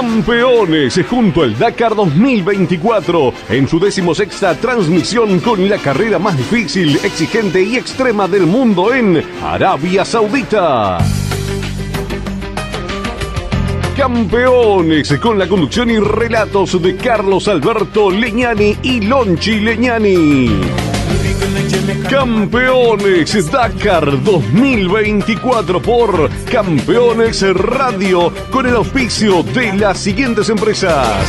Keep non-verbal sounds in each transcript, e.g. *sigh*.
Campeones junto al Dakar 2024 en su decimosexta transmisión con la carrera más difícil, exigente y extrema del mundo en Arabia Saudita. Campeones con la conducción y relatos de Carlos Alberto Leñani y Lonchi Leñani. Campeones Dakar 2024 por Campeones Radio con el auspicio de las siguientes empresas.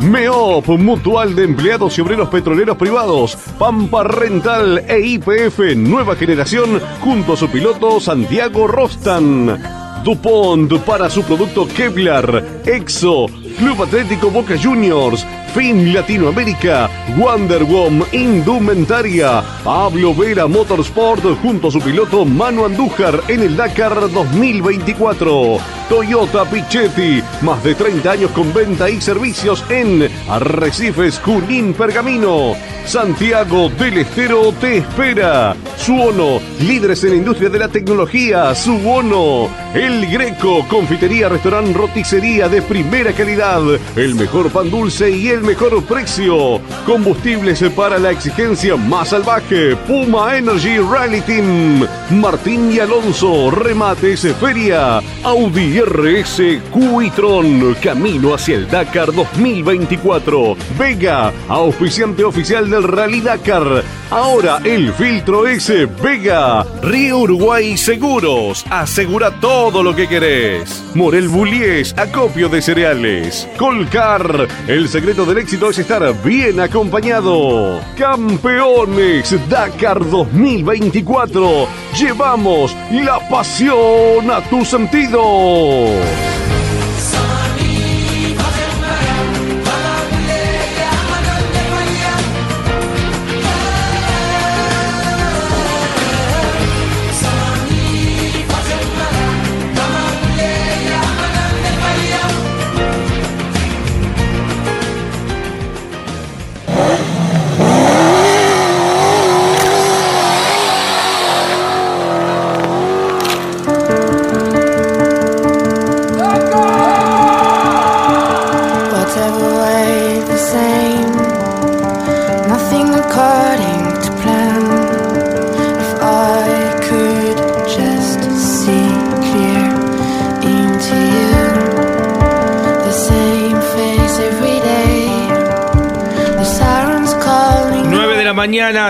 MEOP, Mutual de Empleados y Obreros Petroleros Privados, Pampa Rental e IPF Nueva Generación junto a su piloto Santiago Rostan. DuPont para su producto Kevlar, EXO, Club Atlético Boca Juniors, Fin Latinoamérica, Wonderwom Indumentaria, Pablo Vera Motorsport junto a su piloto Manu Andújar en el Dakar 2024. Toyota Pichetti, más de 30 años con venta y servicios en Arrecifes, Junín, Pergamino. Santiago del Estero te espera. Suono, líderes en la industria de la tecnología. Suono, El Greco, confitería, restaurante, roticería de primera calidad. El mejor pan dulce y el mejor precio. Combustibles para la exigencia más salvaje. Puma Energy Rally Team. Martín y Alonso, remates feria. Audi RS Cuitron, camino hacia el Dakar 2024. Vega, auspiciante oficial del Rally Dakar. Ahora el filtro S Vega. Río Uruguay Seguros. Asegura todo lo que querés. Morel Bullies, acopio de cereales. Colcar. El secreto del éxito es estar bien acompañado. Campeones Dakar 2024. Llevamos la pasión a tu sentido.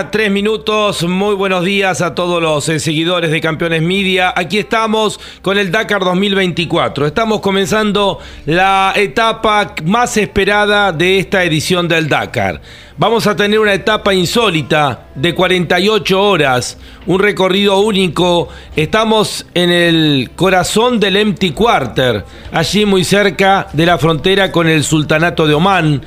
3 minutos. Muy buenos días a todos los eh, seguidores de Campeones Media. Aquí estamos con el Dakar 2024. Estamos comenzando la etapa más esperada de esta edición del Dakar. Vamos a tener una etapa insólita de 48 horas, un recorrido único. Estamos en el corazón del Empty Quarter, allí muy cerca de la frontera con el Sultanato de Omán.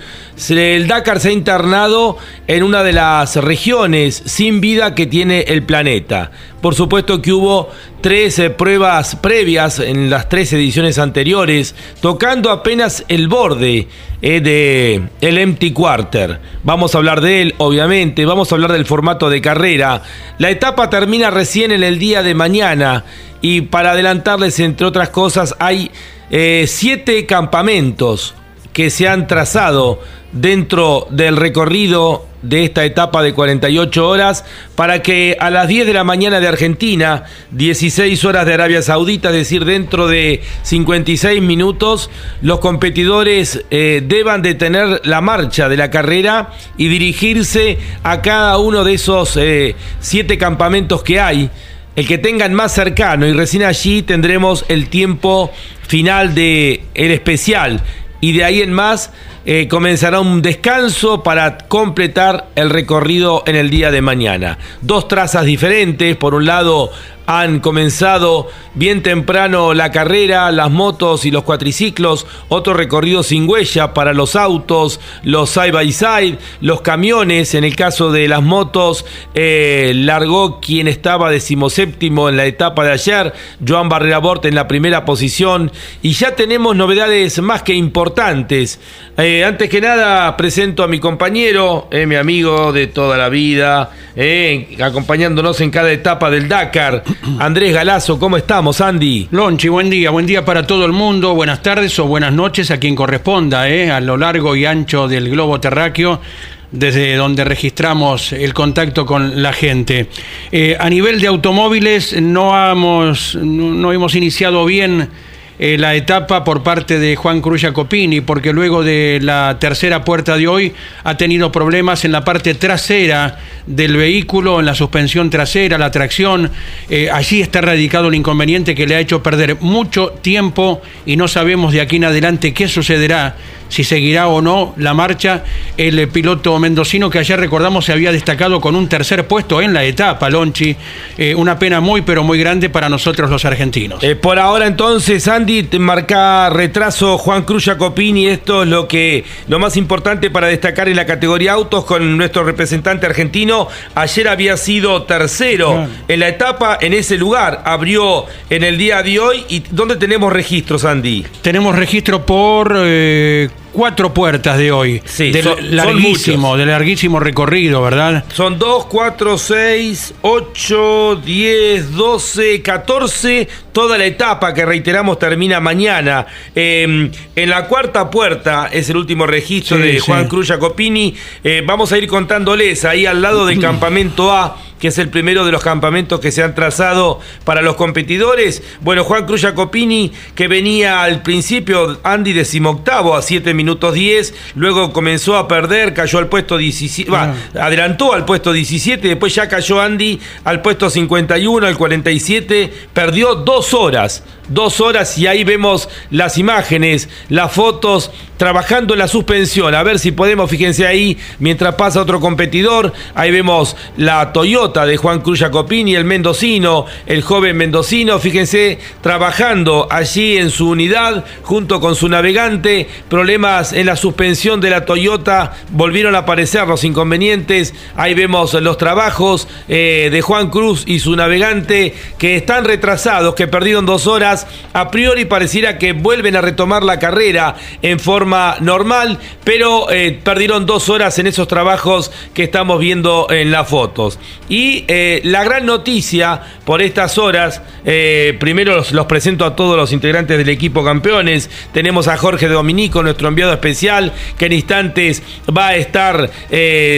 El Dakar se ha internado en una de las regiones sin vida que tiene el planeta. Por supuesto que hubo tres eh, pruebas previas en las tres ediciones anteriores, tocando apenas el borde eh, de el Empty Quarter. Vamos a hablar de él, obviamente, vamos a hablar del formato de carrera. La etapa termina recién en el día de mañana y para adelantarles, entre otras cosas, hay eh, siete campamentos que se han trazado dentro del recorrido de esta etapa de 48 horas para que a las 10 de la mañana de Argentina, 16 horas de Arabia Saudita, es decir, dentro de 56 minutos, los competidores eh, deban detener la marcha de la carrera y dirigirse a cada uno de esos eh, siete campamentos que hay. El que tengan más cercano y recién allí tendremos el tiempo final de el especial. Y de ahí en más eh, comenzará un descanso para completar el recorrido en el día de mañana. Dos trazas diferentes, por un lado han comenzado bien temprano la carrera, las motos y los cuatriciclos, otro recorrido sin huella para los autos, los side by side, los camiones, en el caso de las motos, eh, largó quien estaba decimoséptimo en la etapa de ayer, Joan Barrera Bort en la primera posición, y ya tenemos novedades más que importantes. Eh, Eh, antes que nada, presento a mi compañero, eh, mi amigo de toda la vida, eh, acompañándonos en cada etapa del Dakar. Andrés Galazo, ¿cómo estamos, Andy? Lonchi, buen día, buen día para todo el mundo, buenas tardes o buenas noches a quien corresponda, a lo largo y ancho del globo terráqueo desde donde registramos el contacto con la gente. A nivel de automóviles no hemos iniciado bien eh, la etapa por parte de Juan Cruz Jacopini, porque luego de la tercera puerta de hoy ha tenido problemas en la parte trasera del vehículo, en la suspensión trasera, la tracción. Eh, allí está radicado el inconveniente que le ha hecho perder mucho tiempo y no sabemos de aquí en adelante qué sucederá si seguirá o no la marcha el piloto mendocino que ayer recordamos se había destacado con un tercer puesto en la etapa, Lonchi. Eh, una pena muy pero muy grande para nosotros los argentinos. Eh, por ahora entonces, Andy, marca retraso Juan Cruz Jacopini. Esto es lo que lo más importante para destacar en la categoría autos con nuestro representante argentino. Ayer había sido tercero en la etapa en ese lugar. Abrió en el día de hoy. ¿Y dónde tenemos registros, Andy? Tenemos registro por eh, cuatro puertas de hoy. Sí, del son- larguísimo, son de larguísimo recorrido, ¿verdad? Son 2, 4, 6, 8, 10, 12, 14. Toda la etapa que reiteramos termina mañana. Eh, en la cuarta puerta es el último registro Sí, de sí. Juan Cruz Jacopini. Eh, vamos a ir contándoles ahí al lado del *clears throat* campamento A que es el primero de los campamentos que se han trazado para los competidores. Bueno, Juan Cruz Jacopini, que venía al principio, Andy decimoctavo a 7 minutos 10, luego comenzó a perder, cayó al puesto 17, va, adelantó al puesto 17, después ya cayó Andy al puesto 51, al 47, perdió dos horas, dos horas y ahí vemos las imágenes, las fotos, trabajando en la suspensión, a ver si podemos, fíjense ahí, mientras pasa otro competidor, ahí vemos la Toyota de Juan Cruz Jacopini, el mendocino, el joven mendocino, fíjense, trabajando allí en su unidad junto con su navegante, problemas en la suspensión de la Toyota, volvieron a aparecer los inconvenientes, ahí vemos los trabajos eh, de Juan Cruz y su navegante que están retrasados, que perdieron dos horas, a priori pareciera que vuelven a retomar la carrera en forma normal, pero eh, perdieron dos horas en esos trabajos que estamos viendo en las fotos. Y eh, la gran noticia por estas horas, eh, primero los, los presento a todos los integrantes del equipo campeones. Tenemos a Jorge Dominico, nuestro enviado especial, que en instantes va a estar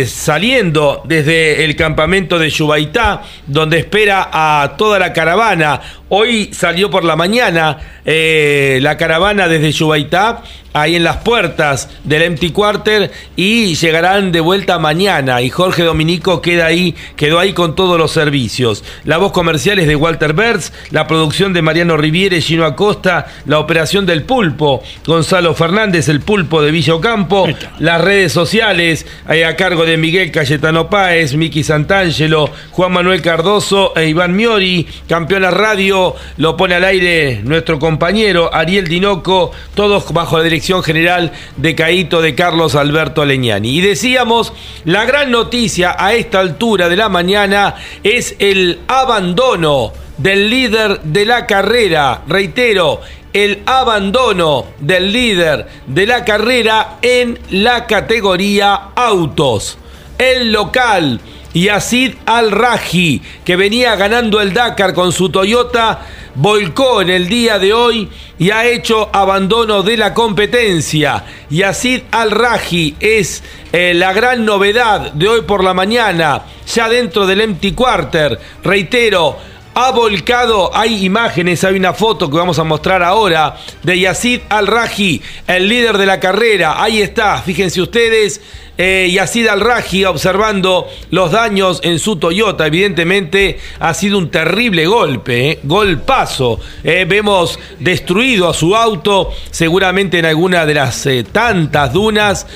saliendo desde el campamento de Yubaitá, donde espera a toda la caravana. Hoy salió por la mañana eh, la caravana desde Yubaitá, ahí en las puertas del Empty Quarter, y llegarán de vuelta mañana. Y Jorge Dominico queda ahí, quedó ahí con todos los servicios. La voz comercial es de Walter Berz, la producción de Mariano Riviere, Gino Acosta, la operación del pulpo, Gonzalo Fernández, el pulpo de Villa Ocampo, las redes sociales, ahí a cargo de Miguel Cayetano Páez, Miki Santangelo, Juan Manuel Cardoso e Iván Miori, campeona radio, lo pone al aire nuestro compañero Ariel Dinoco, todos bajo la dirección general de Caíto de Carlos Alberto Leñani. Y decíamos, la gran noticia a esta altura de la mañana es el abandono del líder de la carrera, reitero, el abandono del líder de la carrera en la categoría autos. El local Yacid Al-Raji, que venía ganando el Dakar con su Toyota, volcó en el día de hoy y ha hecho abandono de la competencia. Yacid Al-Raji es eh, la gran novedad de hoy por la mañana, ya dentro del Empty Quarter. Reitero, ha volcado, hay imágenes, hay una foto que vamos a mostrar ahora de Yacid Al-Raji, el líder de la carrera. Ahí está, fíjense ustedes, eh, Yacid Al-Raji observando los daños en su Toyota. Evidentemente ha sido un terrible golpe, eh, golpazo. Eh, vemos destruido a su auto, seguramente en alguna de las eh, tantas dunas.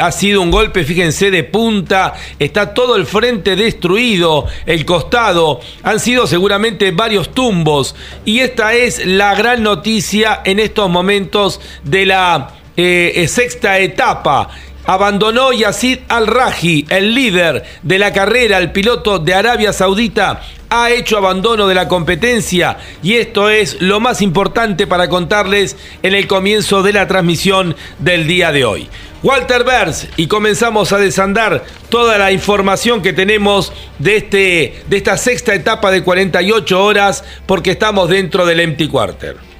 Ha sido un golpe, fíjense, de punta. Está todo el frente destruido, el costado. Han sido seguramente varios tumbos. Y esta es la gran noticia en estos momentos de la sexta etapa abandonó Yazid Al-Raji, el líder de la carrera, el piloto de Arabia Saudita, ha hecho abandono de la competencia y esto es lo más importante para contarles en el comienzo de la transmisión del día de hoy. Walter Bers y comenzamos a desandar toda la información que tenemos de, este, de esta sexta etapa de 48 horas porque estamos dentro del Empty Quarter.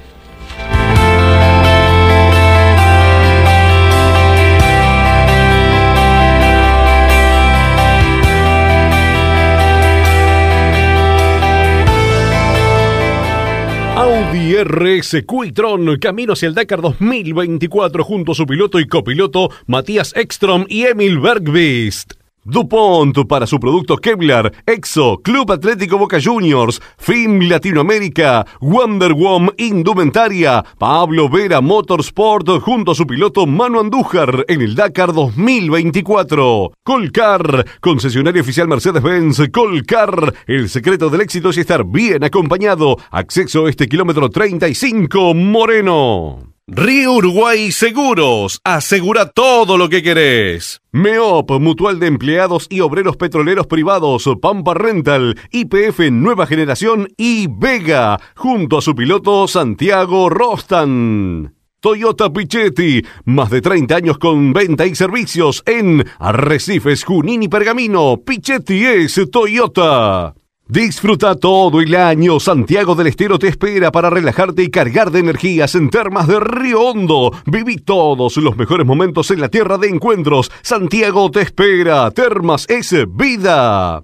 Audi RS Quitron camino hacia el Dakar 2024 junto a su piloto y copiloto Matías Ekstrom y Emil Bergvist. DuPont para su producto Kevlar, EXO, Club Atlético Boca Juniors, FIM Latinoamérica, Wonder Woman Indumentaria, Pablo Vera Motorsport junto a su piloto Manu Andújar en el Dakar 2024. Colcar, concesionario oficial Mercedes-Benz, Colcar, el secreto del éxito es estar bien acompañado. Acceso a este kilómetro 35 Moreno. Río Uruguay Seguros. Asegura todo lo que querés. MEOP, Mutual de Empleados y Obreros Petroleros Privados, Pampa Rental, IPF Nueva Generación y Vega, junto a su piloto Santiago Rostan. Toyota Pichetti, más de 30 años con venta y servicios en Arrecifes, Junín y Pergamino. Pichetti es Toyota. Disfruta todo el año. Santiago del Estero te espera para relajarte y cargar de energías en Termas de Río Hondo. Viví todos los mejores momentos en la tierra de encuentros. Santiago te espera. Termas es vida.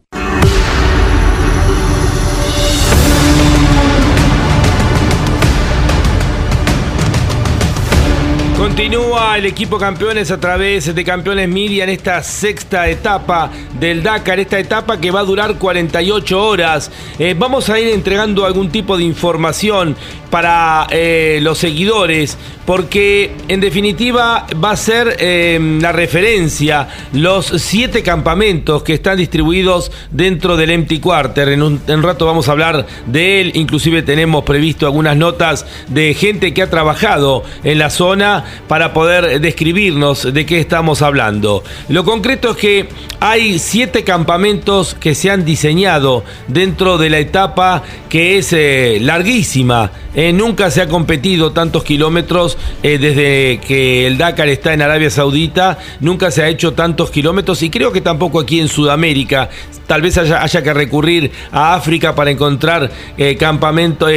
Continúa el equipo campeones a través de Campeones Media en esta sexta etapa del Dakar, esta etapa que va a durar 48 horas. Eh, vamos a ir entregando algún tipo de información para eh, los seguidores, porque en definitiva va a ser em, la referencia los siete campamentos que están distribuidos dentro del Empty Quarter. En un, rato vamos a hablar de él, inclusive tenemos previsto algunas notas de gente que ha trabajado en la zona para poder describirnos de qué estamos hablando. Lo concreto es que hay siete campamentos que se han diseñado dentro de la etapa que es eh, larguísima eh, nunca se ha competido tantos kilómetros eh, desde que el Dakar está en Arabia Saudita, nunca se ha hecho tantos kilómetros y creo que tampoco aquí en Sudamérica. Tal vez haya, que recurrir a África para encontrar campamentos,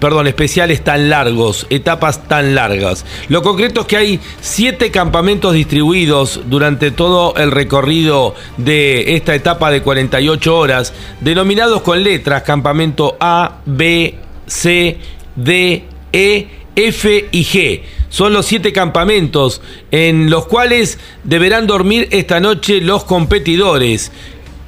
perdón, especiales tan largos, etapas tan largas. Lo concreto que hay siete campamentos distribuidos durante todo el recorrido de esta etapa de 48 horas, denominados con letras campamento A, B, C, D, E, F y G. Son los siete campamentos en los cuales deberán dormir esta noche los competidores.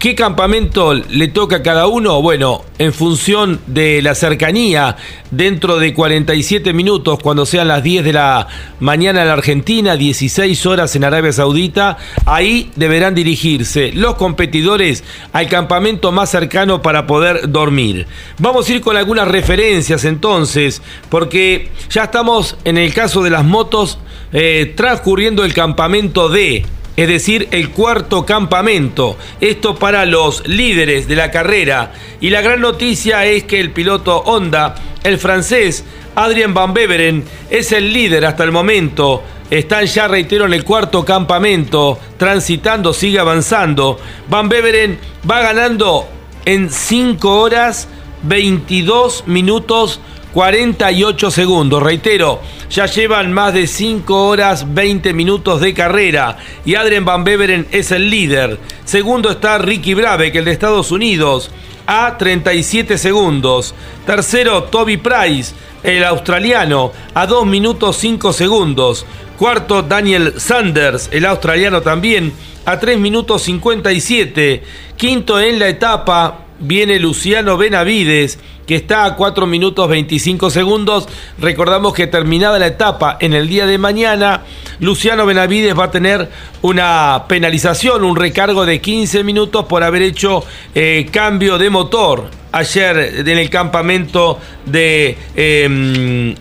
¿Qué campamento le toca a cada uno? Bueno, en función de la cercanía, dentro de 47 minutos, cuando sean las 10 de la mañana en la Argentina, 16 horas en Arabia Saudita, ahí deberán dirigirse los competidores al campamento más cercano para poder dormir. Vamos a ir con algunas referencias entonces, porque ya estamos en el caso de las motos eh, transcurriendo el campamento D es decir, el cuarto campamento. Esto para los líderes de la carrera. Y la gran noticia es que el piloto Honda, el francés Adrien Van Beveren, es el líder hasta el momento. Están ya, reitero, en el cuarto campamento, transitando, sigue avanzando. Van Beveren va ganando en 5 horas 22 minutos 48 segundos. Reitero, ya llevan más de 5 horas 20 minutos de carrera y Adrien Van Beveren es el líder. Segundo está Ricky Brabeck, el de Estados Unidos, a 37 segundos. Tercero, Toby Price, el australiano, a 2 minutos 5 segundos. Cuarto, Daniel Sanders, el australiano también, a 3 minutos 57. Quinto en la etapa viene Luciano Benavides que está a 4 minutos 25 segundos. Recordamos que terminada la etapa en el día de mañana, Luciano Benavides va a tener una penalización, un recargo de 15 minutos por haber hecho eh, cambio de motor ayer en el campamento de eh,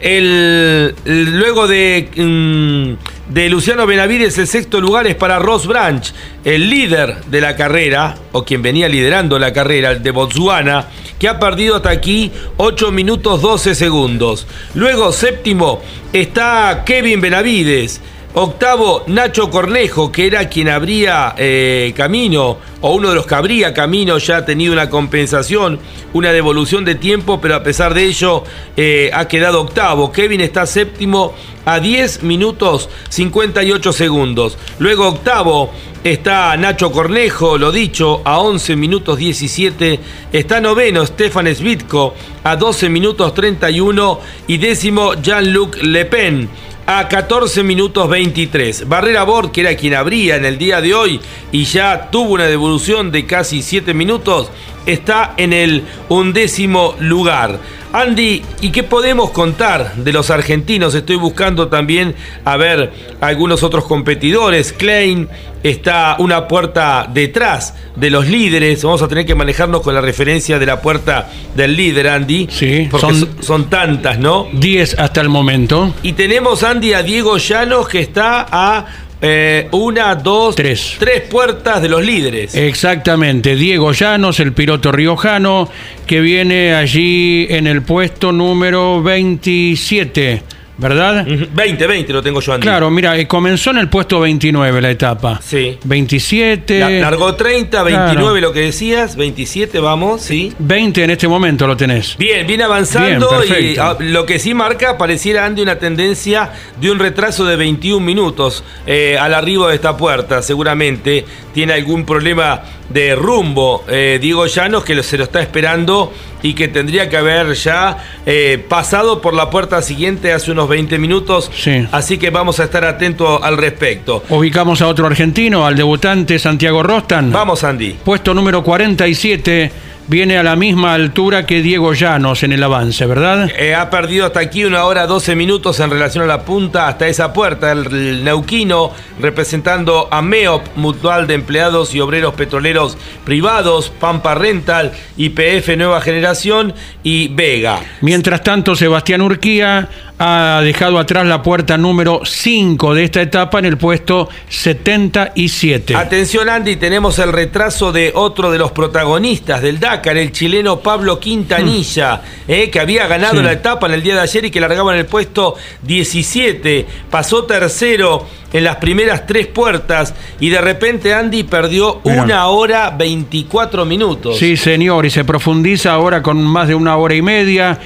El, luego de mm, de Luciano Benavides, el sexto lugar es para Ross Branch, el líder de la carrera, o quien venía liderando la carrera, el de Botswana, que ha perdido hasta aquí 8 minutos 12 segundos. Luego, séptimo, está Kevin Benavides. Octavo, Nacho Cornejo, que era quien abría eh, camino, o uno de los que abría camino, ya ha tenido una compensación, una devolución de tiempo, pero a pesar de ello eh, ha quedado octavo. Kevin está séptimo a 10 minutos 58 segundos. Luego octavo está Nacho Cornejo, lo dicho, a 11 minutos 17. Está noveno Stefan Svitko a 12 minutos 31 y décimo Jean-Luc Le Pen a 14 minutos 23. Barrera Bord, que era quien abría en el día de hoy y ya tuvo una devolución de casi 7 minutos, está en el undécimo lugar. Andy, ¿y qué podemos contar de los argentinos? Estoy buscando también a ver algunos otros competidores. Klein está una puerta detrás de los líderes. Vamos a tener que manejarnos con la referencia de la puerta del líder, Andy. Sí, porque son, son tantas, ¿no? 10 hasta el momento. Y tenemos, Andy, a Diego Llanos que está a eh, una, dos, tres. tres puertas de los líderes. Exactamente, Diego Llanos, el piloto riojano, que viene allí en el puesto número 27. ¿Verdad? 20, 20 lo tengo yo, Andy. Claro, mira, eh, comenzó en el puesto 29 la etapa. Sí. 27. La- largó 30, 29 lo que decías, 27 vamos, sí. 20 en este momento lo tenés. Bien, viene avanzando Bien, y perfecto. ah, lo que sí marca pareciera Andy una tendencia de un retraso de 21 minutos eh, al arribo de esta puerta. Seguramente tiene algún problema de rumbo eh, Diego Llanos que se lo está esperando y que tendría que haber ya eh, pasado por la puerta siguiente hace unos 20 minutos. Sí. Así que vamos a estar atentos al respecto. Ubicamos a otro argentino, al debutante Santiago Rostan. Vamos, Andy. Puesto número 47, viene a la misma altura que Diego Llanos en el avance, ¿verdad? Eh, ha perdido hasta aquí una hora 12 minutos en relación a la punta hasta esa puerta. El, el neuquino representando a MEOP, Mutual de Empleados y Obreros Petroleros Privados, Pampa Rental, IPF Nueva Generación y Vega. Mientras tanto, Sebastián Urquía ha dejado atrás la puerta número 5 de esta etapa en el puesto 77. Atención Andy, tenemos el retraso de otro de los protagonistas del Dakar, el chileno Pablo Quintanilla, eh, que había ganado. Sí. la etapa en el día de ayer y que largaba en el puesto 17. Pasó tercero en las primeras tres puertas y de repente Andy perdió una hora 24 minutos. Sí, señor, y se profundiza ahora con más de una hora y media.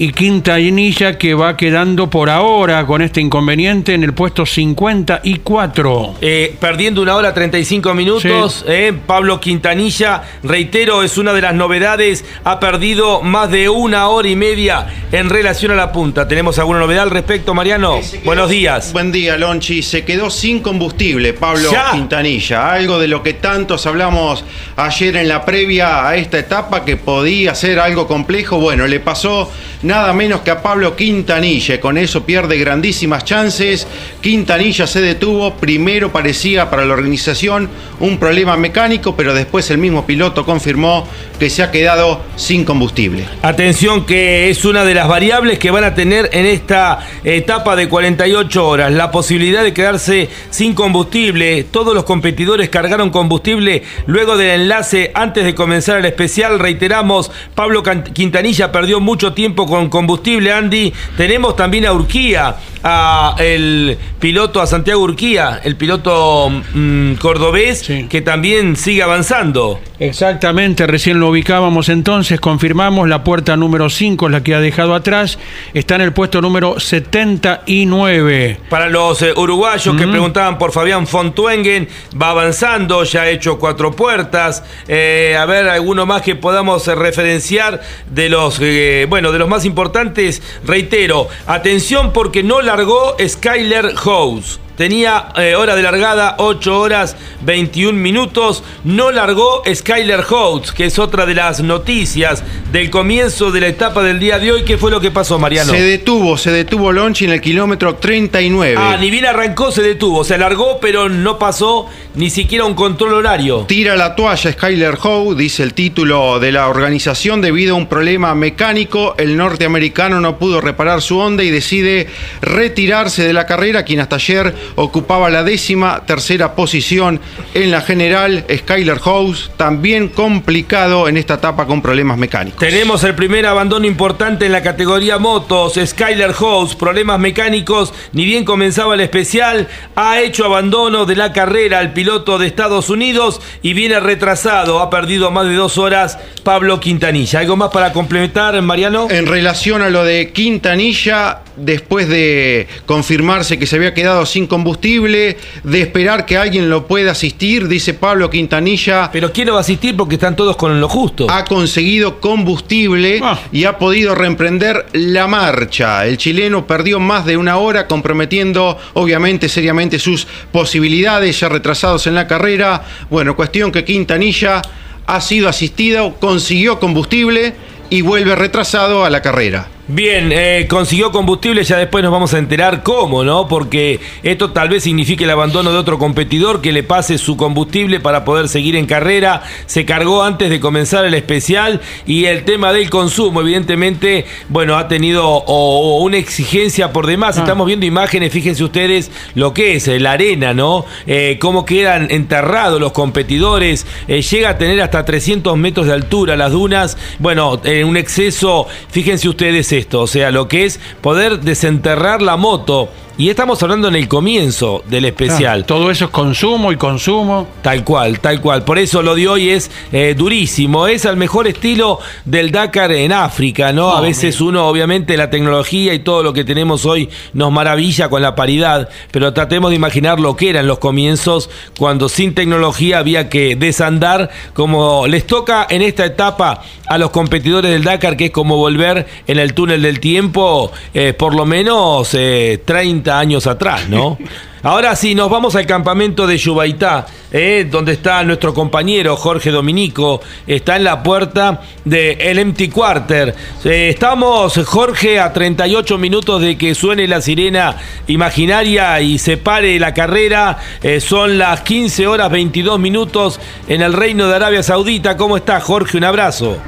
Y Quintanilla que va quedando por ahora con este inconveniente en el puesto 54. Eh, perdiendo una hora 35 minutos, eh, Pablo Quintanilla, reitero, es una de las novedades, ha perdido más de una hora y media en relación a la punta. ¿Tenemos alguna novedad al respecto, Mariano? Buenos días. Buen día, Lonchi. Se quedó sin combustible Pablo Ya. Quintanilla. Algo de lo que tantos hablamos ayer en la previa a esta etapa que podía ser algo complejo. Bueno, le pasó nada menos que a Pablo Quintanilla. Con eso pierde grandísimas chances. Quintanilla se detuvo. Primero parecía para la organización un problema mecánico, pero después el mismo piloto confirmó que se ha quedado sin combustible. Atención que es una de las variables que van a tener en esta etapa de 48 horas, la posibilidad de quedarse sin combustible. Todos los competidores cargaron combustible luego del enlace antes de comenzar el especial. Reiteramos, Pablo Quintanilla perdió mucho tiempo con combustible, Andy. Tenemos también a Urquía, a el piloto, a Santiago Urquía, el piloto mm, cordobés, Sí. que también sigue avanzando. Exactamente, recién lo ubicábamos entonces, confirmamos, la puerta número 5 es la que ha dejado atrás, está en el puesto número 79. Para los eh, uruguayos que preguntaban por Fabián Fontuengen, va avanzando, ya ha hecho cuatro puertas. Eh, a ver, alguno más que podamos eh, referenciar de los, bueno, de los más importantes. Reitero, atención porque no largó Skyler House. Tenía eh, hora de largada 8 horas 21 minutos. No largó Skyler House, que es otra de las noticias del comienzo de la etapa del día de hoy. ¿Qué fue lo que pasó, Mariano? Se detuvo, se detuvo Lonchi en el kilómetro 39. Ah, ni bien arrancó, se detuvo. Se alargó, pero no pasó ni siquiera un control horario. Tira la toalla Skyler Howe, dice el título de la organización, debido a un problema mecánico. El norteamericano no pudo reparar su onda y decide retirarse de la carrera, quien hasta ayer ocupaba la décima tercera posición en la general. Skyler House también complicado en esta etapa con problemas mecánicos. Tenemos el primer abandono importante en la categoría motos. Skyler House, problemas mecánicos. Ni bien comenzaba el especial, ha hecho abandono de la carrera al piloto de Estados Unidos y viene retrasado. Ha perdido más de dos horas Pablo Quintanilla. ¿Algo más para complementar, Mariano? En relación a lo de Quintanilla, después de confirmarse que se había quedado sin combustible, de esperar que alguien lo pueda asistir, dice Pablo Quintanilla. Pero ¿quién lo va a asistir? Porque están todos con lo justo. Ha conseguido combustible Ah. y ha podido reemprender la marcha. El chileno perdió más de una hora comprometiendo obviamente seriamente sus posibilidades ya retrasados en la carrera. Bueno, cuestión que Quintanilla ha sido asistido, consiguió combustible y vuelve retrasado a la carrera. Bien, eh, consiguió combustible, ya después nos vamos a enterar cómo, ¿no? Porque esto tal vez signifique el abandono de otro competidor que le pase su combustible para poder seguir en carrera. Se cargó antes de comenzar el especial y el tema del consumo, evidentemente, bueno, ha tenido o- o una exigencia por demás. Estamos viendo imágenes, fíjense ustedes lo que es eh, la arena, ¿no? Eh, cómo quedan enterrados los competidores. Eh, llega a tener hasta 300 metros de altura las dunas. Bueno, eh, un exceso, fíjense ustedes esto, o sea, lo que es poder desenterrar la moto. Y estamos hablando en el comienzo del especial. Ah, todo eso es consumo y consumo. Tal cual, tal cual. Por eso lo de hoy es eh, durísimo. Es el mejor estilo del Dakar en África, ¿no? A Oh, veces uno, obviamente, la tecnología y todo lo que tenemos hoy nos maravilla con la paridad, pero tratemos de imaginar lo que eran los comienzos cuando sin tecnología había que desandar, como les toca en esta etapa a los competidores del Dakar, que es como volver en el túnel del tiempo, eh, por lo menos eh, 30 años atrás, ¿no? *laughs* Ahora sí, nos vamos al campamento de Yubaitá, eh, donde está nuestro compañero Jorge Dominico, está en la puerta del Empty Quarter. Eh, estamos, Jorge, a 38 minutos de que suene la sirena imaginaria y se pare la carrera. Eh, son las 15 horas 22 minutos en el Reino de Arabia Saudita. ¿Cómo está, Jorge? Un abrazo.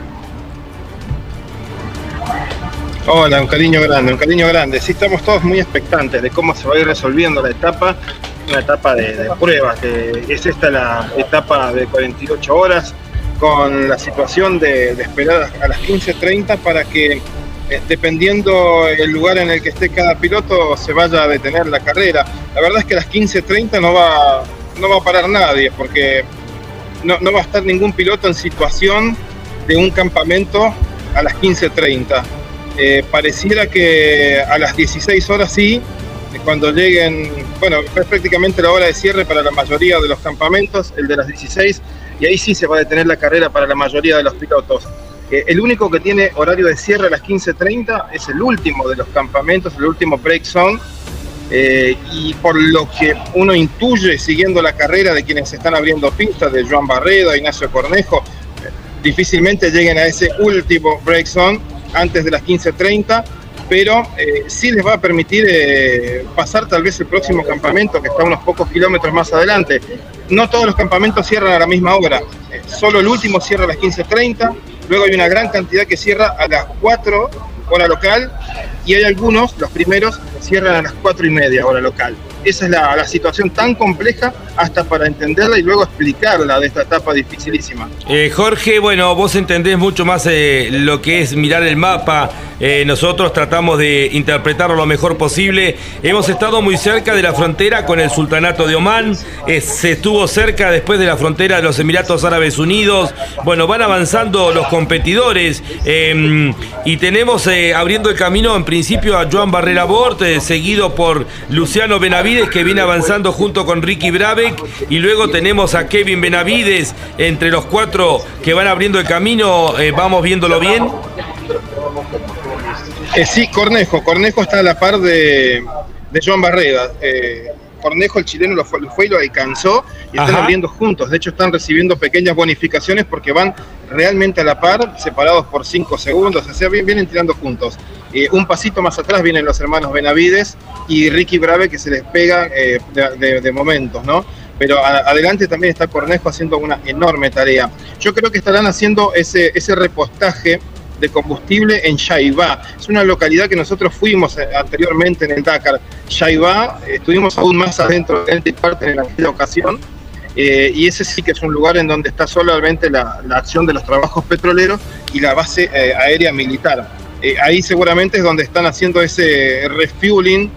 Hola, un cariño grande, un cariño grande. Sí, estamos todos muy expectantes de cómo se va a ir resolviendo la etapa, una etapa de, pruebas, que es esta la etapa de 48 horas, con la situación de, de esperar a las 15.30 para que, eh, dependiendo el lugar en el que esté cada piloto, se vaya a detener la carrera. La verdad es que a las 15.30 no va, no va a parar nadie, porque no va a estar ningún piloto en situación de un campamento a las 15.30. Eh, pareciera que a las 16 horas sí, cuando lleguen, bueno, es prácticamente la hora de cierre para la mayoría de los campamentos, el de las 16, y ahí sí se va a detener la carrera para la mayoría de los pilotos. Eh, el único que tiene horario de cierre a las 15.30 es el último de los campamentos, el último break zone, eh, y por lo que uno intuye siguiendo la carrera de quienes están abriendo pistas, de Joan Barredo, Ignacio Cornejo, eh, difícilmente lleguen a ese último break zone antes de las 15.30, pero eh, sí les va a permitir eh, pasar tal vez el próximo campamento que está unos pocos kilómetros más adelante. No todos los campamentos cierran a la misma hora, eh, solo el último cierra a las 15.30, luego hay una gran cantidad que cierra a las 4 hora local y hay algunos, los primeros, cierran a las 4 y media hora local. Esa es la, situación tan compleja hasta para entenderla y luego explicarla de esta etapa dificilísima. Eh, Jorge, bueno, vos entendés mucho más eh, lo que es mirar el mapa. Eh, nosotros tratamos de interpretarlo lo mejor posible. Hemos estado muy cerca de la frontera con el Sultanato de Omán. Se estuvo cerca después de la frontera de los Emiratos Árabes Unidos. Bueno, van avanzando los competidores. eh, y tenemos abriendo el camino en principio a Joan Barrera Bort, seguido por Luciano Benavides, que viene avanzando junto con Ricky Brabeck. Y luego tenemos a Kevin Benavides entre los cuatro que van abriendo el camino. eh, vamos viéndolo bien. Eh, sí, Cornejo. Cornejo está a la par de, de Joan Barreda. Eh, Cornejo, el chileno, lo fue, lo fue y lo alcanzó y están Ajá. abriendo juntos. De hecho, están recibiendo pequeñas bonificaciones porque van realmente a la par, separados por 5 segundos. O sea, bien- vienen tirando juntos. Eh, un pasito más atrás vienen los hermanos Benavides y Ricky Brave que se les pega eh, de, momentos, ¿no? Pero adelante también está Cornejo haciendo una enorme tarea. Yo creo que estarán haciendo ese, repostaje de combustible en Shaibá. Es una localidad que nosotros fuimos eh, anteriormente en el Dakar. Shaibá, estuvimos aún más adentro de Entity Park en aquella ocasión. y ese sí que es un lugar en donde está solamente la, acción de los trabajos petroleros y la base aérea militar. Eh, ahí seguramente es donde están haciendo ese refueling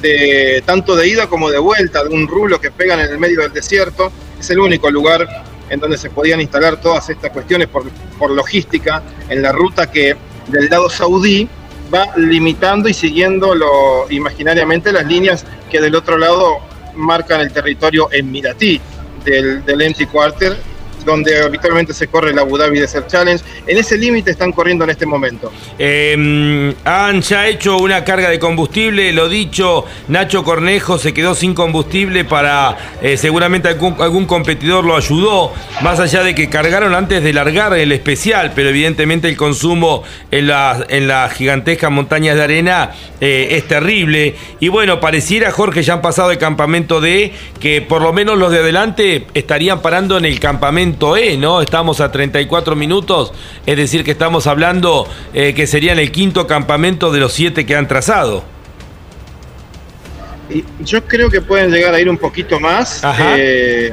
de tanto de ida como de vuelta, de un rulo que pegan en el medio del desierto. Es el único lugar en donde se podían instalar todas estas cuestiones por, logística en la ruta que del lado saudí va limitando y siguiendo lo, imaginariamente las líneas que del otro lado marcan el territorio emiratí del, del Empty Quarter, donde habitualmente se corre el Abu Dhabi Desert Challenge. En ese límite están corriendo en este momento. Eh, han ya hecho una carga de combustible, lo dicho, Nacho Cornejo se quedó sin combustible para, eh, seguramente algún, competidor lo ayudó, más allá de que cargaron antes de largar el especial, pero evidentemente el consumo en las en las gigantescas montañas de arena eh, es terrible. Y bueno, pareciera, Jorge, ya han pasado el campamento D, que por lo menos los de adelante estarían parando en el campamento E, ¿no? Estamos a 34 minutos, es decir, que estamos hablando eh, que serían el quinto campamento de los siete que han trazado. Yo creo que pueden llegar a ir un poquito más, eh,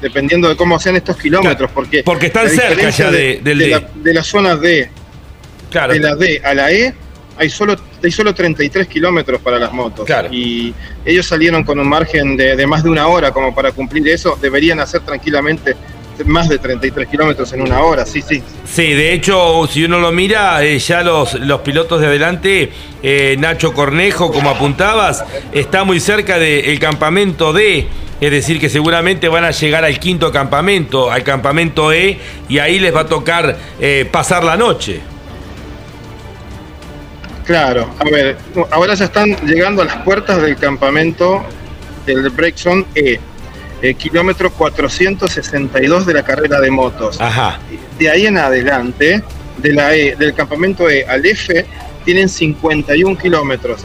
dependiendo de cómo sean estos kilómetros, porque, Porque están cerca ya de- del de D. la, de la zona D, Claro. de la D a la E, hay solo, hay solo 33 kilómetros para las motos. Claro. Y ellos salieron con un margen de, de más de una hora como para cumplir eso. Deberían hacer tranquilamente más de 33 kilómetros en una hora, sí, sí. Sí, de hecho, si uno lo mira, eh, ya los, los pilotos de adelante, eh, Nacho Cornejo, como apuntabas, está muy cerca del campamento D, es decir, que seguramente van a llegar al quinto campamento, al campamento E, y ahí les va a tocar eh, pasar la noche. Claro, a ver, ahora ya están llegando a las puertas del campamento del Brexon E, eh, kilómetro 462 de la carrera de motos. Ajá. De ahí en adelante, de la E, del campamento E al F, tienen 51 kilómetros,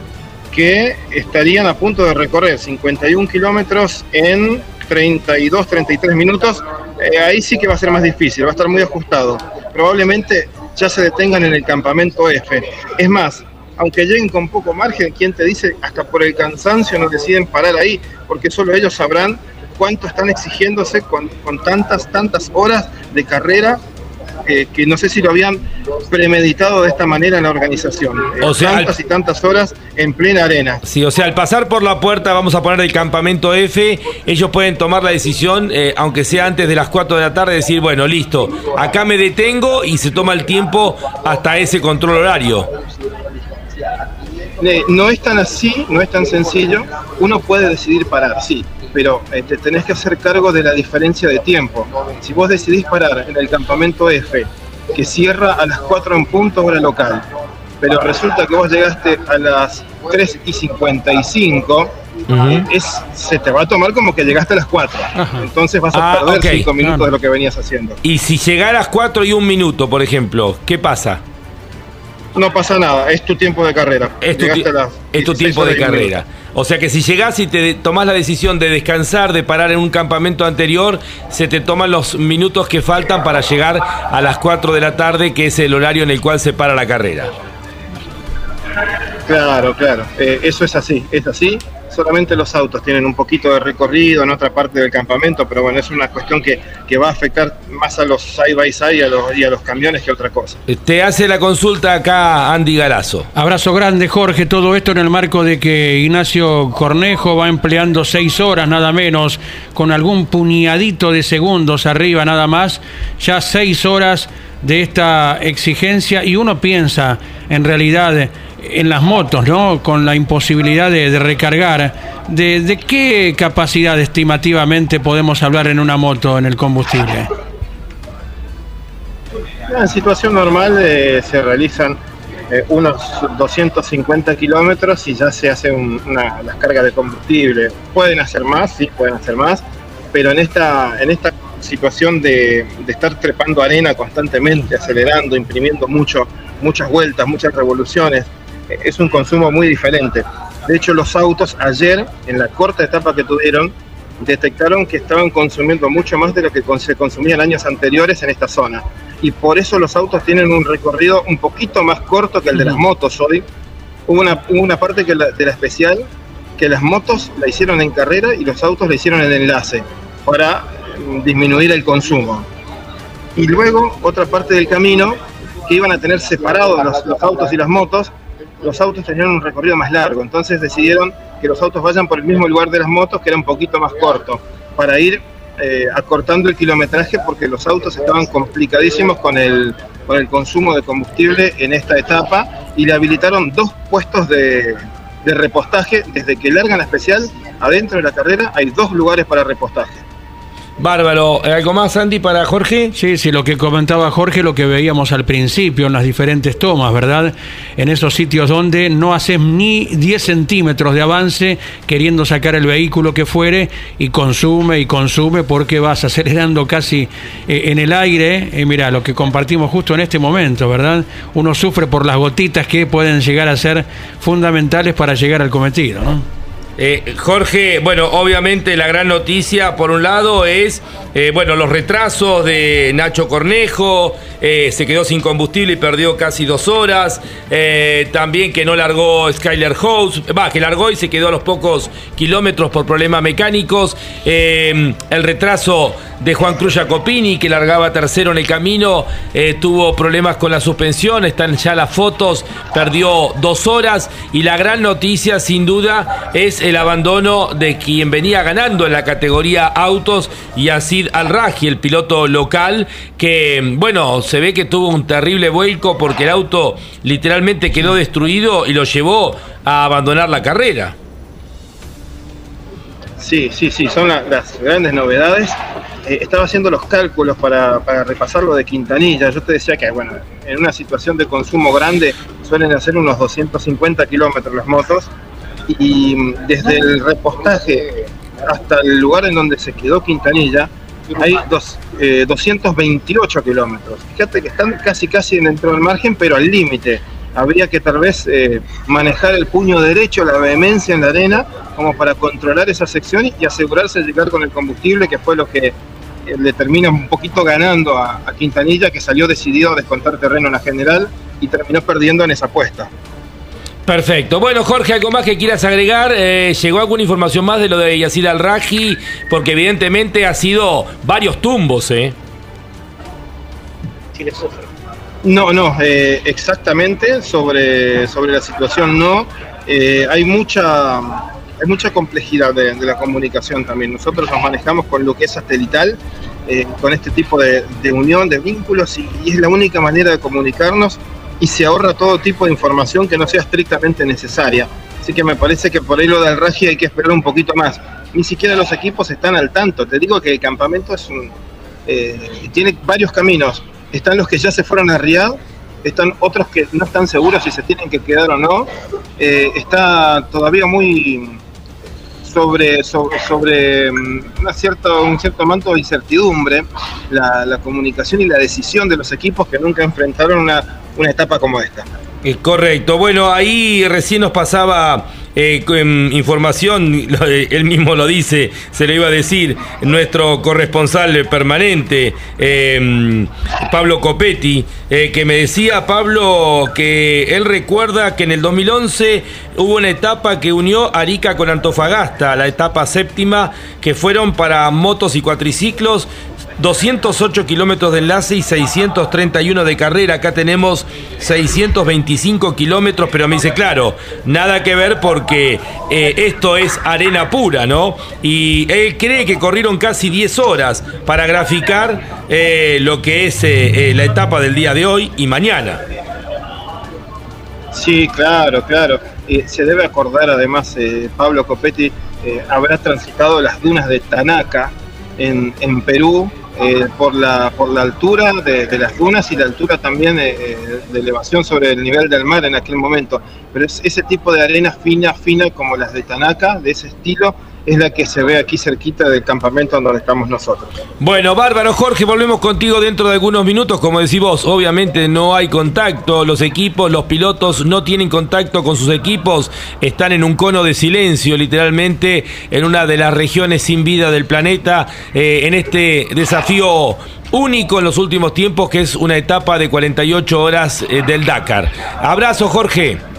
que estarían a punto de recorrer 51 kilómetros en 32, 33 minutos. Eh, ahí sí que va a ser más difícil, va a estar muy ajustado. Probablemente ya se detengan en el campamento F. Es más, aunque lleguen con poco margen, ¿quién te dice? Hasta por el cansancio no deciden parar ahí, porque solo ellos sabrán cuánto están exigiéndose con, con tantas, tantas horas de carrera eh, que no sé si lo habían premeditado de esta manera en la organización. Eh, O sea, tantas y tantas horas en plena arena. Sí, o sea, al pasar por la puerta, vamos a poner el campamento F, ellos pueden tomar la decisión, eh, aunque sea antes de las 4 de la tarde, decir, bueno, listo, acá me detengo y se toma el tiempo hasta ese control horario. No es tan así, no es tan sencillo. Uno puede decidir parar, sí, pero eh, te tenés que hacer cargo de la diferencia de tiempo. Si vos decidís parar en el campamento F, que cierra a las 4 en punto hora local, pero resulta que vos llegaste a las 3 y 55, eh, es, se te va a tomar como que llegaste a las 4. Entonces vas a Ah, perder ok, 5 minutos de lo que venías haciendo. Y si llegaras 4 y un minuto, por ejemplo, ¿qué pasa? No pasa nada, es tu tiempo de carrera. Es tu, Llegaste ti- a las es tu 16 tiempo de carrera. O sea que si llegás y te tomás la decisión de descansar, de parar en un campamento anterior, se te toman los minutos que faltan para llegar a las 4 de la tarde, que es el horario en el cual se para la carrera. Claro, claro. Eh, eso es así, es así. Solamente los autos tienen un poquito de recorrido en otra parte del campamento, pero bueno, es una cuestión que, que va a afectar más a los side by side y a los, y a los camiones que otra cosa. Te hace la consulta acá Andy Galazo. Abrazo grande, Jorge. Todo esto en el marco de que Ignacio Cornejo va empleando seis horas nada menos, con algún puñadito de segundos arriba nada más, ya seis horas de esta exigencia y uno piensa en realidad en las motos, ¿no? Con la imposibilidad de, de recargar. De, ¿De qué capacidad estimativamente podemos hablar en una moto en el combustible? En situación normal eh, se realizan eh, unos 250 kilómetros y ya se hace un- una, las cargas de combustible. Pueden hacer más, sí, pueden hacer más, pero en esta, en esta situación de, de estar trepando arena constantemente, acelerando, imprimiendo mucho, muchas vueltas, muchas revoluciones, es un consumo muy diferente. De hecho, los autos ayer, en la corta etapa que tuvieron, detectaron que estaban consumiendo mucho más de lo que se consumía en años anteriores en esta zona. y por eso los autos tienen un recorrido un poquito más corto que el de las motos hoy. Hubo una, una parte que la- de la especial que las motos la hicieron en carrera y los autos la hicieron en enlace para mm, disminuir el consumo. Y luego otra parte del camino que iban a tener separados los, los autos y las motos, los autos tenían un recorrido más largo, entonces decidieron que los autos vayan por el mismo lugar de las motos, que era un poquito más corto, para ir eh, acortando el kilometraje porque los autos estaban complicadísimos con el, con el consumo de combustible en esta etapa y le habilitaron dos puestos de, de repostaje desde que largan la especial adentro de la carrera hay dos lugares para repostaje. Bárbaro. ¿Algo más, Andy, para Jorge? Sí, sí, lo que comentaba Jorge, lo que veíamos al principio en las diferentes tomas, ¿verdad? En esos sitios donde no haces ni 10 centímetros de avance queriendo sacar el vehículo que fuere y consume y consume porque vas acelerando casi eh, en el aire. Eh, mira, lo que compartimos justo en este momento, ¿verdad? Uno sufre por las gotitas que pueden llegar a ser fundamentales para llegar al cometido, ¿no? Eh, Jorge, bueno, obviamente la gran noticia, por un lado, es eh, bueno los retrasos de Nacho Cornejo, eh, se quedó sin combustible y perdió casi dos horas. también que no largó Skyler House, va, que largó y se quedó a los pocos kilómetros por problemas mecánicos. el retraso de Juan Cruz Jacopini, que largaba tercero en el camino, tuvo problemas con la suspensión, están ya las fotos, perdió dos horas. Y la gran noticia, sin duda, es el abandono de quien venía ganando en la categoría autos, Yacid Al-Raji, el piloto local, que, bueno, se ve que tuvo un terrible vuelco porque el auto literalmente quedó destruido y lo llevó a abandonar la carrera. Sí, sí, sí, son la- las grandes novedades. Eh, estaba haciendo los cálculos para, para repasar lo de Quintanilla. Yo te decía que, bueno, en una situación de consumo grande suelen hacer unos 250 kilómetros las motos. Y mm, desde el repostaje hasta el lugar en donde se quedó Quintanilla hay dos, eh, 228 kilómetros. Fíjate que están casi, casi dentro del margen, pero al límite. Habría que tal vez eh, manejar el puño derecho, la vehemencia en la arena, como para controlar esa sección y asegurarse de llegar con el combustible, que fue lo que eh, le termina un poquito ganando a, a Quintanilla, que salió decidido a descontar terreno en la general y terminó perdiendo en esa apuesta. Perfecto. Bueno, Jorge, ¿algo más que quieras agregar? Eh, ¿Llegó alguna información más de lo de Yacid Al-Raji? Porque evidentemente ha sido varios tumbos, ¿eh? No, no, eh, exactamente sobre, sobre la situación no. Eh, hay mucha hay mucha complejidad de, de la comunicación también. Nosotros nos manejamos con lo que es satelital, eh, con este tipo de, de unión, de vínculos, y, y es la única manera de comunicarnos y se ahorra todo tipo de información que no sea estrictamente necesaria. Así que me parece que por ahí lo del Ragi hay que esperar un poquito más. Ni siquiera los equipos están al tanto. Te digo que el campamento es un, eh, tiene varios caminos. Están los que ya se fueron a Riyadh, están otros que no están seguros si se tienen que quedar o no. Eh, está todavía muy sobre, sobre, sobre mm, una cierta, un cierto manto de incertidumbre la comunicación y la decisión de los equipos que nunca enfrentaron una, una etapa como esta. Eh, correcto. Bueno, ahí recién nos pasaba eh, em, información, *laughs* él mismo lo dice, se lo iba a decir, nuestro corresponsal permanente, eh, Pablo Copetti, eh, que me decía, Pablo, que él recuerda que en el 2011 hubo una etapa que unió Arica con Antofagasta, la etapa séptima, que fueron para motos y cuatriciclos. 208 kilómetros de enlace y 631 de carrera. Acá tenemos 625 kilómetros, pero me dice, claro, nada que ver porque eh, esto es arena pura, ¿no? Y él cree que corrieron casi 10 horas para graficar eh, lo que es eh, la etapa del día de hoy y mañana. Sí, claro, claro. Se debe acordar además, Pablo Copetti habrá transitado las dunas de Tanaka en, en Perú eh, por, la, por la altura de, las dunas y la altura también eh, eh, de elevación sobre el nivel del mar en aquel momento. Pero es ese tipo de arena fina, fina como las de Tanaka, de ese estilo, es la que se ve aquí cerquita del campamento donde estamos nosotros. Bueno, bárbaro, Jorge, volvemos contigo dentro de algunos minutos. Como decís vos, obviamente no hay contacto. Los equipos, los pilotos no tienen contacto con sus equipos. Están en un cono de silencio, literalmente, en una de las regiones sin vida del planeta. eh, en este desafío único en los últimos tiempos, que es una etapa de 48 horas eh, del Dakar. Abrazo, Jorge.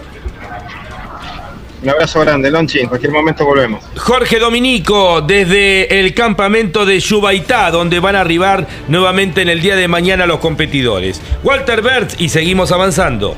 Un abrazo grande, Lonchi. En cualquier momento volvemos. Jorge Dominico, desde el campamento de Yubaitá, donde van a arribar nuevamente en el día de mañana los competidores. Walter Bertz, y seguimos avanzando.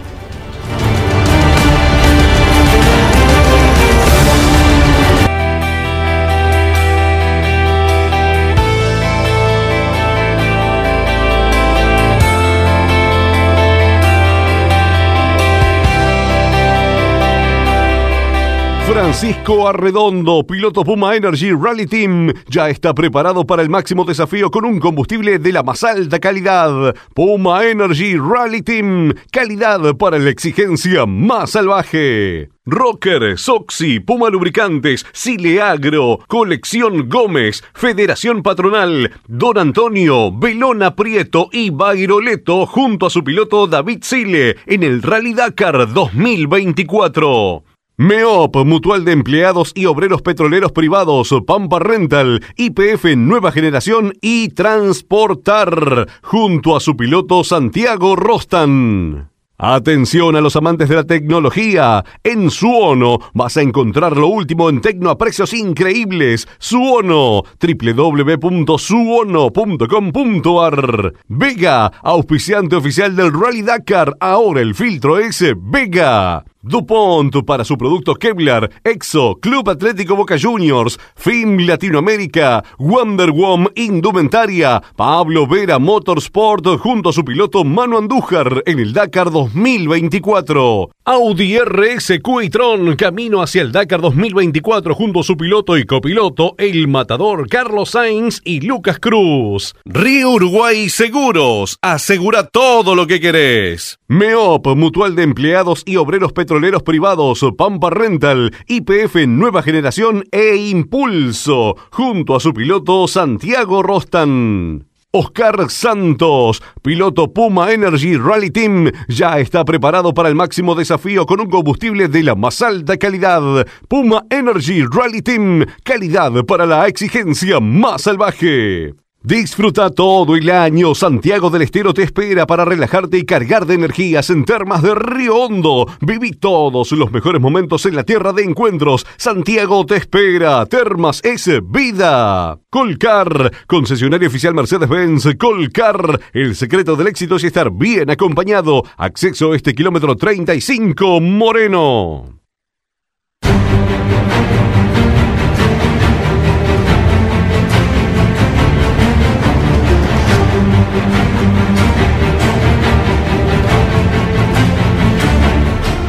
Francisco Arredondo, piloto Puma Energy Rally Team, ya está preparado para el máximo desafío con un combustible de la más alta calidad. Puma Energy Rally Team, calidad para la exigencia más salvaje. Rocker, Soxy, Puma Lubricantes, Sileagro, Colección Gómez, Federación Patronal, Don Antonio, Belona Prieto y Bairoleto junto a su piloto David Sile en el Rally Dakar 2024. MEOP, Mutual de Empleados y Obreros Petroleros Privados, Pampa Rental, IPF Nueva Generación y Transportar, junto a su piloto Santiago Rostan. Atención a los amantes de la tecnología. En Suono vas a encontrar lo último en tecno a precios increíbles. Suono, www.suono.com.ar. Vega, auspiciante oficial del Rally Dakar. Ahora el filtro es Vega. DuPont para su producto Kevlar, Exo, Club Atlético Boca Juniors, FIM Latinoamérica, Wonder Woman Indumentaria, Pablo Vera Motorsport junto a su piloto Manu Andújar en el Dakar 2024. Audi RS Q-tron camino hacia el Dakar 2024 junto a su piloto y copiloto El Matador Carlos Sainz y Lucas Cruz. Río Uruguay Seguros, asegura todo lo que querés. MEOP, Mutual de Empleados y Obreros Petroleros Privados, Pampa Rental, IPF Nueva Generación e Impulso, junto a su piloto Santiago Rostan. Oscar Santos, piloto Puma Energy Rally Team, ya está preparado para el máximo desafío con un combustible de la más alta calidad. Puma Energy Rally Team, calidad para la exigencia más salvaje. Disfruta todo el año. Santiago del Estero te espera para relajarte y cargar de energías en Termas de Río Hondo. Viví todos los mejores momentos en la tierra de encuentros. Santiago te espera. Termas es vida. Colcar, concesionario oficial Mercedes-Benz. Colcar, el secreto del éxito es estar bien acompañado. Acceso este kilómetro 35 Moreno.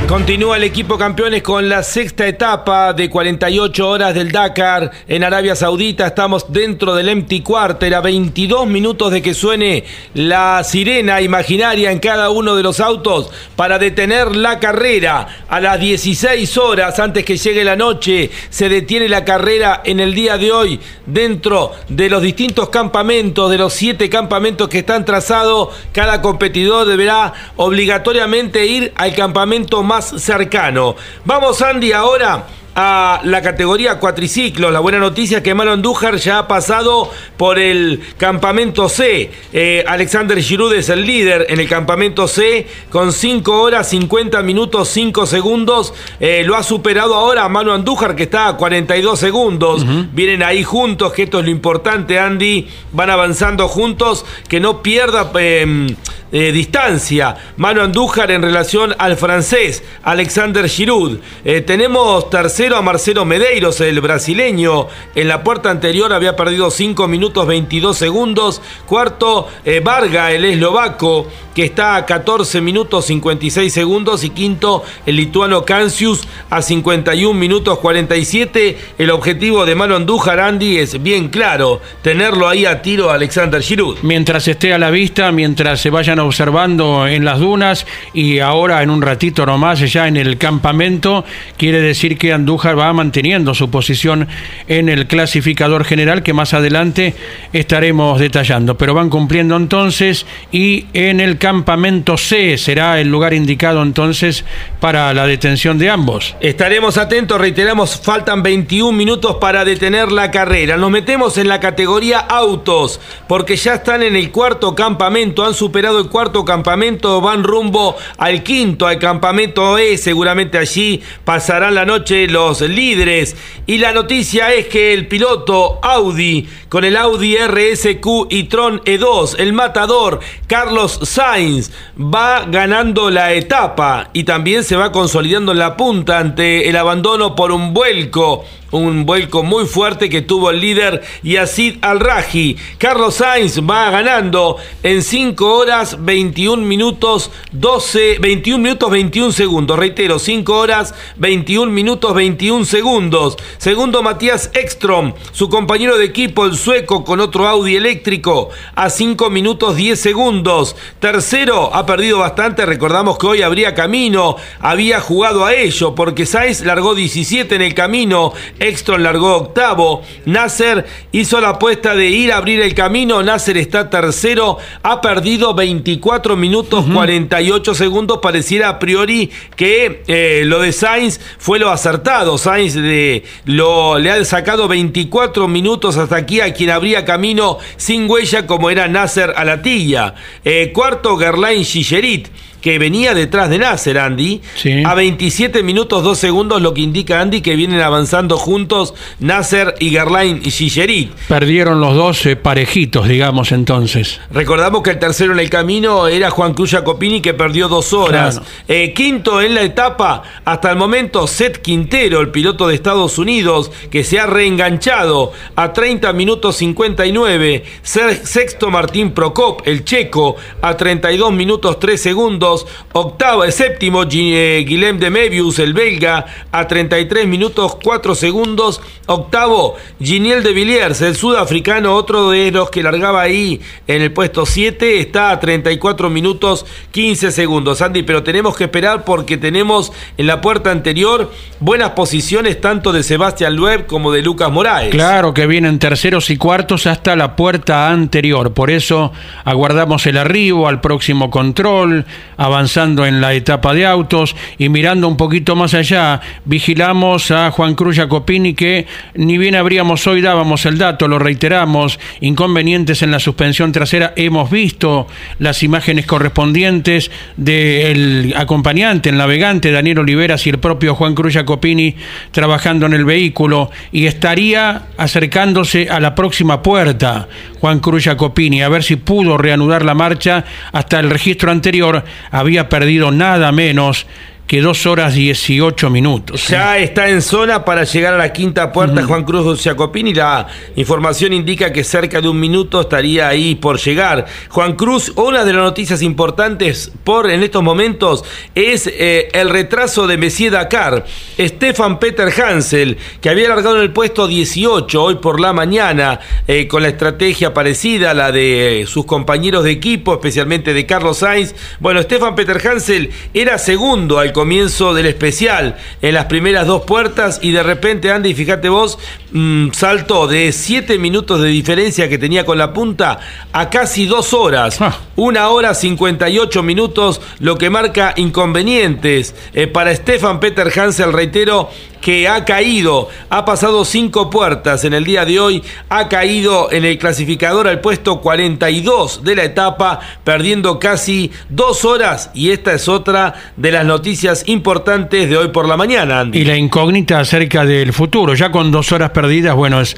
Continúa el equipo campeones con la sexta etapa de 48 horas del Dakar en Arabia Saudita. Estamos dentro del empty quarter a 22 minutos de que suene la sirena imaginaria en cada uno de los autos para detener la carrera. A las 16 horas antes que llegue la noche se detiene la carrera en el día de hoy dentro de los distintos campamentos, de los siete campamentos que están trazados. Cada competidor deberá obligatoriamente ir al campamento más cercano. Vamos, Andy, ahora a la categoría cuatriciclos. La buena noticia es que Mano Andújar ya ha pasado por el campamento C. Eh, Alexander Giroud es el líder en el campamento C con 5 horas 50 minutos 5 segundos. Eh, lo ha superado ahora a Mano Andújar que está a 42 segundos. Vienen ahí juntos, que esto es lo importante, Andy. Van avanzando juntos, que no pierda... Em, eh, distancia. Mano Andújar en relación al francés Alexander Giroud. tenemos tercero a Marcelo Medeiros, el brasileño. En la puerta anterior había perdido 5 minutos 22 segundos. Cuarto, eh, Varga, el eslovaco, que está a 14 minutos 56 segundos. Y quinto, el lituano Cancius a 51 minutos 47. El objetivo de Mano Andújar, Andy, es bien claro: tenerlo ahí a tiro Alexander Giroud. Mientras esté a la vista, mientras se vayan observando en las dunas y ahora en un ratito nomás ya en el campamento, quiere decir que Andújar va manteniendo su posición en el clasificador general que más adelante estaremos detallando. Pero van cumpliendo entonces y en el campamento C será el lugar indicado entonces para la detención de ambos. Estaremos atentos, reiteramos, faltan 21 minutos para detener la carrera. Nos metemos en la categoría autos porque ya están en el cuarto campamento, han superado el cuarto campamento, van rumbo al quinto, al campamento E, seguramente allí pasarán la noche los líderes. Y la noticia es que el piloto Audi, con el Audi RSQ y Tron E2, el matador Carlos Sainz, va ganando la etapa y también se va consolidando en la punta ante el abandono por un vuelco un vuelco muy fuerte que tuvo el líder Yacid Al-Raji. Carlos Sainz va ganando en 5 horas 21 minutos 12, 21 minutos 21 segundos. Reitero, 5 horas 21 minutos 21 segundos. Segundo Matías Ekstrom, su compañero de equipo, el sueco, con otro Audi eléctrico, a 5 minutos 10 segundos. Tercero, ha perdido bastante. Recordamos que hoy habría camino, había jugado a ello, porque Sainz largó 17 en el camino Extron largó octavo. Nasser hizo la apuesta de ir a abrir el camino. Nasser está tercero. Ha perdido 24 minutos 48 segundos. Pareciera a priori que eh, lo de Sainz fue lo acertado. Sainz le ha sacado 24 minutos hasta aquí a quien abría camino sin huella como era Nasser a la tilla. Eh, cuarto, Gerlain Gigerit que venía detrás de Nasser, Andy. A 27 minutos 2 segundos, lo que indica Andy que vienen avanzando juntos Nasser y Gerlain y Gigerit. Perdieron los dos parejitos, digamos, entonces. Recordamos que el tercero en el camino era Juan Cruz Jacopini, que perdió dos horas. Eh, quinto en la etapa, hasta el momento, Seth Quintero, el piloto de Estados Unidos, que se ha reenganchado a 30 minutos 59. Sexto Martín Procop, el checo, a 32 minutos 3 segundos octavo, el séptimo eh, Guillem de Mebius, el belga, a 33 minutos 4 segundos, octavo Giniel de Villiers, el sudafricano, otro de los que largaba ahí en el puesto 7, está a 34 minutos 15 segundos, Andy, pero tenemos que esperar porque tenemos en la puerta anterior buenas posiciones tanto de Sebastián Loeb como de Lucas Moraes. Claro que vienen terceros y cuartos hasta la puerta anterior, por eso aguardamos el arribo al próximo control, avanzando en la etapa de autos y mirando un poquito más allá, vigilamos a Juan Cruz Jacopini que ni bien habríamos hoy dábamos el dato, lo reiteramos, inconvenientes en la suspensión trasera, hemos visto las imágenes correspondientes del acompañante, el navegante Daniel Oliveras y el propio Juan Cruz Jacopini trabajando en el vehículo y estaría acercándose a la próxima puerta Juan Cruz Jacopini a ver si pudo reanudar la marcha. Hasta el registro anterior había perdido nada menos que dos horas 18 minutos. Ya está en zona para llegar a la quinta puerta Juan Cruz Jacopini. La información indica que cerca de un minuto estaría ahí por llegar. Juan Cruz, una de las noticias importantes por en estos momentos es eh, el retraso de Messier Dakar. Stefan Peter Hansel, que había largado en el puesto 18 hoy por la mañana, eh, con la estrategia parecida a la de sus compañeros de equipo, especialmente de Carlos Sainz. Bueno, Stefan Peter Hansel era segundo al comienzo del especial en las primeras dos puertas y de repente Andy, fíjate vos, mm, saltó de 7 minutos de diferencia que tenía con la punta a casi dos horas. Ah. Una hora 58 minutos, lo que marca inconvenientes eh, para Stefan Peter Hansel, reitero, que ha caído, ha pasado cinco puertas en el día de hoy, ha caído en el clasificador al puesto 42 de la etapa, perdiendo casi dos horas y esta es otra de las noticias importantes de hoy por la mañana. Y la incógnita acerca del futuro, ya con dos horas perdidas, bueno, es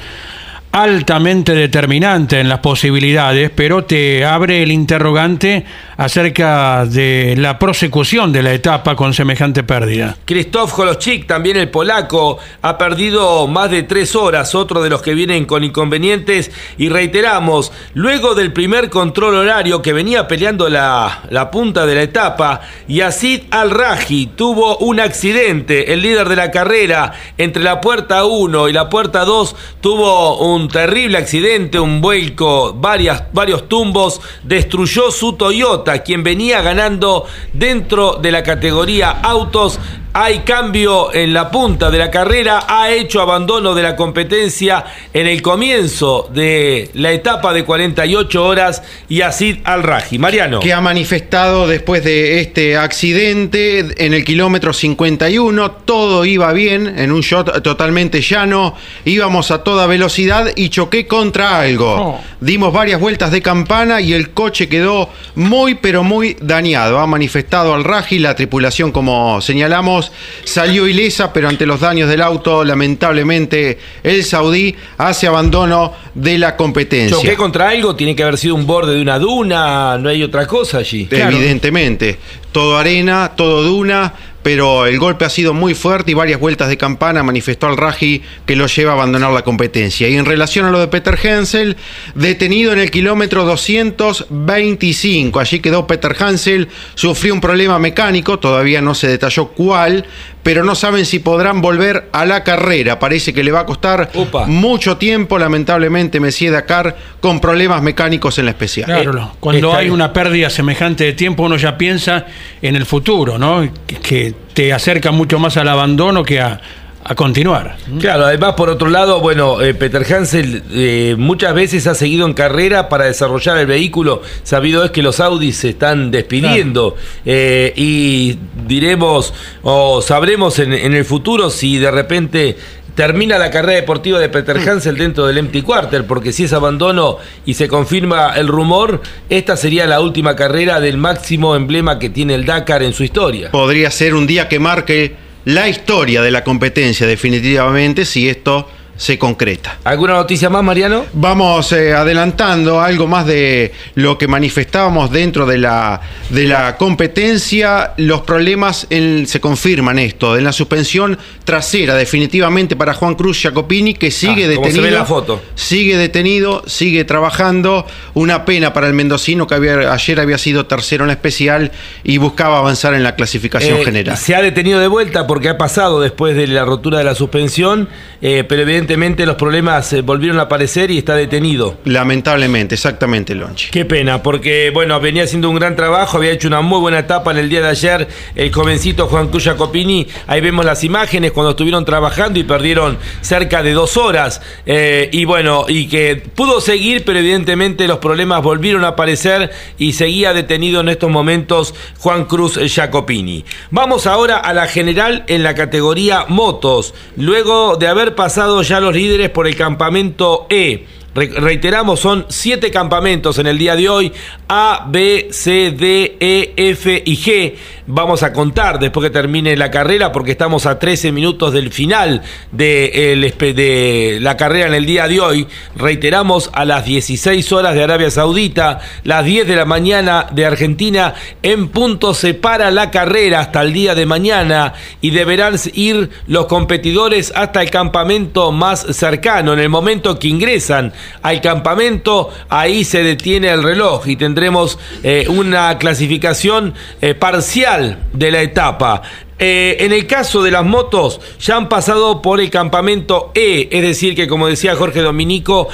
altamente determinante en las posibilidades, pero te abre el interrogante acerca de la prosecución de la etapa con semejante pérdida. Krzysztof Holochik, también el polaco, ha perdido más de tres horas, otro de los que vienen con inconvenientes, y reiteramos, luego del primer control horario que venía peleando la, la punta de la etapa, Yacid Al-Raji tuvo un accidente, el líder de la carrera, entre la puerta 1 y la puerta 2 tuvo un terrible accidente, un vuelco, varias, varios tumbos, destruyó su Toyota Quien venía ganando dentro de la categoría autos hay cambio en la punta de la carrera, ha hecho abandono de la competencia en el comienzo de la etapa de 48 horas y así al Raji. Mariano. Que ha manifestado después de este accidente en el kilómetro 51, todo iba bien, en un shot totalmente llano, íbamos a toda velocidad y choqué contra algo. Oh. Dimos varias vueltas de campana y el coche quedó muy pero muy dañado. Ha manifestado al Raji, la tripulación como señalamos salió ilesa, pero ante los daños del auto, lamentablemente el saudí hace abandono de la competencia. Choqué contra algo, tiene que haber sido un borde de una duna, no hay otra cosa allí. Evidentemente, todo arena, todo duna, pero el golpe ha sido muy fuerte y varias vueltas de campana manifestó al Raji que lo lleva a abandonar la competencia. Y en relación a lo de Peter Hansel, detenido en el kilómetro 225, allí quedó Peter Hansel, sufrió un problema mecánico, todavía no se detalló cuál, pero no saben si podrán volver a la carrera. Parece que le va a costar mucho tiempo, lamentablemente, Messier Dakar, con problemas mecánicos en la especial. Claro, cuando está hay una pérdida semejante de tiempo, uno ya piensa en el futuro, ¿no? Que- Que te acerca mucho más al abandono que a, a continuar. Claro, además por otro lado, bueno, eh, Peter Hansel eh, muchas veces ha seguido en carrera para desarrollar el vehículo. Sabido es que los Audis se están despidiendo eh, y diremos o sabremos en, en el futuro si de repente termina la carrera deportiva de Peter Hansel dentro del Empty Quarter, porque si es abandono y se confirma el rumor, esta sería la última carrera del máximo emblema que tiene el Dakar en su historia. podría ser un día que marque la historia de la competencia definitivamente si esto se concreta. ¿Alguna noticia más, Mariano? Vamos eh, adelantando algo más de lo que manifestábamos dentro de la, de la competencia. Los problemas en- se confirman esto, en la suspensión trasera definitivamente para Juan Cruz Jacopini que sigue Ah, como se detenido. ve la foto. Sigue detenido, sigue trabajando. Una pena para el mendocino que había- ayer había sido tercero en la especial y buscaba avanzar en la clasificación Eh, general. Se ha detenido de vuelta porque ha pasado después de la rotura de la suspensión, eh, pero evidentemente los problemas eh, volvieron a aparecer y está detenido. Lamentablemente, exactamente, Lonchi. Qué pena, porque bueno, venía haciendo un gran trabajo, había hecho una muy buena etapa en el día de ayer, el jovencito Juan Cruz Jacopini, ahí vemos las imágenes cuando estuvieron trabajando y perdieron cerca de dos horas, eh, y bueno, y que pudo seguir, pero evidentemente los problemas volvieron a aparecer y seguía detenido en estos momentos Juan Cruz Jacopini. Vamos ahora a la general en la categoría motos, luego de haber pasado ya los líderes por el campamento E. Re- reiteramos, son siete campamentos en el día de hoy. A, B, C, D, E, F y G. Vamos a contar después que termine la carrera porque estamos a 13 minutos del final de, de la carrera en el día de hoy. Reiteramos a las 16 horas de Arabia Saudita, las 10 de la mañana de Argentina. En punto se para la carrera hasta el día de mañana y deberán ir los competidores hasta el campamento más cercano. En el momento que ingresan al campamento, ahí se detiene el reloj y tendremos eh, una clasificación eh, parcial de la etapa. Eh, en el caso de las motos, ya han pasado por el campamento E, es decir, que como decía Jorge Dominico,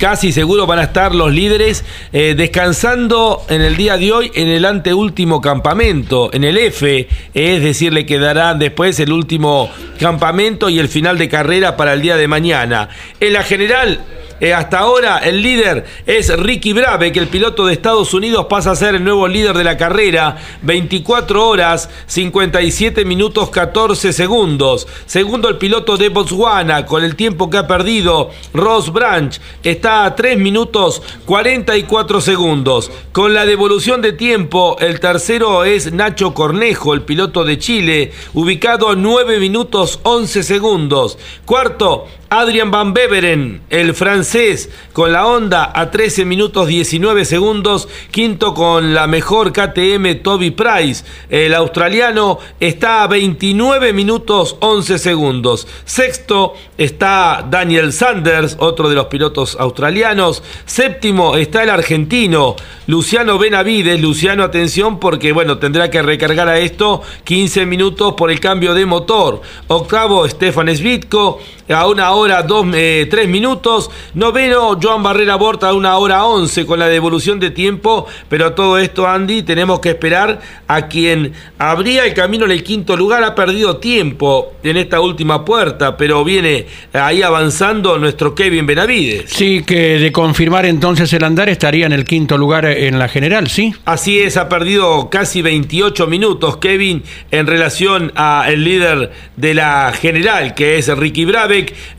casi seguro van a estar los líderes descansando en el día de hoy en el anteúltimo campamento, en el F, es decir, le quedará después el último campamento y el final de carrera para el día de mañana. En la general, eh, hasta ahora el líder es Ricky Brave, que el piloto de Estados Unidos pasa a ser el nuevo líder de la carrera. 24 horas, 57 minutos 14 segundos. Segundo el piloto de Botswana, con el tiempo que ha perdido, Ross Branch, está a 3 minutos 44 segundos. Con la devolución de tiempo, el tercero es Nacho Cornejo, el piloto de Chile, ubicado a 9 minutos 11 segundos. Cuarto, Adrian Van Beveren, el francés, con la Honda a 13 minutos 19 segundos. Quinto con la mejor KTM Toby Price. El australiano está a 29 minutos 11 segundos. Sexto está Daniel Sanders, otro de los pilotos australianos. Séptimo está el argentino Luciano Benavides. Luciano, atención porque bueno, tendrá que recargar a esto 15 minutos por el cambio de motor. Octavo, Stefan Svitko. A una hora dos, eh, tres minutos. Noveno, Joan Barrera Borta a una hora once con la devolución de tiempo. Pero todo esto, Andy, tenemos que esperar a quien abría el camino en el quinto lugar. Ha perdido tiempo en esta última puerta, pero viene ahí avanzando nuestro Kevin Benavides. Sí, que de confirmar entonces el andar estaría en el quinto lugar en la general, ¿sí? Así es, ha perdido casi 28 minutos Kevin en relación al líder de la general, que es Ricky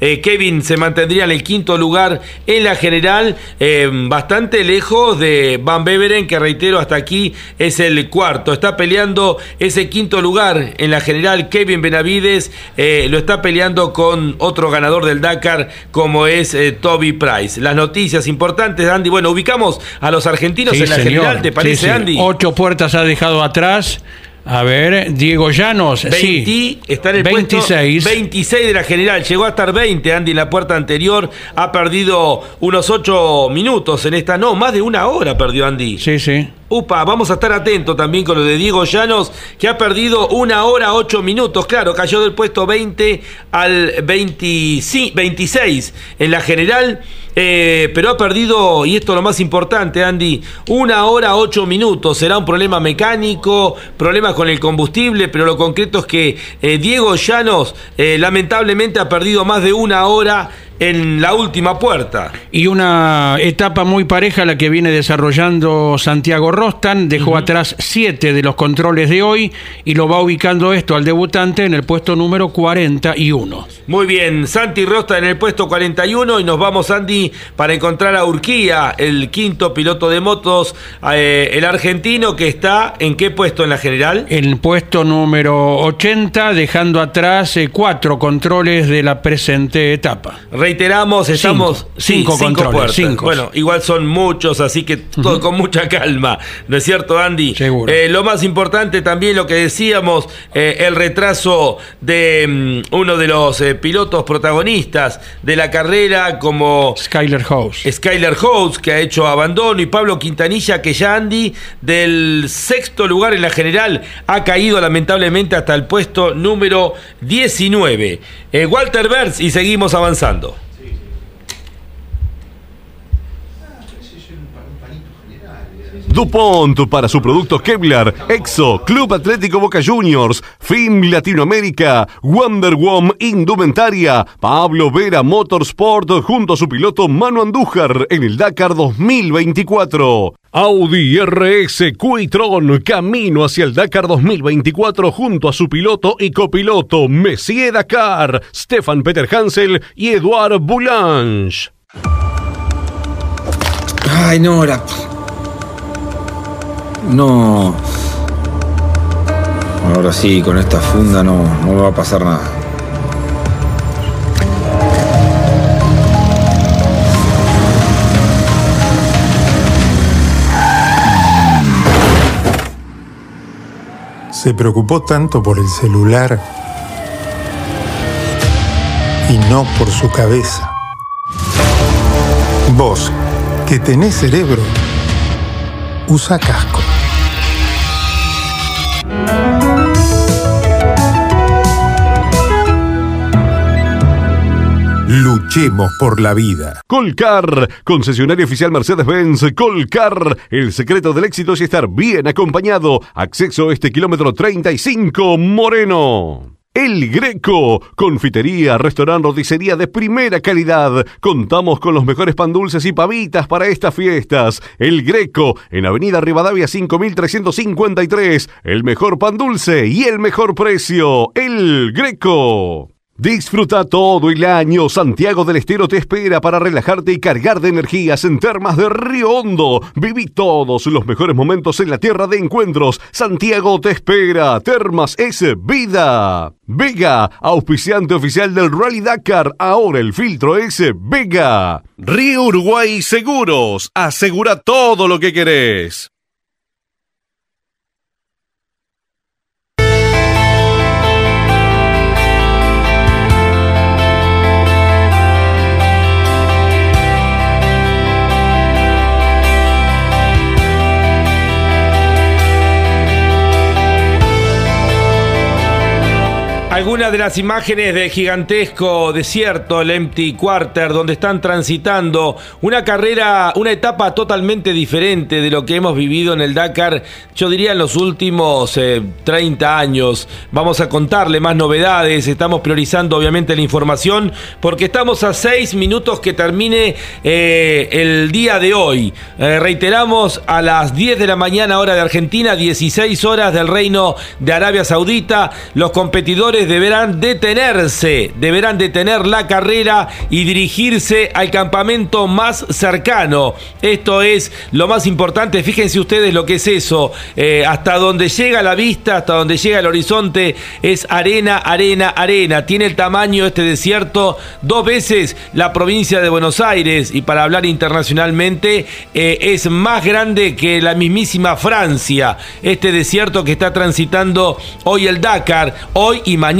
Eh, Kevin se mantendría en el quinto lugar en la general, eh, bastante lejos de Van Beveren, que reitero, hasta aquí es el cuarto. Está peleando ese quinto lugar en la general. Kevin Benavides eh, lo está peleando con otro ganador del Dakar, como es Toby Price. Las noticias importantes, Andy. Bueno, ubicamos a los argentinos en la general, ¿te parece, Andy? Ocho puertas ha dejado atrás. A ver, Diego Llanos, sí. Está en el 26. 26 de la general. Llegó a estar 20, Andy, en la puerta anterior. Ha perdido unos 8 minutos en esta. No, más de una hora perdió Andy. Sí, sí. Upa, vamos a estar atentos también con lo de Diego Llanos, que ha perdido una hora ocho minutos. Claro, cayó del puesto 20 al 26 en la general, eh, pero ha perdido, y esto es lo más importante, Andy, una hora ocho minutos. Será un problema mecánico, problemas con el combustible, pero lo concreto es que eh, Diego Llanos eh, lamentablemente ha perdido más de una hora en la última puerta. Y una etapa muy pareja la que viene desarrollando Santiago Rostan, dejó atrás siete de los controles de hoy y lo va ubicando esto al debutante en el puesto número 41. Muy bien, Santi Rostan en el puesto 41 y nos vamos Andy para encontrar a Urquía, el quinto piloto de motos, eh, el argentino que está en qué puesto en la general? En el puesto número 80, dejando atrás eh, cuatro controles de la presente etapa reiteramos, estamos cinco, cinco Bueno, igual son muchos, así que todo con mucha calma, ¿no es cierto, Andy? Seguro. Eh, lo más importante también lo que decíamos, eh, el retraso de mm, uno de los eh, pilotos protagonistas de la carrera, como Skyler House. Skyler House, que ha hecho abandono, y Pablo Quintanilla, que ya Andy, del sexto lugar en la general, ha caído lamentablemente hasta el puesto número 19. Walter Berz, y seguimos avanzando. DuPont para su producto Kevlar, Exo, Club Atlético Boca Juniors, FIM Latinoamérica, Wonder Woman Indumentaria, Pablo Vera Motorsport junto a su piloto Manu Andújar en el Dakar 2024. Audi RS Quitron camino hacia el Dakar 2024 junto a su piloto y copiloto Messier Dakar, Stefan Peter Hansel y Eduard Boulange. Ay, no, la... No. Ahora sí, con esta funda no, no va a pasar nada. Se preocupó tanto por el celular y no por su cabeza. Vos, que tenés cerebro, usa casco. Luchemos por la vida. Colcar, concesionario oficial Mercedes-Benz. Colcar, el secreto del éxito es estar bien acompañado. Acceso a este kilómetro 35, Moreno. El Greco, confitería, restaurante, roticería de primera calidad. Contamos con los mejores pan dulces y pavitas para estas fiestas. El Greco, en Avenida Rivadavia 5353. El mejor pan dulce y el mejor precio. El Greco. Disfruta todo el año. Santiago del Estero te espera para relajarte y cargar de energías en Termas de Río Hondo. Viví todos los mejores momentos en la tierra de encuentros. Santiago te espera. Termas es vida. Vega, auspiciante oficial del Rally Dakar. Ahora el filtro es Vega. Río Uruguay Seguros. Asegura todo lo que querés. Algunas de las imágenes de gigantesco desierto, el Empty Quarter, donde están transitando una carrera, una etapa totalmente diferente de lo que hemos vivido en el Dakar, yo diría en los últimos eh, 30 años. Vamos a contarle más novedades, estamos priorizando obviamente la información porque estamos a 6 minutos que termine eh, el día de hoy. Eh, reiteramos a las 10 de la mañana hora de Argentina, 16 horas del Reino de Arabia Saudita, los competidores deberán detenerse, deberán detener la carrera y dirigirse al campamento más cercano. Esto es lo más importante. Fíjense ustedes lo que es eso. Eh, hasta donde llega la vista, hasta donde llega el horizonte, es arena, arena, arena. Tiene el tamaño este desierto dos veces la provincia de Buenos Aires y para hablar internacionalmente eh, es más grande que la mismísima Francia. Este desierto que está transitando hoy el Dakar, hoy y mañana.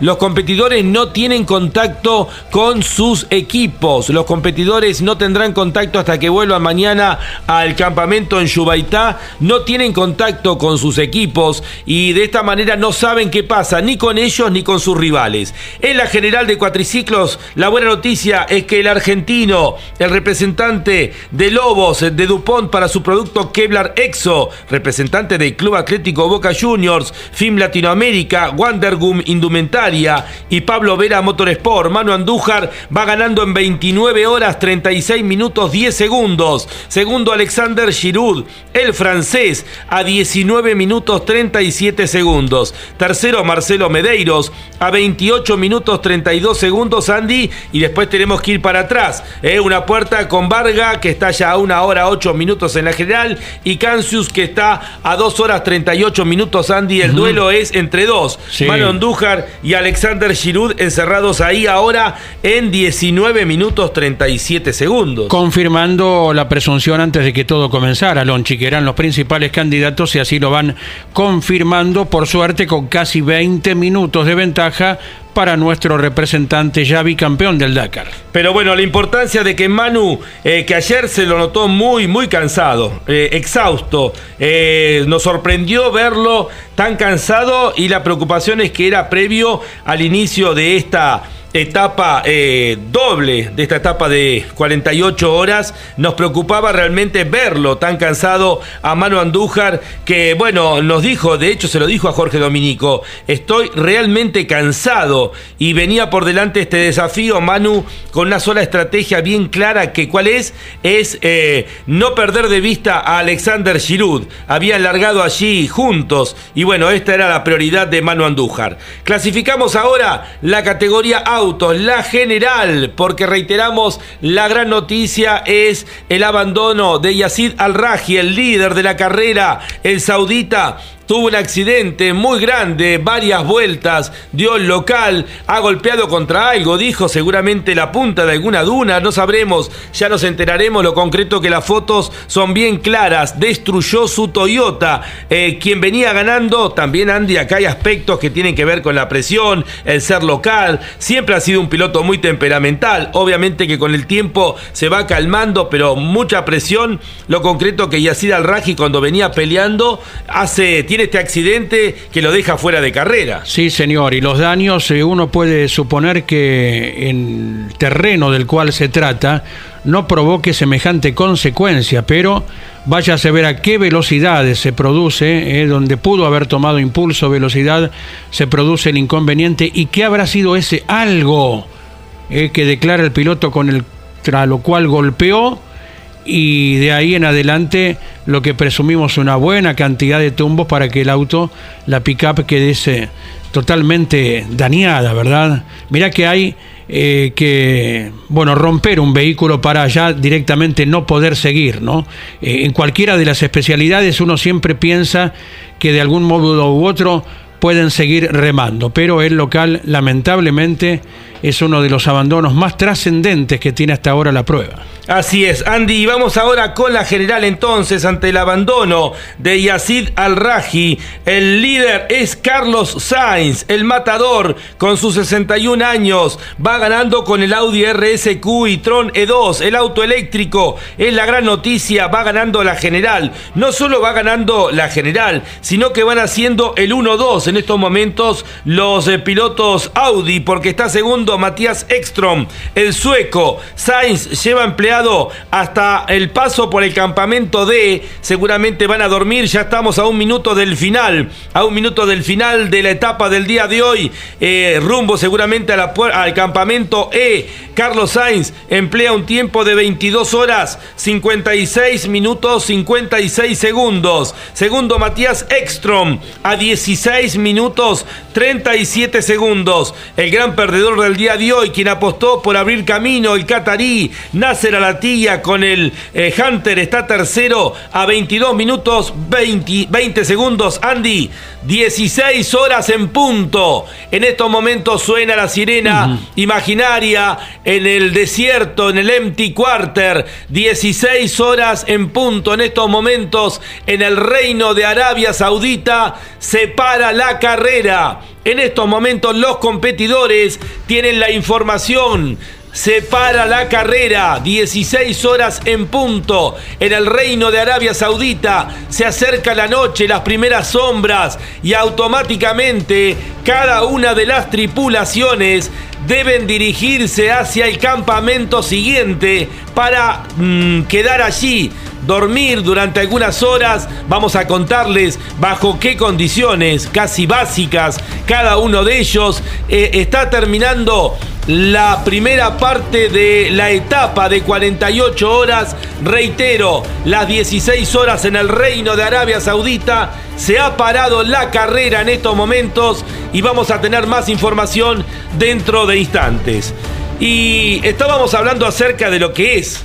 Los competidores no tienen contacto con sus equipos. Los competidores no tendrán contacto hasta que vuelvan mañana al campamento en Yubaitá. No tienen contacto con sus equipos y de esta manera no saben qué pasa ni con ellos ni con sus rivales. En la general de cuatriciclos, la buena noticia es que el argentino, el representante de Lobos de Dupont para su producto Kevlar Exo, representante del Club Atlético Boca Juniors, FIM Latinoamérica, Wandergum Indumentaria y Pablo Vera Motorsport. Manu Andújar va ganando en 29 horas 36 minutos 10 segundos. Segundo Alexander Giroud, el francés, a 19 minutos 37 segundos. Tercero Marcelo Medeiros, a 28 minutos 32 segundos Andy. Y después tenemos que ir para atrás. ¿eh? Una puerta con Varga que está ya a una hora 8 minutos en la general. Y Cancius que está a 2 horas 38 minutos Andy. El duelo es entre dos. Sí. Manu Andújar y Alexander Giroud encerrados ahí ahora en 19 minutos 37 segundos. Confirmando la presunción antes de que todo comenzara, Lonchi, que eran los principales candidatos y así lo van confirmando, por suerte, con casi 20 minutos de ventaja para nuestro representante ya bicampeón del Dakar. Pero bueno, la importancia de que Manu, eh, que ayer se lo notó muy, muy cansado, eh, exhausto, eh, nos sorprendió verlo tan cansado y la preocupación es que era previo al inicio de esta etapa eh, doble, de esta etapa de 48 horas, nos preocupaba realmente verlo tan cansado a Manu Andújar, que bueno, nos dijo, de hecho se lo dijo a Jorge Dominico, estoy realmente cansado y venía por delante este desafío, Manu, con una sola estrategia bien clara, que cuál es, es eh, no perder de vista a Alexander Giroud, habían largado allí juntos y bueno, esta era la prioridad de Manu Andújar. Clasificamos ahora la categoría la general, porque reiteramos, la gran noticia es el abandono de Yacid Al-Raji, el líder de la carrera, el saudita tuvo un accidente muy grande, varias vueltas, dio el local, ha golpeado contra algo, dijo seguramente la punta de alguna duna, no sabremos, ya nos enteraremos lo concreto que las fotos son bien claras, destruyó su Toyota, eh, quien venía ganando, también Andy, acá hay aspectos que tienen que ver con la presión, el ser local, siempre ha sido un piloto muy temperamental, obviamente que con el tiempo se va calmando, pero mucha presión, lo concreto que Yacid Al-Raji cuando venía peleando hace tiene este accidente que lo deja fuera de carrera. Sí, señor, y los daños eh, uno puede suponer que en el terreno del cual se trata no provoque semejante consecuencia, pero váyase a ver a qué velocidades se produce, eh, donde pudo haber tomado impulso, velocidad, se produce el inconveniente y qué habrá sido ese algo eh, que declara el piloto con el tras lo cual golpeó y de ahí en adelante lo que presumimos una buena cantidad de tumbos para que el auto, la pickup quedase totalmente dañada, ¿verdad? Mira que hay eh, que, bueno, romper un vehículo para ya directamente no poder seguir, ¿no? Eh, en cualquiera de las especialidades uno siempre piensa que de algún modo u otro pueden seguir remando, pero el local lamentablemente es uno de los abandonos más trascendentes que tiene hasta ahora la prueba. Así es, Andy, vamos ahora con la general entonces ante el abandono de Yacid Al-Raji. El líder es Carlos Sainz, el matador con sus 61 años, va ganando con el Audi RSQ y Tron E2, el auto eléctrico, es la gran noticia, va ganando la general. No solo va ganando la general, sino que van haciendo el 1-2 en estos momentos los eh, pilotos Audi, porque está segundo Matías Ekstrom, el sueco. Sainz lleva empleado hasta el paso por el campamento D. Seguramente van a dormir. Ya estamos a un minuto del final. A un minuto del final de la etapa del día de hoy. Eh, rumbo seguramente al campamento E. Carlos Sainz emplea un tiempo de 22 horas 56 minutos 56 segundos. Segundo Matías Ekstrom a 16 minutos 37 segundos. El gran perdedor del día de hoy, quien apostó por abrir camino, el catarí Nasser Alatilla con el eh, Hunter está tercero a 22 minutos 20, 20 segundos. Andy, 16 horas en punto. En estos momentos suena la sirena imaginaria en el desierto, en el empty quarter. 16 horas en punto. En estos momentos, en el reino de Arabia Saudita, se para la carrera. En estos momentos, los competidores tienen la información. Se para la carrera, 16 horas en punto, en el reino de Arabia Saudita, se acerca la noche, las primeras sombras y automáticamente cada una de las tripulaciones deben dirigirse hacia el campamento siguiente para mm, quedar allí dormir durante algunas horas. Vamos a contarles bajo qué condiciones, casi básicas, cada uno de ellos eh, está terminando la primera parte de la etapa de 48 horas. Reitero, las 16 horas en el Reino de Arabia Saudita. Se ha parado la carrera en estos momentos y vamos a tener más información dentro de instantes. Y estábamos hablando acerca de lo que es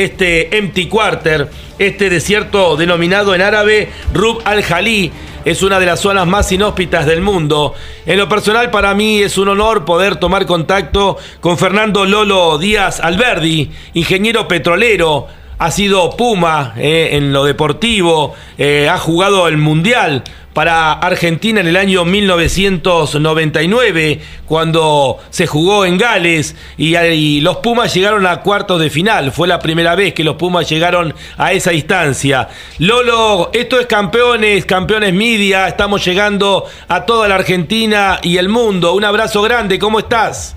este empty quarter, este desierto denominado en árabe Rub al-Jalí, es una de las zonas más inhóspitas del mundo. En lo personal para mí es un honor poder tomar contacto con Fernando Lolo Díaz Alberdi, ingeniero petrolero, ha sido Puma eh, en lo deportivo, eh, ha jugado el Mundial para Argentina en el año 1999, cuando se jugó en Gales y, los Pumas llegaron a cuartos de final. Fue la primera vez que los Pumas llegaron a esa instancia. Lolo, esto es campeones, campeones media, estamos llegando a toda la Argentina y el mundo. Un abrazo grande, ¿cómo estás?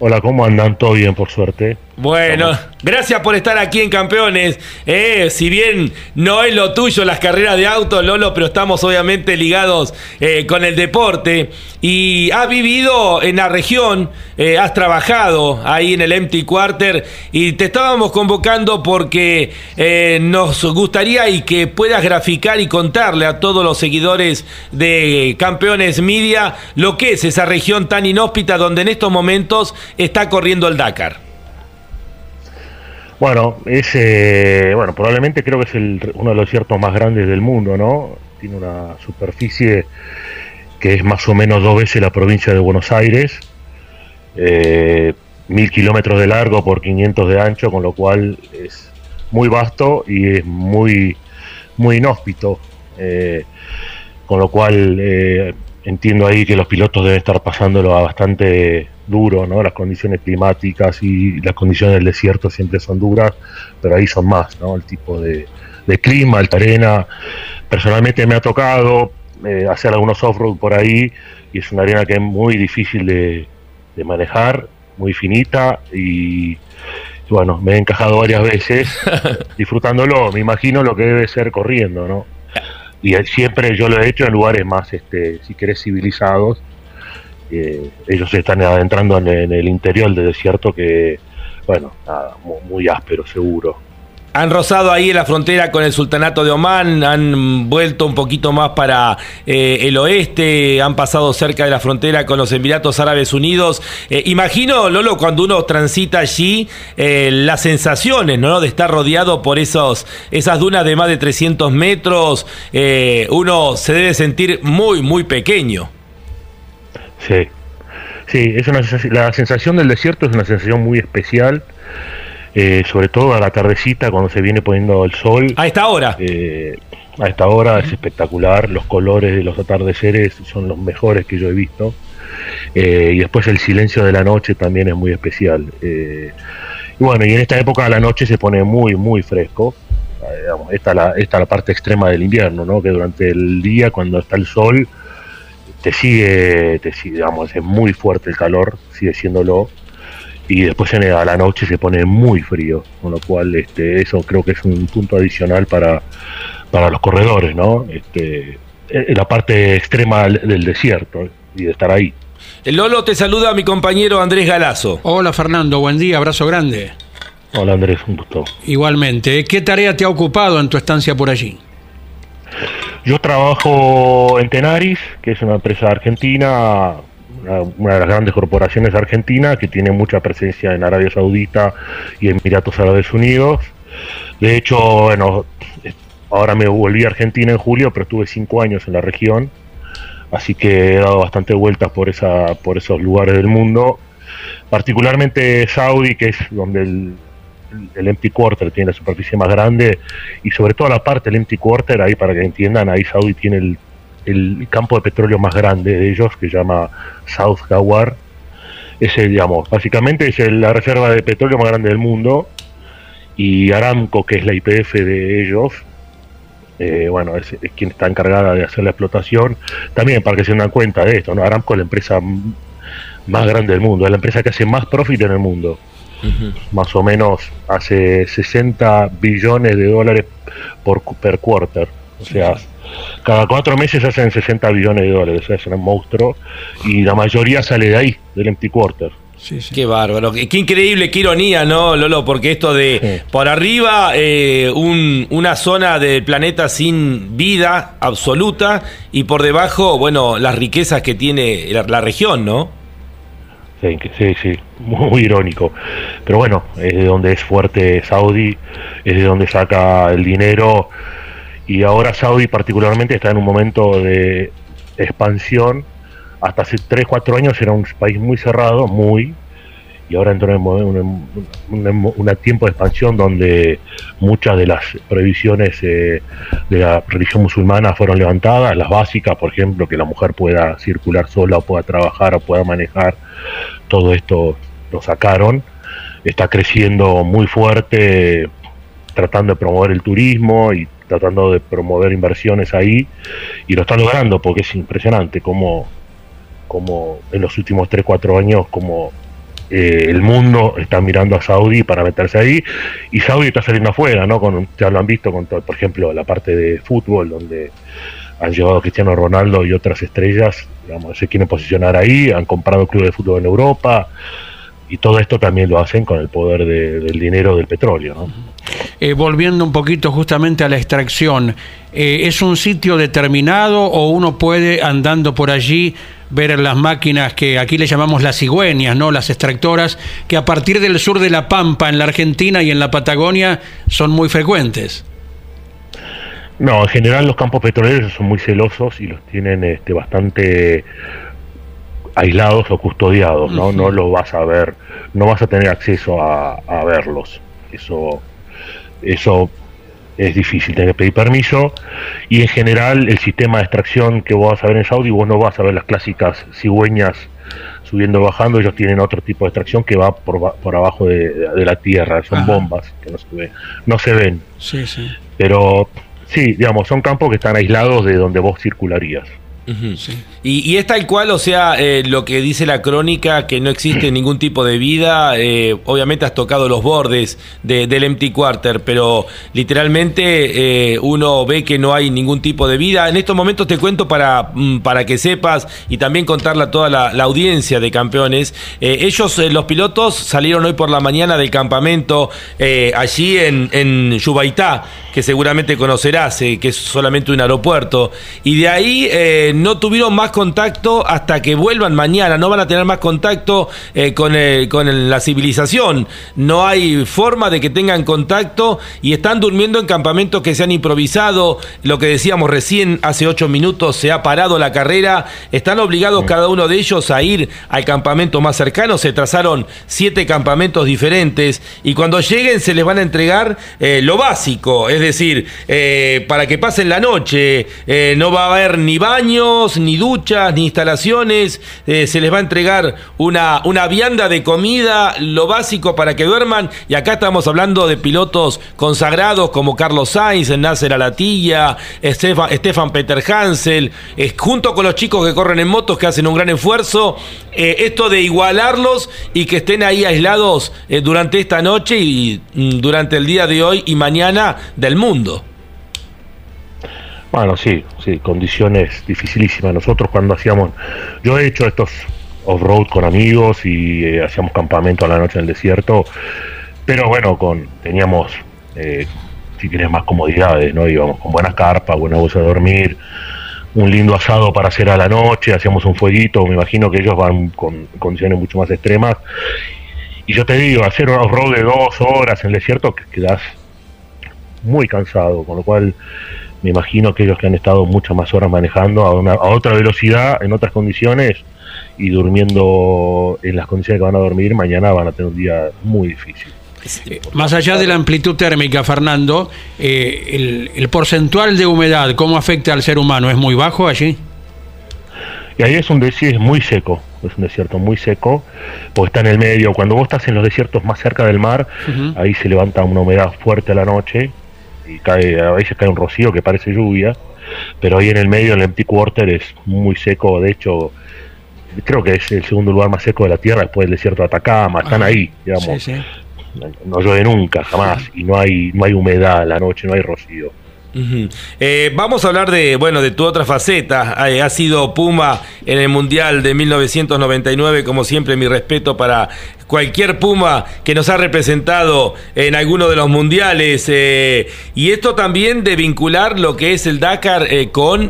Hola, ¿cómo andan? Todo bien, por suerte. Bueno, gracias por estar aquí en Campeones. Eh, si bien no es lo tuyo las carreras de auto, Lolo, pero estamos obviamente ligados eh, con el deporte. Y has vivido en la región, eh, has trabajado ahí en el Empty Quarter y te estábamos convocando porque nos gustaría y que puedas graficar y contarle a todos los seguidores de Campeones Media lo que es esa región tan inhóspita donde en estos momentos está corriendo el Dakar. Bueno, es, bueno, probablemente creo que es el, uno de los desiertos más grandes del mundo, ¿no? Tiene una superficie que es más o menos dos veces la provincia de Buenos Aires, eh, mil kilómetros de largo por 500 de ancho, con lo cual es muy vasto y es muy, muy inhóspito, eh, con lo cual eh, entiendo ahí que los pilotos deben estar pasándolo a bastante duro, ¿no? Las condiciones climáticas y las condiciones del desierto siempre son duras, pero ahí son más, ¿no? El tipo de, clima, alta arena. Personalmente me ha tocado eh, hacer algunos off-road por ahí y es una arena que es muy difícil de, manejar, muy finita y bueno, me he encajado varias veces *laughs* disfrutándolo, me imagino lo que debe ser corriendo, ¿no? Y siempre yo lo he hecho en lugares más, este, si querés, civilizados, ellos están adentrando en, el interior del desierto que, bueno, muy, áspero, seguro. Han rozado ahí en la frontera con el Sultanato de Omán, han vuelto un poquito más para eh, el oeste, han pasado cerca de la frontera con los Emiratos Árabes Unidos. Eh, imagino, Lolo, cuando uno transita allí, eh, las sensaciones, ¿no? De estar rodeado por esos, esas dunas de más de 300 metros, uno se debe sentir muy, muy pequeño. Sí, Sí, es una sensación- la sensación del desierto es una sensación muy especial, eh, sobre todo a la tardecita cuando se viene poniendo el sol. A esta hora. Eh, a esta hora es espectacular, los colores de los atardeceres son los mejores que yo he visto. Eh, y después el silencio de la noche también es muy especial. Eh, y bueno, y en esta época la noche se pone muy, muy fresco. Eh, digamos, esta, la, esta la parte extrema del invierno, ¿no? que durante el día, cuando está el sol, te sigue, te sigue, digamos, es muy fuerte el calor, sigue siéndolo. Y después en, a la noche se pone muy frío, con lo cual este, eso creo que es un punto adicional para, para los corredores, ¿no? Este, en la parte extrema del del desierto y de estar ahí. El Lolo te saluda mi compañero Andrés Galazo. Hola Fernando, buen día, abrazo grande. Hola Andrés, un gusto. Igualmente, ¿qué tarea te ha ocupado en tu estancia por allí? Yo trabajo en Tenaris, que es una empresa argentina, una, de las grandes corporaciones argentinas que tiene mucha presencia en Arabia Saudita y Emiratos Árabes Unidos. De hecho, bueno, ahora me volví a Argentina en julio, pero estuve cinco años en la región, así que he dado bastante vueltas por, esa, por esos lugares del mundo, particularmente Saudi, que es donde el, el empty quarter tiene la superficie más grande y sobre todo la parte del empty quarter, ahí para que entiendan, ahí Saudi tiene el, el campo de petróleo más grande de ellos, que se llama South Gawar. Ese, digamos, básicamente es la reserva de petróleo más grande del mundo y Aramco, que es la IPF de ellos, eh, bueno, es, quien está encargada de hacer la explotación. También para que se den cuenta de esto, ¿no? Aramco es la empresa más grande del mundo, es la empresa que hace más profit en el mundo más o menos hace 60 billones de dólares por per quarter. O sea, cada cuatro meses hacen 60 billones de dólares, o sea, es un monstruo. Y la mayoría sale de ahí, del empty quarter. Qué bárbaro, qué, qué increíble, qué ironía, ¿no, Lolo? Porque esto de por arriba, eh, un- una zona del planeta sin vida absoluta y por debajo, bueno, las riquezas que tiene la, la región, ¿no? Sí, sí, muy irónico. Pero bueno, es de donde es fuerte Saudi, es de donde saca el dinero. Y ahora Saudi particularmente está en un momento de expansión. Hasta hace 3, 4 años era un país muy cerrado, muy. Y ahora entró en un, un- tiempo de expansión donde muchas de las prohibiciones eh, de la religión musulmana fueron levantadas, las básicas, por ejemplo, que la mujer pueda circular sola o pueda trabajar o pueda manejar, todo esto lo sacaron. Está creciendo muy fuerte, tratando de promover el turismo y tratando de promover inversiones ahí, y lo está logrando porque es impresionante como, como en los últimos 3, 4 años, como eh, el mundo está mirando a Saudi para meterse ahí y Saudi está saliendo afuera, ¿no? Ya lo han visto con, por ejemplo, la parte de fútbol donde han llevado a Cristiano Ronaldo y otras estrellas, digamos, se quieren posicionar ahí, han comprado clubes de fútbol en Europa y todo esto también lo hacen con el poder de- del dinero del petróleo, ¿no? Eh, volviendo un poquito justamente a la extracción, eh, ¿es un sitio determinado o uno puede andando por allí ver las máquinas que aquí le llamamos las cigüeñas, ¿no? las extractoras, que a partir del sur de la Pampa, en la Argentina y en la Patagonia, son muy frecuentes? No, en general los campos petroleros son muy celosos y los tienen este, bastante aislados o custodiados, ¿no? No los vas a ver, no vas a tener acceso a, a verlos. Eso, eso es difícil, tener que pedir permiso. Y en general el sistema de extracción que vos vas a ver en Saudi, vos no vas a ver las clásicas cigüeñas subiendo o bajando, ellos tienen otro tipo de extracción que va por, por abajo de, de la tierra, son Ajá. bombas que no se ven, no se ven. Sí, sí. Pero sí, digamos, son campos que están aislados de donde vos circularías. Y, y es tal cual, o sea, eh, lo que dice la crónica, que no existe *clears throat* ningún tipo de vida. eh, obviamente has tocado los bordes de- del empty quarter, pero literalmente eh, uno ve que no hay ningún tipo de vida. En estos momentos te cuento para, mm, para que sepas y también contarle a toda la, la audiencia de campeones. ellos, los pilotos, salieron hoy por la mañana del campamento allí en, en Yubaitá, que seguramente conocerás, eh, que es solamente un aeropuerto. Y de ahí eh, no tuvieron más contacto hasta que vuelvan mañana, no van a tener más contacto eh, con, el- con el- la civilización, no hay forma de que tengan contacto y están durmiendo en campamentos que se han improvisado, lo que decíamos recién hace ocho minutos, se ha parado la carrera, están obligados cada uno de ellos a ir al campamento más cercano, se trazaron siete campamentos diferentes y cuando lleguen se les van a entregar lo básico, es decir, eh, para que pasen la noche, eh, no va a haber ni baños, ni duchas, ni instalaciones, eh, se les va a entregar una, una vianda de comida, lo básico para que duerman. Y acá estamos hablando de pilotos consagrados como Carlos Sainz, Nasser Alatilla, Stefan, Stefan Peter Hansel, junto con los chicos que corren en motos que hacen un gran esfuerzo, esto de igualarlos y que estén ahí aislados durante esta noche y mm, durante el día de hoy y mañana mundo. Bueno, sí, sí, condiciones dificilísimas. Nosotros cuando hacíamos, yo he hecho estos off-road con amigos y eh, hacíamos campamento a la noche en el desierto, pero bueno, con teníamos, eh, si querés, más comodidades, ¿no? Íbamos con buenas carpas, buena bolsa de dormir, un lindo asado para hacer a la noche, hacíamos un fueguito, me imagino que ellos van con condiciones mucho más extremas. Y yo te digo, hacer un off-road de dos horas en el desierto, que quedas muy cansado, con lo cual me imagino que ellos que han estado muchas más horas manejando a, una, a otra velocidad, en otras condiciones, y durmiendo en las condiciones que van a dormir, mañana van a tener un día muy difícil. Más allá de la amplitud térmica, Fernando, eh, el, el porcentual de humedad, ¿cómo afecta al ser humano? ¿Es muy bajo allí? Y ahí es un desierto muy seco, es un desierto muy seco, porque está en el medio. Cuando vos estás en los desiertos más cerca del mar, ahí se levanta una humedad fuerte a la noche y cae, a veces cae un rocío que parece lluvia, pero ahí en el medio, en el empty quarter, es muy seco. De hecho, creo que es el segundo lugar más seco de la Tierra después del desierto de Atacama. Están Ajá. ahí, digamos. Sí, sí. No, llueve nunca, jamás, y no hay, no hay humedad a la noche, no hay rocío. Eh, vamos a hablar de, bueno, de tu otra faceta. Eh, has sido Puma en el Mundial de 1999, como siempre, mi respeto para cualquier Puma que nos ha representado en alguno de los mundiales. eh, y esto también de vincular lo que es el Dakar con,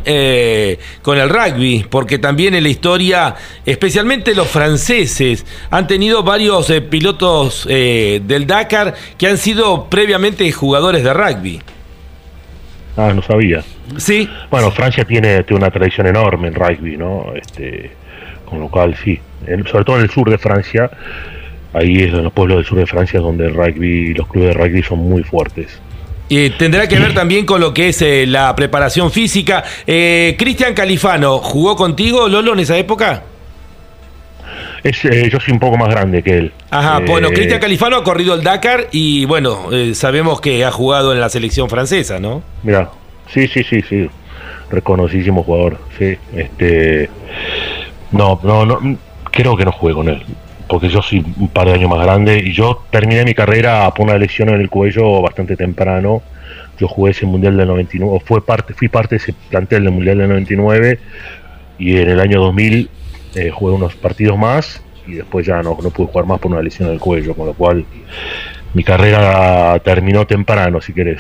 con el rugby, porque también en la historia, especialmente los franceses, han tenido varios pilotos del Dakar que han sido previamente jugadores de rugby. Ah, no sabía. Sí. Bueno, Francia tiene, tiene una tradición enorme en rugby, ¿no? Este, con lo cual, sí. En- sobre todo en el sur de Francia, ahí es en los pueblos del sur de Francia donde el rugby, los clubes de rugby son muy fuertes. Y tendrá que ver también con lo que es eh, la preparación física. Eh, Cristian Califano, ¿jugó contigo, Lolo, en esa época? Es, eh, yo soy un poco más grande que él. Ajá, Eh, bueno, Cristian Califano ha corrido el Dakar y bueno, eh, sabemos que ha jugado en la selección francesa, ¿no? Mira, sí, sí, sí, sí. Reconocidísimo jugador, sí. Este, no, no, no, creo que no jugué con él, porque yo soy un par de años más grande y yo terminé mi carrera por una lesión en el cuello bastante temprano. Yo jugué ese mundial del 99, o fue parte, fui parte de ese plantel del mundial del 99 y en el año 2000 eh, jugué unos partidos más y después ya no, no pude jugar más por una lesión en el cuello, con lo cual mi carrera terminó temprano, si querés.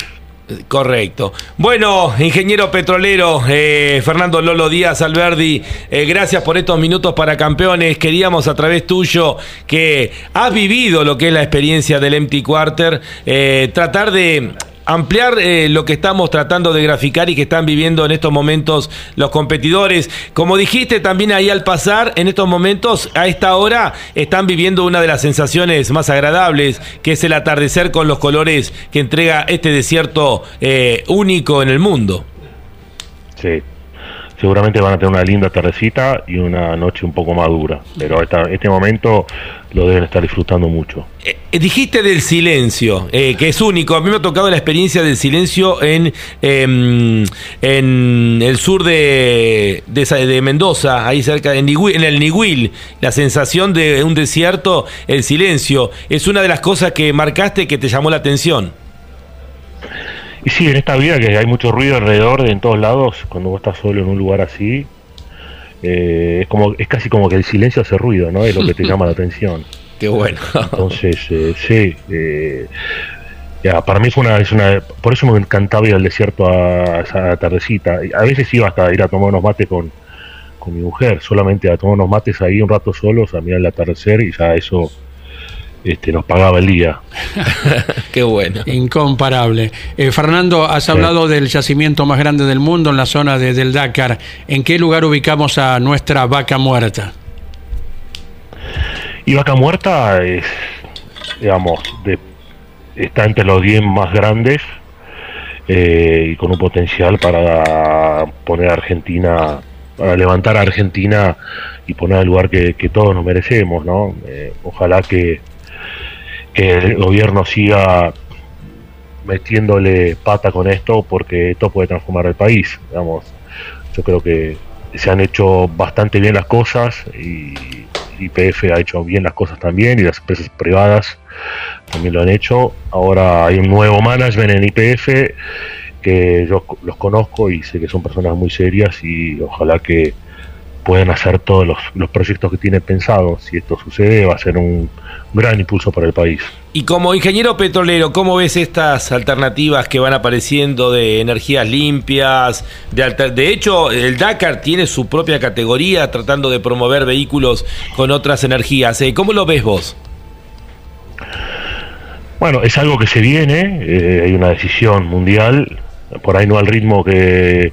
Correcto. Bueno, ingeniero petrolero eh, Fernando Lolo Díaz Alberdi, eh, gracias por estos minutos para campeones. Queríamos a través tuyo que has vivido lo que es la experiencia del Empty Quarter, eh, tratar de ampliar eh, lo que estamos tratando de graficar y que están viviendo en estos momentos los competidores. Como dijiste también ahí al pasar, en estos momentos, a esta hora, están viviendo una de las sensaciones más agradables, que es el atardecer con los colores que entrega este desierto eh, único en el mundo. Sí, seguramente van a tener una linda tardecita y una noche un poco más dura, pero esta, este momento lo deben estar disfrutando mucho. Eh, dijiste del silencio, eh, que es único. A mí me ha tocado la experiencia del silencio en, em, en el sur de, de, de Mendoza, ahí cerca, en, en el Niguil. La sensación de un desierto, el silencio, es una de las cosas que marcaste que te llamó la atención. Y sí, en esta vida que hay mucho ruido alrededor, de en todos lados, cuando vos estás solo en un lugar así, eh, es como es casi como que el silencio hace ruido, ¿no? Es lo que te *laughs* llama la atención. Qué bueno. Entonces, eh, sí, eh, ya, para mí fue una, es una, por eso me encantaba ir al desierto a, a esa tardecita. A veces iba hasta ir a tomar unos mates con, con mi mujer, solamente a tomar unos mates ahí un rato solos, a mirar el atardecer y ya eso este, nos pagaba el día. *laughs* Qué bueno. Incomparable. Eh, Fernando, has hablado del yacimiento más grande del mundo en la zona de- del Dakar. ¿En qué lugar ubicamos a nuestra vaca muerta? Y Vaca Muerta es, digamos, de- está entre los 10 más grandes eh, y con un potencial para poner a Argentina, para levantar a Argentina y poner al lugar que, que todos nos merecemos, ¿no? Eh, ojalá que, que el gobierno siga metiéndole pata con esto porque esto puede transformar el país, digamos. Yo creo que se han hecho bastante bien las cosas y IPF ha hecho bien las cosas también y las empresas privadas también lo han hecho. Ahora hay un nuevo management en IPF que yo los conozco y sé que son personas muy serias y ojalá que puedan hacer todos los, los proyectos que tienen pensados. Si esto sucede va a ser un gran impulso para el país. Y como ingeniero petrolero, ¿cómo ves estas alternativas que van apareciendo de energías limpias? De, alter- de hecho, el Dakar tiene su propia categoría tratando de promover vehículos con otras energías. Eh, ¿Cómo lo ves vos? Bueno, es algo que se viene, eh, hay una decisión mundial, por ahí no al ritmo que,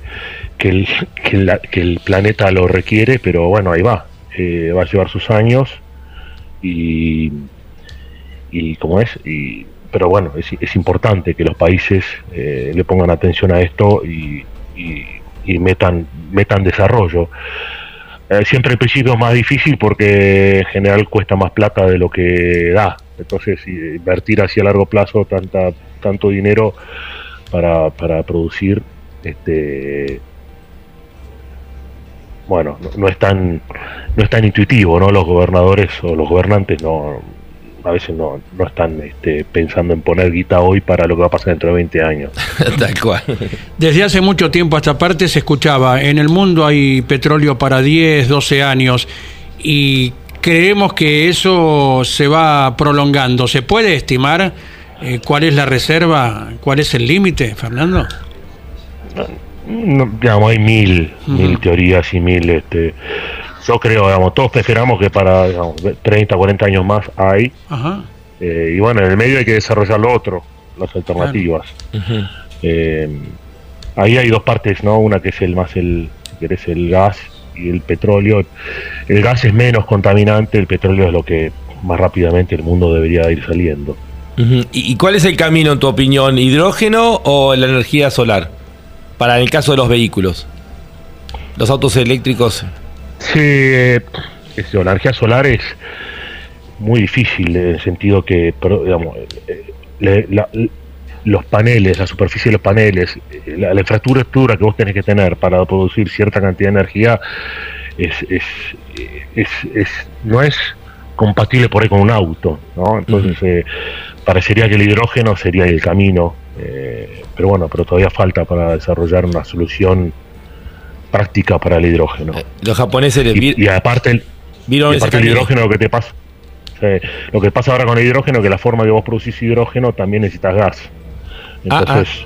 que, el, que, la- que el planeta lo requiere, pero bueno, ahí va, Eh, va a llevar sus años y, y como es, y, pero bueno, es, es importante que los países eh, le pongan atención a esto y, y- y metan, metan desarrollo. Eh, siempre el principio es más difícil porque en general cuesta más plata de lo que da. Entonces, invertir así a largo plazo tanta, tanto dinero para, para producir, este, bueno, no, no es tan no es tan intuitivo, ¿no? Los gobernadores o los gobernantes no a veces no, no están este, pensando en poner guita hoy para lo que va a pasar dentro de 20 años. *laughs* Tal cual. Desde hace mucho tiempo a esta parte se escuchaba, en el mundo hay petróleo para 10, 12 años y creemos que eso se va prolongando. ¿Se puede estimar eh, cuál es la reserva, cuál es el límite, Fernando? No, digamos, hay mil, mil teorías y mil, este, yo creo, digamos, todos esperamos que para digamos, 30, 40 años más hay, eh, y bueno, en el medio hay que desarrollar lo otro, las alternativas. Eh, ahí hay dos partes, ¿no? Una que es el más el, si querés, el gas y el petróleo. El gas es menos contaminante, el petróleo es lo que más rápidamente el mundo debería ir saliendo. Ujú. ¿Y, y cuál es el camino, en tu opinión? ¿Hidrógeno o la energía solar? Para el caso de los vehículos. Los autos eléctricos. Sí, eh, la energía solar es muy difícil en el sentido que, pero, digamos, eh, le- la- los paneles, la superficie de los paneles, eh, la, la infraestructura que vos tenés que tener para producir cierta cantidad de energía es, es, es, es- no es compatible por ahí con un auto, ¿no? Entonces eh, parecería que el hidrógeno sería el camino, eh, pero bueno, pero todavía falta para desarrollar una solución práctica para el hidrógeno. Los japoneses les Y, y aparte, el, vieron y aparte el hidrógeno lo que te pasa. sí, lo que pasa ahora con el hidrógeno que la forma que vos producís hidrógeno también necesitas gas. Ah, Entonces,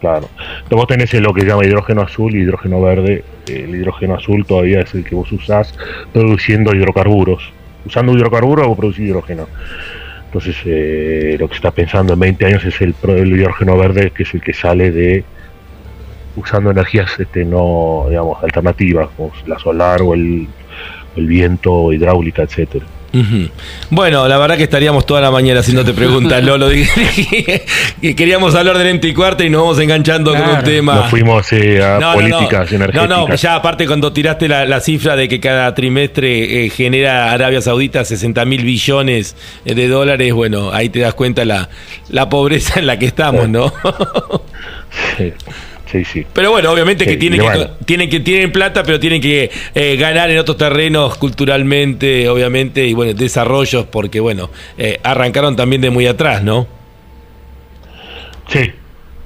claro. Entonces vos tenés lo que llama hidrógeno azul y hidrógeno verde. El hidrógeno azul todavía es el que vos usás produciendo hidrocarburos. Usando hidrocarburos vos producís hidrógeno. Entonces, eh, lo que está pensando en 20 años es el, el hidrógeno verde, que es el que sale de usando energías este, no, digamos, alternativas, como la solar o el, el viento, hidráulica, etcétera. Bueno, la verdad que estaríamos toda la mañana haciéndote preguntas, *laughs* Lolo. *laughs* Que queríamos hablar del ente y cuarta y nos vamos enganchando con un tema. Nos fuimos eh, a No, no, políticas no. energéticas. No, no, ya aparte cuando tiraste la, la cifra de que cada trimestre eh, genera Arabia Saudita 60 mil billones eh, de dólares, bueno, ahí te das cuenta la, la pobreza en la que estamos, ¿no? Sí, *laughs* sí, sí. Pero bueno, obviamente que tienen que, bueno. tienen que tienen plata, pero tienen que eh, ganar en otros terrenos culturalmente, obviamente, y bueno, desarrollos, porque bueno, eh, arrancaron también de muy atrás, ¿no? Sí,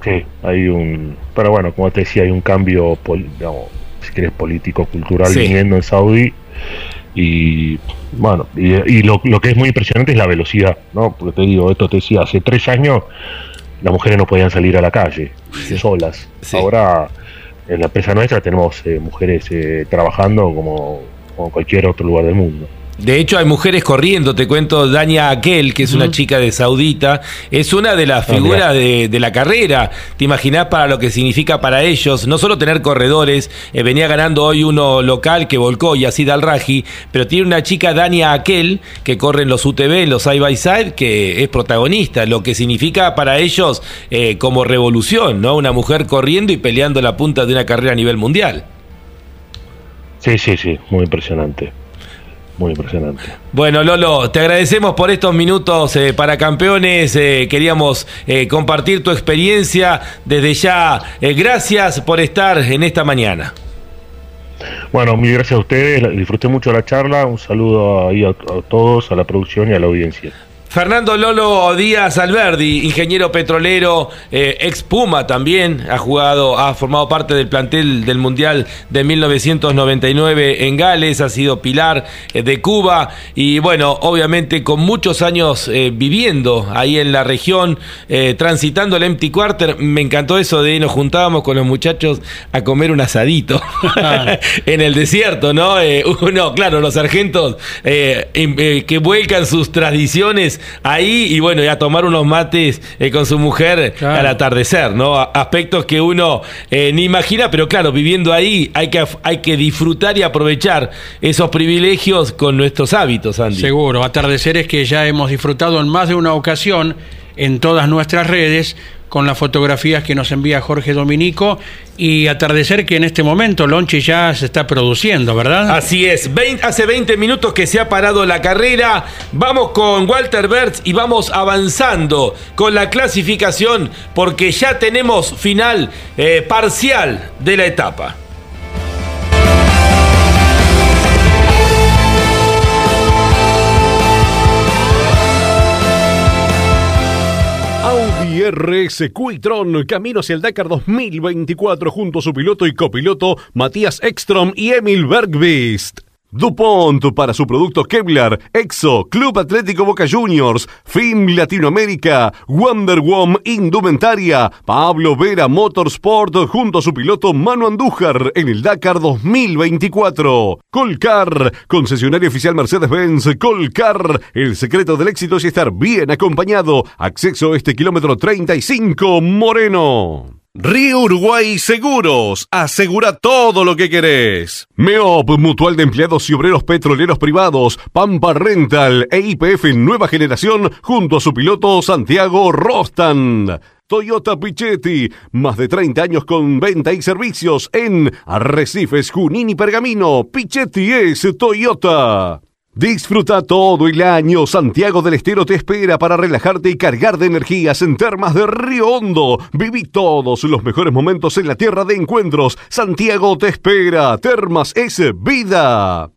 sí, hay un... Pero bueno, como te decía, hay un cambio, digamos, si querés, político, cultural Sí. viniendo en Saudi. Y bueno, y, y lo, lo que es muy impresionante es la velocidad, ¿no? Porque te digo, esto te decía, hace tres años las mujeres no podían salir a la calle solas. Sí. Ahora en la empresa nuestra tenemos eh, mujeres eh, trabajando como, como en cualquier otro lugar del mundo. De hecho, hay mujeres corriendo. Te cuento, Dania Aquel, que es una chica de Saudita, es una de las Ah, figuras de, de la carrera. ¿Te imaginás para lo que significa para ellos? No solo tener corredores, eh, venía ganando hoy uno local que volcó, Yacid Al-Raji, pero tiene una chica, Dania Aquel, que corre en los UTV, en los side by side, que es protagonista. Lo que significa para ellos eh, como revolución, ¿no? Una mujer corriendo y peleando la punta de una carrera a nivel mundial. Sí, sí, sí, muy impresionante. Muy impresionante. Bueno, Lolo, te agradecemos por estos minutos eh, para campeones. Eh, queríamos eh, compartir tu experiencia. Desde ya, gracias por estar en esta mañana. Bueno, mil gracias a ustedes, disfruté mucho la charla, un saludo ahí a, a todos, a la producción y a la audiencia. Fernando Lolo Díaz Alberdi, ingeniero petrolero, eh, ex Puma también, ha jugado, ha formado parte del plantel del Mundial de 1999 en Gales, ha sido pilar eh, de Cuba y bueno, obviamente con muchos años eh, viviendo ahí en la región, eh, transitando el Empty Quarter, me encantó eso de nos juntábamos con los muchachos a comer un asadito *laughs* en el desierto, ¿no? *laughs* Uno, claro, los sargentos que vuelcan sus tradiciones ahí y bueno, y a tomar unos mates eh, con su mujer Claro. al atardecer, ¿no? Aspectos que uno eh, ni imagina, pero claro, viviendo ahí hay que, hay que disfrutar y aprovechar esos privilegios con nuestros hábitos, Andy. Seguro, atardeceres que ya hemos disfrutado en más de una ocasión en todas nuestras redes con las fotografías que nos envía Jorge Dominico y atardecer que en este momento Lonchi ya se está produciendo, ¿verdad? Así es, Vein- hace 20 minutos que se ha parado la carrera. Vamos con Walter Bertz y vamos avanzando con la clasificación porque ya tenemos final eh, parcial de la etapa. Audi RS Quitron, camino hacia el Dakar 2024 junto a su piloto y copiloto Matías Ekstrom y Emil Bergvist. DuPont para su producto Kevlar, Exo, Club Atlético Boca Juniors, FIM Latinoamérica, Wonder Woman Indumentaria, Pablo Vera Motorsport junto a su piloto Manu Andújar en el Dakar 2024. Colcar, concesionario oficial Mercedes-Benz, Colcar, el secreto del éxito es estar bien acompañado. Acceso a este kilómetro 35, Moreno. Río Uruguay Seguros. Asegura todo lo que querés. MEOP, Mutual de Empleados y Obreros Petroleros Privados. Pampa Rental e IPF Nueva Generación junto a su piloto Santiago Rostan. Toyota Pichetti, más de 30 años con venta y servicios en Arrecifes, Junín y Pergamino. Pichetti es Toyota. Disfruta todo el año. Santiago del Estero te espera para relajarte y cargar de energías en Termas de Río Hondo. Viví todos los mejores momentos en la tierra de encuentros. Santiago te espera. Termas es vida.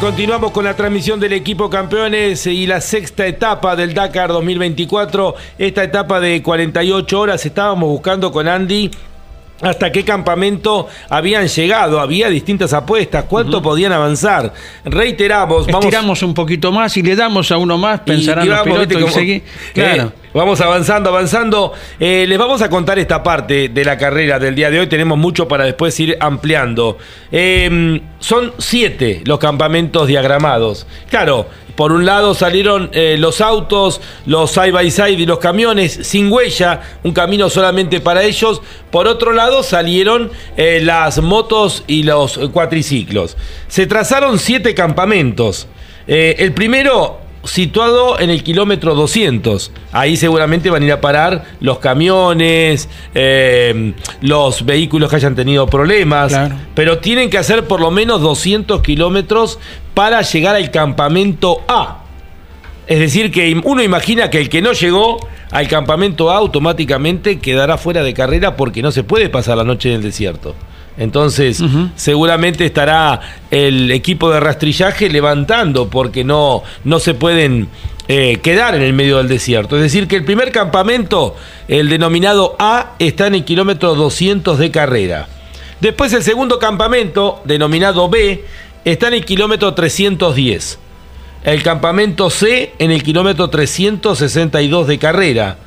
Continuamos con la transmisión del equipo campeones y la sexta etapa del Dakar 2024. Esta etapa de 48 horas estábamos buscando con Andy hasta qué campamento habían llegado. Había distintas apuestas. ¿Cuánto podían avanzar? Reiteramos, vamos Estiramos un poquito más y le damos a uno más, pensarán y los vamos, pilotos y seguí- Claro. Eh, Vamos avanzando, avanzando. Eh, les vamos a contar esta parte de la carrera del día de hoy. Tenemos mucho para después ir ampliando. Eh, son siete los campamentos diagramados. Claro, por un lado salieron eh, los autos, los side by side y los camiones sin huella, un camino solamente para ellos. Por otro lado salieron eh, las motos y los cuatriciclos. Se trazaron siete campamentos. Eh, el primero situado en el kilómetro 200. Ahí seguramente van a ir a parar los camiones, eh, los vehículos que hayan tenido problemas, Claro. pero tienen que hacer por lo menos 200 kilómetros para llegar al campamento A. Es decir, que uno imagina que el que no llegó al campamento A automáticamente quedará fuera de carrera porque no se puede pasar la noche en el desierto. Entonces, seguramente estará el equipo de rastrillaje levantando porque no, no se pueden eh, quedar en el medio del desierto. Es decir, que el primer campamento, el denominado A, está en el kilómetro 200 de carrera. Después el segundo campamento, denominado B, está en el kilómetro 310. El campamento C en el kilómetro 362 de carrera.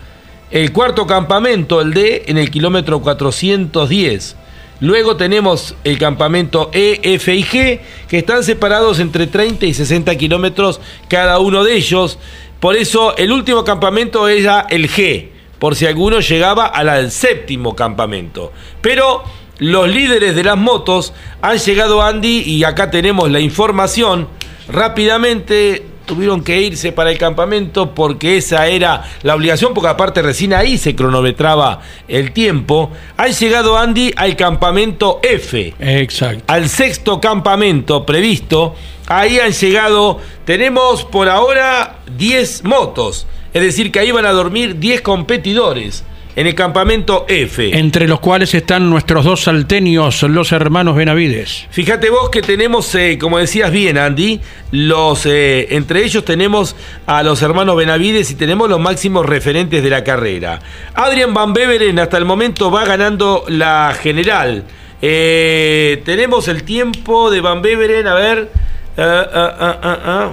El cuarto campamento, el D, en el kilómetro 410. Luego tenemos el campamento E, F y G, que están separados entre 30 y 60 kilómetros cada uno de ellos. Por eso el último campamento era el G, por si alguno llegaba al, séptimo campamento. Pero los líderes de las motos han llegado, Andy, y acá tenemos la información. Rápidamente tuvieron que irse para el campamento porque esa era la obligación, porque aparte recién ahí se cronometraba el tiempo. Han llegado, Andy, al campamento F Exacto. al sexto campamento previsto. Ahí han llegado, tenemos por ahora 10 motos. Es decir, que ahí van a dormir 10 competidores en el campamento F. Entre los cuales están nuestros dos salteños, los hermanos Benavides. Fíjate vos que tenemos, eh, como decías bien, Andy, los, eh, entre ellos tenemos a los hermanos Benavides y tenemos los máximos referentes de la carrera. Adrian Van Beveren hasta el momento va ganando la general. Eh, tenemos el tiempo de Van Beveren, a ver. ah, ah.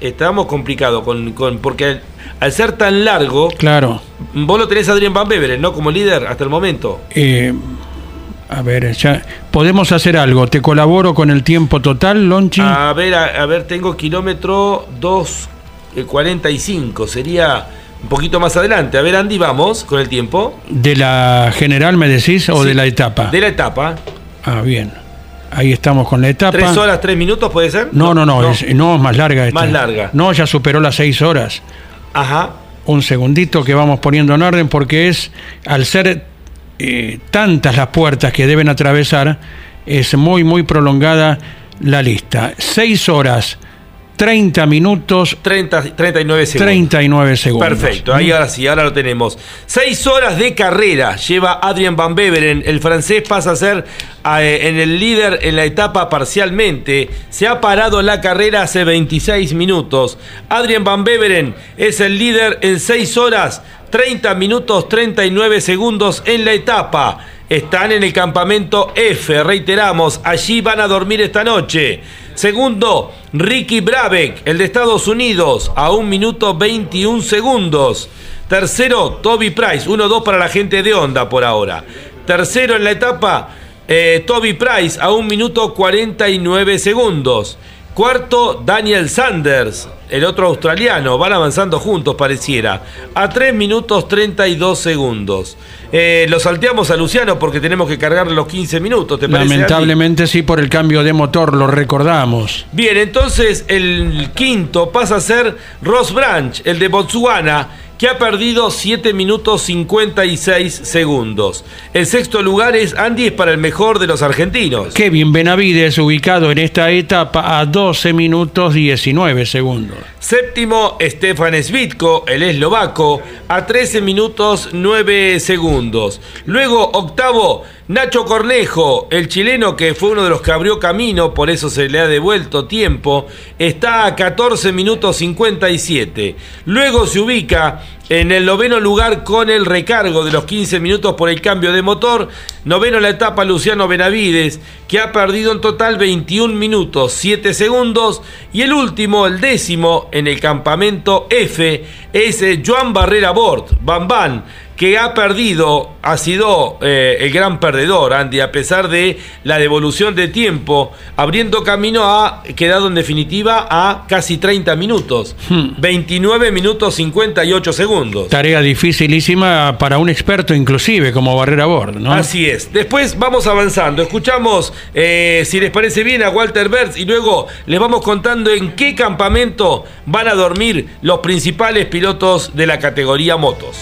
Estamos complicados con, con- porque al, ser tan largo, Claro. vos lo tenés a Adrian Van Beveren, ¿no? Como líder hasta el momento. Eh, a ver, ya podemos hacer algo. Te colaboro con el tiempo total, Lonchi. A ver, a, a ver, tengo kilómetro 2.45, sería un poquito más adelante. A ver, Andy, vamos con el tiempo. ¿De la general me decís o Sí, de la etapa? De la etapa. Ah, bien. Ahí estamos con la etapa. ¿Tres horas, tres minutos puede ser? No, no, no, Es, no, es más larga esta. Más larga. No, ya superó las seis horas. Ajá. Un segundito que vamos poniendo en orden porque es, al ser eh, tantas las puertas que deben atravesar, es muy, muy prolongada la lista. Seis horas, 30 minutos, 30, 39 segundos. 39 segundos. Perfecto, ahí ahora sí, ahora lo tenemos. Seis horas de carrera lleva Adrian Van Beveren. El francés pasa a ser eh, en el líder en la etapa parcialmente. Se ha parado la carrera hace 26 minutos. Adrian Van Beveren es el líder en 6 horas, 30 minutos 39 segundos en la etapa. Están en el campamento F, reiteramos, allí van a dormir esta noche. Segundo, Ricky Brabeck, el de Estados Unidos, a 1 minuto 21 segundos. Tercero, Toby Price, 1-2 para la gente de Honda por ahora. Tercero en la etapa, eh, Toby Price, a 1 minuto 49 segundos. Cuarto, Daniel Sanders, el otro australiano. Van avanzando juntos, pareciera. A 3 minutos 32 segundos. Eh, lo salteamos a Luciano porque tenemos que cargarle los 15 minutos, ¿te parece? Lamentablemente sí, por el cambio de motor, lo recordamos. Bien, entonces el quinto pasa a ser Ross Branch, el de Botswana, que ha perdido 7 minutos 56 segundos. El sexto lugar es Andy, es para el mejor de los argentinos. Kevin Benavides, ubicado en esta etapa a 12 minutos 19 segundos. Séptimo, Stefan Svitko, el eslovaco, a 13 minutos 9 segundos. Luego, octavo, Nacho Cornejo, el chileno que fue uno de los que abrió camino, por eso se le ha devuelto tiempo, está a 14 minutos 57. Luego se ubica en el noveno lugar con el recargo de los 15 minutos por el cambio de motor. Noveno la etapa Luciano Benavides, que ha perdido en total 21 minutos 7 segundos. Y el último, el décimo, en el campamento F, es eh, Joan Barrera Bort, Bam que ha perdido, ha sido eh, el gran perdedor, Andy, a pesar de la devolución de tiempo, abriendo camino ha quedado en definitiva a casi 30 minutos, 29 minutos 58 segundos. Tarea dificilísima para un experto inclusive como Barrera Bord, ¿no? Así es. Después vamos avanzando. Escuchamos, eh, si les parece bien, a Walter Bertz y luego les vamos contando en qué campamento van a dormir los principales pilotos de la categoría motos.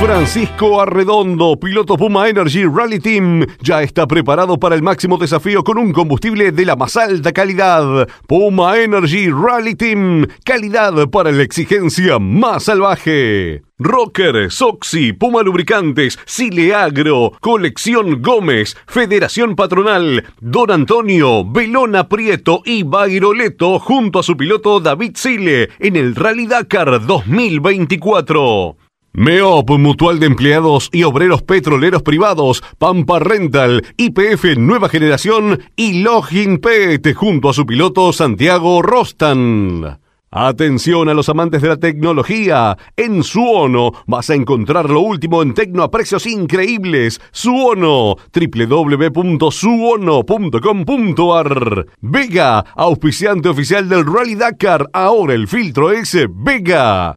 Francisco Arredondo, piloto Puma Energy Rally Team, ya está preparado para el máximo desafío con un combustible de la más alta calidad. Puma Energy Rally Team, calidad para la exigencia más salvaje. Rocker, Soxy, Puma Lubricantes, Sileagro, Colección Gómez, Federación Patronal, Don Antonio, Belona Prieto y Bairoleto junto a su piloto David Sile en el Rally Dakar 2024. MEOP, Mutual de Empleados y Obreros Petroleros Privados, Pampa Rental, IPF Nueva Generación y Login Pet junto a su piloto Santiago Rostan. Atención a los amantes de la tecnología. En Suono vas a encontrar lo último en tecno a precios increíbles. Suono, www.suono.com.ar. Vega, auspiciante oficial del Rally Dakar. Ahora el filtro es Vega.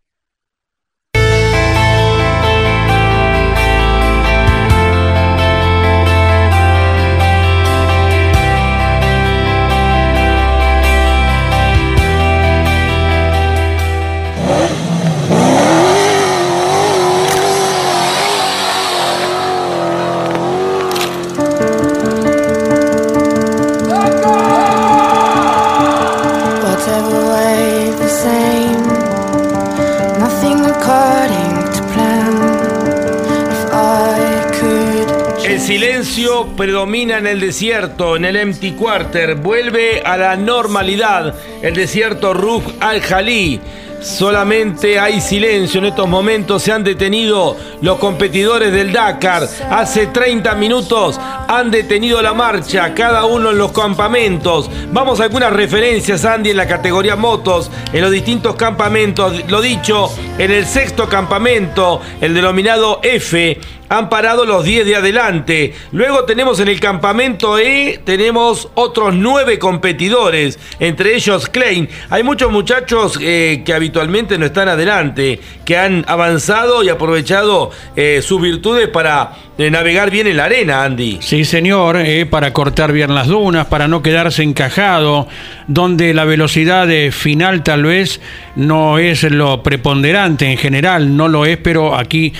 Predomina en el desierto, en el empty quarter. Vuelve a la normalidad el desierto Ruf al-Jalí. Solamente hay silencio en estos momentos. Se han detenido los competidores del Dakar. Hace 30 minutos han detenido la marcha, cada uno en los campamentos. Vamos a algunas referencias, Andy, en la categoría motos, en los distintos campamentos. Lo dicho, en el sexto campamento, el denominado F, han parado los 10 de adelante. Luego tenemos en el campamento E, tenemos otros 9 competidores, entre ellos Klein. Hay muchos muchachos eh, que habitualmente no están adelante, que han avanzado y aprovechado eh, sus virtudes para eh, navegar bien en la arena, Andy. Sí, señor, para cortar bien las dunas, para no quedarse encajado, donde la velocidad de final tal vez no es lo preponderante en general, no lo es, pero aquí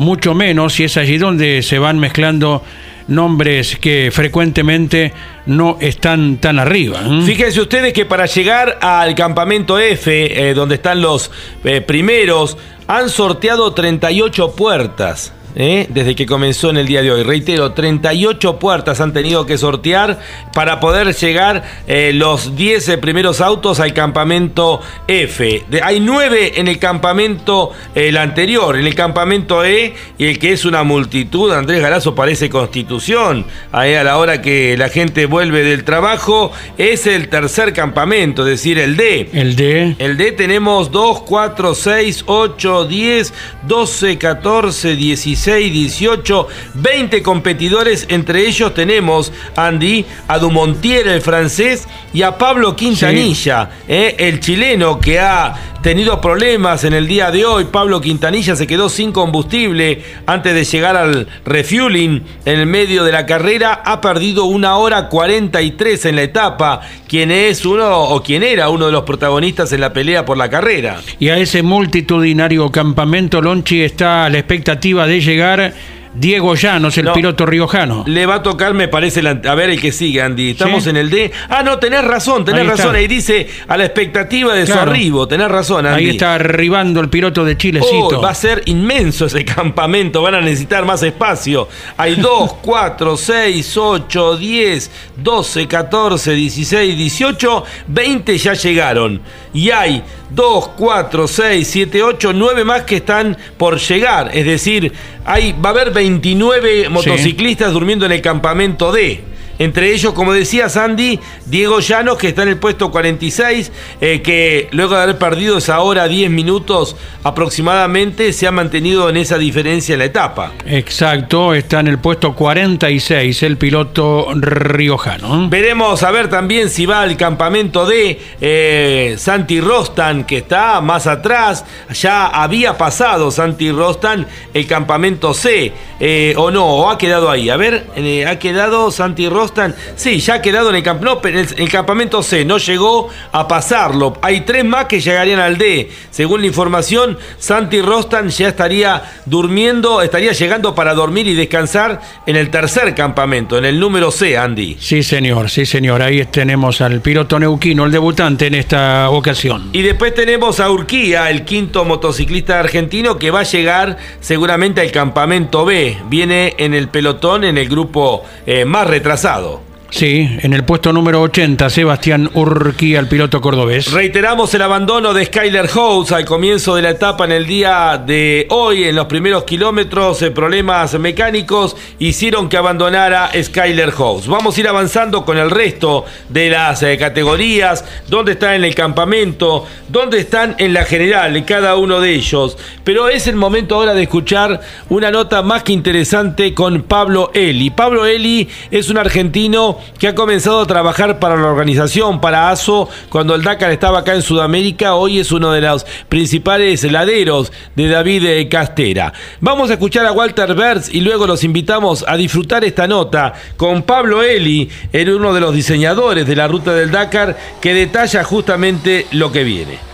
mucho menos, y es allí donde se van mezclando nombres que frecuentemente no están tan arriba. ¿eh? Fíjense ustedes que para llegar al campamento F, eh, donde están los eh, primeros, han sorteado 38 puertas. ¿Eh? Desde que comenzó en el día de hoy, reitero, 38 puertas han tenido que sortear para poder llegar eh, los 10 eh, primeros autos al campamento F. De- hay 9 en el campamento el anterior, en el campamento E, y el que es una multitud, Andrés Galazo parece constitución, ahí a la hora que la gente vuelve del trabajo, es el tercer campamento, es decir, el D. El D. El D tenemos 2, 4, 6, 8, 10, 12, 14, 16, 18, 20 competidores. Entre ellos tenemos, Andy, a Dumontier, el francés, y a Pablo Quintanilla, eh, el chileno que ha tenido problemas en el día de hoy. Pablo Quintanilla se quedó sin combustible antes de llegar al refueling en el medio de la carrera. Ha perdido una hora 43 en la etapa. Quien es uno o quien era uno de los protagonistas en la pelea por la carrera. Y a ese multitudinario campamento Lonchi está a la expectativa de llegar Diego Llanos, el No. piloto riojano. Le va a tocar, me parece, la- a ver el que sigue, Andy. Estamos Sí. en el D. Ah, no, tenés razón, tenés Ahí razón. Ahí dice a la expectativa de su arribo. Tenés razón, Andy. Ahí está arribando el piloto de Chilecito. Oh, va a ser inmenso ese *laughs* campamento, van a necesitar más espacio. Hay 2, 4, 6, 8, 10, 12, 14, 16, 18, 20 ya llegaron. Y hay 2, 4, 6, 7, 8, 9 más que están por llegar. Es decir, hay, va a haber 29 motociclistas durmiendo en el campamento D. Entre ellos, como decía Sandy, Diego Llanos, que está en el puesto 46, eh, que luego de haber perdido esa hora 10 minutos aproximadamente, se ha mantenido en esa diferencia en la etapa. Exacto, está en el puesto 46 el piloto riojano. Veremos a ver también si va al campamento de eh, Santi Rostan, que está más atrás. Ya había pasado Santi Rostan el campamento C, eh, o no, o ha quedado ahí. A ver, ha quedado Santi Rostan. Sí, ya ha quedado en el, camp- no, el, el campamento C, no llegó a pasarlo. Hay tres más que llegarían al D. Según la información, Santi Rostan ya estaría durmiendo, estaría llegando para dormir y descansar en el tercer campamento, en el número C, Andy. Sí, señor, sí, señor. Ahí tenemos al piloto neuquino, el debutante en esta ocasión. Y después tenemos a Urquía, el quinto motociclista argentino que va a llegar seguramente al campamento B. Viene en el pelotón, en el grupo eh, más retrasado. pasado Sí, en el puesto número 80, Sebastián Urquía, el piloto cordobés. Reiteramos el abandono de Skyler House al comienzo de la etapa en el día de hoy. En los primeros kilómetros, eh, problemas mecánicos hicieron que abandonara Skyler House. Vamos a ir avanzando con el resto de las eh, categorías. ¿Dónde están en el campamento? ¿Dónde están en la general? Cada uno de ellos. Pero es el momento ahora de escuchar una nota más que interesante con Pablo Eli. Pablo Eli es un argentino que ha comenzado a trabajar para la organización, para ASO, cuando el Dakar estaba acá en Sudamérica. Hoy es uno de los principales laderos de David eh, Castera. Vamos a escuchar a Walter Berz y luego los invitamos a disfrutar esta nota con Pablo Eli, era uno de los diseñadores de la ruta del Dakar, que detalla justamente lo que viene.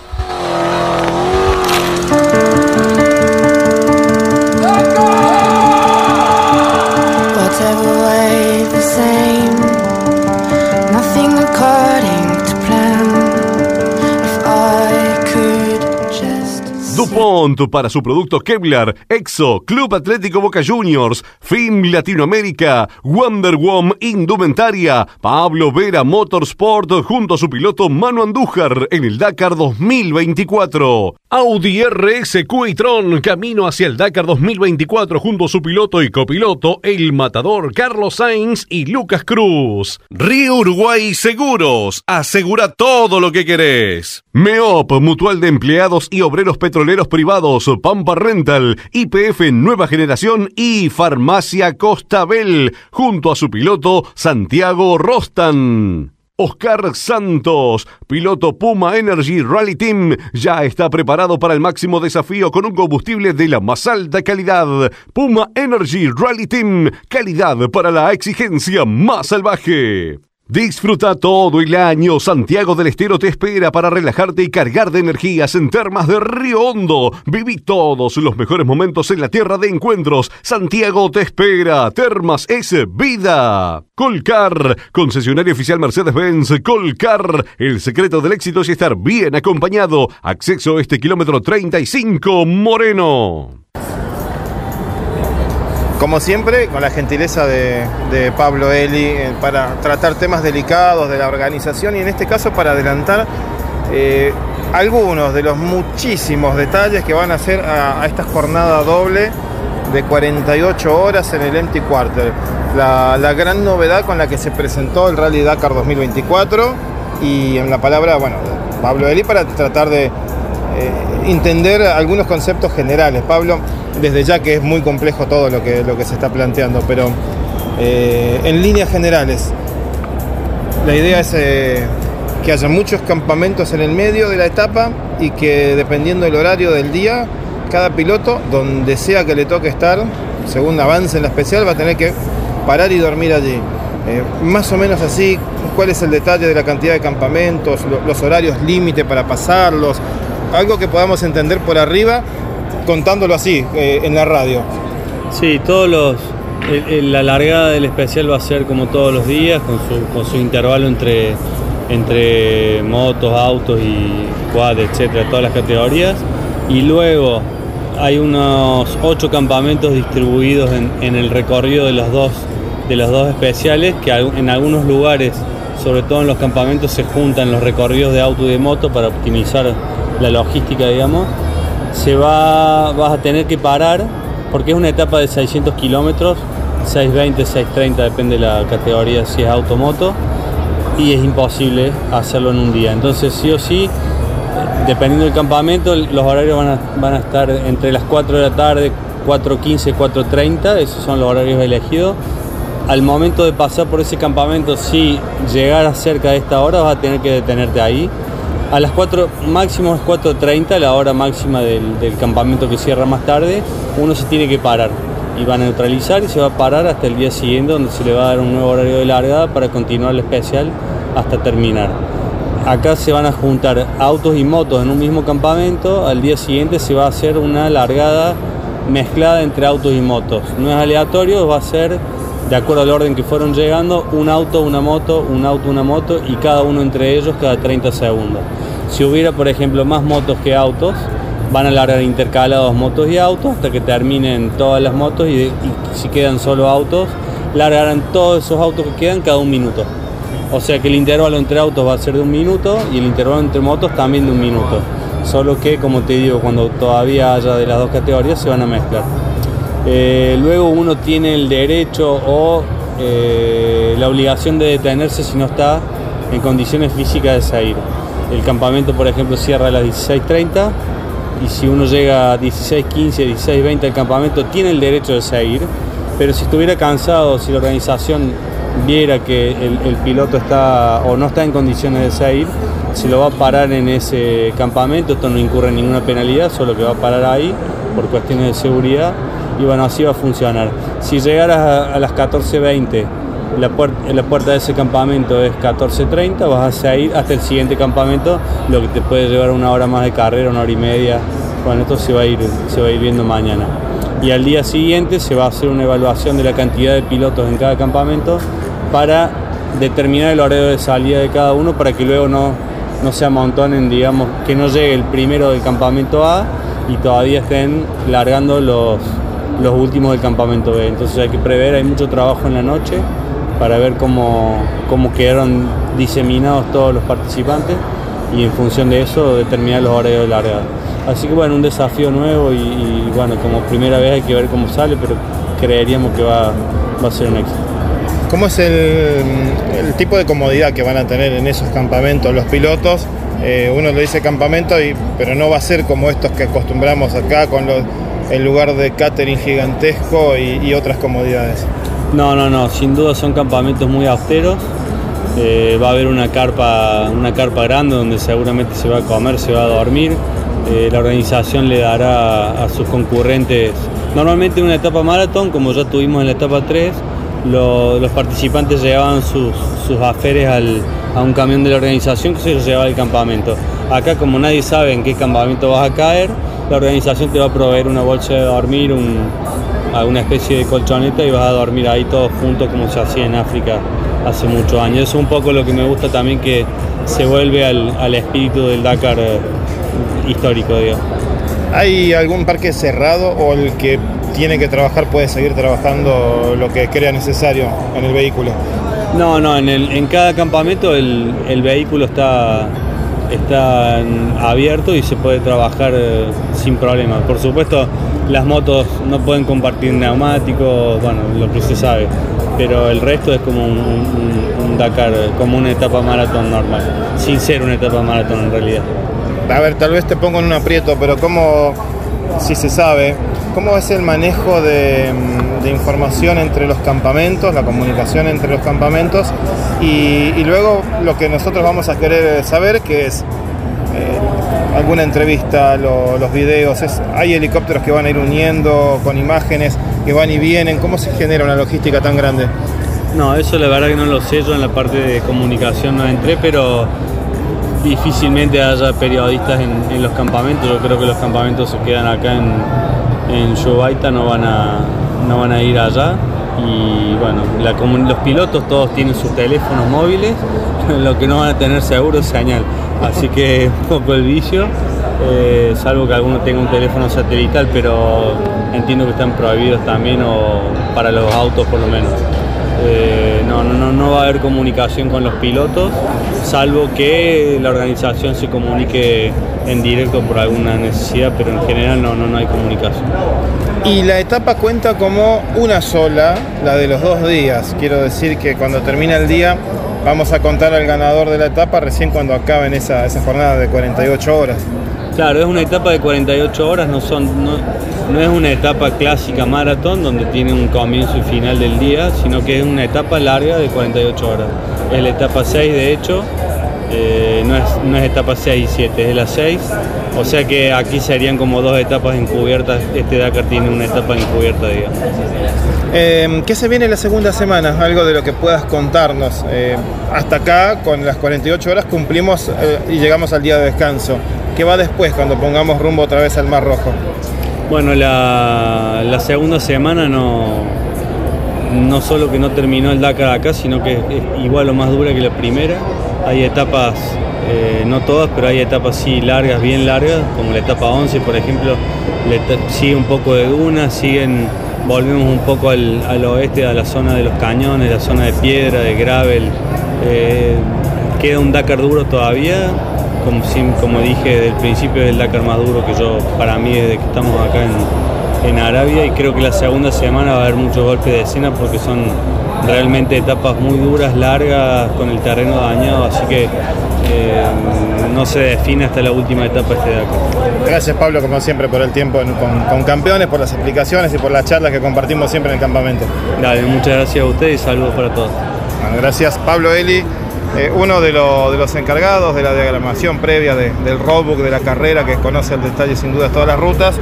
DuPont para su producto Kevlar, Exo, Club Atlético Boca Juniors, FIM Latinoamérica, Wonder Woman Indumentaria, Pablo Vera Motorsport junto a su piloto Manu Andújar en el Dakar 2024. Audi RS Q-e-tron camino hacia el Dakar 2024 junto a su piloto y copiloto, el matador Carlos Sainz y Lucas Cruz. Río Uruguay Seguros, asegura todo lo que querés. MEOP, Mutual de Empleados y Obreros Petroleros Privados, Pampa Rental, IPF Nueva Generación y Farmacia Costabel, junto a su piloto Santiago Rostan. Oscar Santos, piloto Puma Energy Rally Team, ya está preparado para el máximo desafío con un combustible de la más alta calidad. Puma Energy Rally Team, calidad para la exigencia más salvaje. Disfruta todo el año. Santiago del Estero te espera para relajarte y cargar de energías en Termas de Río Hondo. Viví todos los mejores momentos en la tierra de encuentros. Santiago te espera. Termas es vida. Colcar, concesionario oficial Mercedes-Benz. Colcar, el secreto del éxito es estar bien acompañado. Acceso a este kilómetro 35 Moreno. Como siempre, con la gentileza de, Pablo Eli eh, para tratar temas delicados de la organización y en este caso para adelantar eh, algunos de los muchísimos detalles que van a hacer a, esta jornada doble de 48 horas en el Empty Quarter. La, la gran novedad con la que se presentó el Rally Dakar 2024 y en la palabra, bueno, Pablo Eli para tratar de eh, entender algunos conceptos generales. Pablo, desde ya que es muy complejo todo lo que, se está planteando, pero eh, en líneas generales, la idea es eh, que haya muchos campamentos en el medio de la etapa y que dependiendo del horario del día, cada piloto, donde sea que le toque estar, según avance en la especial, va a tener que parar y dormir allí. Eh, más o menos así, cuál es el detalle de la cantidad de campamentos, lo- los horarios límite para pasarlos, algo que podamos entender por arriba contándolo así eh, en la radio. Sí, todos los. la largada del especial va a ser como todos los días, con su, con su intervalo entre, entre motos, autos y quad, etcétera, todas las categorías. Y luego hay unos ocho campamentos distribuidos en, en el recorrido de los dos, de los dos especiales, que en algunos lugares, sobre todo en los campamentos, se juntan los recorridos de auto y de moto para optimizar la logística, digamos se va, vas a tener que parar porque es una etapa de 600 kilómetros, 620, 630, depende de la categoría si es automoto, y es imposible hacerlo en un día. Entonces, sí o sí, dependiendo del campamento, los horarios van a, van a estar entre las 4 de la tarde, 4.15, 4.30, esos son los horarios elegidos. Al momento de pasar por ese campamento, si llegaras cerca de esta hora, vas a tener que detenerte ahí. A las 4, máximo las 4.30, la hora máxima del, del campamento que cierra más tarde, uno se tiene que parar y va a neutralizar y se va a parar hasta el día siguiente donde se le va a dar un nuevo horario de largada para continuar el especial hasta terminar. Acá se van a juntar autos y motos en un mismo campamento, al día siguiente se va a hacer una largada mezclada entre autos y motos. No es aleatorio, va a ser de acuerdo al orden que fueron llegando, un auto, una moto, un auto, una moto y cada uno entre ellos cada 30 segundos. Si hubiera, por ejemplo, más motos que autos, van a largar intercalados motos y autos hasta que terminen todas las motos y, y si quedan solo autos, largarán todos esos autos que quedan cada un minuto. O sea que el intervalo entre autos va a ser de un minuto y el intervalo entre motos también de un minuto. Solo que, como te digo, cuando todavía haya de las dos categorías se van a mezclar. Eh, luego uno tiene el derecho o eh, la obligación de detenerse si no está en condiciones físicas de salir. El campamento, por ejemplo, cierra a las 16.30 y si uno llega a 16.15, 16.20 al campamento, tiene el derecho de seguir, pero si estuviera cansado, si la organización viera que el, el piloto está o no está en condiciones de seguir, se lo va a parar en ese campamento, esto no incurre en ninguna penalidad, solo que va a parar ahí por cuestiones de seguridad y bueno, así va a funcionar. Si llegaras a, las 14.20, la, puer- la puerta de ese campamento es 14.30, vas a seguir hasta el siguiente campamento, lo que te puede llevar una hora más de carrera, una hora y media. Bueno, esto se va a ir, se va a ir viendo mañana. Y al día siguiente se va a hacer una evaluación de la cantidad de pilotos en cada campamento para determinar el horario de salida de cada uno para que luego no, no se amontonen, digamos, que no llegue el primero del campamento A y todavía estén largando los, los últimos del campamento B. Entonces hay que prever, hay mucho trabajo en la noche para ver cómo, cómo quedaron diseminados todos los participantes y en función de eso determinar los horarios de largada. Así que bueno, un desafío nuevo y, bueno, como primera vez hay que ver cómo sale, pero creeríamos que va, va a ser un éxito. ¿Cómo es el, tipo de comodidad que van a tener en esos campamentos los pilotos? Eh, uno le dice campamento, pero no va a ser como estos que acostumbramos acá con los, el lugar de catering gigantesco y, y otras comodidades. No, no, no, sin duda son campamentos muy austeros. Eh, va a haber una carpa, una carpa grande donde seguramente se va a comer, se va a dormir. Eh, la organización le dará a sus concurrentes, normalmente en una etapa maratón, como ya tuvimos en la etapa 3, lo- los participantes llevaban sus, sus aferes al- a un camión de la organización que se los llevaba al campamento. Acá como nadie sabe en qué campamento vas a caer, la organización te va a proveer una bolsa de dormir, un, alguna especie de colchoneta y vas a dormir ahí todos juntos como se hacía en África hace muchos años. Eso es un poco lo que me gusta también que se vuelve al, al espíritu del Dakar eh, histórico, digamos. ¿Hay algún parque cerrado o el que tiene que trabajar puede seguir trabajando lo que crea necesario en el vehículo? No, no, en, el- en cada campamento el, el vehículo está, está abierto y se puede trabajar eh, sin problema. Por supuesto, las motos no pueden compartir neumáticos, bueno, lo que se sabe, pero el resto es como un, un- Dakar, como una etapa maratón normal, sin ser una etapa maratón en realidad. A ver, tal vez te pongo en un aprieto, pero ¿cómo, si se sabe, cómo es el manejo de, mm, de información entre los campamentos, la comunicación entre los campamentos y, luego lo que nosotros vamos a querer saber, que es eh, alguna entrevista, lo- los videos, hay helicópteros que van a ir uniendo con imágenes que van y vienen, ¿cómo se genera una logística tan grande? No, eso la verdad que no lo sé, yo en la parte de comunicación no entré, pero difícilmente haya periodistas en, los campamentos. Yo creo que los campamentos se quedan acá en, en no van a, no van a ir allá. Y bueno, los pilotos todos tienen sus teléfonos móviles, *laughs* lo que no van a tener seguro es señal. Así que un poco el vicio, eh, salvo que alguno tenga un teléfono satelital, pero entiendo que están prohibidos también o para los autos por lo menos. Eh, no, no, no, va a haber comunicación con los pilotos, salvo que la organización se comunique en directo por alguna necesidad, pero en general no, no, no hay comunicación. Y la etapa cuenta como una sola, la de los dos días. Quiero decir que cuando termina el día vamos a contar al ganador de la etapa recién cuando acaben esa, esa jornada de 48 horas. Claro, es una etapa de 48 horas, no, son, no, es una etapa clásica maratón donde tiene un comienzo y final del día, sino que es una etapa larga de 48 horas. Es la etapa 6 de hecho, eh, no, es, no es etapa 6 y 7, es la 6, o sea que aquí serían como dos etapas encubiertas, este Dakar tiene una etapa encubierta, digamos. Eh, ¿Qué se viene la segunda semana? Algo de lo que puedas contarnos. Eh, hasta acá, con las 48 horas, cumplimos eh, y llegamos al día de descanso. ¿Qué va después cuando pongamos rumbo otra vez al Mar Rojo? Bueno, la, segunda semana no, no solo que no terminó el Dakar acá, sino que es igual o más dura que la primera. Hay etapas, eh, no todas, pero hay etapas sí largas, bien largas, como la etapa 11, por ejemplo, sigue un poco de dunas, siguen, volvemos un poco al, al oeste, a la zona de los cañones, la zona de piedra, de gravel. Eh, queda un Dakar duro todavía, como, como dije desde el principio, es el Dakar más duro que yo, para mí, desde que estamos acá en, en Arabia. Y creo que la segunda semana va a haber muchos golpes de escena porque son realmente etapas muy duras, largas, con el terreno dañado. Así que eh, no se define hasta la última etapa este Dakar. Gracias Pablo, como siempre, por el tiempo en- con, con campeones, por las explicaciones y por las charlas que compartimos siempre en el campamento. Dale, muchas gracias a ustedes y saludos para todos. Bueno, gracias Pablo Eli, eh, uno de, lo- de los encargados de la diagramación previa de- del roadbook de la carrera, que conoce al detalle sin duda todas las rutas.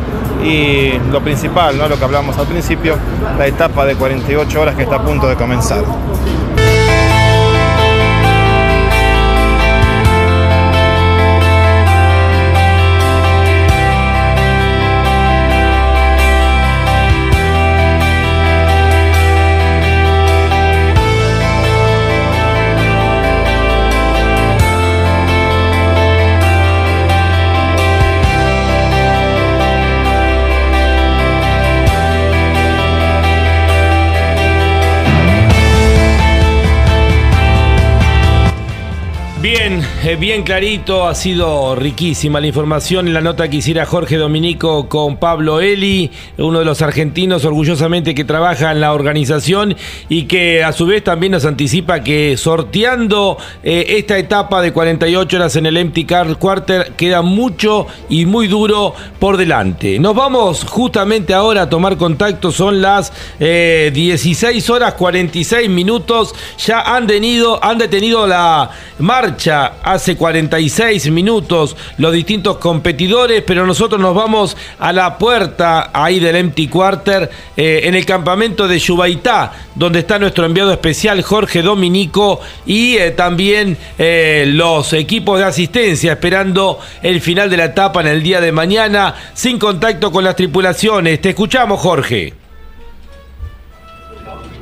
Y lo principal, ¿no? lo que hablamos al principio, la etapa de 48 horas que está a punto de comenzar. Eh, bien clarito, ha sido riquísima la información. En la nota que hiciera Jorge Dominico con Pablo Eli, uno de los argentinos orgullosamente que trabaja en la organización y que a su vez también nos anticipa que sorteando eh, esta etapa de 48 horas en el Empty Car Quarter queda mucho y muy duro por delante. Nos vamos justamente ahora a tomar contacto, son las eh, 16 horas 46 minutos, ya han, tenido, han detenido la marcha hace 46 minutos los distintos competidores, pero nosotros nos vamos a la puerta ahí del Empty Quarter eh, en el campamento de Yubaitá, donde está nuestro enviado especial Jorge Dominico y eh, también eh, los equipos de asistencia esperando el final de la etapa en el día de mañana sin contacto con las tripulaciones. Te escuchamos Jorge.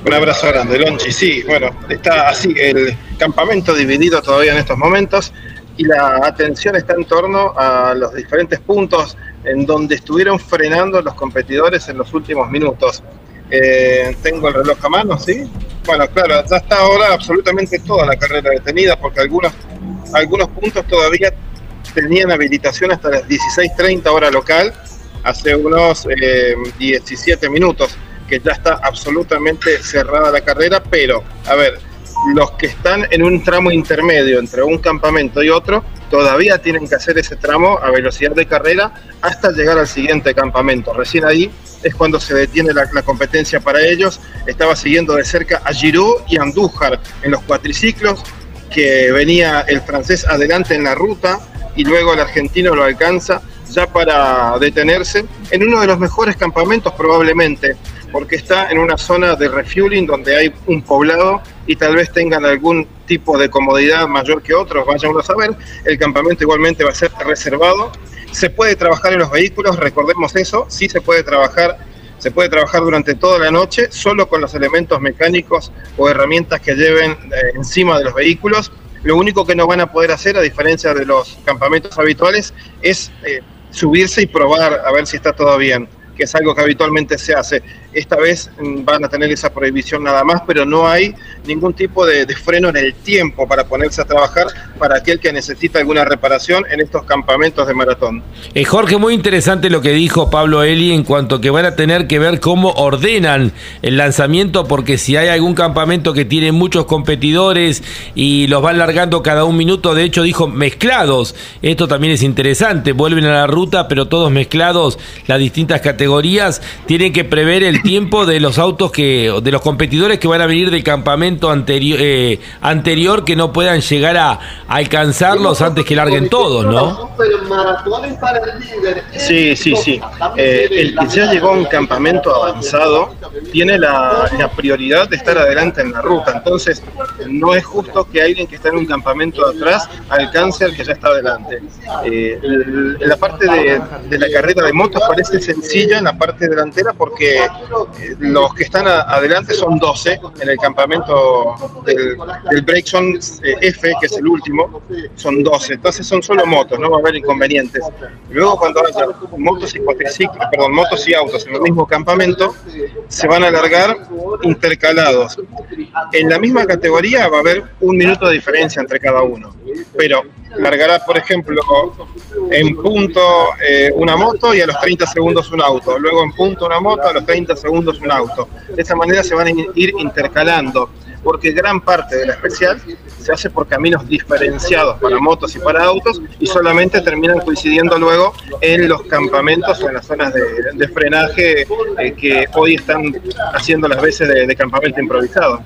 Un abrazo grande, Lonchi. Sí, bueno, está así el campamento dividido todavía en estos momentos y la atención está en torno a los diferentes puntos en donde estuvieron frenando los competidores en los últimos minutos. Eh, tengo el reloj a mano, ¿sí? Bueno, claro, ya está ahora absolutamente toda la carrera detenida porque algunos, algunos puntos todavía tenían habilitación hasta las 16.30 hora local, hace unos eh, 17 minutos que ya está absolutamente cerrada la carrera, pero, a ver, los que están en un tramo intermedio entre un campamento y otro, todavía tienen que hacer ese tramo a velocidad de carrera hasta llegar al siguiente campamento. Recién ahí es cuando se detiene la, competencia para ellos. Estaba siguiendo de cerca a Giroud y Andújar en los cuatriciclos, que venía el francés adelante en la ruta y luego el argentino lo alcanza ya para detenerse en uno de los mejores campamentos probablemente porque está en una zona de refueling donde hay un poblado y tal vez tengan algún tipo de comodidad mayor que otros, vaya uno a saber. El campamento igualmente va a ser reservado. Se puede trabajar en los vehículos, recordemos eso, sí se puede trabajar Se puede trabajar durante toda la noche solo con los elementos mecánicos o herramientas que lleven eh, encima de los vehículos. Lo único que no van a poder hacer, a diferencia de los campamentos habituales, es eh, subirse y probar a ver si está todo bien, que es algo que habitualmente se hace. Esta vez van a tener esa prohibición nada más, pero no hay ningún tipo de, de freno en el tiempo para ponerse a trabajar para aquel que necesita alguna reparación en estos campamentos de maratón. Eh, Jorge, muy interesante lo que dijo Pablo Eli en cuanto que van a tener que ver cómo ordenan el lanzamiento, porque si hay algún campamento que tiene muchos competidores y los van largando cada un minuto, de hecho dijo mezclados, esto también es interesante, vuelven a la ruta, pero todos mezclados, las distintas categorías, tienen que prever el tiempo de los autos que, de los competidores que van a venir del campamento anterior, eh, anterior que no puedan llegar a, alcanzarlos antes que larguen todos, ¿no? Sí, sí, sí. Eh, el que ya llegó a un campamento avanzado tiene la, la prioridad de estar adelante en la ruta. Entonces, no es justo que alguien que está en un campamento atrás alcance al que ya está adelante. Eh, el- la parte de, de la carrera de motos parece sencilla en la parte delantera porque los que están a- adelante son 12 en el campamento del, del Breakson eh, F, que es el último, son 12. Entonces son solo motos, no va a haber inconvenientes. Luego cuando haya motos y cuatriciclos, perdón, motos y autos en el mismo campamento, se van a alargar intercalados. En la misma categoría va a haber un minuto de diferencia entre cada uno, pero largará, por ejemplo, en punto eh, una moto y a los 30 segundos un auto, luego en punto una moto, a los 30 segundos un auto. De esa manera se van a ir intercalando, porque gran parte de la especial se hace por caminos diferenciados para motos y para autos y solamente terminan coincidiendo luego en los campamentos o en las zonas de, de frenaje eh, que hoy están haciendo las veces de, campamento improvisado.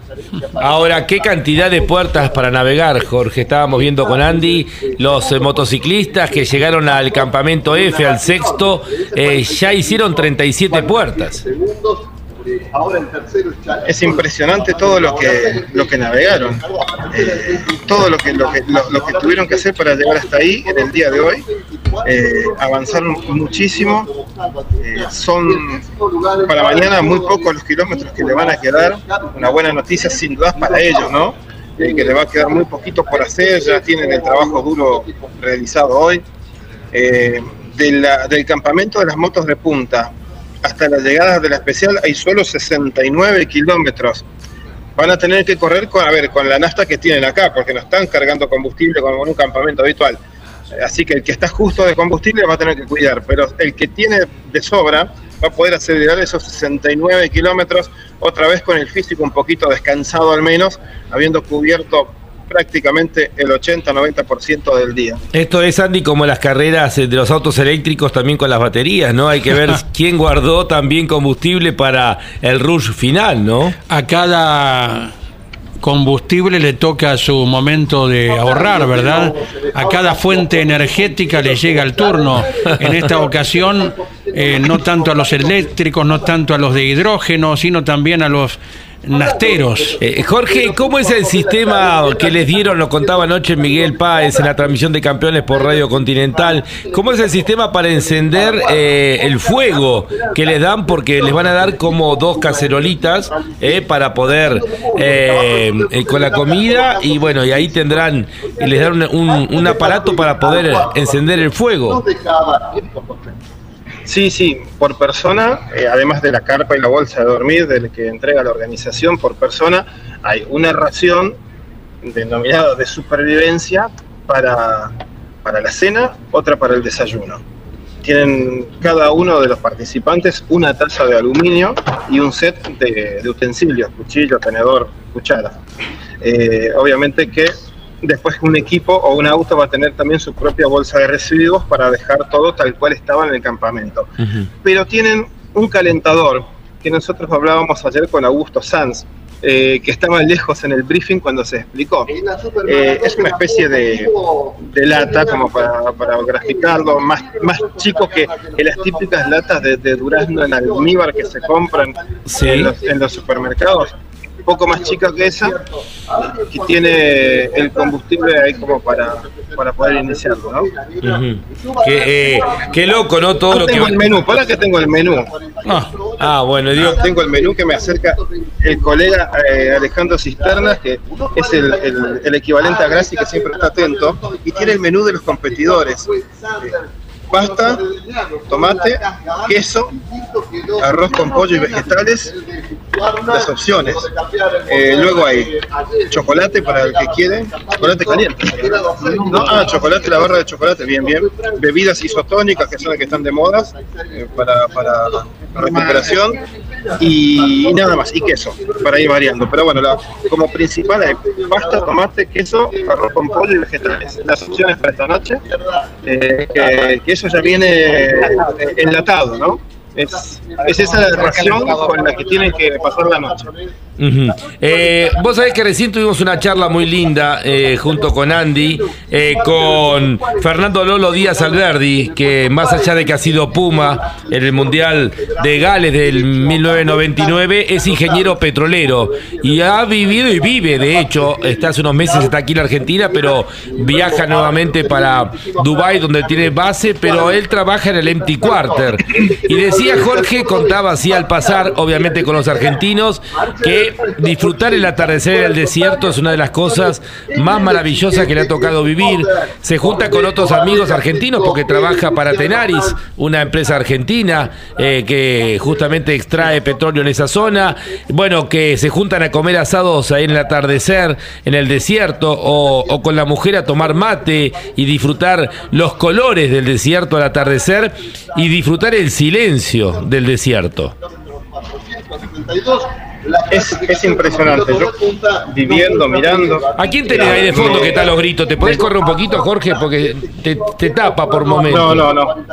Ahora, ¿qué cantidad de puertas para navegar, Jorge? Estábamos viendo con Andy los eh, motociclistas que llegaron al campamento F, al sexto, eh, ya hicieron 37 puertas. Es impresionante todo lo que lo que navegaron, eh, todo lo que lo que, lo, lo que tuvieron que hacer para llegar hasta ahí en el día de hoy. Eh, avanzaron muchísimo. Eh, son para mañana muy pocos los kilómetros que le van a quedar. Una buena noticia sin duda para ellos, ¿no? Eh, que le va a quedar muy poquito por hacer. Ya tienen el trabajo duro realizado hoy. De la- del campamento de las motos de punta hasta las llegadas de la especial hay solo 69 kilómetros. Van a tener que correr con, a ver, con la nafta que tienen acá, porque no están cargando combustible como en un campamento habitual. Eh, Así que el que está justo de combustible va a tener que cuidar, pero el que tiene de sobra va a poder acelerar esos 69 kilómetros otra vez con el físico un poquito descansado al menos, habiendo cubierto prácticamente el 80-90% del día. Esto es, Andy, como las carreras eh, de los autos eléctricos también con las baterías, ¿no? Hay que ver *laughs* quién guardó también combustible para el rush final, ¿no? A cada combustible le toca su momento de ahorrar, ¿verdad? A cada fuente energética le llega el turno. *laughs* En esta ocasión, eh, no tanto a los eléctricos, no tanto a los de hidrógeno, sino también a los nasteros. Eh, Jorge, ¿cómo es el sistema que les dieron? Lo contaba anoche Miguel Páez en la transmisión de campeones por Radio Continental. ¿Cómo es el sistema para encender eh, el fuego que les dan? Porque les van a dar como dos cacerolitas eh, para poder eh, eh, con la comida y bueno, y ahí tendrán, y les dan un, un- un aparato para poder encender el fuego. Sí, sí, por persona, eh, además de la carpa y la bolsa de dormir del que entrega la organización, por persona hay una ración denominada de supervivencia para, para la cena, otra para el desayuno. Tienen cada uno de los participantes una taza de aluminio y un set de, de utensilios, cuchillo, tenedor, cuchara. Eh, obviamente que después un equipo o un auto va a tener también su propia bolsa de residuos para dejar todo tal cual estaba en el campamento. Pero tienen un calentador que nosotros hablábamos ayer con Augusto Sanz, eh, que estaba lejos en el briefing cuando se explicó. Eh, es una especie de, de lata, como para, para graficarlo, más, más chico que, que las típicas latas de, de durazno en almíbar que se compran Sí. en, los, en los supermercados. Poco más chica que esa y tiene el combustible ahí como para, para poder iniciarlo, ¿no? Qué, eh, qué loco, ¿no? Todo Ah, lo que tengo va- el menú, para que tengo el menú. Ah, ah, bueno, digo, Tengo el menú que me acerca el colega eh, Alejandro Cisternas, que es el, el- el equivalente a Graci, que siempre está atento, y tiene el menú de los competidores. Eh, Pasta, tomate, queso, arroz con pollo y vegetales, las opciones. Eh, luego hay chocolate para el que quiere, chocolate caliente. ¿no? Ah, chocolate, la barra de chocolate, bien, bien. Bebidas isotónicas, que son las que están de modas eh, para, para recuperación. Y, nada más, y queso, para ir variando. Pero bueno, la- como principal hay pasta, tomate, queso, arroz con pollo y vegetales. Las opciones para esta noche, eh, que, que eso ya viene enlatado, ¿no? Es, es esa la ración con la que tienen que pasar la noche. Eh, vos sabés que recién tuvimos una charla muy linda eh, junto con Andy, eh, con Fernando Lolo Díaz Alberdi, que más allá de que ha sido Puma en el Mundial de Gales del 1999, es ingeniero petrolero y ha vivido y vive, de hecho, está hace unos meses, está aquí en Argentina, pero viaja nuevamente para Dubai donde tiene base, pero él trabaja en el Empty Quarter. Y decía Jorge, contaba así al pasar, obviamente con los argentinos, que disfrutar el atardecer en el desierto es una de las cosas más maravillosas que le ha tocado vivir. Se junta con otros amigos argentinos porque trabaja para Tenaris, una empresa argentina eh, que justamente extrae petróleo en esa zona. Bueno, que se juntan a comer asados ahí en el atardecer, en el desierto, o con la mujer a tomar mate y disfrutar los colores del desierto al atardecer y disfrutar el silencio del desierto. Es, es impresionante. Yo viviendo, mirando. ¿A quién tenés ahí de fondo que están los gritos? ¿Te podés correr un poquito, Jorge? Porque te, te tapa por momentos. No, no, no.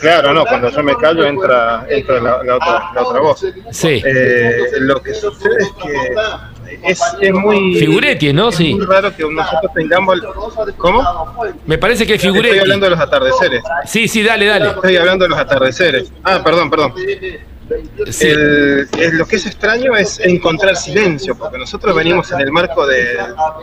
Claro, no, cuando yo me callo entra, entra la, la otra, la otra voz. Sí. Eh, lo que sucede es que es, es muy. Figuretti, ¿no? es Sí. muy raro que nosotros tengamos. el- ¿Cómo? Me parece que es Estoy Figuretti. hablando de los atardeceres. Sí, sí, dale, dale. Estoy hablando de los atardeceres. Ah, perdón, perdón. Sí. El- el- lo que es extraño es encontrar silencio, porque nosotros venimos en el marco de,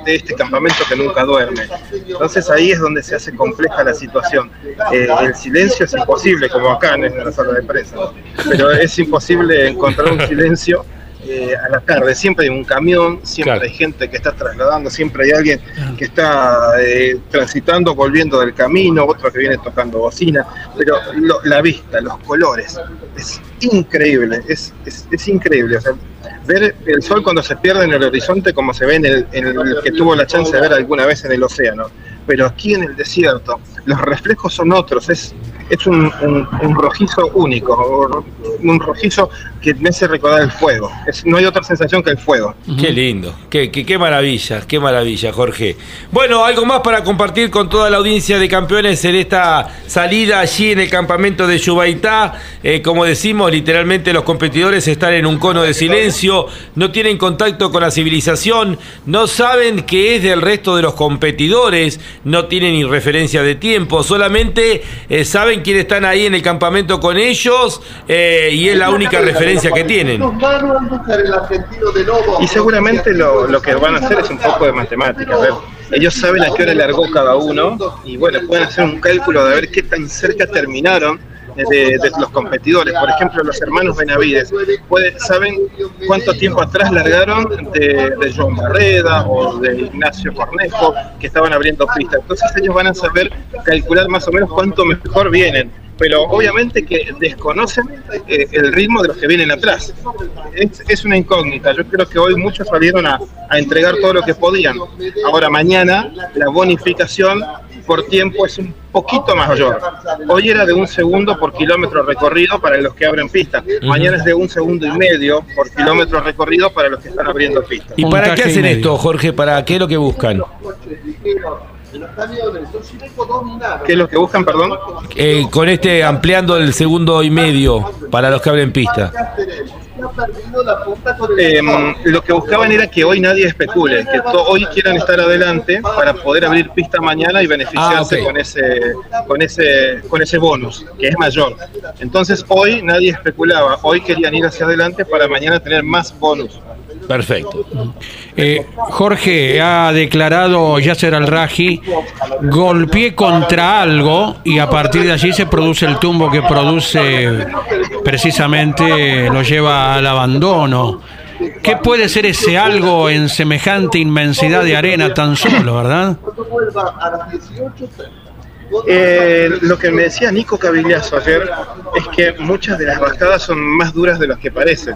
de este campamento que nunca duerme. Entonces ahí es donde se hace compleja la situación. Eh, el silencio es imposible, como acá en la sala de prensa, ¿no? pero es imposible encontrar un silencio. eh, a la tarde siempre hay un camión, siempre Claro. hay gente que está trasladando, siempre hay alguien que está eh, transitando, volviendo del camino, otro que viene tocando bocina, pero lo- la vista, los colores, es increíble, es, es, es increíble. Ver el sol cuando se pierde en el horizonte como se ve en el que tuvo la chance de ver alguna vez en el océano. Pero aquí en el desierto, los reflejos son otros, es, es un, un- un rojizo único, un rojizo que me hace recordar el fuego. Es, no hay otra sensación que el fuego. Qué lindo, qué, qué, qué maravilla, qué maravilla, Jorge. Bueno, algo más para compartir con toda la audiencia de campeones en esta salida allí en el campamento de Yubaitá. Eh, como decimos, literalmente los competidores están en un cono de silencio, no tienen contacto con la civilización, no saben qué es del resto de los competidores, no tienen ni referencia de tiempo, solamente eh, saben quiénes están ahí en el campamento con ellos eh, y es la única referencia que tienen. Y seguramente lo, que van a hacer es un poco de matemática. Ellos saben a qué hora largó cada uno y bueno, pueden hacer un cálculo de ver qué tan cerca terminaron de, de los competidores. Por ejemplo, los hermanos Benavides saben cuánto tiempo atrás largaron de, de John Barreda o de Ignacio Cornejo, que estaban abriendo pistas. Entonces ellos van a saber calcular más o menos cuánto mejor vienen. Pero obviamente que desconocen eh, el ritmo de los que vienen atrás. Es, es una incógnita. Yo creo que hoy muchos salieron a, a entregar todo lo que podían. Ahora mañana la bonificación por tiempo es un poquito mayor. Hoy era de un segundo por kilómetro recorrido para los que abren pista. Mañana es de un segundo y medio por kilómetro recorrido para los que están abriendo pistas. ¿Y para qué hacen esto, Jorge? ¿Para qué es lo que buscan? ¿Qué es lo que buscan, perdón? Eh, con este ampliando el segundo y medio para los que abren pista. Eh, lo que buscaban era que hoy nadie especule, que to- hoy quieran estar adelante para poder abrir pista mañana y beneficiarse Ah, ok. con ese con ese con ese bonus que es mayor. Entonces hoy nadie especulaba, hoy querían ir hacia adelante para mañana tener más bonus. Perfecto. Eh, Jorge ha declarado Yasser Al-Raji, golpeé contra algo y a partir de allí se produce el tumbo que produce precisamente lo lleva al abandono. ¿Qué puede ser ese algo en semejante inmensidad de arena tan solo, verdad? Eh, lo que me decía Nico Cavigliazo ayer es que muchas de las bajadas son más duras de las que parecen.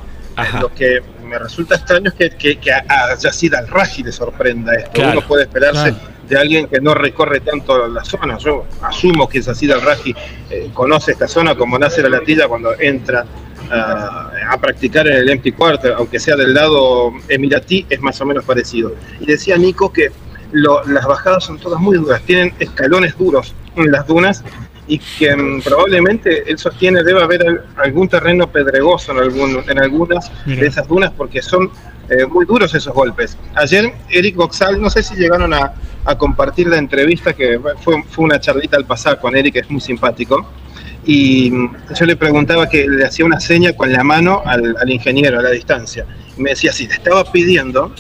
Lo que me resulta extraño es que, que, que a Yacid al-Raji le sorprenda esto. Claro, Uno puede esperarse claro. de alguien que no recorre tanto la zona. Yo asumo que Yacid al-Raji eh, conoce esta zona como nace la latilla cuando entra ah, a practicar en el empty quarter, aunque sea del lado emiratí, es más o menos parecido. Y decía Nico que lo- las bajadas son todas muy duras, tienen escalones duros en las dunas y que mm, probablemente él sostiene debe haber al- algún terreno pedregoso en, algún, en algunas Mira. de esas dunas porque son eh, muy duros esos golpes. Ayer Eric Boxal, no sé si llegaron a, a compartir la entrevista, que fue, fue una charlita al pasar con Eric, es muy simpático, y mm, yo le preguntaba que le hacía una seña con la mano al, al ingeniero a la distancia. Y me decía, sí, le estaba pidiendo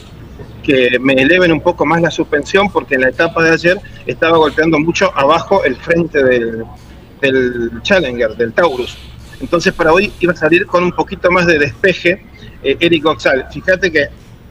que me eleven un poco más la suspensión porque en la etapa de ayer estaba golpeando mucho abajo el frente del, del Challenger, del Taurus. Entonces para hoy iba a salir con un poquito más de despeje eh, Eric Goxal. Fíjate que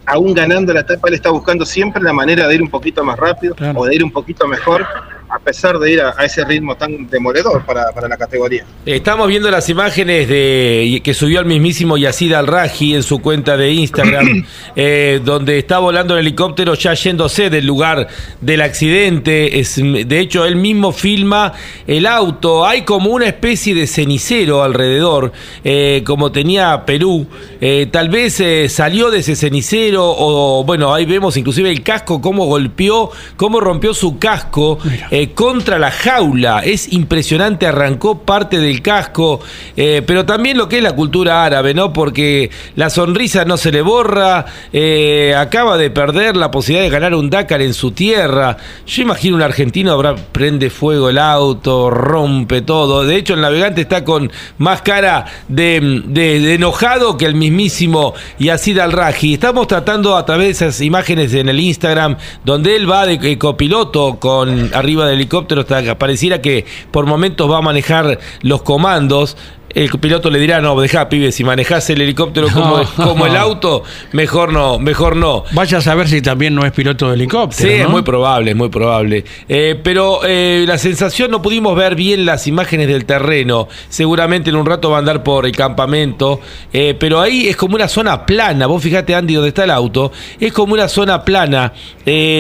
aún ganando la etapa él está buscando siempre la manera de ir un poquito más rápido Claro. o de ir un poquito mejor a pesar de ir a, a ese ritmo tan demoledor para, para la categoría. Estamos viendo las imágenes de que subió el mismísimo Yacid Al-Raji en su cuenta de Instagram, *clears throat* eh, donde está volando el helicóptero ya yéndose del lugar del accidente. Es, de hecho, él mismo filma el auto. Hay como una especie de cenicero alrededor, eh, como tenía Perú. Eh, tal vez eh, salió de ese cenicero, o bueno, ahí vemos inclusive el casco, cómo golpeó, cómo rompió su casco eh, contra la jaula. Es impresionante, arrancó parte del casco, eh, pero también lo que es la cultura árabe, ¿no? Porque la sonrisa no se le borra, eh, acaba de perder la posibilidad de ganar un Dakar en su tierra. Yo imagino un argentino habrá prende fuego el auto, rompe todo. De hecho, el navegante está con más cara de, de- de enojado que el mismísimo Yacid Al-Raji. Estamos tratando a través de esas imágenes en el Instagram, donde él va de, de copiloto con arriba del helicóptero, hasta pareciera que por momentos va a manejar los comandos. El piloto le dirá, no, deja, pibe, si manejás el helicóptero como, No. como el auto, mejor no, mejor no. Vaya a saber si también no es piloto de helicóptero. Sí, es muy probable, es muy probable. Eh, pero eh, la sensación, no pudimos ver bien las imágenes del terreno. Seguramente en un rato va a andar por el campamento. eh, pero ahí es como una zona plana. Vos fíjate, Andy, donde está el auto. Es como una zona plana.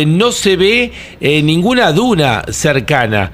No se ve ninguna duna cercana.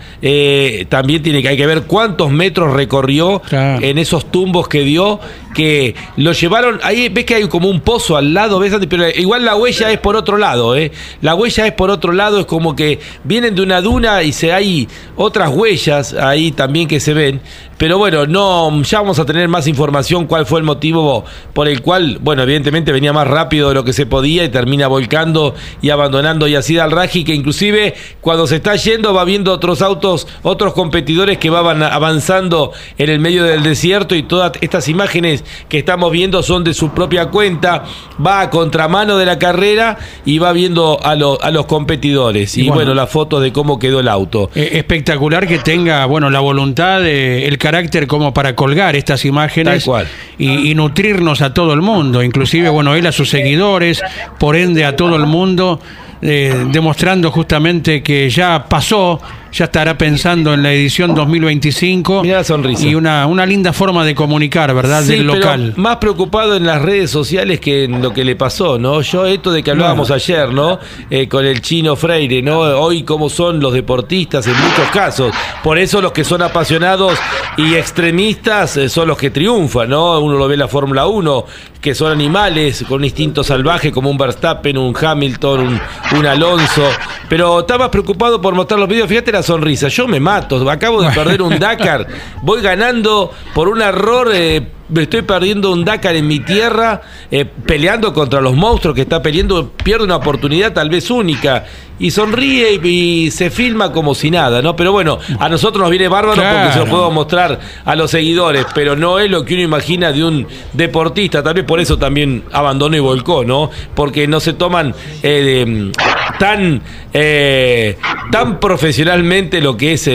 También tiene que, hay que ver cuántos metros recorrió Claro. En esos tumbos que dio. Que lo llevaron. Ahí ves que hay como un pozo al lado, ¿ves? Pero igual la huella es por otro lado, ¿eh? La huella es por otro lado, es como que vienen de una duna y se hay otras huellas ahí también que se ven. Pero bueno, no, ya vamos a tener más información cuál fue el motivo por el cual, bueno, evidentemente venía más rápido de lo que se podía y termina volcando y abandonando Yacid al-Raji, que inclusive cuando se está yendo va viendo otros autos, otros competidores que van avanzando en el medio del desierto y todas estas imágenes que estamos viendo son de su propia cuenta, va a contramano de la carrera y va viendo a, lo- a los competidores. Y, Y bueno. bueno, la foto de cómo quedó el auto. Eh, espectacular que tenga, bueno, la voluntad, eh, el carácter como para colgar estas imágenes cual. Y, y nutrirnos a todo el mundo, inclusive, bueno, él a sus seguidores, por ende a todo el mundo, eh, demostrando justamente que ya pasó, ya estará pensando en la edición 2025 Mirá la sonrisa. y una, una linda forma de comunicar, ¿verdad? Sí, Del pero local. más preocupado en las redes sociales que en lo que le pasó, ¿no? Yo, esto de que hablábamos Claro. ayer, ¿no? Eh, con el chino Freire, ¿no? Hoy, cómo son los deportistas en muchos casos. Por eso, los que son apasionados y extremistas eh, son los que triunfan, ¿no? Uno lo ve en la Fórmula 1, que son animales con un instinto salvaje, como un Verstappen, un Hamilton, un, un Alonso. Pero está más preocupado por mostrar los videos. Fíjate la sonrisa. Yo me mato. Acabo de perder un *laughs* Dakar. Voy ganando por un error. eh, me estoy perdiendo un Dakar en mi tierra, eh, peleando contra los monstruos que está peleando, pierde una oportunidad tal vez única. Y sonríe y, y se filma como si nada, ¿no? Pero bueno, a nosotros nos viene bárbaro porque se lo puedo mostrar a los seguidores, pero no es lo que uno imagina de un deportista. Tal vez por eso también abandonó y volcó, ¿no? Porque no se toman eh, de- tan, eh, tan profesionalmente lo que es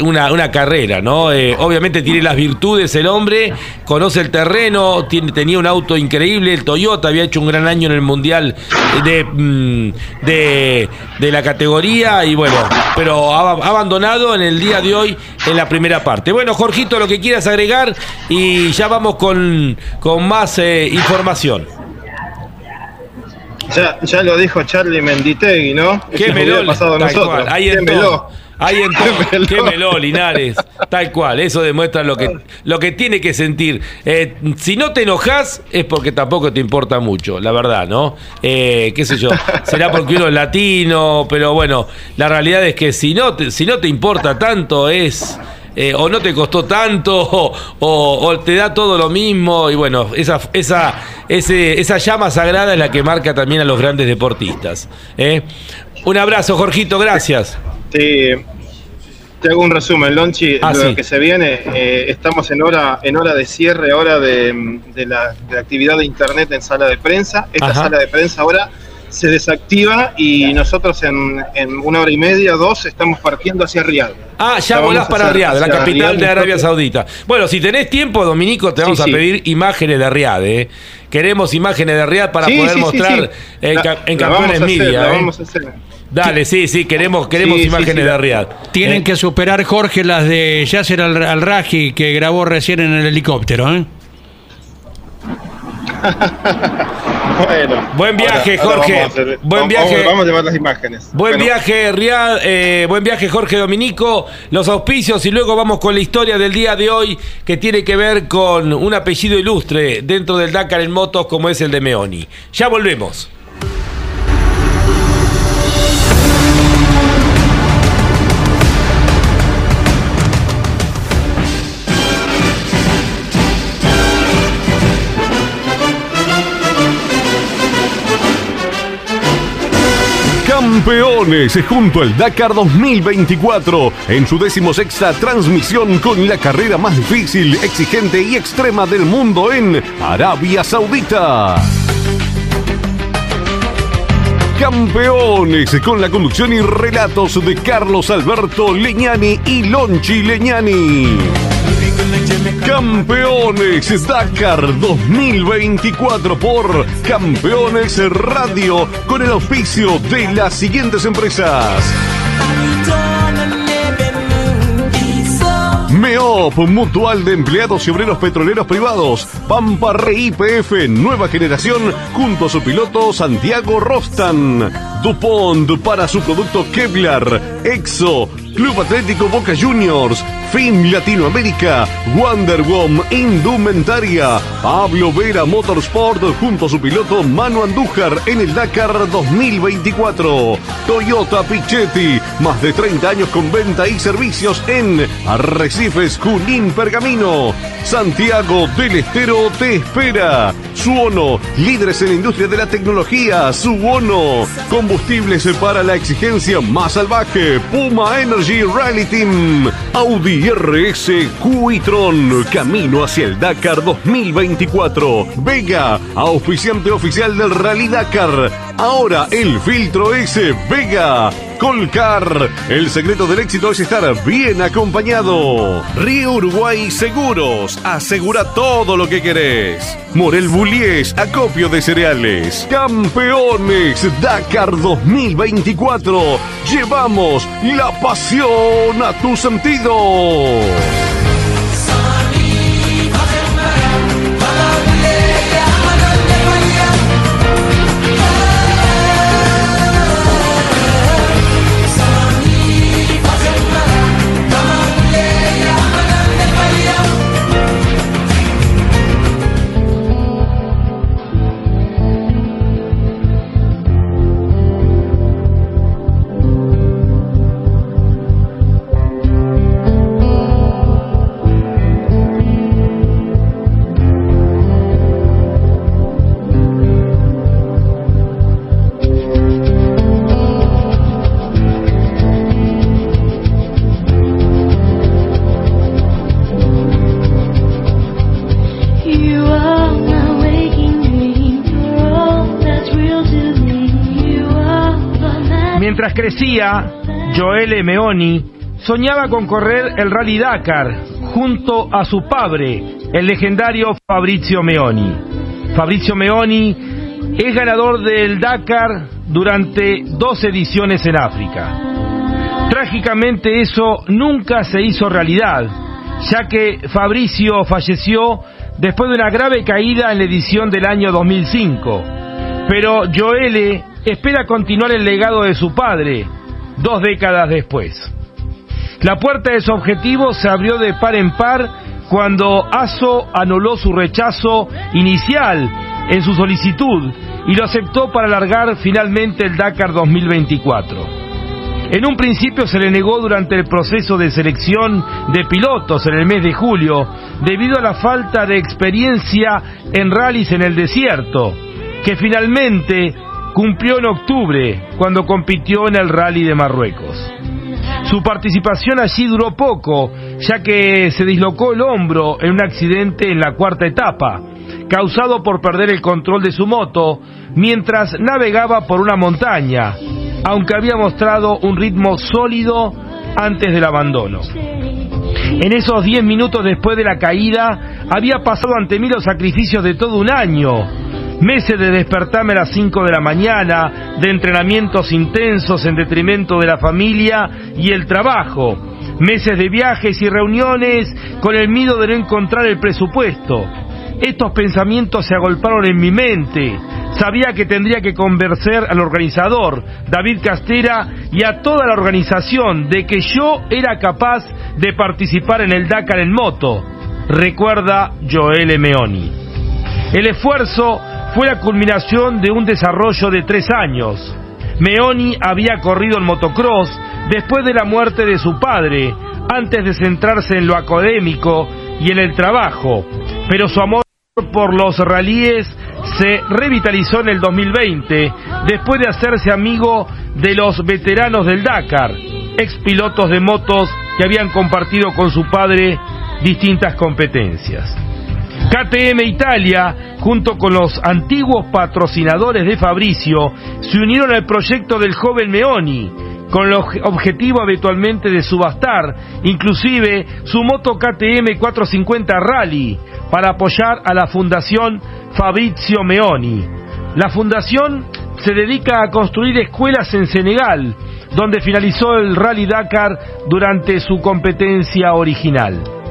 una, una carrera, ¿no? Obviamente tiene las virtudes el hombre, conoce el terreno, tiene, tenía un auto increíble, el Toyota había hecho un gran año en el Mundial de, mm, de, de la categoría y bueno, pero ha, ha abandonado en el día de hoy en la primera parte. Bueno, Jorgito, lo que quieras agregar y ya vamos con, con más eh, información. Ya, ya lo dijo Charlie Menditegui, ¿no? Qué Eso hubiera meló, pasado a nosotros. cual, ahí todo. Ahí en todo. Quémelo. Linares. Tal cual. Eso demuestra lo que, lo que tiene que sentir. Eh, si no te enojas, es porque tampoco te importa mucho, la verdad, ¿no? Eh, qué sé yo. Será porque uno es latino, pero bueno, la realidad es que si no te, si no te importa tanto, es. eh, o no te costó tanto, *laughs* o, o- o te da todo lo mismo, y bueno, esa, esa, ese, esa llama sagrada es la que marca también a los grandes deportistas. ¿eh? Un abrazo, Jorgito, gracias. Sí, te hago un resumen, Lonchi, Ah, lo sí. que se viene. eh, estamos en hora, en hora de cierre ahora de, de la, de la actividad de internet en sala de prensa. Esta Ajá. sala de prensa ahora se desactiva y nosotros en, en una hora y media, dos, estamos partiendo hacia Riyadh. Ah, ya La volás para Riad, la capital Riyadh, de Arabia Saudita. Bueno, si tenés tiempo, Dominico, te vamos Sí, a sí. pedir imágenes de Riad, ¿eh? Queremos imágenes de Riad para Sí, poder mostrar. En, La- en Campeones Media. ¿eh? vamos a hacer. Dale, sí, sí, queremos, queremos Sí, imágenes sí, de Riad. Tienen Eh, que superar, Jorge, las de Yasser al, al Raji que grabó recién en el helicóptero. ¿eh? *laughs* Bueno. Buen viaje, ahora- ahora Jorge. vamos a hacer- Buen vamos- viaje. Vamos a llevar las imágenes. Buen Bueno, viaje, Riad, eh, buen viaje, Jorge Dominico, los auspicios y luego vamos con la historia del día de hoy que tiene que ver con un apellido ilustre dentro del Dakar en motos como es el de Meoni. Ya volvemos. Campeones junto al Dakar 2024 en su decimosexta transmisión con la carrera más difícil, exigente y extrema del mundo en Arabia Saudita. Campeones con la conducción y relatos de Carlos Alberto Leñani y Lonchi Leñani. Campeones Dakar 2024 por Campeones Radio con el auspicio de las siguientes empresas. MEOP, Mutual de Empleados y Obreros Petroleros Privados. Pampa Re IPF, nueva generación, junto a su piloto Santiago Rostan. DuPont para su producto Kevlar. EXO, Club Atlético Boca Juniors. FIM Latinoamérica. Wonderwom Indumentaria. Pablo Vera Motorsport junto a su piloto Manu Andújar en el Dakar 2024. Toyota Pichetti, más de 30 años con venta y servicios en Arrecifes, Junín, Pergamino. Santiago del Estero te espera. Suono, líderes en la industria de la tecnología. Suono, combustibles para la exigencia más salvaje. Puma Energy Rally Team. Audi RS Q-e-tron, camino hacia el Dakar 2024. Vega, auspiciante oficial del Rally Dakar. Ahora el filtro S Vega. Colcar, el secreto del éxito es estar bien acompañado. Río Uruguay Seguros, asegura todo lo que querés. Morel Bullies, acopio de cereales. Campeones Dakar 2024. Llevamos la pasión a tus sentidos. Crecía, Joel Meoni soñaba con correr el Rally Dakar junto a su padre, el legendario Fabrizio Meoni. Fabrizio Meoni es ganador del Dakar durante dos ediciones en África. Trágicamente eso nunca se hizo realidad, ya que Fabricio falleció después de una grave caída en la edición del año 2005. Pero Joele espera continuar el legado de su padre, dos décadas después. La puerta de su objetivo se abrió de par en par cuando ASO anuló su rechazo inicial en su solicitud y lo aceptó para alargar finalmente el Dakar 2024. En un principio se le negó durante el proceso de selección de pilotos en el mes de julio, debido a la falta de experiencia en rallies en el desierto, que finalmente cumplió en octubre, cuando compitió en el rally de Marruecos. Su participación allí duró poco, ya que se dislocó el hombro en un accidente en la cuarta etapa, causado por perder el control de su moto mientras navegaba por una montaña, aunque había mostrado un ritmo sólido antes del abandono. En esos 10 minutos después de la caída, había pasado ante mí los sacrificios de todo un año. Meses de despertarme a las 5 de la mañana, de entrenamientos intensos en detrimento de la familia y el trabajo. Meses de viajes y reuniones con el miedo de no encontrar el presupuesto. Estos pensamientos se agolparon en mi mente. Sabía que tendría que convencer al organizador, David Castera, y a toda la organización de que yo era capaz de participar en el Dakar en moto, recuerda Joel Meoni. El esfuerzo fue la culminación de un desarrollo de tres años. Meoni había corrido en motocross después de la muerte de su padre, antes de centrarse en lo académico y en el trabajo, pero su amor por los rallies se revitalizó en el 2020 después de hacerse amigo de los veteranos del Dakar, ex pilotos de motos que habían compartido con su padre distintas competencias. KTM Italia, junto con los antiguos patrocinadores de Fabricio, se unieron al proyecto del joven Meoni, con el objetivo habitualmente de subastar, inclusive su moto KTM 450 Rally, para apoyar a la Fundación Fabrizio Meoni. La fundación se dedica a construir escuelas en Senegal, donde finalizó el Rally Dakar durante su competencia original.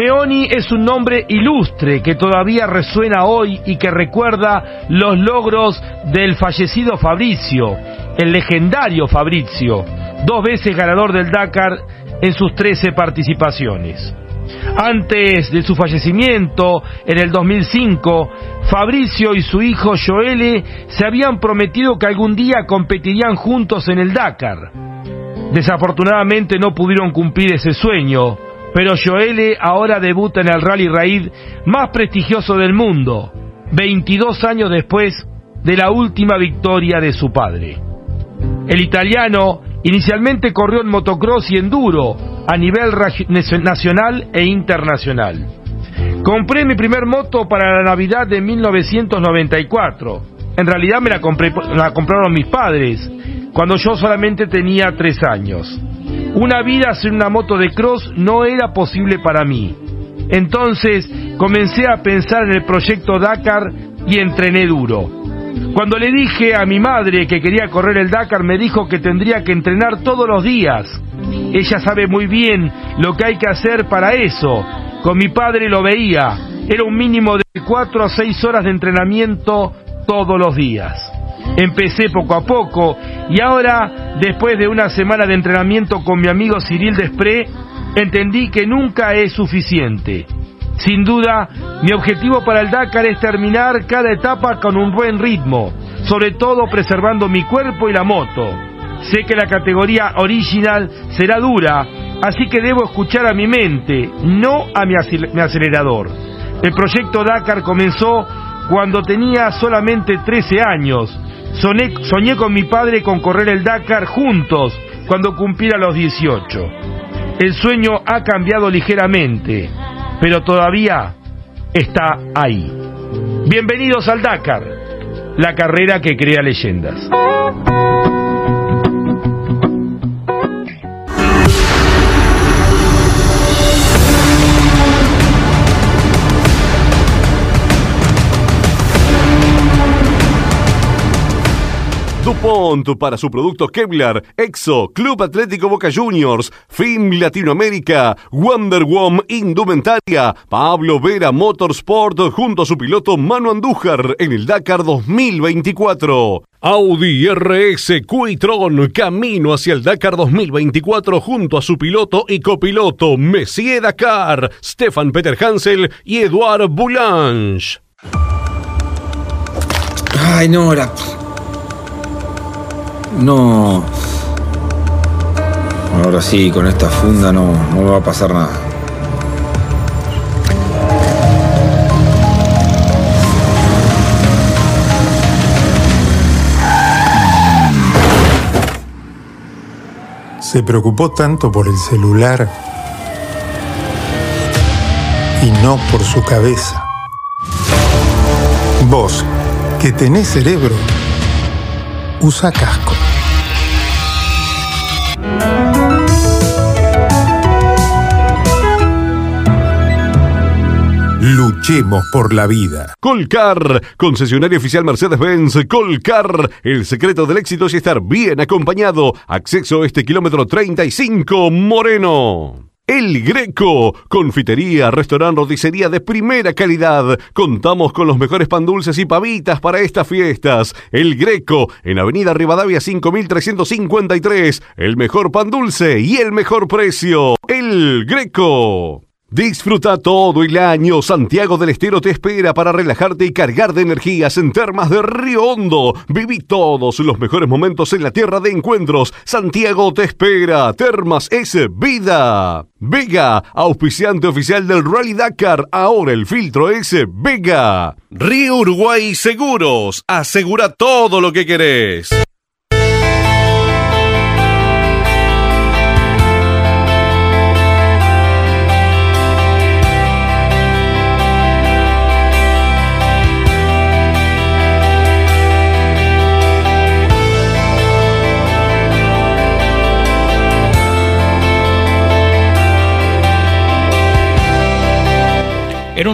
Meoni es un nombre ilustre que todavía resuena hoy y que recuerda los logros del fallecido Fabricio, el legendario Fabricio, dos veces ganador del Dakar en sus 13 participaciones. Antes de su fallecimiento, en el 2005, Fabricio y su hijo Joele se habían prometido que algún día competirían juntos en el Dakar. Desafortunadamente no pudieron cumplir ese sueño, pero Joele ahora debuta en el Rally Raid más prestigioso del mundo, 22 años después de la última victoria de su padre. El italiano inicialmente corrió en motocross y enduro a nivel nacional e internacional. Compré mi primer moto para la Navidad de 1994. En realidad me la, compré, la compraron mis padres, cuando yo solamente tenía tres años. Una vida sin una moto de cross no era posible para mí. Entonces comencé a pensar en el proyecto Dakar y entrené duro. Cuando le dije a mi madre que quería correr el Dakar, me dijo que tendría que entrenar todos los días. Ella sabe muy bien lo que hay que hacer para eso. Con mi padre lo veía. Era un mínimo de cuatro a seis horas de entrenamiento todos los días. Empecé poco a poco y ahora, después de una semana de entrenamiento con mi amigo Cyril Despré, entendí que nunca es suficiente. Sin duda, mi objetivo para el Dakar es terminar cada etapa con un buen ritmo, sobre todo preservando mi cuerpo y la moto. Sé que la categoría original será dura, así que debo escuchar a mi mente, no a mi acelerador. El proyecto Dakar comenzó cuando tenía solamente 13 años. soñé con mi padre con correr el Dakar juntos cuando cumpliera los 18. El sueño ha cambiado ligeramente, pero todavía está ahí. Bienvenidos al Dakar, la carrera que crea leyendas. DuPont para su producto Kevlar, Exo, Club Atlético Boca Juniors, FIM Latinoamérica, Wonder Woman Indumentaria, Pablo Vera Motorsport junto a su piloto Manu Andújar en el Dakar 2024. Audi RS Quitron camino hacia el Dakar 2024 junto a su piloto y copiloto Messier Dakar, Stefan Peter Hansel y Eduard Boulange. Ay, no, la... No. Ahora sí, con esta funda no, no me va a pasar nada. Se preocupó tanto por el celular y no por su cabeza. Vos, que tenés cerebro, usa casco. Luchemos por la vida. Colcar, concesionario oficial Mercedes-Benz. Colcar, el secreto del éxito es estar bien acompañado. Acceso a este kilómetro 35, Moreno. El Greco, confitería, restaurante, roticería de primera calidad. Contamos con los mejores pan dulces y pavitas para estas fiestas. El Greco, en Avenida Rivadavia 5353. El mejor pan dulce y el mejor precio. El Greco. Disfruta todo el año. Santiago del Estero te espera para relajarte y cargar de energías en Termas de Río Hondo. Viví todos los mejores momentos en la tierra de encuentros. Santiago te espera. Termas es vida. Vega, auspiciante oficial del Rally Dakar. Ahora el filtro es Vega. Río Uruguay Seguros. Asegura todo lo que querés.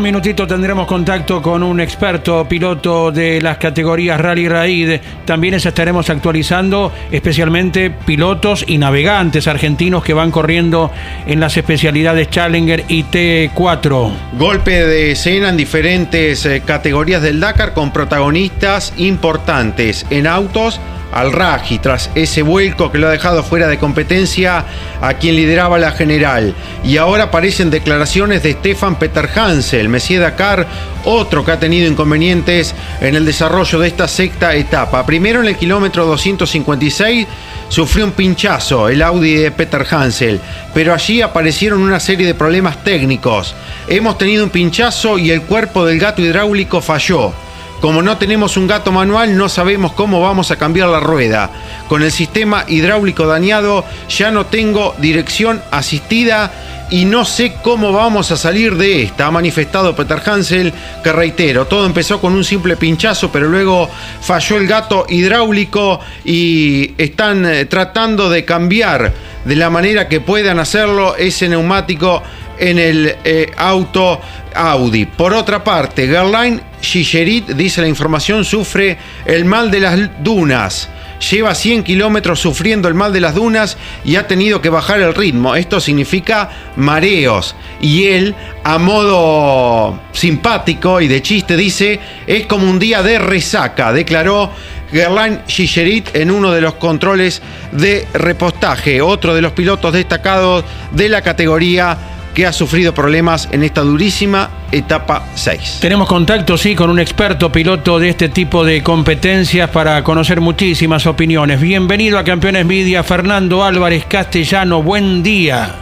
Minutito tendremos contacto con un experto piloto de las categorías Rally Raid. También estaremos actualizando especialmente pilotos y navegantes argentinos que van corriendo en las especialidades Challenger y T4. Golpe de escena en diferentes eh, categorías del Dakar con protagonistas importantes en autos al Raji tras ese vuelco que lo ha dejado fuera de competencia a quien lideraba la general. Y ahora aparecen declaraciones de Stefan Peter Hansel, Messier Dakar, otro que ha tenido inconvenientes en el desarrollo de esta sexta etapa. Primero en el kilómetro 256 sufrió un pinchazo el Audi de Peter Hansel, pero allí aparecieron una serie de problemas técnicos. Hemos tenido un pinchazo y el cuerpo del gato hidráulico falló. Como no tenemos un gato manual, no sabemos cómo vamos a cambiar la rueda. Con el sistema hidráulico dañado, ya no tengo dirección asistida y no sé cómo vamos a salir de esta, ha manifestado Peter Hansel, que reitero, todo empezó con un simple pinchazo, pero luego falló el gato hidráulico y están eh, tratando de cambiar de la manera que puedan hacerlo ese neumático en el eh, auto Audi. Por otra parte, Gerline Gigerit, dice la información, sufre el mal de las dunas. Lleva 100 kilómetros sufriendo el mal de las dunas y ha tenido que bajar el ritmo. Esto significa mareos. Y él, a modo simpático y de chiste, dice, es como un día de resaca, declaró Gerlain Gigerit en uno de los controles de repostaje. Otro de los pilotos destacados de la categoría que ha sufrido problemas en esta durísima etapa 6. Tenemos contacto, sí, con un experto piloto de este tipo de competencias para conocer muchísimas opiniones. Bienvenido a Campeones Media, Fernando Álvarez Castellano, buen día.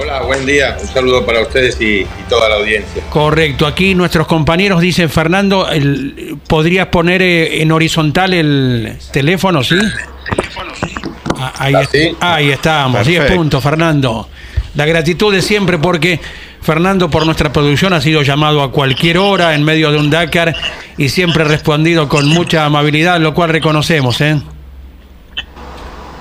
Hola, buen día. Un saludo para ustedes y, y toda la audiencia. Correcto, aquí nuestros compañeros dicen, Fernando, el- ¿podrías poner eh, en horizontal el teléfono, sí? *laughs* Ah, Ahí, ¿Así? ahí estamos, 10 Perfecto. puntos, Fernando. La gratitud de siempre porque Fernando por nuestra producción ha sido llamado a cualquier hora en medio de un Dakar y siempre respondido con mucha amabilidad, lo cual reconocemos, ¿eh?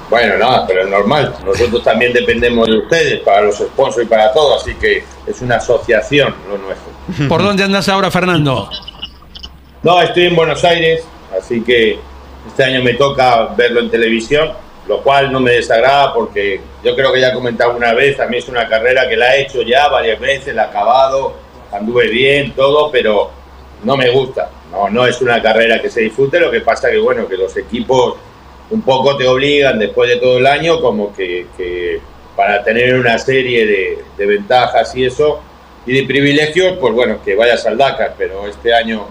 Bueno, nada, pero es normal. Nosotros también dependemos de ustedes para los sponsors y para todo, así que es una asociación lo nuestro. *laughs* ¿Por dónde andas ahora, Fernando? No, estoy en Buenos Aires, así que Este año me toca verlo en televisión, lo cual no me desagrada porque yo creo que ya he comentado una vez, también es una carrera que la he hecho ya varias veces, la he acabado, anduve bien, todo, pero no me gusta. No, no es una carrera que se disfrute, lo que pasa que bueno, que los equipos un poco te obligan después de todo el año como que, que para tener una serie de, ventajas y eso y de privilegios, pues bueno, que vayas al Dakar, pero este año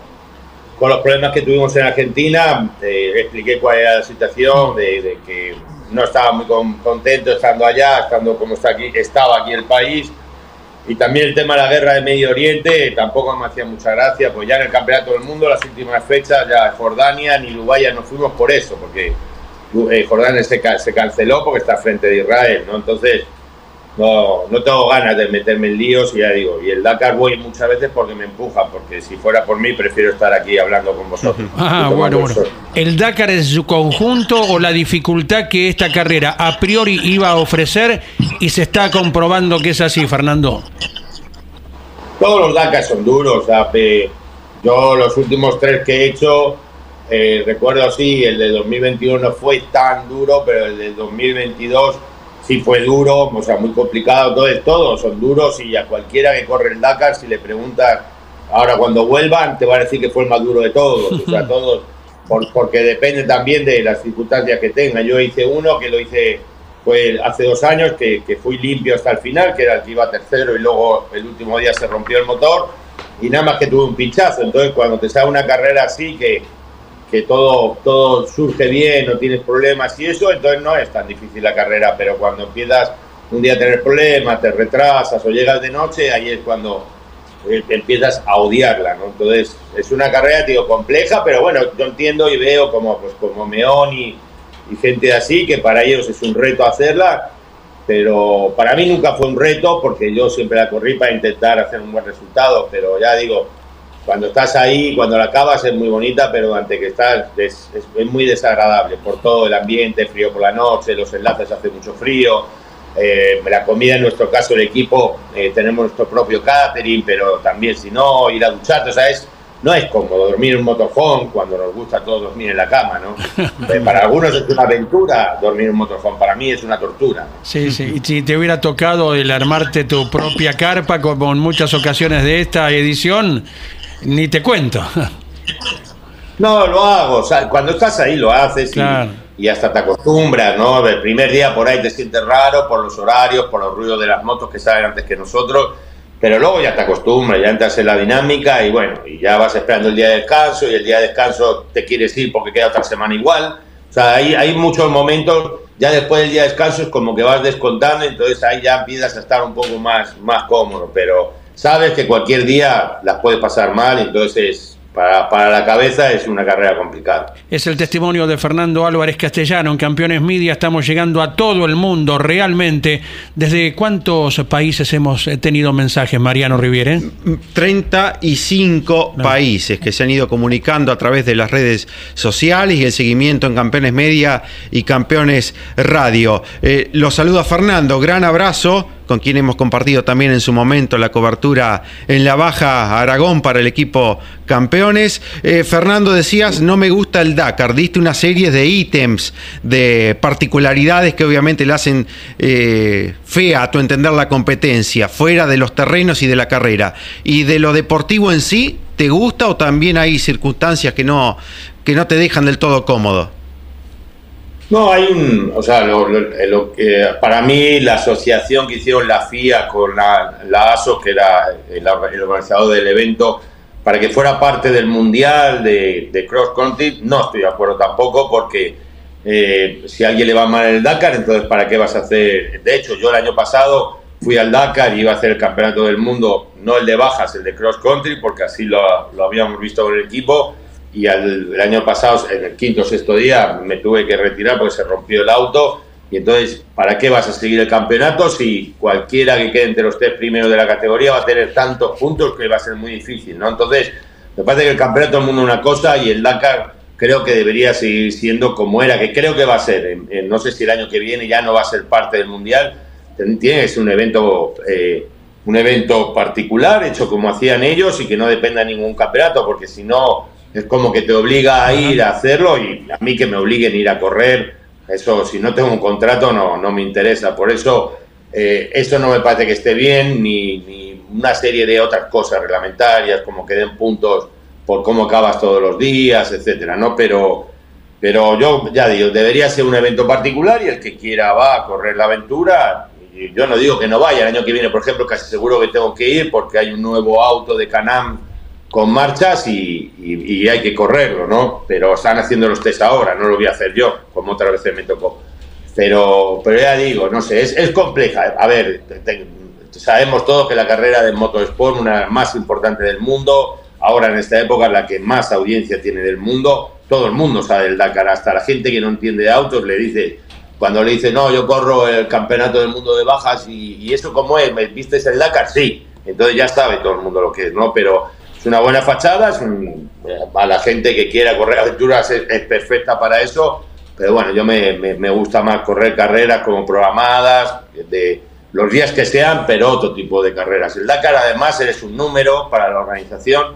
con los problemas que tuvimos en Argentina, eh, expliqué cuál era la situación, de, de que no estaba muy con, contento estando allá, estando como está aquí, estaba aquí el país. Y también el tema de la guerra de Medio Oriente tampoco me hacía mucha gracia, pues ya en el Campeonato del Mundo, las últimas fechas, ya Jordania ni Dubái nos fuimos por eso, porque eh, Jordania se, se, canceló porque está frente de Israel, ¿no? Entonces, no, no tengo ganas de meterme en líos y ya digo, y el Dakar voy muchas veces porque me empuja, porque si fuera por mí prefiero estar aquí hablando con vosotros. *laughs* Ah, bueno, bueno. ¿El Dakar en su conjunto o la dificultad que esta carrera a priori iba a ofrecer y se está comprobando que es así, Fernando? Todos los Dakar son duros, yo los últimos tres que he hecho, eh, recuerdo sí, el de 2021 no fue tan duro, pero el de 2022 sí fue duro, o sea, muy complicado, todos, todos son duros y a cualquiera que corre el Dakar, si le preguntas, ahora cuando vuelvan, te va a decir que fue el más duro de todos, o sea, *laughs* todos, por, porque depende también de las circunstancias que tenga. Yo hice uno que lo hice hace dos años, que, que fui limpio hasta el final, que era el que iba tercero y luego el último día se rompió el motor y nada más que tuve un pinchazo, entonces cuando te sale una carrera así que que todo, todo surge bien, no tienes problemas y eso, entonces no es tan difícil la carrera, pero cuando empiezas un día a tener problemas, te retrasas o llegas de noche, ahí es cuando eh, empiezas a odiarla, ¿no? Entonces es una carrera, digo, compleja, pero bueno, yo entiendo y veo como, pues, como Meón y, y gente así, que para ellos es un reto hacerla, pero para mí nunca fue un reto porque yo siempre la corrí para intentar hacer un buen resultado, pero ya digo, cuando estás ahí, cuando la acabas es muy bonita, pero durante que estás es, es, es, muy desagradable por todo el ambiente, frío por la noche, los enlaces hace mucho frío, eh, la comida en nuestro caso el equipo, eh, tenemos nuestro propio catering, pero también si no, ir a ducharte, o sea, es, no es cómodo dormir en un motorhome cuando nos gusta a todos dormir en la cama, ¿no? *laughs* Eh, para algunos es una aventura dormir en un motorhome, para mí es una tortura. Sí, sí, y si te hubiera tocado el armarte tu propia carpa, como en muchas ocasiones de esta edición, ni te cuento. *laughs* No, lo hago. O sea, cuando estás ahí lo haces claro. y, y, hasta te acostumbras, ¿no? El primer día por ahí te sientes raro por los horarios, por los ruidos de las motos que salen antes que nosotros, pero luego ya te acostumbras, ya entras en la dinámica y bueno, y ya vas esperando el día de descanso y el día de descanso te quieres ir porque queda otra semana igual. O sea, hay, hay muchos momentos, ya después del día de descanso es como que vas descontando, entonces ahí ya empiezas a estar un poco más, más cómodo, pero sabes que cualquier día las puede pasar mal, entonces para, para, la cabeza es una carrera complicada. Es el testimonio de Fernando Álvarez Castellano en Campeones Media. Estamos llegando a todo el mundo realmente. ¿Desde cuántos países hemos tenido mensajes, Mariano Riviere? 35 no. países que se han ido comunicando a través de las redes sociales y el seguimiento en Campeones Media y Campeones Radio. Eh, los saluda Fernando, gran abrazo con quien hemos compartido también en su momento la cobertura en la Baja Aragón para el equipo campeones. Eh, Fernando, decías, no me gusta el Dakar, diste una serie de ítems, de particularidades que obviamente le hacen eh, fea a tu entender la competencia, fuera de los terrenos y de la carrera. ¿Y de lo deportivo en sí, te gusta o también hay circunstancias que no, que no te dejan del todo cómodo? No, hay un, o sea, lo, para mí la asociación que hicieron la FIA con la, la ASO, que era el, el, organizador del evento, para que fuera parte del Mundial de, de Cross Country, no estoy de acuerdo tampoco, porque eh, si a alguien le va mal el Dakar, entonces ¿para qué vas a hacer? De hecho, yo el año pasado fui al Dakar y iba a hacer el Campeonato del Mundo, no el de bajas, el de Cross Country, porque así lo, lo habíamos visto con el equipo y al, el año pasado, en el quinto o sexto día, me tuve que retirar porque se rompió el auto. Y entonces, ¿para qué vas a seguir el campeonato si cualquiera que quede entre los tres primeros de la categoría va a tener tantos puntos que va a ser muy difícil, ¿no? Entonces, me parece que el campeonato del mundo es una cosa y el Dakar creo que debería seguir siendo como era, que creo que va a ser. En, en, no sé si el año que viene ya no va a ser parte del mundial. Tiene que ser un evento, eh, un evento particular, hecho como hacían ellos y que no dependa de ningún campeonato, porque si no es como que te obliga a ir a hacerlo y a mí que me obliguen a ir a correr, eso si no tengo un contrato no, no me interesa. Por eso eh, eso no me parece que esté bien, ni, ni una serie de otras cosas reglamentarias, como que den puntos por cómo acabas todos los días, etcétera, ¿no? Pero, pero yo ya digo, debería ser un evento particular y el que quiera va a correr la aventura. Y yo no digo que no vaya, el año que viene, por ejemplo, casi seguro que tengo que ir porque hay un nuevo auto de Canam con marchas y, hay que correrlo, ¿no? Pero están haciendo los test ahora, no lo voy a hacer yo, como otra vez me tocó. Pero, pero ya digo, no sé, es, compleja. A ver, te- sabemos todos que la carrera de motosport, una más importantes del mundo, ahora en esta época la que más audiencia tiene del mundo, todo el mundo sabe del Dakar, hasta la gente que no entiende de autos le dice, cuando le dice, no, yo corro el campeonato del mundo de bajas y, y eso cómo es, ¿me viste el Dakar? Sí, entonces ya sabe todo el mundo lo que es, ¿no? Pero una buena fachada, es un- a la gente que quiera correr aventuras es, es perfecta para eso, pero bueno, yo me, me- me gusta más correr carreras como programadas, de los días que sean, pero otro tipo de carreras. El Dakar además eres un número para la organización,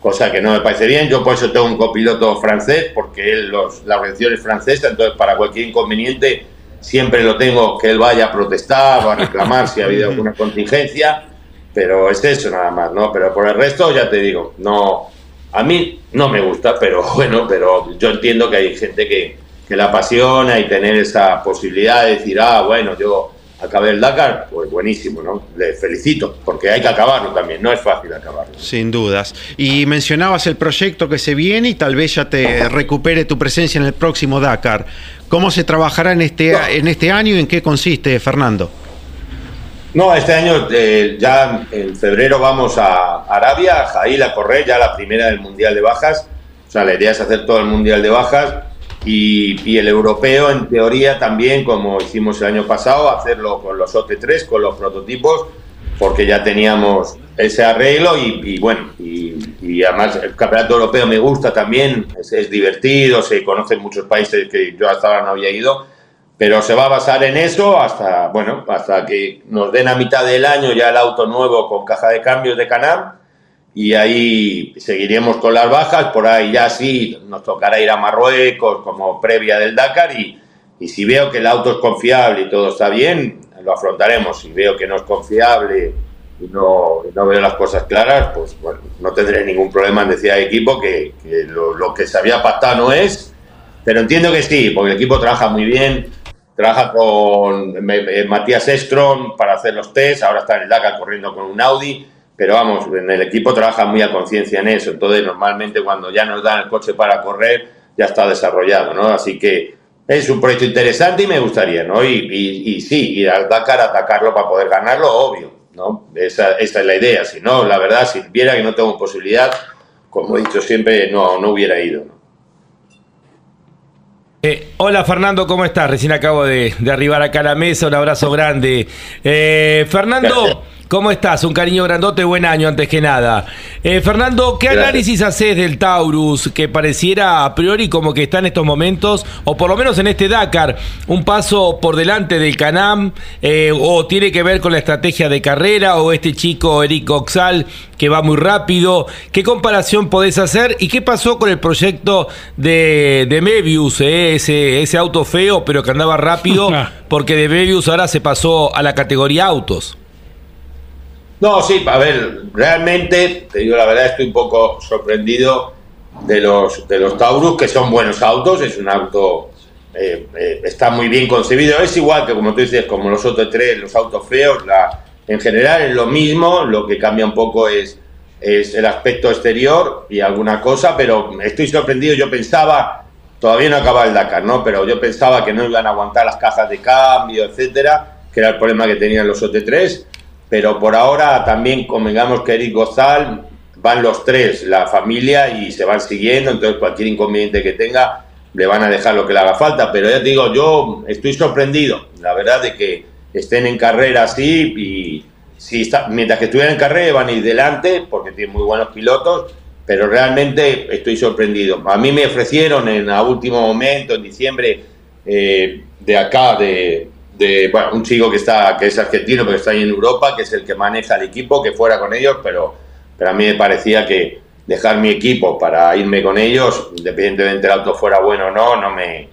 cosa que no me parece bien. Yo por eso tengo un copiloto francés, porque él los, la organización es francesa, entonces para cualquier inconveniente siempre lo tengo que él vaya a protestar o a reclamar si ha habido *laughs* alguna contingencia, pero es eso nada más, ¿no? Pero por el resto, ya te digo, no, a mí no me gusta, pero *laughs* bueno, pero yo entiendo que hay gente que, que la apasiona y tener esa posibilidad de decir, ah, bueno, yo acabé el Dakar, pues buenísimo, ¿no? Le felicito, porque hay que acabarlo también, no es fácil acabarlo. Sin dudas. Y mencionabas el proyecto que se viene y tal vez ya te recupere tu presencia en el próximo Dakar. ¿Cómo se trabajará en este, en este año y en qué consiste, Fernando? No, este año eh, ya en febrero vamos a Arabia, a Jail a correr ya la primera del Mundial de Bajas. O sea, la idea es hacer todo el Mundial de Bajas y, y el europeo en teoría también, como hicimos el año pasado, hacerlo con los OT3, con los prototipos, porque ya teníamos ese arreglo y, y bueno, y, y además el campeonato europeo me gusta también, es, es divertido, se conocen muchos países que yo hasta ahora no había ido pero se va a basar en eso hasta, bueno, hasta que nos den a mitad del año ya el auto nuevo con caja de cambios de Canam y ahí seguiremos con las bajas, por ahí ya sí nos tocará ir a Marruecos como previa del Dakar y, y si veo que el auto es confiable y todo está bien, lo afrontaremos. Si veo que no es confiable y no, y no veo las cosas claras, pues bueno, no tendré ningún problema en decir al equipo que, que lo, lo que se había pactado no es, pero entiendo que sí, porque el equipo trabaja muy bien, trabaja con eh, Matías Estron para hacer los test, ahora está en el Dakar corriendo con un Audi, pero vamos, en el equipo trabaja muy a conciencia en eso, entonces normalmente cuando ya nos dan el coche para correr ya está desarrollado, ¿no? Así que es un proyecto interesante y me gustaría, ¿no? Y, y, y sí, ir al Dakar atacarlo para poder ganarlo, obvio, ¿no? Esa, esa es la idea, si no, la verdad, si viera que no tengo posibilidad, como he dicho siempre, no, no hubiera ido, ¿no? Eh, hola Fernando, ¿cómo estás? Recién acabo de, arribar acá a la mesa, un abrazo grande. Eh, Fernando, *laughs* ¿cómo estás? Un cariño grandote, buen año antes que nada. Eh, Fernando, ¿qué Gracias. análisis haces del Taurus que pareciera a priori como que está en estos momentos, o por lo menos en este Dakar, un paso por delante del Canam, eh, o tiene que ver con la estrategia de carrera, o este chico Eric Oxal que va muy rápido? ¿Qué comparación podés hacer y qué pasó con el proyecto de, de Mebius, eh? ese, ese auto feo pero que andaba rápido, *laughs* porque de Mebius ahora se pasó a la categoría autos? No, sí, a ver, realmente, te digo la verdad, estoy un poco sorprendido de los, de los Taurus, que son buenos autos, es un auto, eh, eh, está muy bien concebido, es igual que como tú dices, como los otros tres, los autos feos, la, en general es lo mismo, lo que cambia un poco es, es el aspecto exterior y alguna cosa, pero estoy sorprendido, yo pensaba, todavía no acaba el Dakar, ¿no? Pero yo pensaba que no iban a aguantar las cajas de cambio, etcétera, que era el problema que tenían los OT3, pero por ahora también convengamos que Eric Gozal van los tres, la familia, y se van siguiendo, entonces cualquier inconveniente que tenga le van a dejar lo que le haga falta, pero ya te digo, yo estoy sorprendido, la verdad, de que estén en carrera así y si está, mientras que estuvieran en carrera van a ir delante porque tienen muy buenos pilotos, pero realmente estoy sorprendido. A mí me ofrecieron en a último momento, en diciembre, eh, de acá, de, de bueno, un chico que está que es argentino, pero está ahí en Europa, que es el que maneja el equipo, que fuera con ellos, pero, pero a mí me parecía que, dejar mi equipo para irme con ellos, independientemente del auto fuera bueno o no, no me,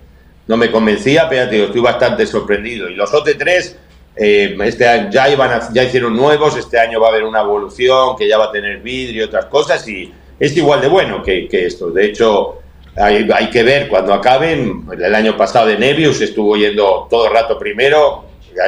no me convencía, pero digo, estoy bastante sorprendido. Y los OT3 eh, este año ya, iban a- ya hicieron nuevos, este año va a haber una evolución que ya va a tener vidrio y otras cosas y es igual de bueno que, que esto. De hecho, hay, hay que ver cuando acaben. El año pasado de Nebius estuvo yendo todo el rato primero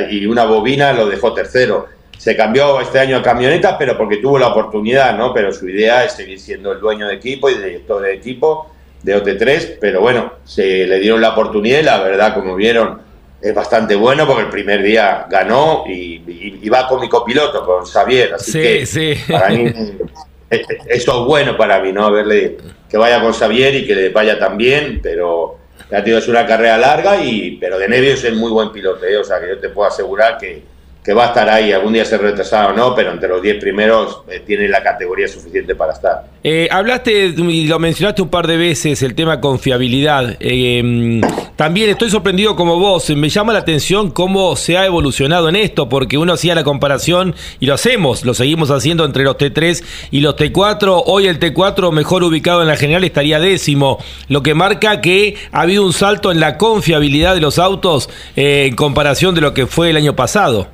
y una bobina lo dejó tercero. Se cambió este año a camioneta, pero porque tuvo la oportunidad, ¿no? Pero su idea es seguir siendo el dueño de equipo y director de equipo de OT3, pero bueno, se le dieron la oportunidad y la verdad, como vieron, es bastante bueno porque el primer día ganó y, y- y va con mi copiloto, con Xavier, así Sí, que sí. para mí *laughs* eh, eso es bueno para mí, ¿no? Verle que vaya con Xavier y que le vaya tan bien, pero ya te digo, es una carrera larga, y pero de Nevio es muy buen piloto, ¿eh? o sea que yo te puedo asegurar que, que va a estar ahí, algún día se retrasado o no, pero entre los 10 primeros eh, tiene la categoría suficiente para estar. Eh, hablaste y lo mencionaste un par de veces el tema confiabilidad. Mm, también estoy sorprendido como vos. Me llama la atención cómo se ha evolucionado en esto, porque uno hacía la comparación y lo hacemos, lo seguimos haciendo entre los T3 y los T4. Hoy el T4 mejor ubicado en la general estaría décimo, lo que marca que ha habido un salto en la confiabilidad de los autos eh, en comparación de lo que fue el año pasado.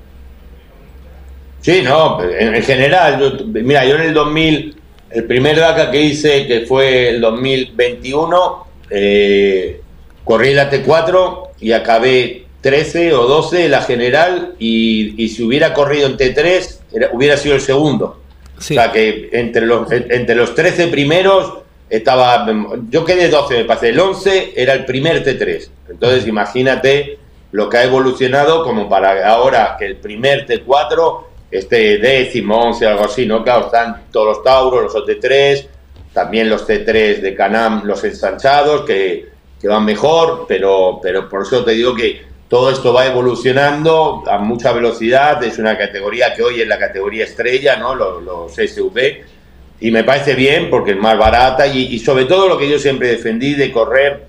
Sí, no, en, en general, yo- mira, yo en el 2000, el primer DACA que hice, que fue el 2021, eh, corrí la T4 y acabé 13 o 12 la general y, y si hubiera corrido en T3 era- hubiera sido el segundo. O sea que entre los, en- entre los 13 primeros estaba, yo quedé 12 me pasé, el 11 era el primer T3. Entonces imagínate lo que ha evolucionado como para ahora que el primer T4 esté décimo, 11, algo así, ¿no? Claro, están todos los Tauros, los OT3, también los T3 de Canam, los ensanchados, que, que van mejor, pero, pero por eso te digo que todo esto va evolucionando a mucha velocidad, es una categoría que hoy es la categoría estrella, ¿no? Los, los SUV, y me parece bien porque es más barata y, y sobre todo lo que yo siempre defendí de correr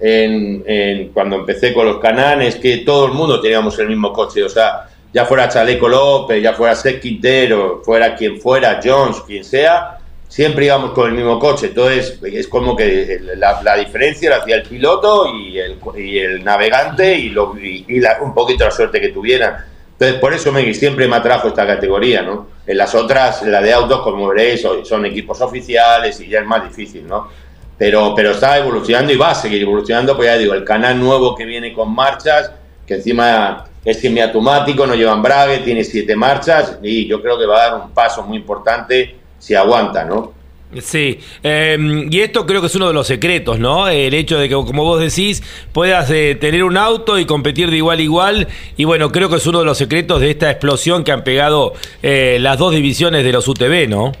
en, en- cuando empecé con los cananes, que todo el mundo teníamos el mismo coche, o sea, ya fuera Chaleco López, ya fuera Seth Quintero, fuera quien fuera, Jones, quien sea, siempre íbamos con el mismo coche. Entonces, es como que la, la diferencia la hacía el piloto y el, y el navegante y, lo, y, y la- un poquito la suerte que tuvieran. Entonces, por eso me, siempre me atrajo esta categoría, ¿no? En las otras, la de autos, como veréis, son equipos oficiales y ya es más difícil, ¿no? Pero, pero está evolucionando y va a seguir evolucionando, pues ya digo, el canal nuevo que viene con marchas, que encima es semiautomático, no lleva embrague, tiene siete marchas y yo creo que va a dar un paso muy importante si aguanta, ¿no? Sí, eh, y esto creo que es uno de los secretos, ¿no? El hecho de que, como vos decís, puedas eh, tener un auto y competir de igual a igual. Y bueno, creo que es uno de los secretos de esta explosión que han pegado eh, las dos divisiones de los UTV, ¿no?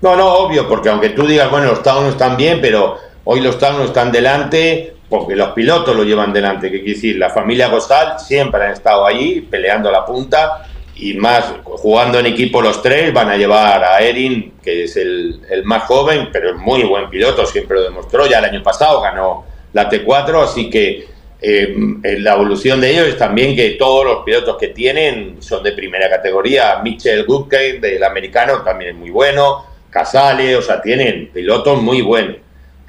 No, no, obvio, porque aunque tú digas, bueno, los Towns están bien, pero hoy los Towns están delante porque los pilotos lo llevan delante. Que quiere decir, la familia Gosal siempre han estado ahí peleando la punta y más jugando en equipo los tres van a llevar a Erin, que es el, el más joven, pero es muy buen piloto, siempre lo demostró. Ya el año pasado ganó la T4, así que eh, la evolución de ellos es también que todos los pilotos que tienen son de primera categoría. Mitchell Goodkey, del americano, también es muy bueno. Casale, o sea, tienen pilotos muy buenos.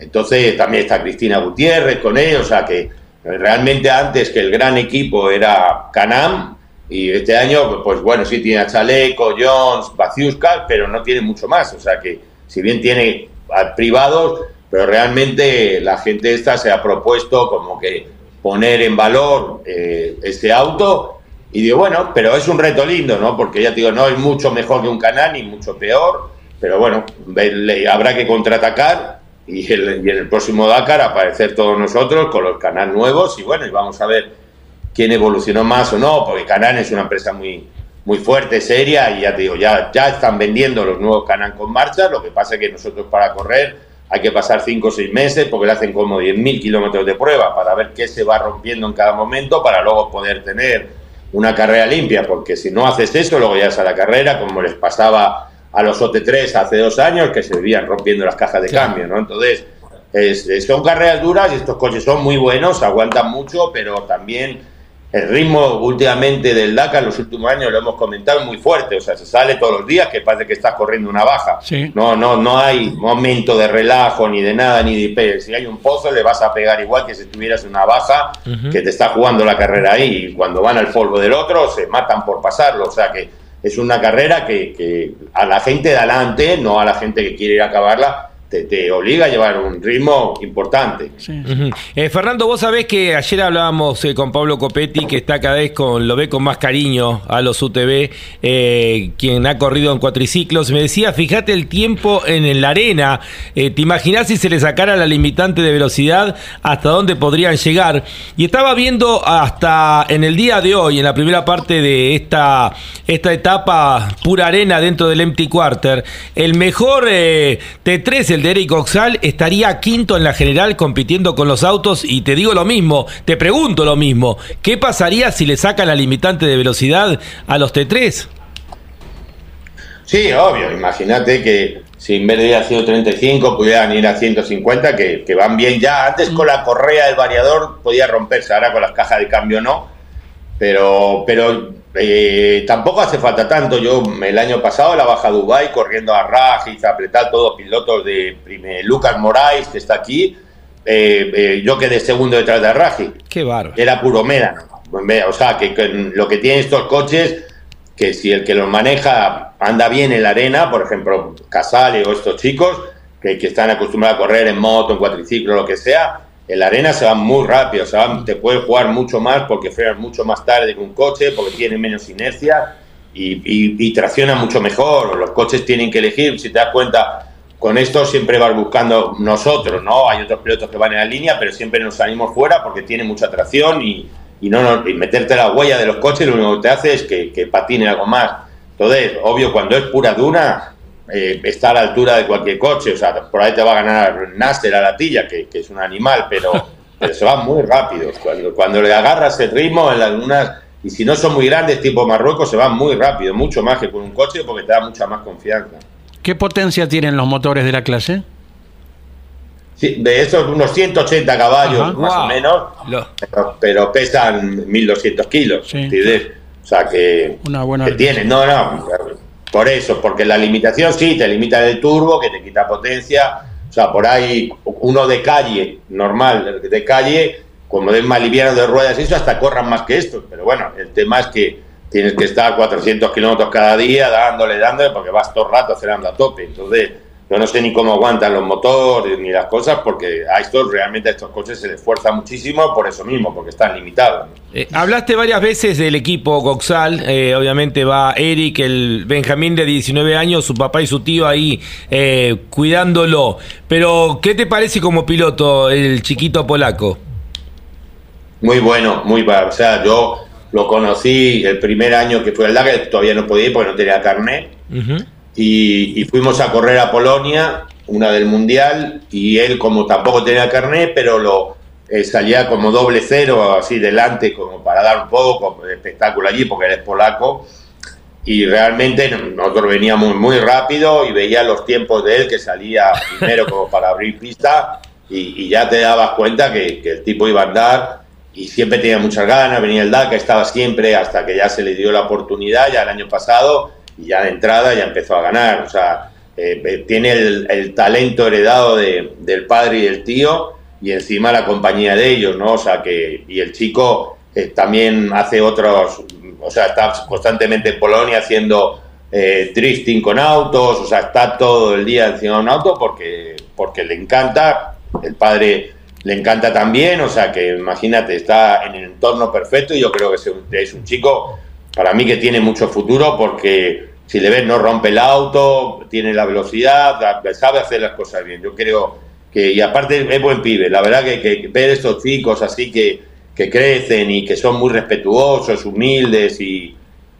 Entonces también está Cristina Gutiérrez con ellos, o sea que realmente antes que el gran equipo era Canam y este año, pues bueno, sí tiene a Chaleco, Jones, Baciuska, pero no tiene mucho más, o sea que si bien tiene a privados, pero realmente la gente esta se ha propuesto como que poner en valor eh, ese auto y digo, bueno, pero es un reto lindo, ¿no? Porque ya te digo, no es mucho mejor que un Canam ni mucho peor, pero bueno, habrá que contraatacar y, el- y en el próximo Dakar aparecer todos nosotros con los canales nuevos y bueno, y vamos a ver quién evolucionó más o no, porque Canan es una empresa muy, muy fuerte, seria, y ya te digo, ya, ya están vendiendo los nuevos Canan con marcha, lo que pasa es que nosotros para correr hay que pasar 5 o 6 meses porque le hacen como 10.000 kilómetros de prueba para ver qué se va rompiendo en cada momento para luego poder tener una carrera limpia, porque si no haces eso, luego ya es a la carrera, como les pasaba a los OT3 hace dos años, que se vivían rompiendo las cajas de cambio, ¿no? Entonces, es- son carreras duras y estos coches son muy buenos, aguantan mucho, pero también el ritmo últimamente del Dakar, los últimos años lo hemos comentado, muy fuerte. O sea, se sale todos los días que parece que estás corriendo una baja. No, no, no hay momento de relajo, ni de nada, ni de pegue. Si hay un pozo, le vas a pegar igual que si tuvieras una baja que te está jugando la carrera ahí. Y cuando van al polvo del otro, se matan por pasarlo. O sea que es una carrera que, que a la gente de adelante, no a la gente que quiere ir a acabarla, te, obliga a llevar un ritmo importante. Eh, Fernando, vos sabés que ayer hablábamos eh, con Pablo Copetti, que está cada vez con, lo ve con más cariño a los UTV, eh, quien ha corrido en cuatriciclos. Me decía, fíjate el tiempo en la arena. ¿Te imaginás si se le sacara la limitante de velocidad hasta dónde podrían llegar? Y estaba viendo hasta en el día de hoy, en la primera parte de esta, esta etapa pura arena dentro del Empty Quarter, el mejor T3, el de Eric Oxal estaría quinto en la general compitiendo con los autos y te digo lo mismo, te pregunto lo mismo, ¿qué pasaría si le sacan la limitante de velocidad a los T3? Sí, obvio, imagínate que si en vez de ir a 135 pudieran ir a 150, que, que van bien ya. Antes con la correa del variador podía romperse, ahora con las cajas de cambio no. Pero, pero eh, tampoco hace falta tanto. Yo el año pasado la baja a Dubai corriendo a Raj, a apretar todos pilotos de Lucas Moraes, que está aquí. Eh, eh, yo quedé segundo detrás de Raji. Qué bárbaro. Era puro médano. O sea, que, lo que tienen estos coches, que si el que los maneja anda bien en la arena, por ejemplo, Casale o estos chicos, que, que están acostumbrados a correr en moto, en cuatriciclo, lo que sea, en la arena se va muy rápido, se te puede jugar mucho más porque frenas mucho más tarde que un coche, porque tiene menos inercia y, y, tracciona mucho mejor. Los coches tienen que elegir, si te das cuenta, con esto siempre vas buscando nosotros, ¿no? Hay otros pilotos que van en la línea, pero siempre nos salimos fuera porque tiene mucha tracción y, y no, y meterte la huella de los coches lo único que te hace es que patine algo más. Entonces, obvio, cuando es pura duna, eh, está a la altura de cualquier coche. O sea, por ahí te va a ganar Nasser a la tilla, que, es un animal, *laughs* pero, se va muy rápido. Cuando, cuando le agarras el ritmo en las lunas, y si no son muy grandes, tipo Marruecos, se van muy rápido, mucho más que con un coche, porque te da mucha más confianza. ¿Qué potencia tienen los motores de la clase? Sí, de esos unos 180 caballos más o menos, pero, pesan 1200 kilos. O sea que, Una buena que tienen, no, no, por eso, porque la limitación sí, te limita el turbo, que te quita potencia. O sea, por ahí uno de calle, normal, de calle, como es más liviano de ruedas, eso hasta corran más que esto. Pero bueno, el tema es que tienes que estar 400 kilómetros cada día dándole, dándole, porque vas todo el rato acelerando a tope. Entonces, yo no sé ni cómo aguantan los motores ni las cosas, porque a estos realmente a estos coches se les esfuerza muchísimo por eso mismo, porque están limitados. Eh, hablaste varias veces del equipo Goxal, eh, obviamente va Eric, el Benjamín de 19 años, su papá y su tío ahí eh, cuidándolo. Pero, ¿qué te parece como piloto el chiquito polaco? Muy bueno, muy bueno. O sea, yo lo conocí el primer año que fue al que todavía no podía ir porque no tenía carnet y, fuimos a correr a Polonia, una del Mundial, y él como tampoco tenía carnet, pero lo eh, salía como doble cero, así delante, como para dar un poco de espectáculo allí, porque él es polaco, y realmente nosotros veníamos muy rápido y veía los tiempos de él que salía primero como para abrir pista y, ya te dabas cuenta que, que, el tipo iba a andar y siempre tenía muchas ganas, venía el DACA, estaba siempre hasta que ya se le dio la oportunidad, ya el año pasado, y ya de entrada ya empezó a ganar. O sea, eh, eh, tiene el, talento heredado de, del padre y del tío y encima la compañía de ellos, ¿no? O sea, que, y el chico eh, también hace otros, o sea, está constantemente en Polonia haciendo drifting con autos, o sea, está todo el día encima de un auto porque, porque le encanta, el padre le encanta también, o sea, que imagínate, está en el entorno perfecto y yo creo que es un chico para mí que tiene mucho futuro porque si le ves no rompe el auto, tiene la velocidad, sabe hacer las cosas bien. Yo creo que, y aparte es buen pibe, la verdad que, que ver estos chicos así que, que crecen y que son muy respetuosos, humildes y,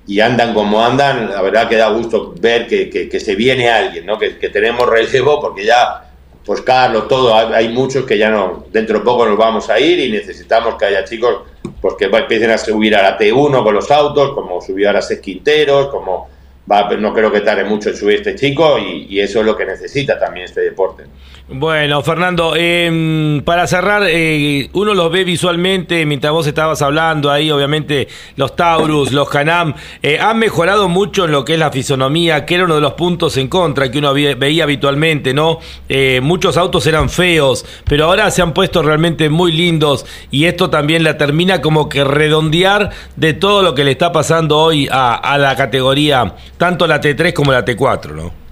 y andan como andan, la verdad que da gusto ver que, que se viene alguien, ¿no? que, tenemos relevo porque ya, pues Carlos, todo, hay, muchos que ya no, dentro de poco nos vamos a ir y necesitamos que haya chicos pues que empiecen a subir a la T1 con los autos, como subió a las Quinteros, como va, no creo que tarde mucho en subir este chico y eso es lo que necesita también este deporte. Bueno, Fernando, eh, para cerrar, eh, uno los ve visualmente mientras vos estabas hablando ahí, obviamente los Taurus, los Canam, eh, han mejorado mucho en lo que es la fisonomía, que era uno de los puntos en contra que uno ve- veía habitualmente, ¿no? Eh, muchos autos eran feos, pero ahora se han puesto realmente muy lindos y esto también la termina como que redondear de todo lo que le está pasando hoy a, a la categoría, tanto la T3 como la T4, ¿no?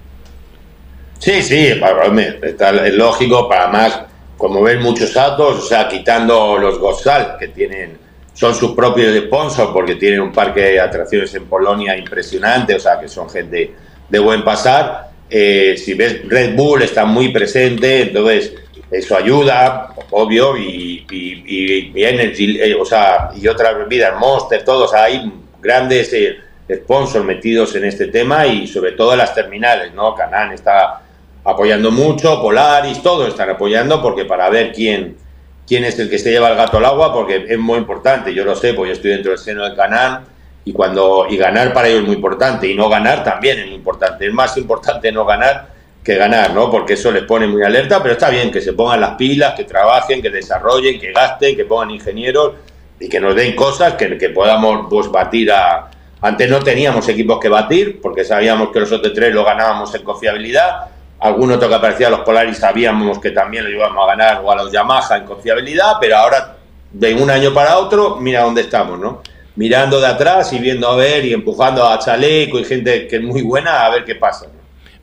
Sí, sí, para- está, es lógico, para más, como ven muchos autos, o sea, quitando los Gosal, que tienen, son sus propios sponsors, porque tienen un parque de atracciones en Polonia impresionante, o sea, que son gente de buen pasar. Eh, si ves, Red Bull está muy presente, entonces eso ayuda, obvio, y, y, eh, o sea, y otras bebidas, Monster, todos, hay grandes eh, sponsors metidos en este tema y sobre todo las terminales, ¿no? Canan está apoyando mucho, Polaris, todos están apoyando porque para ver quién, quién es el que se lleva el gato al agua, porque es muy importante, yo lo sé, porque yo estoy dentro del seno de Canan y cuando y ganar para ellos es muy importante y no ganar también es muy importante, es más importante no ganar que ganar, ¿no? Porque eso les pone muy alerta, pero está bien que se pongan las pilas, que trabajen, que desarrollen, que gasten, que pongan ingenieros y que nos den cosas que, que podamos pues, batir a... Antes no teníamos equipos que batir, porque sabíamos que los otros tres lo ganábamos en confiabilidad. Algún otro que aparecía a los Polaris sabíamos que también lo íbamos a ganar, o a los Yamaha en confiabilidad, pero ahora, de un año para otro, mira dónde estamos, ¿no? Mirando de atrás y viendo a ver y empujando a Chaleco y gente que es muy buena a ver qué pasa.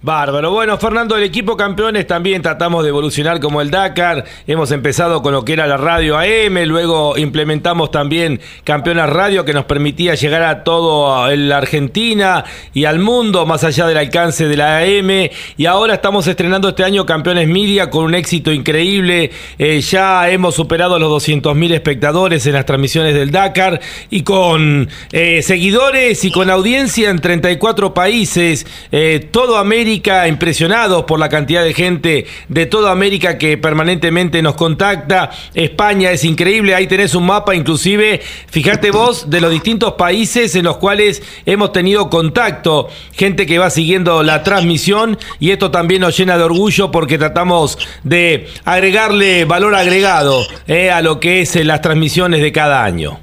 Bárbaro. Bueno, Fernando, el equipo campeones también tratamos de evolucionar como el Dakar. Hemos empezado con lo que era la radio AM, luego implementamos también Campeonas Radio que nos permitía llegar a todo la Argentina y al mundo más allá del alcance de la AM. Y ahora estamos estrenando este año Campeones Media con un éxito increíble. Eh, ya hemos superado los 200.000 espectadores en las transmisiones del Dakar y con eh, seguidores y con audiencia en 34 países. Eh, todo América impresionados por la cantidad de gente de toda América que permanentemente nos contacta. España es increíble, ahí tenés un mapa inclusive, fíjate vos, de los distintos países en los cuales hemos tenido contacto, gente que va siguiendo la transmisión y esto también nos llena de orgullo porque tratamos de agregarle valor agregado eh, a lo que es eh, las transmisiones de cada año.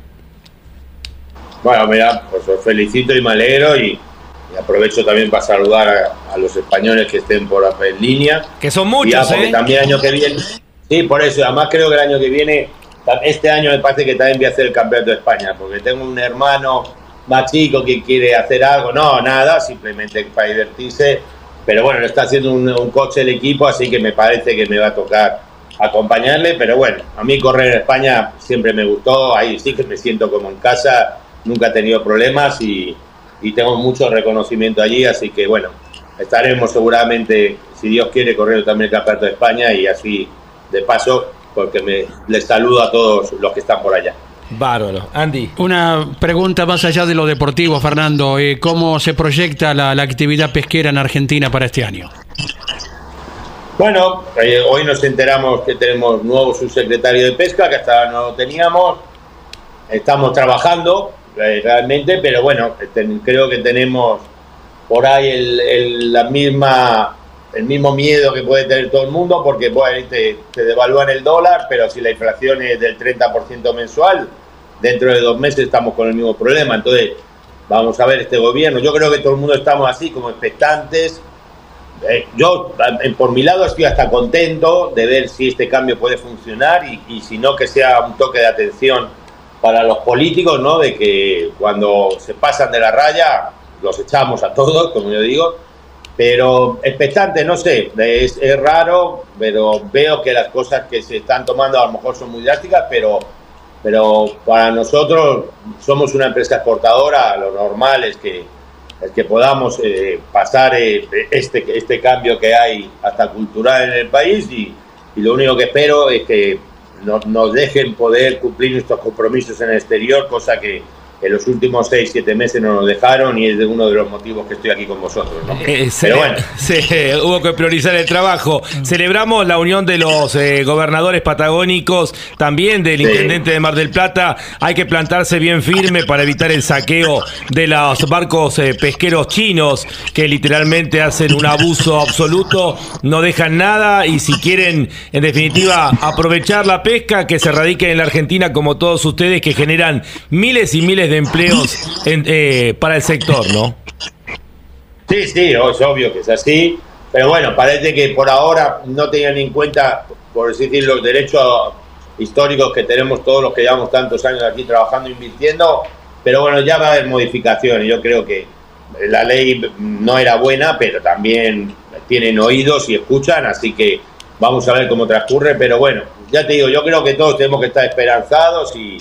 Bueno, mira, pues os felicito y me alegro y, y aprovecho también para saludar a, a los españoles que estén por en línea. Que son muchos, ya, porque ¿eh? también el año que viene. Sí, por eso. Además, creo que el año que viene, este año me parece que también voy a hacer el campeonato de España, porque tengo un hermano más chico que quiere hacer algo. No, nada, simplemente para divertirse. Pero bueno, le está haciendo un, un coche el equipo, así que me parece que me va a tocar acompañarle. Pero bueno, a mí correr en España siempre me gustó. Ahí sí que me siento como en casa. Nunca he tenido problemas y, y tengo mucho reconocimiento allí. Así que bueno, estaremos seguramente, si Dios quiere, corriendo también el campeonato de España y así de paso, porque me, les saludo a todos los que están por allá. Bárbaro. Andy. Una pregunta más allá de lo deportivo, Fernando. Eh, ¿Cómo se proyecta la, la actividad pesquera en Argentina para este año? Bueno, eh, hoy nos enteramos que tenemos nuevo subsecretario de Pesca, que hasta ahora no lo teníamos. Estamos trabajando realmente, pero bueno, ten- creo que tenemos por ahí el, el- la misma, el mismo miedo que puede tener todo el mundo, porque bueno, te, te devalúan el dólar, pero si la inflación es del 30% mensual, dentro de dos meses estamos con el mismo problema. Entonces, vamos a ver este gobierno. Yo creo que todo el mundo estamos así, como expectantes. Eh, yo, eh, por mi lado, estoy hasta contento de ver si este cambio puede funcionar y, y si no, que sea un toque de atención para los políticos, ¿no? De que cuando se pasan de la raya, los echamos a todos, como yo digo. Pero expectante, no sé, es, es raro, pero veo que las cosas que se están tomando a lo mejor son muy drásticas, pero, pero para nosotros somos una empresa exportadora, lo normal es que, es que podamos eh, pasar eh, este, este cambio que hay hasta cultural en el país y, y lo único que espero es que no- nos dejen poder cumplir nuestros compromisos en el exterior, cosa que, en los últimos 6, 7 meses no nos dejaron y es de uno de los motivos que estoy aquí con vosotros. ¿no? Eh, Pero bueno, *laughs* hubo que priorizar el trabajo. Celebramos la unión de los eh, gobernadores patagónicos, también del Sí. intendente de Mar del Plata. Hay que plantarse bien firme para evitar el saqueo de los barcos eh, pesqueros chinos, que literalmente hacen un abuso absoluto, no dejan nada y si quieren, en definitiva, aprovechar la pesca, que se radiquen en la Argentina como todos ustedes, que generan miles y miles de empleos en- eh, para el sector, ¿no? Sí, sí, es obvio que es así, pero bueno, parece que por ahora no tenían en cuenta, por decir, los derechos históricos que tenemos todos los que llevamos tantos años aquí trabajando, invirtiendo, pero bueno, ya va a haber modificaciones. Yo creo que la ley no era buena, pero también tienen oídos y escuchan, así que vamos a ver cómo transcurre, pero bueno, ya te digo, yo creo que todos tenemos que estar esperanzados y,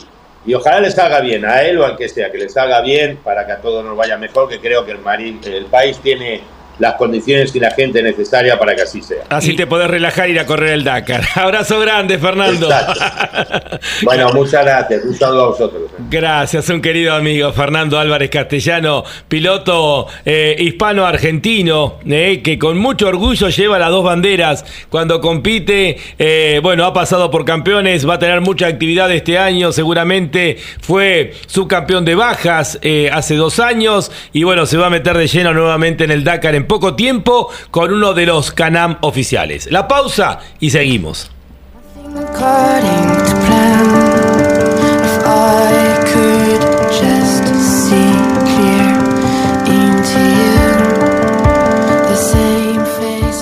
y ojalá les salga bien, a él o al que sea, que les salga bien para que a todos nos vaya mejor, que creo que el, mari- el país tiene las condiciones y la gente necesaria para que así sea. Así te podés relajar y ir a correr el Dakar. *laughs* Abrazo grande, Fernando. *laughs* Bueno, muchas gracias, un saludo a vosotros. Gracias, un querido amigo Fernando Álvarez Castellano, piloto eh, hispano-argentino, eh, que con mucho orgullo lleva las dos banderas cuando compite. eh, bueno, ha pasado por campeones, va a tener mucha actividad este año, seguramente fue subcampeón de bajas eh, hace dos años y bueno, se va a meter de lleno nuevamente en el Dakar en poco tiempo con uno de los Canam oficiales. La pausa y seguimos.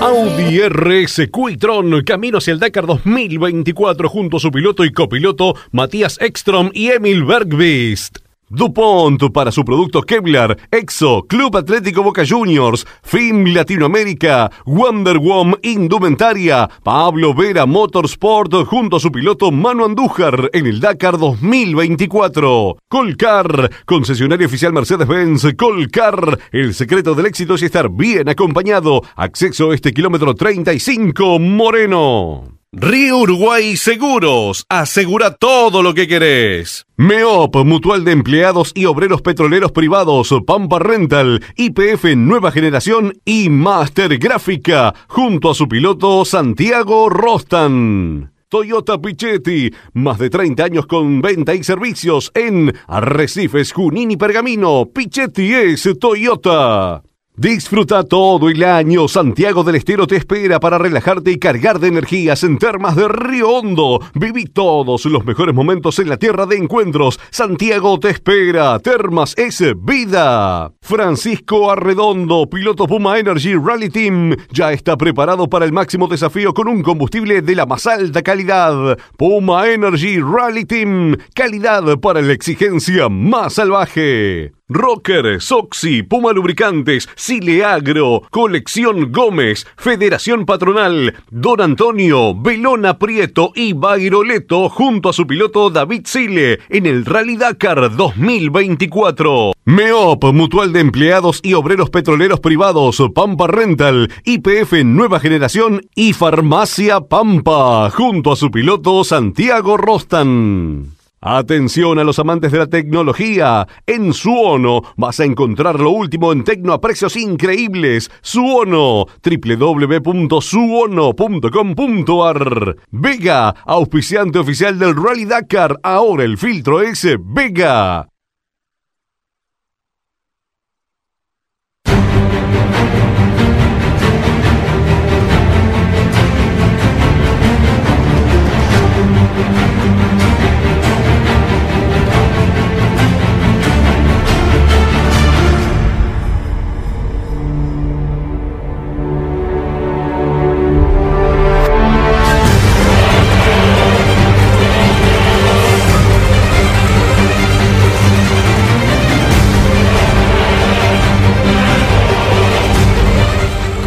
Audi RS Quitron, camino hacia el Dakar 2024 junto a su piloto y copiloto Matías Ekstrom y Emil Bergvist. DuPont para su producto Kevlar, Exo, Club Atlético Boca Juniors, FIM Latinoamérica, Wonder Woman Indumentaria, Pablo Vera Motorsport junto a su piloto Manu Andújar en el Dakar 2024. Colcar, concesionario oficial Mercedes-Benz, Colcar, el secreto del éxito es estar bien acompañado. Acceso a este kilómetro 35, Moreno. Río Uruguay Seguros, asegura todo lo que querés. MEOP, Mutual de Empleados y Obreros Petroleros Privados, Pampa Rental, IPF Nueva Generación y Master Gráfica, junto a su piloto Santiago Rostan. Toyota Pichetti, más de 30 años con venta y servicios en Arrecifes, Junín y Pergamino. Pichetti es Toyota. Disfruta todo el año. Santiago del Estero te espera para relajarte y cargar de energías en Termas de Río Hondo. Viví todos los mejores momentos en la tierra de encuentros. Santiago te espera. Termas es vida. Francisco Arredondo, piloto Puma Energy Rally Team, ya está preparado para el máximo desafío con un combustible de la más alta calidad. Puma Energy Rally Team, calidad para la exigencia más salvaje. Rocker, Soxy, Puma Lubricantes, Sile Agro, Colección Gómez, Federación Patronal, Don Antonio, Belona Prieto y Bairoleto junto a su piloto David Sile en el Rally Dakar 2024. MEOP, Mutual de Empleados y Obreros Petroleros Privados, Pampa Rental, IPF Nueva Generación y Farmacia Pampa junto a su piloto Santiago Rostan. Atención a los amantes de la tecnología. En Suono vas a encontrar lo último en tecno a precios increíbles. Suono, www.suono.com.ar. Vega, auspiciante oficial del Rally Dakar. Ahora el filtro es Vega.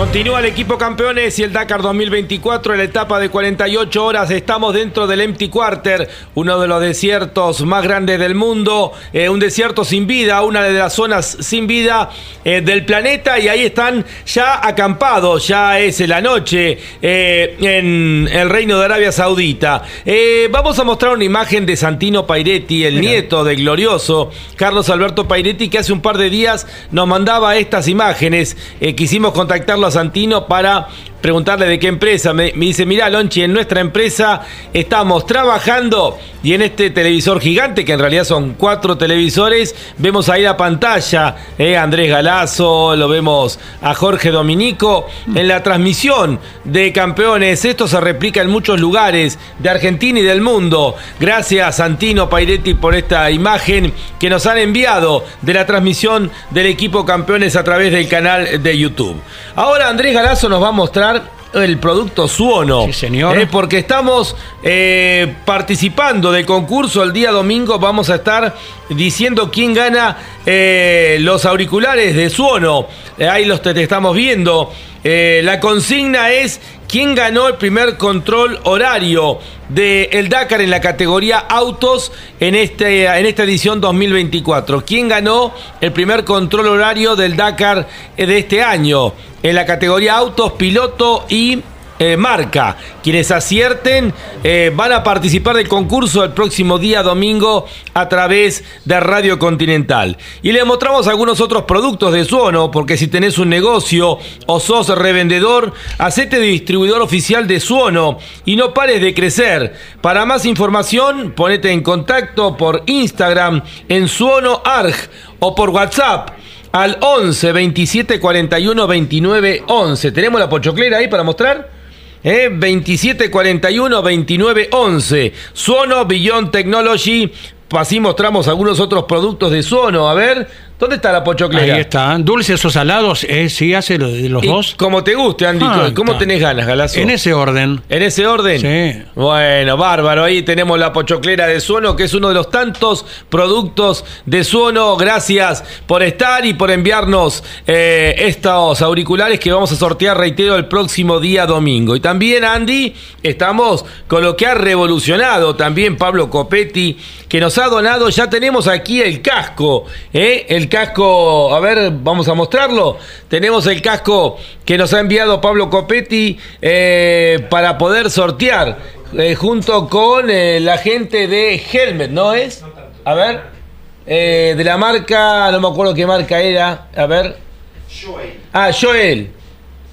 Continúa el equipo campeones y el Dakar 2024 en la etapa de 48 horas. Estamos dentro del Empty Quarter, uno de los desiertos más grandes del mundo, eh, un desierto sin vida, una de las zonas sin vida eh, del planeta y ahí están ya acampados, ya es la noche eh, en el Reino de Arabia Saudita. Vamos a mostrar una imagen de Santino Pairetti, el nieto del glorioso Carlos Alberto Pairetti, que hace un par de días nos mandaba estas imágenes. Quisimos contactarlo a Santino para preguntarle de qué empresa. Me, dice, mira, Lonchi, en nuestra empresa estamos trabajando y en este televisor gigante, que en realidad son cuatro televisores, vemos ahí la pantalla, eh, Andrés Galazo, lo vemos a Jorge Dominico, en la transmisión de campeones. Esto se replica en muchos lugares de Argentina y del mundo. Gracias, Santino Pairetti, por esta imagen que nos han enviado de la transmisión del equipo campeones a través del canal de YouTube. Ahora Andrés Galazo nos va a mostrar el producto Suono. Sí, señor. Eh, porque estamos eh, participando del concurso el día domingo. Vamos a estar diciendo quién gana eh, los auriculares de Suono. Ahí los te, te estamos viendo. La consigna es quién ganó el primer control horario del el Dakar en la categoría autos en, este, en esta edición 2024. ¿Quién ganó el primer control horario del Dakar de este año? En la categoría autos, piloto y eh, marca. Quienes acierten eh, van a participar del concurso el próximo día domingo a través de Radio Continental. Y le mostramos algunos otros productos de Suono, porque si tenés un negocio o sos revendedor, hacete distribuidor oficial de Suono y no pares de crecer. Para más información, ponete en contacto por Instagram en Suono Arg o por WhatsApp al 11 27 41 29 11. ¿Tenemos la pochoclera ahí para mostrar? ¿Eh? 27 41 29 11. Suono Beyond Technology. Así mostramos algunos otros productos de Suono. A ver, ¿dónde está la pochoclera? Ahí está. Dulces o salados, eh, sí hace los Y dos. Como te guste, Andy. Ah, ¿Cómo está. tenés ganas, Galazo? En ese orden. ¿En ese orden? Sí. Bueno, bárbaro. Ahí tenemos la pochoclera de Suono, que es uno de los tantos productos de Suono. Gracias por estar y por enviarnos eh, estos auriculares que vamos a sortear, reitero, el próximo día domingo. Y también, Andy, estamos con lo que ha revolucionado también Pablo Copetti, que nos ha donado. Ya tenemos aquí el casco, ¿eh? El casco, a ver, vamos a mostrarlo. Tenemos el casco que nos ha enviado Pablo Copetti eh, para poder sortear eh, junto con eh, la gente de Helmet, ¿no es? A ver, de la marca, no me acuerdo qué marca era, a ver. Ah, Joel.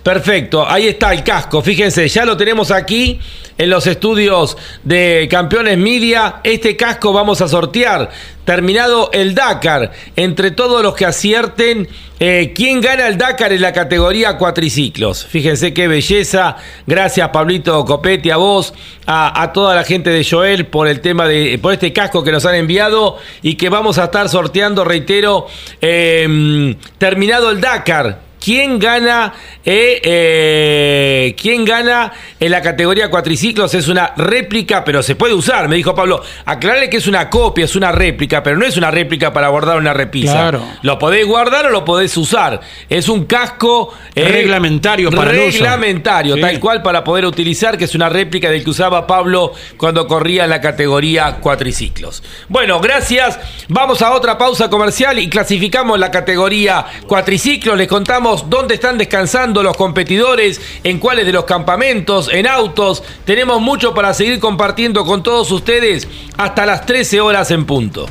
Perfecto, ahí está el casco. Fíjense, ya lo tenemos aquí en los estudios de Campeones Media. Este casco vamos a sortear. Terminado el Dakar, entre todos los que acierten, eh, ¿quién gana el Dakar en la categoría cuatriciclos? Fíjense qué belleza. Gracias, Pablito Copetti, a vos, a, toda la gente de Joel por el tema de, por este casco que nos han enviado y que vamos a estar sorteando, reitero, eh, terminado el Dakar. ¿Quién gana, eh, eh, ¿Quién gana en la categoría cuatriciclos? Es una réplica, pero se puede usar. Me dijo Pablo, aclarale que es una copia, es una réplica, pero no es una réplica para guardar una repisa. Claro. Lo podés guardar o lo podés usar. Es un casco eh, Reglamentario para el uso. Reglamentario, Sí. tal cual para poder utilizar, que es una réplica del que usaba Pablo cuando corría en la categoría cuatriciclos. Bueno, gracias. Vamos a otra pausa comercial y clasificamos la categoría cuatriciclos. Les contamos dónde están descansando los competidores, en cuáles de los campamentos, en autos. Tenemos mucho para seguir compartiendo con todos ustedes hasta las 13 horas en punto.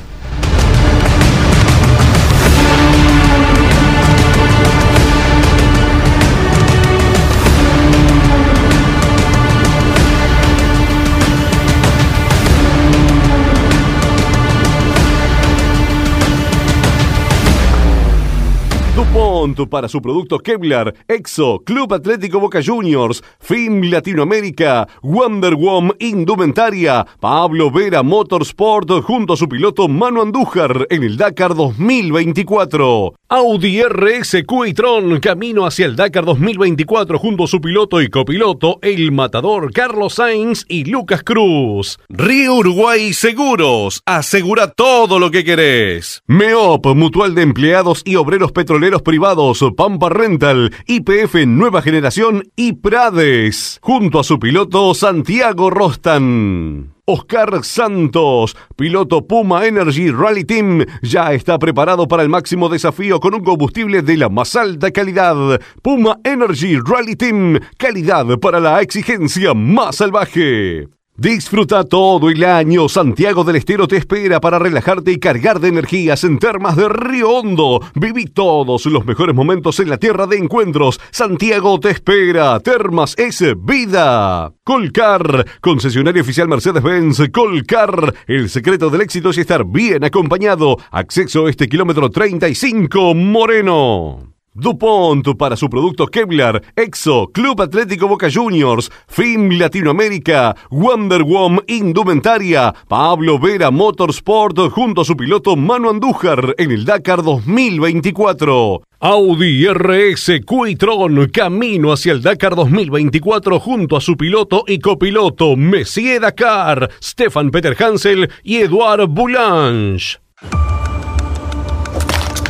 Para su producto Kevlar, Exo, Club Atlético Boca Juniors, Film Latinoamérica, Wonder Woman Indumentaria, Pablo Vera Motorsport junto a su piloto Manu Andújar en el Dakar 2024. Audi RSQ y Tron camino hacia el Dakar 2024 junto a su piloto y copiloto El Matador Carlos Sainz y Lucas Cruz. Río Uruguay Seguros, asegura todo lo que querés. MEOP, Mutual de Empleados y Obreros Petroleros Privados Pampa Rental, IPF Nueva Generación y Prades, junto a su piloto Santiago Rostan. Oscar Santos, piloto Puma Energy Rally Team, ya está preparado para el máximo desafío con un combustible de la más alta calidad. Puma Energy Rally Team, calidad para la exigencia más salvaje. Disfruta todo el año. Santiago del Estero te espera para relajarte y cargar de energías en termas de Río Hondo. Viví todos los mejores momentos en la tierra de encuentros. Santiago te espera. Termas es vida. Colcar, concesionario oficial Mercedes-Benz. Colcar, el secreto del éxito es estar bien acompañado. Acceso a este kilómetro 35 Moreno. DuPont para su producto Kevlar, Exo, Club Atlético Boca Juniors, FIM Latinoamérica, Wonder Woman Indumentaria, Pablo Vera Motorsport junto a su piloto Manu Andújar en el Dakar 2024. Audi RS Quitron camino hacia el Dakar 2024 junto a su piloto y copiloto Messier Dakar, Stefan Peter Hansel y Eduard Boulange.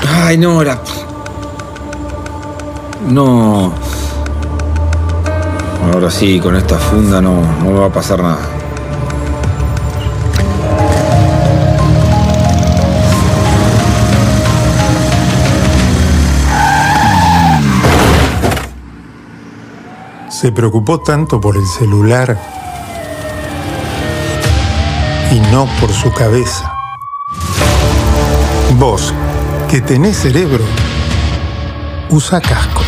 Ay, no, la... No. Ahora sí, con esta funda no, no me va a pasar nada. Se preocupó tanto por el celular y no por su cabeza. Vos, que tenés cerebro, usa casco.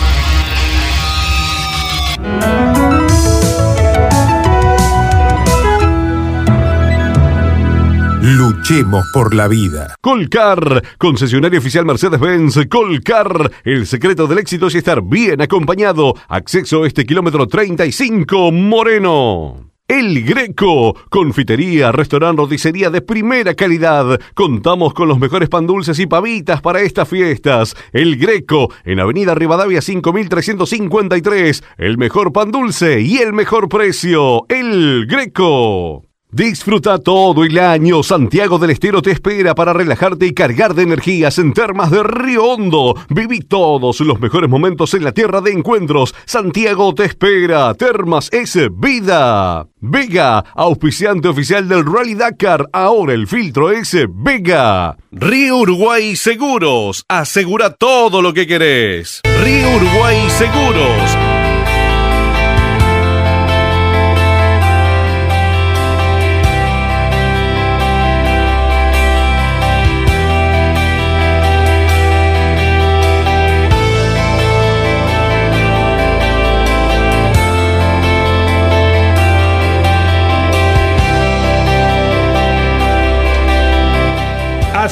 Luchemos por la vida. Colcar, concesionario oficial Mercedes-Benz. Colcar, el secreto del éxito es estar bien acompañado. Acceso a este kilómetro 35 Moreno. El Greco, confitería, restaurante, roticería de primera calidad. Contamos con los mejores pan dulces y pavitas para estas fiestas. El Greco, en Avenida Rivadavia 5353. El mejor pan dulce y el mejor precio. El Greco. Disfruta todo el año. Santiago del Estero te espera para relajarte y cargar de energías en termas de Río Hondo. Viví todos los mejores momentos en la tierra de encuentros. Santiago te espera. Termas es vida. Vega, auspiciante oficial del Rally Dakar. Ahora el filtro es Vega. Río Uruguay Seguros. Asegura todo lo que querés. Río Uruguay Seguros.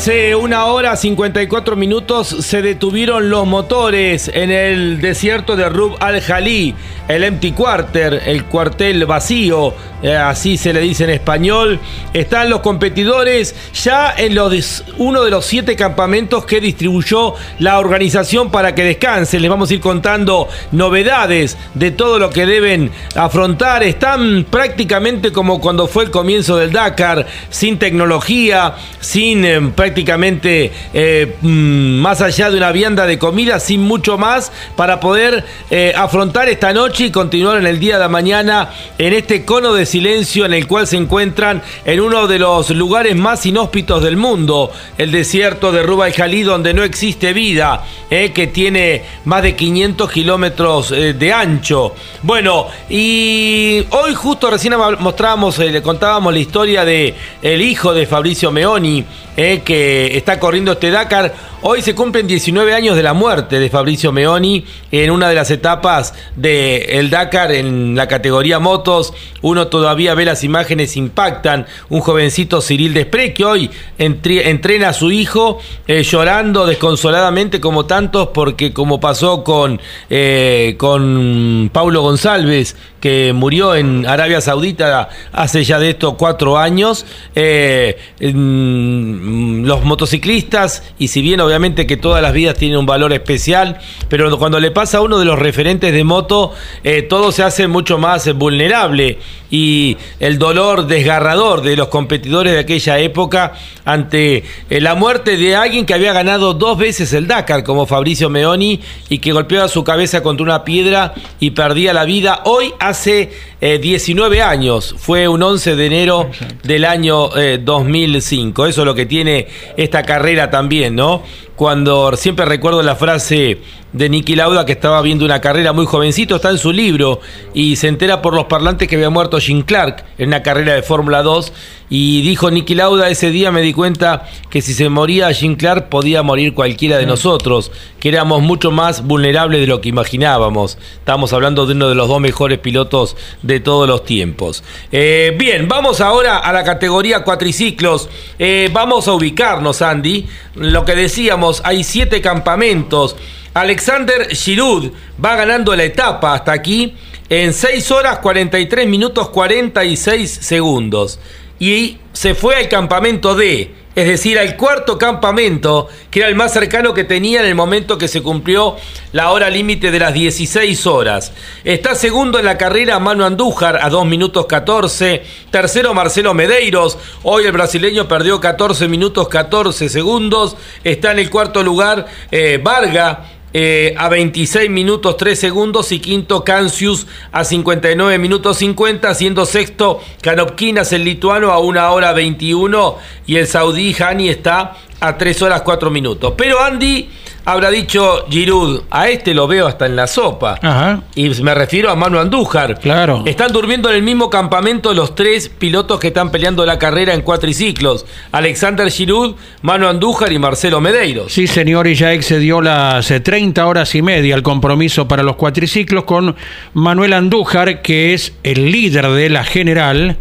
Hace una hora 54 minutos se detuvieron los motores en el desierto de Rub al-Jalí, el empty quarter, el cuartel vacío, eh, así se le dice en español. Están los competidores ya en los, uno de los siete campamentos que distribuyó la organización para que descansen. Les vamos a ir contando novedades de todo lo que deben afrontar. Están prácticamente como cuando fue el comienzo del Dakar, sin tecnología, sin eh, prácticamente eh, mm, más allá de una vianda de comida, sin mucho más, para poder eh, afrontar esta noche y continuar en el día de mañana en este cono de silencio en el cual se encuentran en uno de los lugares más inhóspitos del mundo, el desierto de Ruba y Jalí, donde no existe vida, eh, que tiene más de 500 kilómetros de ancho. Bueno, y hoy justo recién mostrábamos, le contábamos la historia de hijo de Fabricio Meoni, que está corriendo este Dakar. Hoy se cumplen 19 años de la muerte de Fabricio Meoni en una de las etapas del Dakar en la categoría motos. Uno todavía ve las imágenes, impactan. Un jovencito Cyril Desprez que hoy entrena a su hijo eh, llorando desconsoladamente como tantos porque como pasó con, eh, con Paulo González que murió en Arabia Saudita hace ya de esto cuatro años. Eh, los motociclistas, y si bien obviamente que todas las vidas tienen un valor especial, pero cuando le pasa a uno de los referentes de moto, eh, todo se hace mucho más eh, vulnerable y el dolor desgarrador de los competidores de aquella época ante eh, la muerte de alguien que había ganado dos veces el Dakar, como Fabricio Meoni, y que golpeaba su cabeza contra una piedra y perdía la vida. Hoy hace eh, 19 años, fue un 11 de enero del año eh, 2005. Eso es lo que tiene esta carrera también, ¿no? Cuando siempre recuerdo la frase de Nicky Lauda que estaba viendo una carrera muy jovencito, está en su libro y se entera por los parlantes que había muerto Jim Clark en una carrera de Fórmula 2 y dijo Nicky Lauda, ese día me di cuenta que si se moría Jim Clark podía morir cualquiera de nosotros, que éramos mucho más vulnerables de lo que imaginábamos. Estamos hablando de uno de los dos mejores pilotos de todos los tiempos. Eh, bien, vamos ahora a la categoría cuatriciclos. Eh, vamos a ubicarnos, Andy. Lo que decíamos, hay siete campamentos. Alexander Giroud va ganando la etapa hasta aquí en 6 horas 43 minutos 46 segundos. Y se fue al campamento D, es decir, al cuarto campamento, que era el más cercano que tenía en el momento que se cumplió la hora límite de las 16 horas. Está segundo en la carrera Manu Andújar a 2 minutos 14. Tercero Marcelo Medeiros. Hoy el brasileño perdió 14 minutos 14 segundos. Está en el cuarto lugar eh, Varga. Eh, a 26 minutos 3 segundos y quinto Cancius a 59 minutos 50, siendo sexto Canopquinas el lituano a 1 hora 21 y el saudí Hani está a 3 horas 4 minutos. Pero Andy habrá dicho Giroud, a este lo veo hasta en la sopa. Ajá. Y me refiero a Manu Andújar. Claro. Están durmiendo en el mismo campamento los tres pilotos que están peleando la carrera en cuatriciclos. Alexander Giroud, Manu Andújar y Marcelo Medeiros. Sí, señor, y ya excedió las eh, 30 horas y media el compromiso para los cuatriciclos con Manuel Andújar, que es el líder de la general.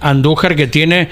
Andújar que tiene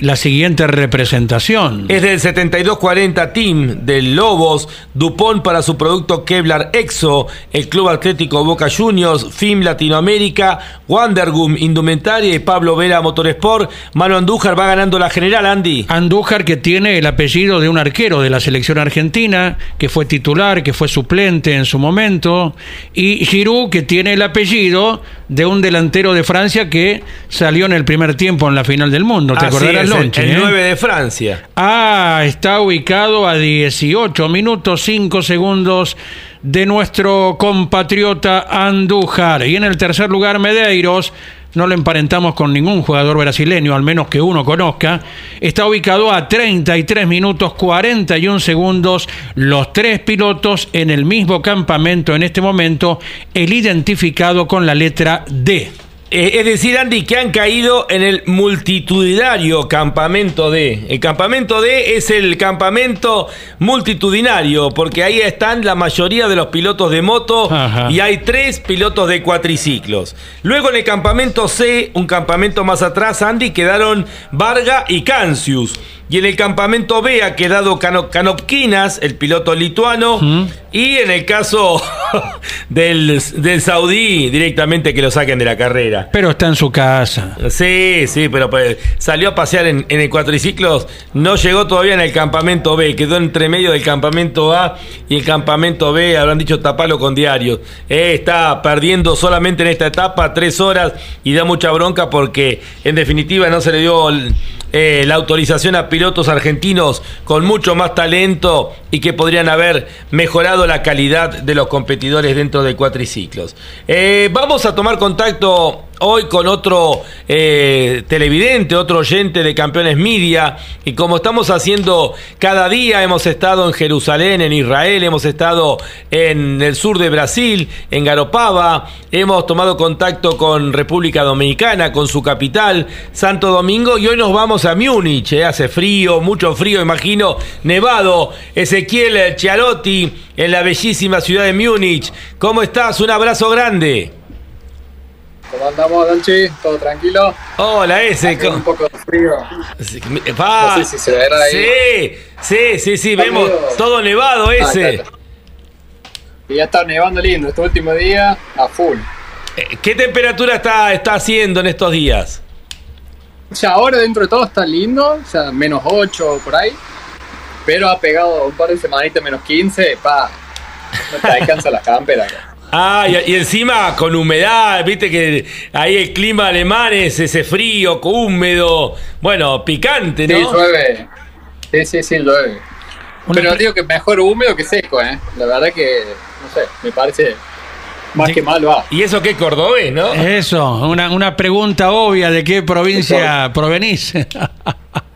la siguiente representación. Es del 7240 Team del Lobos, Dupont para su producto Kevlar Exo, el Club Atlético Boca Juniors, FIM Latinoamérica, Wandergum Indumentaria y Pablo Vera Motorsport. Manu Andújar va ganando la general, Andy. Andújar que tiene el apellido de un arquero de la selección argentina, que fue titular, que fue suplente en su momento, y Giroud que tiene el apellido de un delantero de Francia que salió en el primer tiempo en la final del mundo. ¿Te Así acordarás, es, el- Lonchi, el eh? 9 de Francia. Ah, está ubicado a 18 minutos 5 segundos de nuestro compatriota Andújar. Y en el tercer lugar, Medeiros. No lo emparentamos con ningún jugador brasileño, al menos que uno conozca. Está ubicado a 33 minutos 41 segundos. Los tres pilotos en el mismo campamento en este momento. El identificado con la letra D. Eh, es decir, Andy, que han caído en el multitudinario campamento D. El campamento D es el campamento multitudinario, porque ahí están la mayoría de los pilotos de moto Ajá. y hay tres pilotos de cuatriciclos. Luego en el campamento C, un campamento más atrás, Andy, quedaron Varga y Cancius. Y en el campamento B ha quedado Cano- Canopquinas, el piloto lituano. Y en el caso *laughs* del, del saudí, directamente que lo saquen de la carrera. Pero está en su casa. Sí, sí, pero pues, salió a pasear en, en el cuatriciclos, no llegó todavía en el campamento B, quedó entre medio del campamento A y el campamento B, habrán dicho tapalo con diarios. Eh, está perdiendo solamente en esta etapa tres horas y da mucha bronca porque en definitiva no se le dio eh, la autorización a pilotos argentinos con mucho más talento y que podrían haber mejorado la calidad de los competidores dentro de cuatriciclos. Eh, vamos a tomar contacto hoy con otro eh, televidente, otro oyente de Campeones Media, y como estamos haciendo cada día, hemos estado en Jerusalén, en Israel, hemos estado en el sur de Brasil, en Garopaba, hemos tomado contacto con República Dominicana, con su capital, Santo Domingo, y hoy nos vamos a Múnich, eh, hace frío, mucho frío, imagino, nevado, Ezequiel Chiarotti, en la bellísima ciudad de Múnich. ¿Cómo estás? Un abrazo grande. ¿Cómo andamos, Donchi? ¿Todo tranquilo? Hola, ese. Hace un poco de frío. Va. No sé si se verá ahí. Sí, sí, sí, sí, vemos medio- todo nevado Ah, ese. Y ya está nevando lindo. Este último día, a full. Eh, ¿Qué temperatura está, está haciendo en estos días? O sea, ahora dentro de todo está lindo. O sea, menos 8 por ahí. Pero ha pegado un par de semanitas menos 15, pa. No te *laughs* alcanza la campera. Ah, y, y encima con humedad, viste que ahí el clima alemán es ese frío, húmedo, bueno, picante, Sí, ¿no? llueve. Sí, sí, sí, llueve. Pero digo que mejor húmedo que seco, ¿eh? La verdad que, no sé, me parece más que mal va. Y eso que es cordobés, ¿no? Eso, una, una pregunta obvia de qué provincia provenís. *laughs*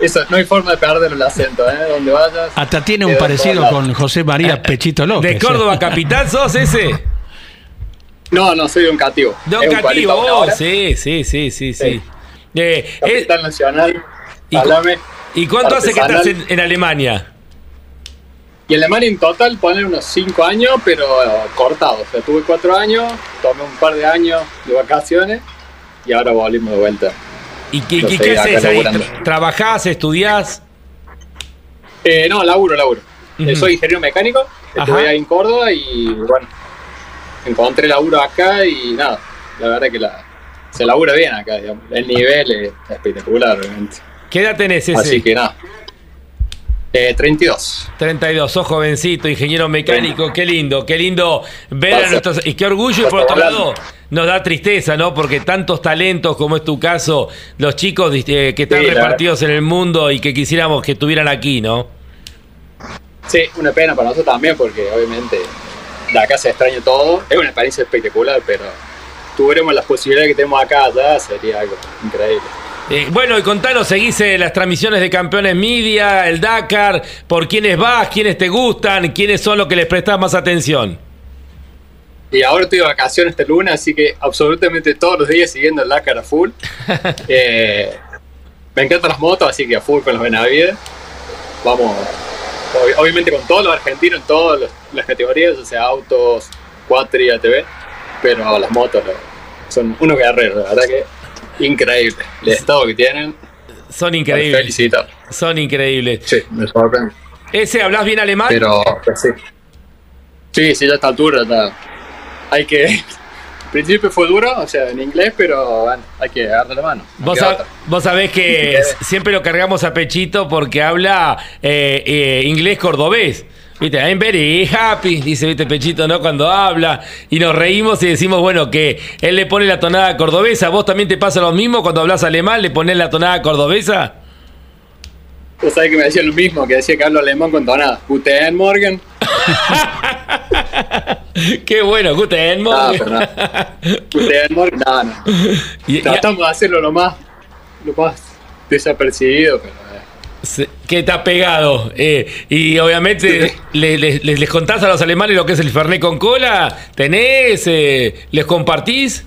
Eso, no hay forma de perder el acento, ¿eh? Donde vayas. Hasta tiene un parecido con José María Pechito López. ¿De Córdoba capital sos ese? No, no, soy de un cativo. De un Cativo, 40 una oh, sí, sí, sí, sí, sí. Eh, Capital Nacional. ¿Y, Salame, ¿Y cuánto hace que estás en, en Alemania? Y en Alemania en total ponen unos 5 años, pero eh, cortados. O sea, tuve 4 años, tomé un par de años de vacaciones y ahora volvimos de vuelta. ¿Y qué, No qué- haces ahí? ¿Trabajás, estudiás? Eh, no, laburo, laburo. Eh, soy ingeniero mecánico, estuve Ajá. ahí en Córdoba y bueno, encontré laburo acá y nada, la verdad que la, se labura bien acá, digamos. El nivel es espectacular, realmente. ¿Qué edad tenés ese? Así que nada. Eh, 32. 32, sos jovencito, ingeniero mecánico, qué lindo, qué lindo ver a nuestros... Y qué orgullo, y por otro lado, nos da tristeza, ¿no? Porque tantos talentos como es tu caso, los chicos eh, que están Sí, repartidos en el mundo y que quisiéramos que estuvieran aquí, ¿no? Sí, una pena para nosotros también porque obviamente de acá se extraña todo. Es una experiencia espectacular, pero tuviéramos las posibilidades que tenemos acá allá, sería algo increíble. Eh, bueno, y contanos, seguís eh, las transmisiones de Campeones Media, el Dakar, por quiénes vas, quiénes te gustan, quiénes son los que les prestás más atención. Y ahora estoy de vacaciones este lunes, así que absolutamente todos los días siguiendo el Dakar a full. *laughs* Eh, me encantan las motos, así que a full con los Benavides. Vamos, ob- obviamente con todos los argentinos en todas los- las categorías, o sea, autos, cuatri, ATV, pero las motos eh, son unos guerreros, la verdad que increíble. El estado que tienen, Son increíbles. felicitar. Son increíbles. Sí, me sorprende. ¿Ese hablas bien alemán? Pero, pues sí. Sí, sí, ya a esta altura ya hay que... Al principio fue duro, o sea, en inglés, pero bueno, hay que agarrar la mano. no Vos, sab- vos sabés que *laughs* siempre lo cargamos a Pechito porque habla eh, eh, inglés cordobés. Viste, I'm very happy, dice viste Pechito, ¿no? Cuando habla y nos reímos y decimos, bueno, que él le pone la tonada cordobesa. ¿Vos también te pasa lo mismo cuando hablas alemán? ¿Le pones la tonada cordobesa? Vos sabés que me decía lo mismo, que decía que hablo alemán con tonada. Guten Morgen. *laughs* Qué bueno, Guten Morgen. no. Guten Morgen, no, no. Y- Tratamos de hacerlo lo más, lo más desapercibido, pero... eh, Se- Que ha pegado. eh, y obviamente le- le- les, les contás a los alemanes lo que es el Fernet con cola. ¿Tenés? eh, ¿Les compartís?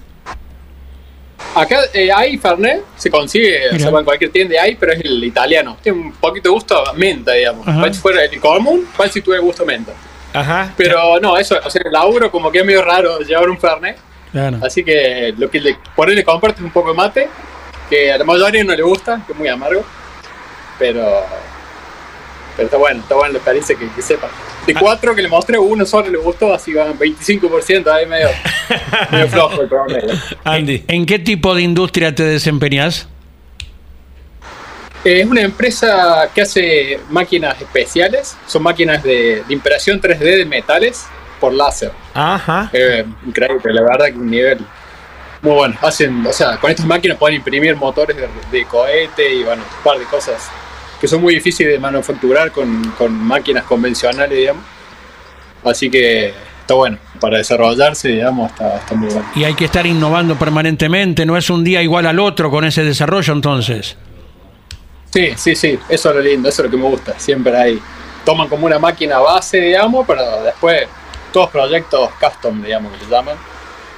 Acá eh, hay Fernet, se consigue, o sea, en cualquier tienda hay, pero es el italiano. Tiene un poquito de gusto a menta, digamos. Ajá. Cual si fuera el común, cual si tuviera gusto a menta. Ajá. Pero no, eso, o sea, el laburo como que es medio raro llevar un Fernet. Claro. Así que lo que le, por ahí le comparto es un poco de mate, que a la mayoría no le gusta, que es muy amargo. Pero, pero está bueno, está bueno la experiencia que, que sepa. Ah. De cuatro que le mostré, uno solo le gustó, así van 25%, ahí medio, *laughs* medio flojo el promedio. Andy. ¿En qué tipo de industria te desempeñas? Eh, Es una empresa que hace máquinas especiales, son máquinas de, de impresión 3D de metales por láser. Ajá. Eh, increíble, la verdad que un nivel muy bueno. Hacen, o sea, con estas máquinas pueden imprimir motores de, de cohete y bueno, un par de cosas que son muy difíciles de manufacturar con, con máquinas convencionales, digamos. Así que está bueno, para desarrollarse, digamos, está, está muy bueno. Y hay que estar innovando permanentemente, no es un día igual al otro con ese desarrollo entonces. Sí, sí, sí, eso es lo lindo, eso es lo que me gusta. Siempre hay, toman como una máquina base, digamos, pero después todos proyectos custom, digamos, que se llaman,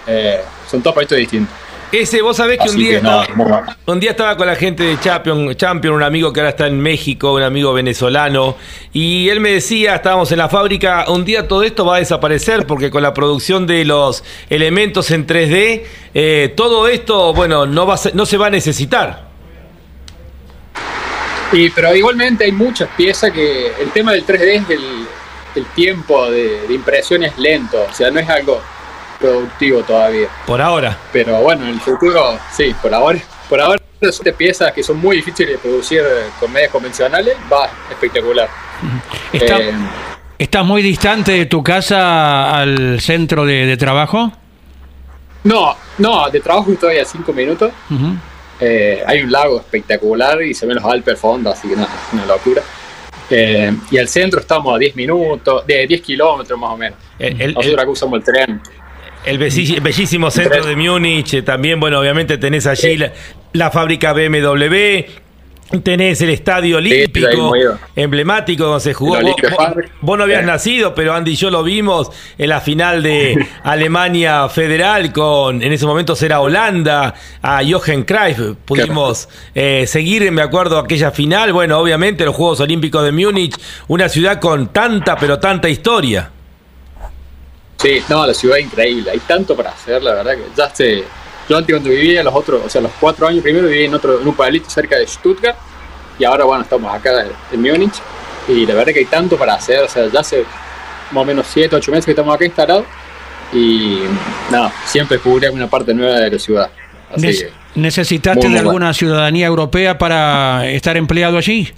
eh, son todos proyectos distintos. Ese, vos sabés que un día, que no, estaba, un día estaba con la gente de Champion, Champion, un amigo que ahora está en México, un amigo venezolano, y él me decía, estábamos en la fábrica, un día todo esto va a desaparecer porque con la producción de los elementos en 3D, eh, todo esto, bueno, no, va a ser- no se va a necesitar. Y, pero igualmente hay muchas piezas que el tema del 3D es el, el tiempo de, de impresión es lento, o sea, no es algo productivo todavía. Por ahora. Pero bueno, en el futuro, sí, por ahora, por ahora de piezas que son muy difíciles de producir eh, con medios convencionales, va espectacular. *laughs* Está- Eh, ¿Estás muy distante de tu casa al centro de, de trabajo? no, no, de trabajo estoy a 5 minutos. Ujú. Eh, hay un lago espectacular y se ven los Alpes al fondo, así que nada, una locura. Eh, y al centro estamos a 10 minutos, de 10 kilómetros más o menos. El, el- Nosotros acá usamos el tren. El bellísimo centro de Múnich, eh, también, bueno, obviamente tenés allí la, la fábrica BMW, tenés el estadio olímpico, emblemático donde se jugó. Vos, no habías Sí. nacido, pero Andy y yo lo vimos en la final de *laughs* Alemania Federal con, en ese momento será Holanda, a Jochen Cruyff. Pudimos eh, seguir, me acuerdo, aquella final. Bueno, obviamente los Juegos Olímpicos de Múnich, una ciudad con tanta, pero tanta historia. Sí, no, la ciudad es increíble, hay tanto para hacer, la verdad que ya se... Yo antes cuando vivía los otros, o sea, los cuatro años primero viví en otro, en un pueblito cerca de Stuttgart y ahora bueno, estamos acá en, Múnich y la verdad que hay tanto para hacer, o sea, ya hace más o menos siete, ocho meses que estamos acá instalados y nada, siempre descubrí una parte nueva de la ciudad. Así Nec- que, ¿Necesitaste Muy, muy de alguna ciudadanía europea para estar empleado allí?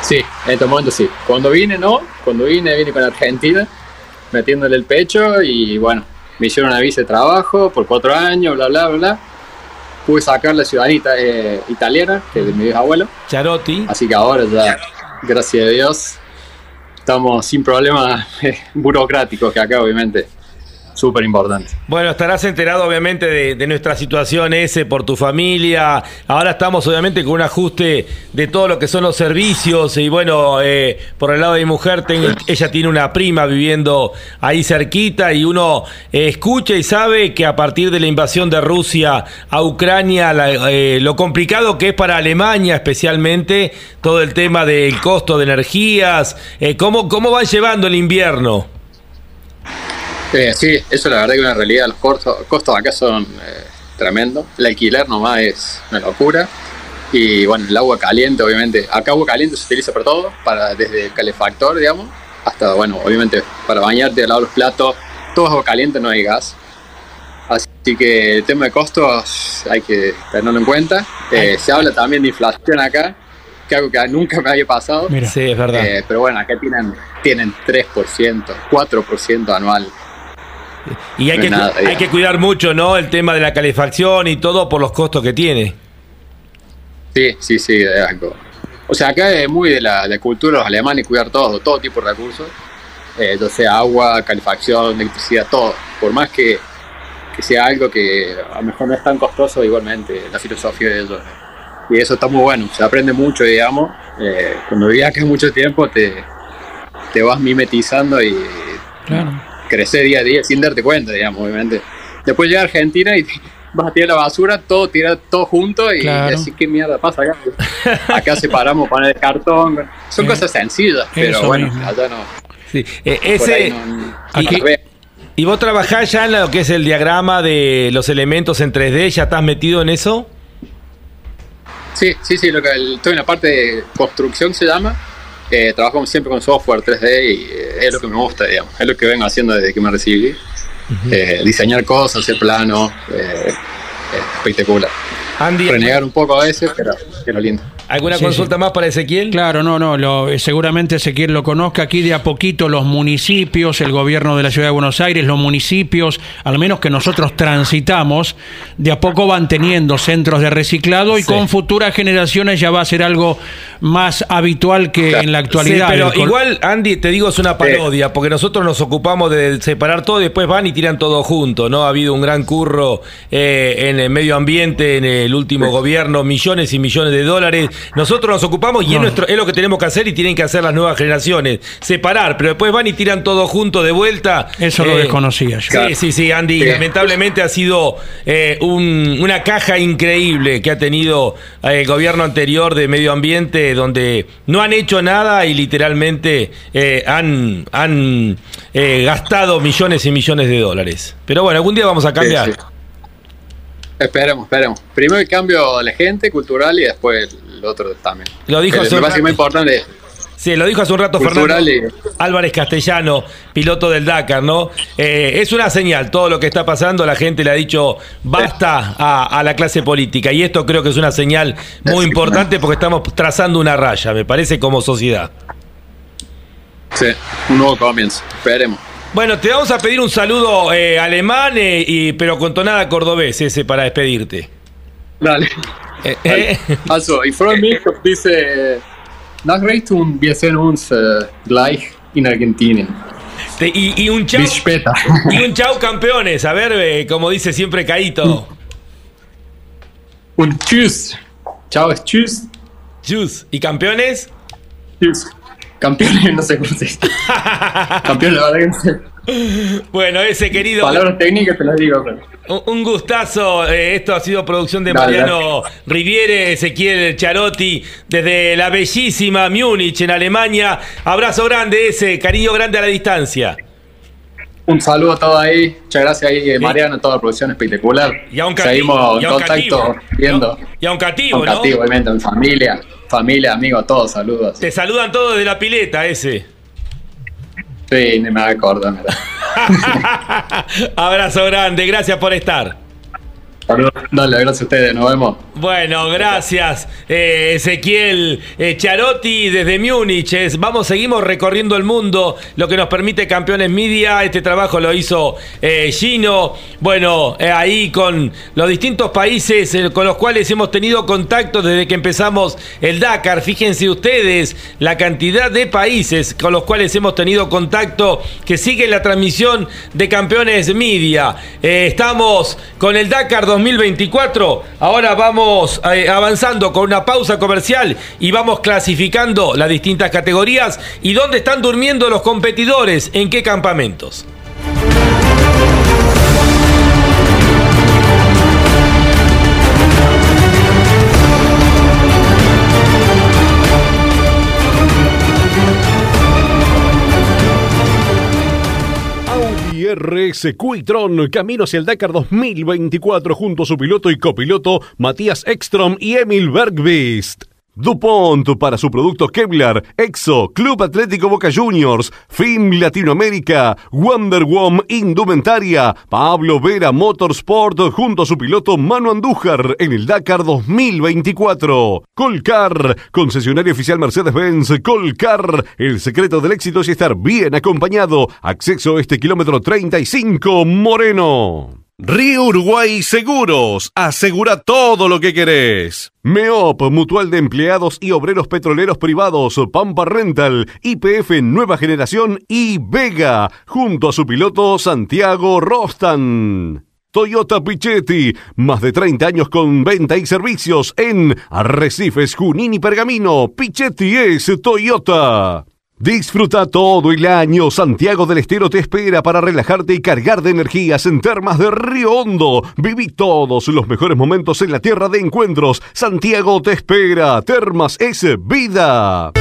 Sí, en este momento sí. Cuando vine, no. Cuando vine, vine con Argentina, metiéndole el pecho y bueno, me hicieron una visa de trabajo por cuatro años, bla, bla, bla. Pude sacar la ciudadanía eh, italiana, que es de mi abuelo. Charotti. Así que ahora ya, gracias a Dios, estamos sin problemas *laughs* burocráticos, que acá obviamente súper importante. Bueno, estarás enterado obviamente de, nuestra situación ese por tu familia. Ahora estamos obviamente con un ajuste de todo lo que son los servicios y bueno, eh, por el lado de mi mujer, ella tiene una prima viviendo ahí cerquita y uno eh, escucha y sabe que a partir de la invasión de Rusia a Ucrania, la- eh, lo complicado que es para Alemania especialmente, todo el tema del costo de energías, eh, ¿cómo, ¿cómo van llevando el invierno? Eh, sí, eso la verdad que es una realidad. Los costos, costos acá son eh, tremendos. El alquiler nomás es una locura. Y bueno, el agua caliente, obviamente. Acá agua caliente se utiliza para todo, para, desde el calefactor, digamos, hasta, bueno, obviamente para bañarte, lavar los platos. Todo es agua caliente, no hay gas. Así que el tema de costos hay que tenerlo en cuenta. Eh, se habla también de inflación acá, que algo que nunca me había pasado. Sí, es verdad. Eh, pero bueno, acá tienen, tienen 3%, 4% anual. *laughs* Y hay, No que, nada, hay digamos. que cuidar mucho, ¿no? El tema de la calefacción y todo por los costos que tiene. Sí, sí, sí, es algo. O sea, acá es muy de la, de cultura de los alemanes cuidar todo, todo tipo de recursos, eh, ya sea agua, calefacción, electricidad, todo. Por más que, que sea algo que a lo mejor no es tan costoso, igualmente la filosofía de ellos. Y eso está muy bueno, se aprende mucho, digamos. Eh, cuando vivías acá mucho tiempo, te, te vas mimetizando y creces día a día sin darte cuenta, digamos, obviamente. Después llega a Argentina y *laughs* vas a tirar la basura, todo tira todo junto y, Claro. así qué mierda pasa acá. *laughs* Acá separamos paneles de cartón, son cosas sencillas, pero bueno, mismo. allá no. Sí. Eh, ese, no-. ¿Y vos trabajás ya en lo que es el diagrama de los elementos en 3D? ¿Ya estás metido en eso? Sí, sí, sí, lo que, estoy en la parte de construcción se llama. Eh, trabajo siempre con software 3D y eh, es lo que me gusta, digamos. Es lo que vengo haciendo desde que me recibí. Eh, diseñar cosas, hacer planos, eh, eh, espectacular. Andy, Renegar un poco a veces, pero lo lindo. ¿Alguna Sí, consulta más para Ezequiel? Claro, no, no, lo- eh, seguramente Ezequiel lo conozca. Aquí de a poquito los municipios, el gobierno de la ciudad de Buenos Aires, los municipios, al menos que nosotros transitamos, de a poco van teniendo centros de reciclado y Sí. con futuras generaciones ya va a ser algo más habitual que en la actualidad. Sí, pero El igual, Andy, te digo, es una parodia, porque nosotros nos ocupamos de separar todo y después van y tiran todo junto, ¿no? Ha habido un gran curro eh, en el medio ambiente, en el último gobierno, millones y millones de dólares. Nosotros nos ocupamos y es, nuestro, es lo que tenemos que hacer y tienen que hacer las nuevas generaciones. Separar, pero después van y tiran todo junto de vuelta. Eso lo desconocía yo. Sí, sí, sí, Andy. Sí. Lamentablemente ha sido eh, un- una caja increíble que ha tenido eh, el gobierno anterior de medio ambiente, donde no han hecho nada y literalmente eh, han, han eh, gastado millones y millones de dólares. Pero bueno, algún día vamos a cambiar. Sí, sí. Esperemos, esperemos. Primero el cambio de la gente cultural y después el otro también. Lo dijo Pero hace un rato. más importante Sí, lo dijo hace un rato Cultural Fernando Álvarez Castellano, piloto del Dakar, ¿no? Eh, es una señal todo lo que está pasando. La gente le ha dicho basta a, a la clase política. Y esto creo que es una señal muy importante porque estamos trazando una raya, me parece, como sociedad. Sí, un nuevo comienzo. Esperemos. Bueno, te vamos a pedir un saludo eh, alemán, eh, y, pero con tonada cordobés ese para despedirte. Dale. Eh, eh. Also, ich freue mich auf diese Nachricht und wir sehen uns äh, gleich in Argentinien. Y, y un chau. Y un chau campeones. A ver, eh, como dice siempre Caito. Und tschüss. Chao, tschüss. Tschüss. ¿Y campeones? Tschüss. Campeones, *laughs* no sé cómo se dice. *laughs* Campeones, la verdad que no sé. Bueno, ese querido. Palabras técnicas te las digo. pero- Un, gustazo. eh, esto ha sido producción de Dale, Mariano Riviere, Ezequiel Charotti, desde la bellísima Múnich, en Alemania. Abrazo grande ese, cariño grande a la distancia. Un saludo a todos ahí. Muchas gracias ahí, eh, Mariano, toda la producción espectacular. Y a un cati- Seguimos en contacto, cativo. viendo. Y a un cativo, un ¿no? cativo, obviamente, en familia, familia, amigos, todos saludos. Te saludan todos desde la pileta ese. Sí, ni me acuerdo. *laughs* Abrazo grande, gracias por estar. Dale, gracias a ustedes, nos vemos. Bueno, gracias eh, Ezequiel eh, Charotti desde Múnich. Vamos, seguimos recorriendo el mundo, lo que nos permite Campeones Media. Este trabajo lo hizo eh, Gino. Bueno, eh, ahí con los distintos países eh, con los cuales hemos tenido contacto desde que empezamos el Dakar. Fíjense ustedes la cantidad de países con los cuales hemos tenido contacto que siguen la transmisión de Campeones Media. Estamos con el Dakar 2024. Ahora vamos eh, avanzando con una pausa comercial y vamos clasificando las distintas categorías y dónde están durmiendo los competidores, en qué campamentos. RS Quitron camino hacia el Dakar 2024 junto a su piloto y copiloto Matías Ekstrom y Emil Bergvist. DuPont para su producto Kevlar, Exo, Club Atlético Boca Juniors, FIM Latinoamérica, Wonder Woman Indumentaria, Pablo Vera Motorsport junto a su piloto Manu Andújar en el Dakar 2024. Colcar, concesionario oficial Mercedes-Benz, Colcar, el secreto del éxito es estar bien acompañado. Acceso a este kilómetro 35 Moreno. Río Uruguay Seguros, asegura todo lo que querés. MEOP, Mutual de Empleados y Obreros Petroleros Privados, Pampa Rental, IPF Nueva Generación y Vega, junto a su piloto Santiago Rostan. Toyota Pichetti, más de 30 años con venta y servicios en Arrecifes, Junín y Pergamino. Pichetti es Toyota. Disfruta todo el año. Santiago del Estero te espera para relajarte y cargar de energías en Termas de Río Hondo. Viví todos los mejores momentos en la tierra de encuentros. Santiago te espera. Termas es vida.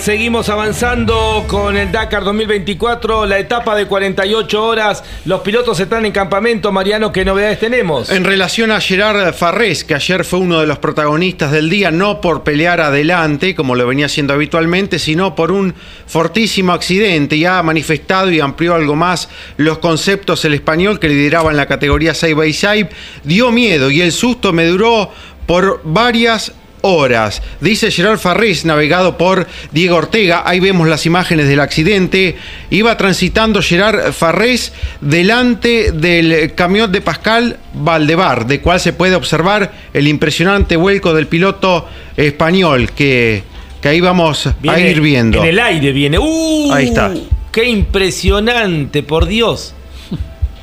Seguimos avanzando con el Dakar 2024, la etapa de 48 horas. Los pilotos están en campamento. Mariano, ¿qué novedades tenemos? En relación a Gerard Farrés, que ayer fue uno de los protagonistas del día, no por pelear adelante, como lo venía haciendo habitualmente, sino por un fortísimo accidente. Y ha manifestado y amplió algo más los conceptos el español que lideraba en la categoría 6 by 6. Dio miedo y el susto me duró por varias horas. Dice Gerard Farrés, navegado por Diego Ortega. Ahí vemos las imágenes del accidente. Iba transitando Gerard Farrés delante del camión de Pascal Valdebar, de cual se puede observar el impresionante vuelco del piloto español que, que ahí vamos a ir viendo. En el aire viene. ¡Uh! Ahí está. ¡Qué impresionante, por Dios!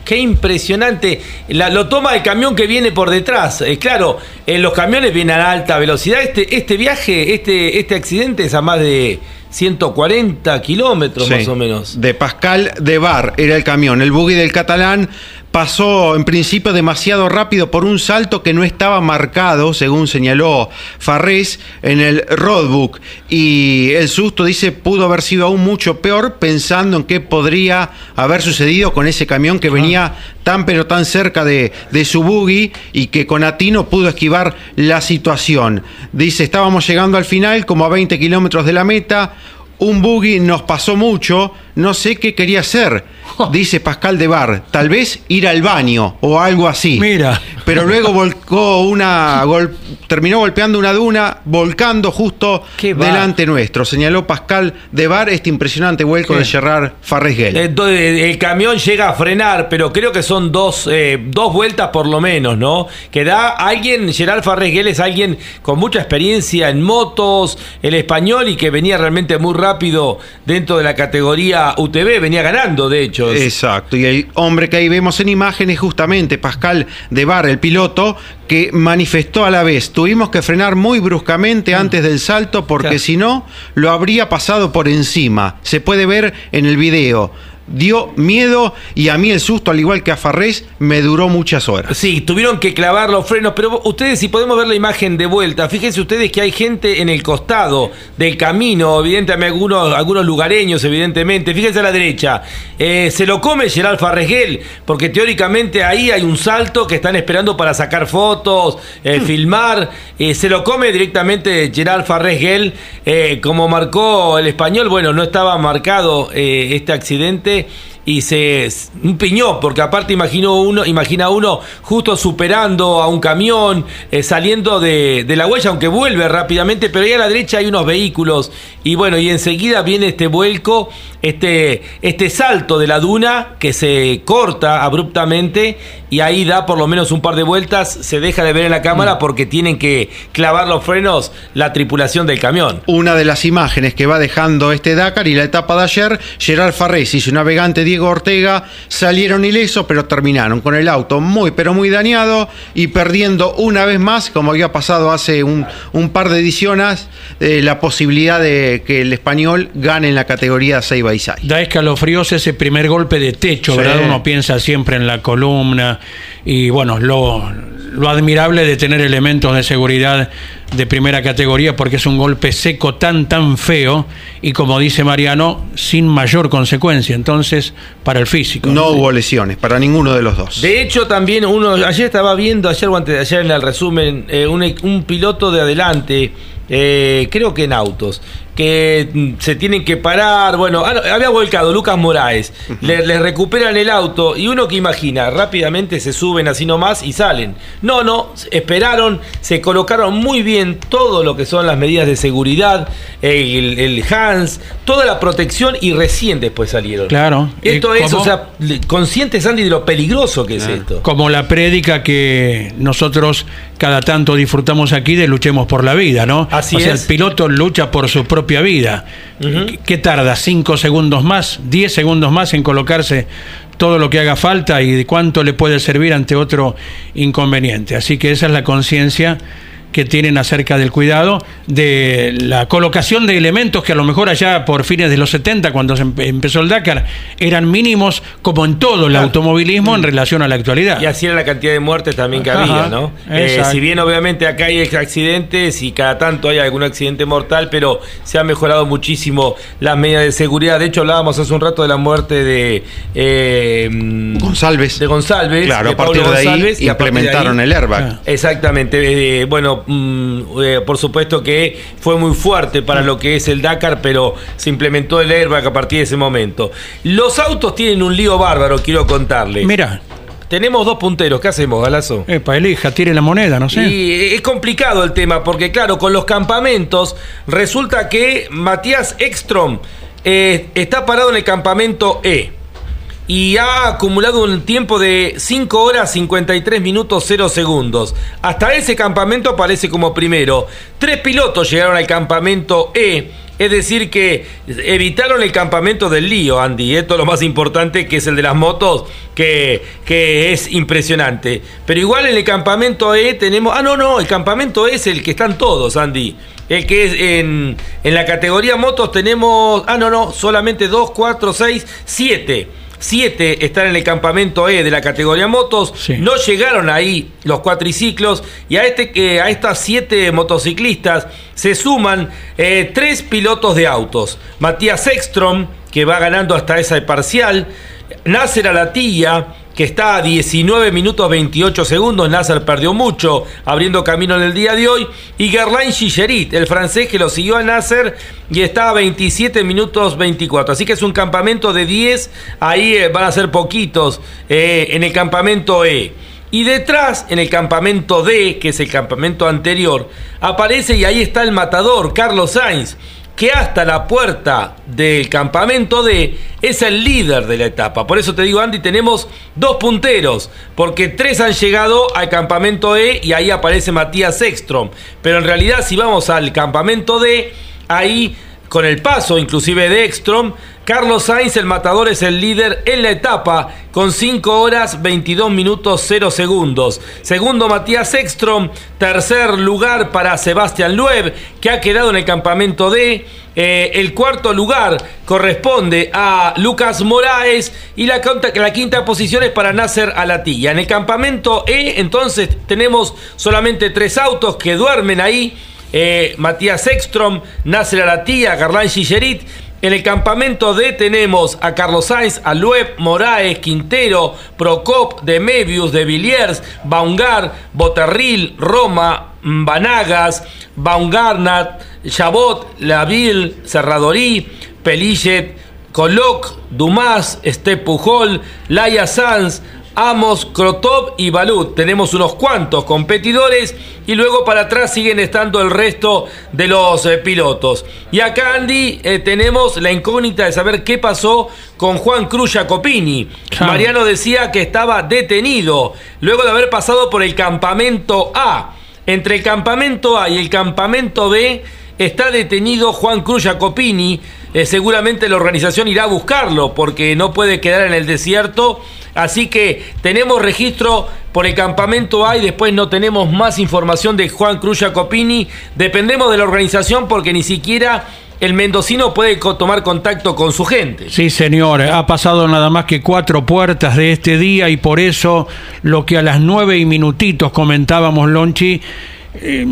Qué impresionante. La- lo toma el camión que viene por detrás. Eh, claro, en los camiones vienen a alta velocidad. Este, este viaje, este, este accidente es a más de, 140 kilómetros Sí. más o menos. De Pascal de Bar era el camión. El buggy del catalán pasó en principio demasiado rápido por un salto que no estaba marcado, según señaló Farrés en el roadbook. Y el susto, dice, pudo haber sido aún mucho peor pensando en qué podría haber sucedido con ese camión que venía tan pero tan cerca de, de su buggy y que con Atino pudo esquivar la situación. Dice, estábamos llegando al final como a 20 kilómetros de la meta. Un buggy nos pasó mucho, no sé qué quería hacer, *laughs* dice Pascal de Bar. Tal vez ir al baño o algo así. Mira. Pero *laughs* luego volcó una. gol- terminó golpeando una duna, volcando justo delante nuestro. Señaló Pascal de Bar este impresionante vuelco de Gerard Farresguel. Entonces, el camión llega a frenar, pero creo que son dos, eh, dos vueltas por lo menos, ¿no? Que da alguien, Gerard Farreguel es alguien con mucha experiencia en motos, el español y que venía realmente muy rápido dentro de la categoría UTV, venía ganando, de hecho. Exacto, y el hombre que ahí vemos en imagen es justamente Pascal de Bar, el piloto, que manifestó a la vez, tuvimos que frenar muy bruscamente antes del salto porque Claro. si no, lo habría pasado por encima. Se puede ver en el video. Dio miedo y a mí el susto, al igual que a Farrés, me duró muchas horas. Sí, tuvieron que clavar los frenos, pero ustedes si podemos ver la imagen de vuelta, fíjense ustedes que hay gente en el costado del camino, evidentemente algunos, algunos lugareños, evidentemente, fíjense a la derecha, Eh, se lo come Gerald Farregel, porque teóricamente ahí hay un salto que están esperando para sacar fotos, eh, filmar, Eh, se lo come directamente Gerald Farregel, Eh, como marcó el español, bueno, no estaba marcado este accidente y se piñó porque aparte imaginó uno imagina uno justo superando a un camión eh, saliendo de, de la huella aunque vuelve rápidamente pero ahí a la derecha hay unos vehículos. Y bueno y enseguida viene este vuelco este este salto de la duna que se corta abruptamente y ahí da por lo menos un par de vueltas se deja de ver en la cámara porque tienen que clavar los frenos la tripulación del camión Una de las imágenes que va dejando este Dakar y la etapa de ayer, Gerard Farrés y su navegante Diego Ortega salieron ilesos, pero terminaron con el auto muy, pero muy dañado y perdiendo una vez más, como había pasado hace un, un par de ediciones, eh, la posibilidad de que el español gane en la categoría 6 by 6. Da escalofríos ese primer golpe de techo, Sí. ¿verdad? Uno piensa siempre en la columna y bueno, lo, lo admirable de tener elementos de seguridad de primera categoría porque es un golpe seco tan, tan feo y como dice Mariano, sin mayor consecuencia, entonces, para el físico. No hubo lesiones para ninguno de los dos. De hecho, también uno, ayer estaba viendo, ayer o antes de ayer en el resumen, eh, un, un piloto de adelante, eh, creo que en autos, que mm, se tienen que parar, bueno, ah, había volcado Lucas Moraes, le, le recuperan el auto y uno que imagina, rápidamente se suben así nomás y salen. No, no, esperaron, se colocaron muy bien todo lo que son las medidas de seguridad, el, el Hans, toda la protección y recién después salieron. Claro. Esto Eh, es, ¿cómo? o sea, le- conscientes, Andy, de lo peligroso que es esto. Como la prédica que nosotros cada tanto disfrutamos aquí de luchemos por la vida, ¿no? Así o sea, es. el piloto lucha por su propia vida. ¿Qué- ¿Qué tarda? ¿Cinco segundos más? ¿Diez segundos más en colocarse todo lo que haga falta y de cuánto le puede servir ante otro inconveniente? Así que esa es la conciencia que tienen acerca del cuidado, de la colocación de elementos que a lo mejor allá por fines de los 70, cuando se empe- empezó el Dakar, eran mínimos como en todo el automovilismo en relación a la actualidad. Y así era la cantidad de muertes también que había, ¿no? Eh, si bien obviamente acá hay accidentes y cada tanto hay algún accidente mortal, pero se han mejorado muchísimo las medidas de seguridad. De hecho, hablábamos hace un rato de la muerte de eh, González. De González. Claro, de a partir Pablo de ahí González, de implementaron ahí- el airbag. Exactamente. eh, bueno, mm, eh, por supuesto que fue muy fuerte para lo que es el Dakar, pero se implementó el airbag a partir de ese momento. Los autos tienen un lío bárbaro, quiero contarles. Mira. Tenemos dos punteros, ¿qué hacemos, Galazo? Epa, elija, tire la moneda, no sé. Y es complicado el tema, porque claro, con los campamentos, resulta que Matías Ekstrom eh, está parado en el campamento E. Y ha acumulado un tiempo de 5 horas 53 minutos 0 segundos. Hasta ese campamento aparece como primero. Tres pilotos llegaron al campamento E Es decir, que evitaron el campamento del lío, Andy. Esto es lo más importante, que es el de las motos, que, que es impresionante. Pero igual en el campamento E tenemos... Ah, no, no, el campamento E es el que están todos, Andy. El que es en, en la categoría motos tenemos... Ah, no, no, solamente 2, 4, 6, 7. Siete están en el campamento E de la categoría motos. No llegaron ahí los cuatriciclos. Y a, este, eh, a estas siete motociclistas se suman eh, tres pilotos de autos. Matías Ekstrom, que va ganando hasta esa parcial. Nasser Alatilla, que está a 19 minutos 28 segundos. Nasser perdió mucho abriendo camino en el día de hoy. Y Gerlain Gigerit, el francés que lo siguió a Nasser y está a 27 minutos 24. Así que es un campamento de 10. Ahí eh, van a ser poquitos eh, en el campamento E. Y detrás, en el campamento D, que es el campamento anterior, aparece y ahí está el matador, Carlos Sainz que hasta la puerta del campamento D es el líder de la etapa. Por eso te digo, Andy, tenemos dos punteros, porque tres han llegado al campamento E y ahí aparece Matías Ekstrom. Pero en realidad, si vamos al campamento D, ahí con el paso inclusive de Ekstrom, Carlos Sainz, el matador, es el líder en la etapa con 5 horas 22 minutos 0 segundos. Segundo, Matías Ekstrom. Tercer lugar para Sebastián Loeb, que ha quedado en el campamento D. Eh, el cuarto lugar corresponde a Lucas Moraes y la, la quinta posición es para Nasser Alatilla. En el campamento E, entonces, tenemos solamente tres autos que duermen ahí. Eh, Matías Ekstrom, Nasser Alatilla, Garlán Gigerit en el campamento D tenemos a Carlos Sainz, a Moraes, Quintero, Procop, de Mebius, de Villiers, Baungar, Boterril, Roma, Banagas, Baungarnat, Chabot, Laville, Serradorí, Pelillet, Coloc, Dumas, Estepujol, Laia Sanz, Amos, Krotov y Balut. Tenemos unos cuantos competidores y luego para atrás siguen estando el resto de los eh, pilotos. Y acá, Andy, eh, tenemos la incógnita de saber qué pasó con Juan Cruz Jacopini. Mariano decía que estaba detenido luego de haber pasado por el campamento A. Entre el campamento A y el campamento B está detenido Juan Cruz Jacopini. Eh, seguramente la organización irá a buscarlo porque no puede quedar en el desierto Así que tenemos registro por el campamento A y después no tenemos más información de Juan Cruz Jacopini. Dependemos de la organización porque ni siquiera el mendocino puede tomar contacto con su gente. Sí, señor, ha pasado nada más que cuatro puertas de este día y por eso lo que a las nueve y minutitos comentábamos, Lonchi, eh,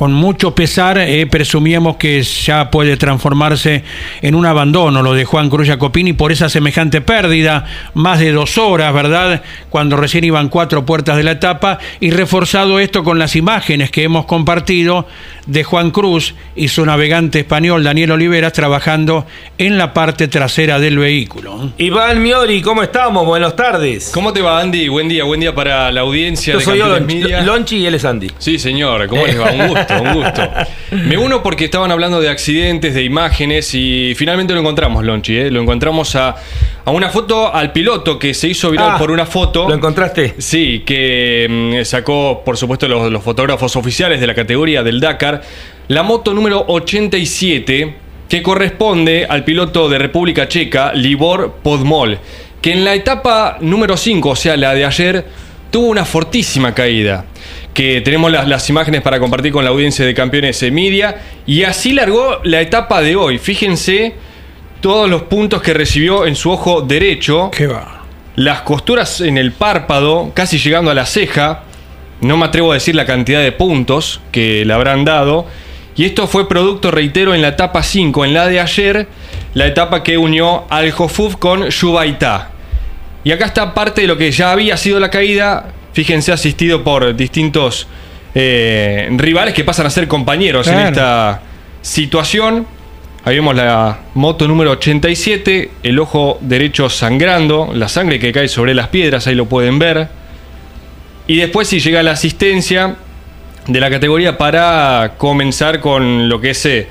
con mucho pesar eh, presumíamos que ya puede transformarse en un abandono lo de Juan Cruz Jacopini por esa semejante pérdida, más de dos horas, ¿verdad? Cuando recién iban cuatro puertas de la etapa y reforzado esto con las imágenes que hemos compartido de Juan Cruz y su navegante español Daniel Oliveras trabajando en la parte trasera del vehículo. Iván Miori, ¿cómo estamos? Buenas tardes. ¿Cómo te va, Andy? Buen día, buen día para la audiencia. Yo de soy yo, Media. Lonchi y él es Andy. Sí, señor, ¿cómo les va? Un gusto, un gusto. *laughs* Me uno porque estaban hablando de accidentes, de imágenes y finalmente lo encontramos, Lonchi. ¿eh? Lo encontramos a, a una foto al piloto que se hizo viral Ah, por una foto. ¿Lo encontraste? Sí, que mm, sacó, por supuesto, los, los fotógrafos oficiales de la categoría del Dakar. La moto número 87, que corresponde al piloto de República Checa, Libor Podmol, que en la etapa número 5, o sea, la de ayer, tuvo una fortísima caída. Que tenemos las, las imágenes para compartir con la audiencia de Campeones Media. Y así largó la etapa de hoy. Fíjense todos los puntos que recibió en su ojo derecho. ¿Qué va? Las costuras en el párpado, casi llegando a la ceja. No me atrevo a decir la cantidad de puntos que le habrán dado. Y esto fue producto, reitero, en la etapa 5, en la de ayer, la etapa que unió al Jofuf con Yubaitá. Y acá está parte de lo que ya había sido la caída. Fíjense, asistido por distintos eh, rivales que pasan a ser compañeros en esta situación. Ahí vemos la moto número 87, el ojo derecho sangrando, la sangre que cae sobre las piedras, ahí lo pueden ver. Y después si llega la asistencia de la categoría para comenzar con lo que es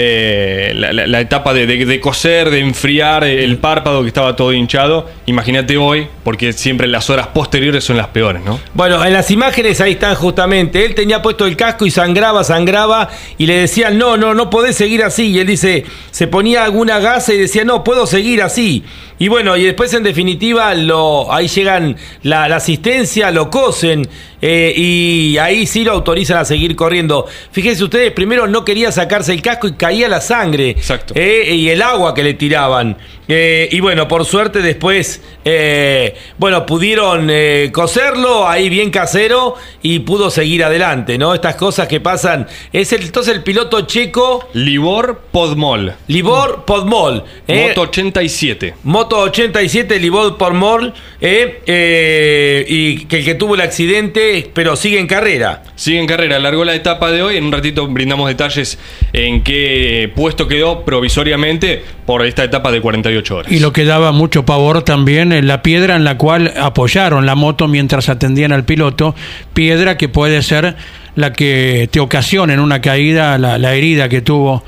eh, la, etapa de, coser, de enfriar el párpado que estaba todo hinchado. Imagínate hoy, porque siempre las horas posteriores son las peores, ¿no? Bueno, en las imágenes ahí están justamente. Él tenía puesto el casco y sangraba, sangraba. Y le decían, no, no, no podés seguir así. Y él dice, se ponía alguna gasa y decía, no, puedo seguir así. Y bueno, y después en definitiva, lo, ahí llegan la asistencia, lo cosen. Eh, y ahí sí lo autorizan a seguir corriendo. Fíjense ustedes, primero no quería sacarse el casco y caía la sangre. Exacto. y el agua que le tiraban. Eh, y bueno, por suerte después, eh, bueno, pudieron eh, coserlo ahí bien casero y pudo seguir adelante, ¿no? Estas cosas que pasan. Es el, entonces el piloto checo. Libor Podmol. Libor Podmol. eh, Moto 87. Moto 87, Libor Podmol. eh, eh, y que el que tuvo el accidente, pero sigue en carrera. Sigue en carrera, largó la etapa de hoy. En un ratito brindamos detalles en qué puesto quedó provisoriamente por esta etapa de 48 horas. Y lo que daba mucho pavor también en la piedra en la cual apoyaron la moto mientras atendían al piloto, piedra que puede ser la que te ocasiona en una caída la, la herida que tuvo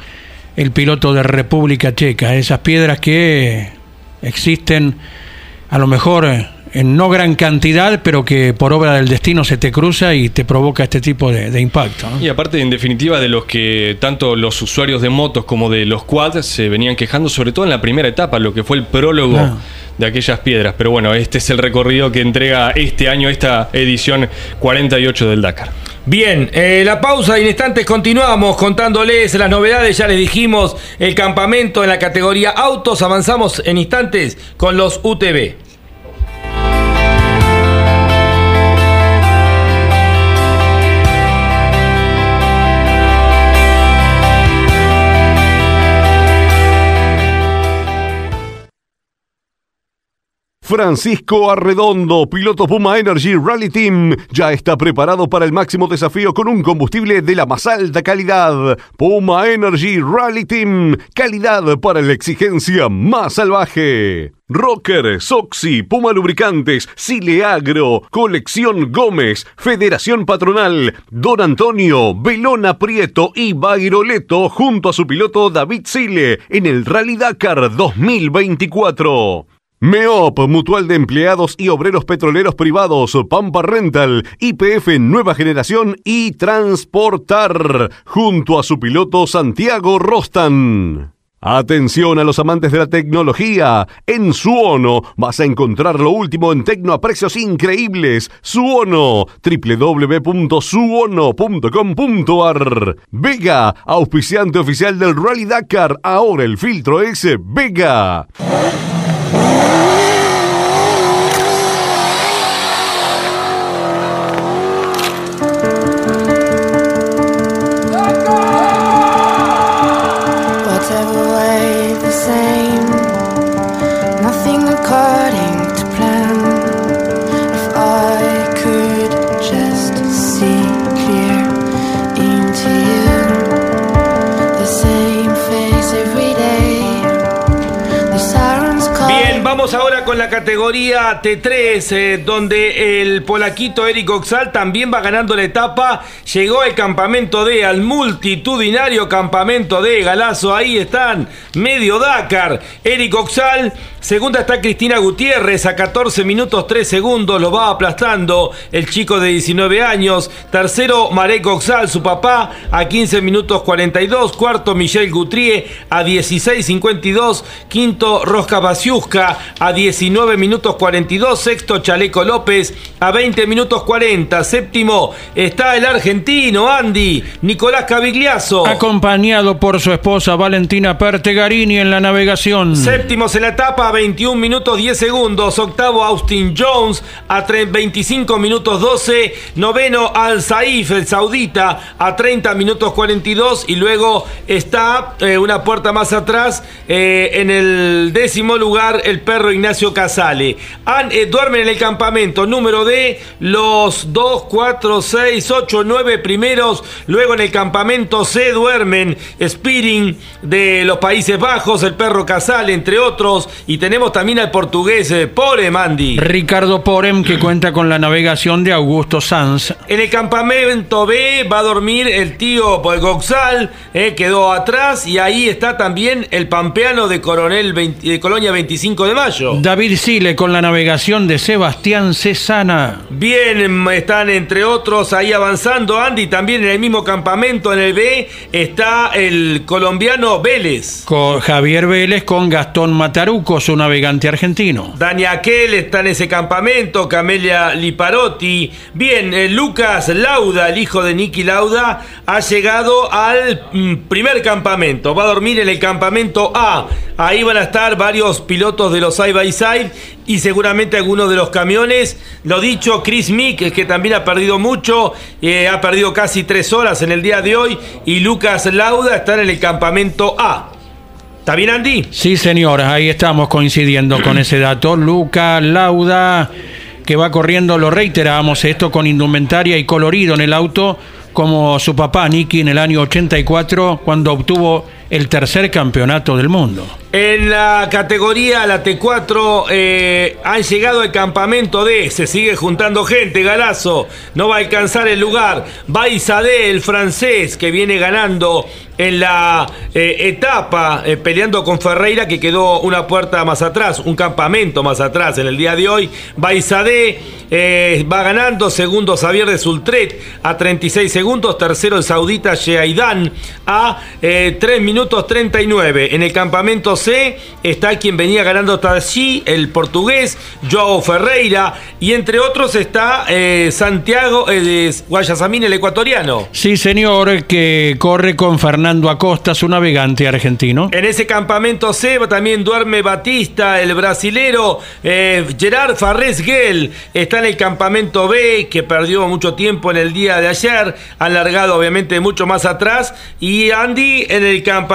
el piloto de República Checa. Esas piedras que existen a lo mejor en no gran cantidad, pero que por obra del destino se te cruza y te provoca este tipo de, de impacto. ¿no? Y aparte, en definitiva, de los que tanto los usuarios de motos como de los quads se venían quejando, sobre todo en la primera etapa, lo que fue el prólogo Ah. de aquellas piedras. Pero bueno, este es el recorrido que entrega este año esta edición 48 del Dakar. Bien, eh, la pausa en instantes continuamos contándoles las novedades. Ya les dijimos el campamento en la categoría autos. Avanzamos en instantes con los UTV. Francisco Arredondo, piloto Puma Energy Rally Team, ya está preparado para el máximo desafío con un combustible de la más alta calidad. Puma Energy Rally Team, calidad para la exigencia más salvaje. Rocker, Soxy, Puma Lubricantes, Sileagro, Colección Gómez, Federación Patronal, Don Antonio, Belona Prieto y Bairoleto junto a su piloto David Sile en el Rally Dakar 2024. MEOP, Mutual de Empleados y Obreros Petroleros Privados, Pampa Rental, IPF Nueva Generación y Transportar, junto a su piloto Santiago Rostan. Atención a los amantes de la tecnología. En Suono vas a encontrar lo último en tecno a precios increíbles. Suono, www.suono.com.ar. Vega, auspiciante oficial del Rally Dakar. Ahora el filtro es Vega. Vamos ahora con la categoría T3, eh, donde el polaquito Eric Oxal también va ganando la etapa. Llegó al campamento D, al multitudinario campamento D, Galazo, ahí están, medio Dakar. Eric Oxal, segunda está Cristina Gutiérrez a 14 minutos 3 segundos, lo va aplastando el chico de 19 años. Tercero, Marek Oxal, su papá, a 15 minutos 42. Cuarto, Michelle Gutrier a 16.52. Quinto, Rosca Basiuska a 19 minutos 42. Sexto, Chaleco López a 20 minutos 40. Séptimo, está el argentino Andy Nicolás Cavigliazo. Acompañado por su esposa Valentina Pertegarini en la navegación. Séptimos en la etapa, a 21 minutos 10 segundos. Octavo, Austin Jones a tre- 25 minutos 12. Noveno, Al Saif, el saudita, a 30 minutos 42. Y luego está eh, una puerta más atrás, eh, en el décimo lugar, el perro Ignacio Casale. Han- eh, duermen en el campamento número D los 2, 4, 6, 8, 9 primeros. Luego en el campamento C duermen Spearing de los Países Bajos, el perro Casale, entre otros. Y tenemos también al portugués eh. Ricardo Porem, que *clears throat* cuenta con la navegación de Augusto Sanz. En el campamento B va a dormir el tío Goxal, eh, quedó atrás y ahí está también el pampeano de Coronel 20 de Colonia 25 de Mayo. David Sile con la navegación de Sebastián Cesana. Bien, están entre otros ahí avanzando. Andy, también en el mismo campamento en el B está el colombiano Vélez. Con Javier Vélez con Gastón Mataruco, su navegante argentino. Dani Aquel está en ese campamento, Camelia Liparotti. Bien, eh, Lucas Lauda, el hijo de Nicky Lauda, ha llegado al mm, primer campamento. Va a dormir en el campamento A. Ahí van a estar varios pilotos de los by y seguramente algunos de los camiones. Lo dicho, Chris Mick, que también ha perdido mucho, eh, ha perdido casi tres horas en el día de hoy. Y Lucas Lauda están en el campamento A. ¿Está bien, Andy? Sí, señor, ahí estamos coincidiendo con ese dato. Lucas Lauda, que va corriendo, lo reiteramos, esto con indumentaria y colorido en el auto, como su papá Nicky en el año 84, cuando obtuvo el tercer campeonato del mundo. En la categoría, la T4, eh, han llegado al campamento D. Se sigue juntando gente, Galazo. No va a alcanzar el lugar. Va el francés, que viene ganando en la eh, etapa, eh, peleando con Ferreira, que quedó una puerta más atrás, un campamento más atrás en el día de hoy. Va Isadé, va ganando. Segundo, Xavier de Sultret a 36 segundos. Tercero, el saudita Sheaidan a 3 minutos 39. En el campamento C está quien venía ganando hasta allí, el portugués Joao Ferreira, y entre otros está eh, Santiago eh, de Guayasamín, el ecuatoriano. Sí, señor, que corre con Fernando Acosta, su navegante argentino. En ese campamento C también duerme Batista, el brasilero eh, Gerard Farrés Guel, está en el campamento B, que perdió mucho tiempo en el día de ayer, han largado obviamente mucho más atrás, y Andy en el campamento,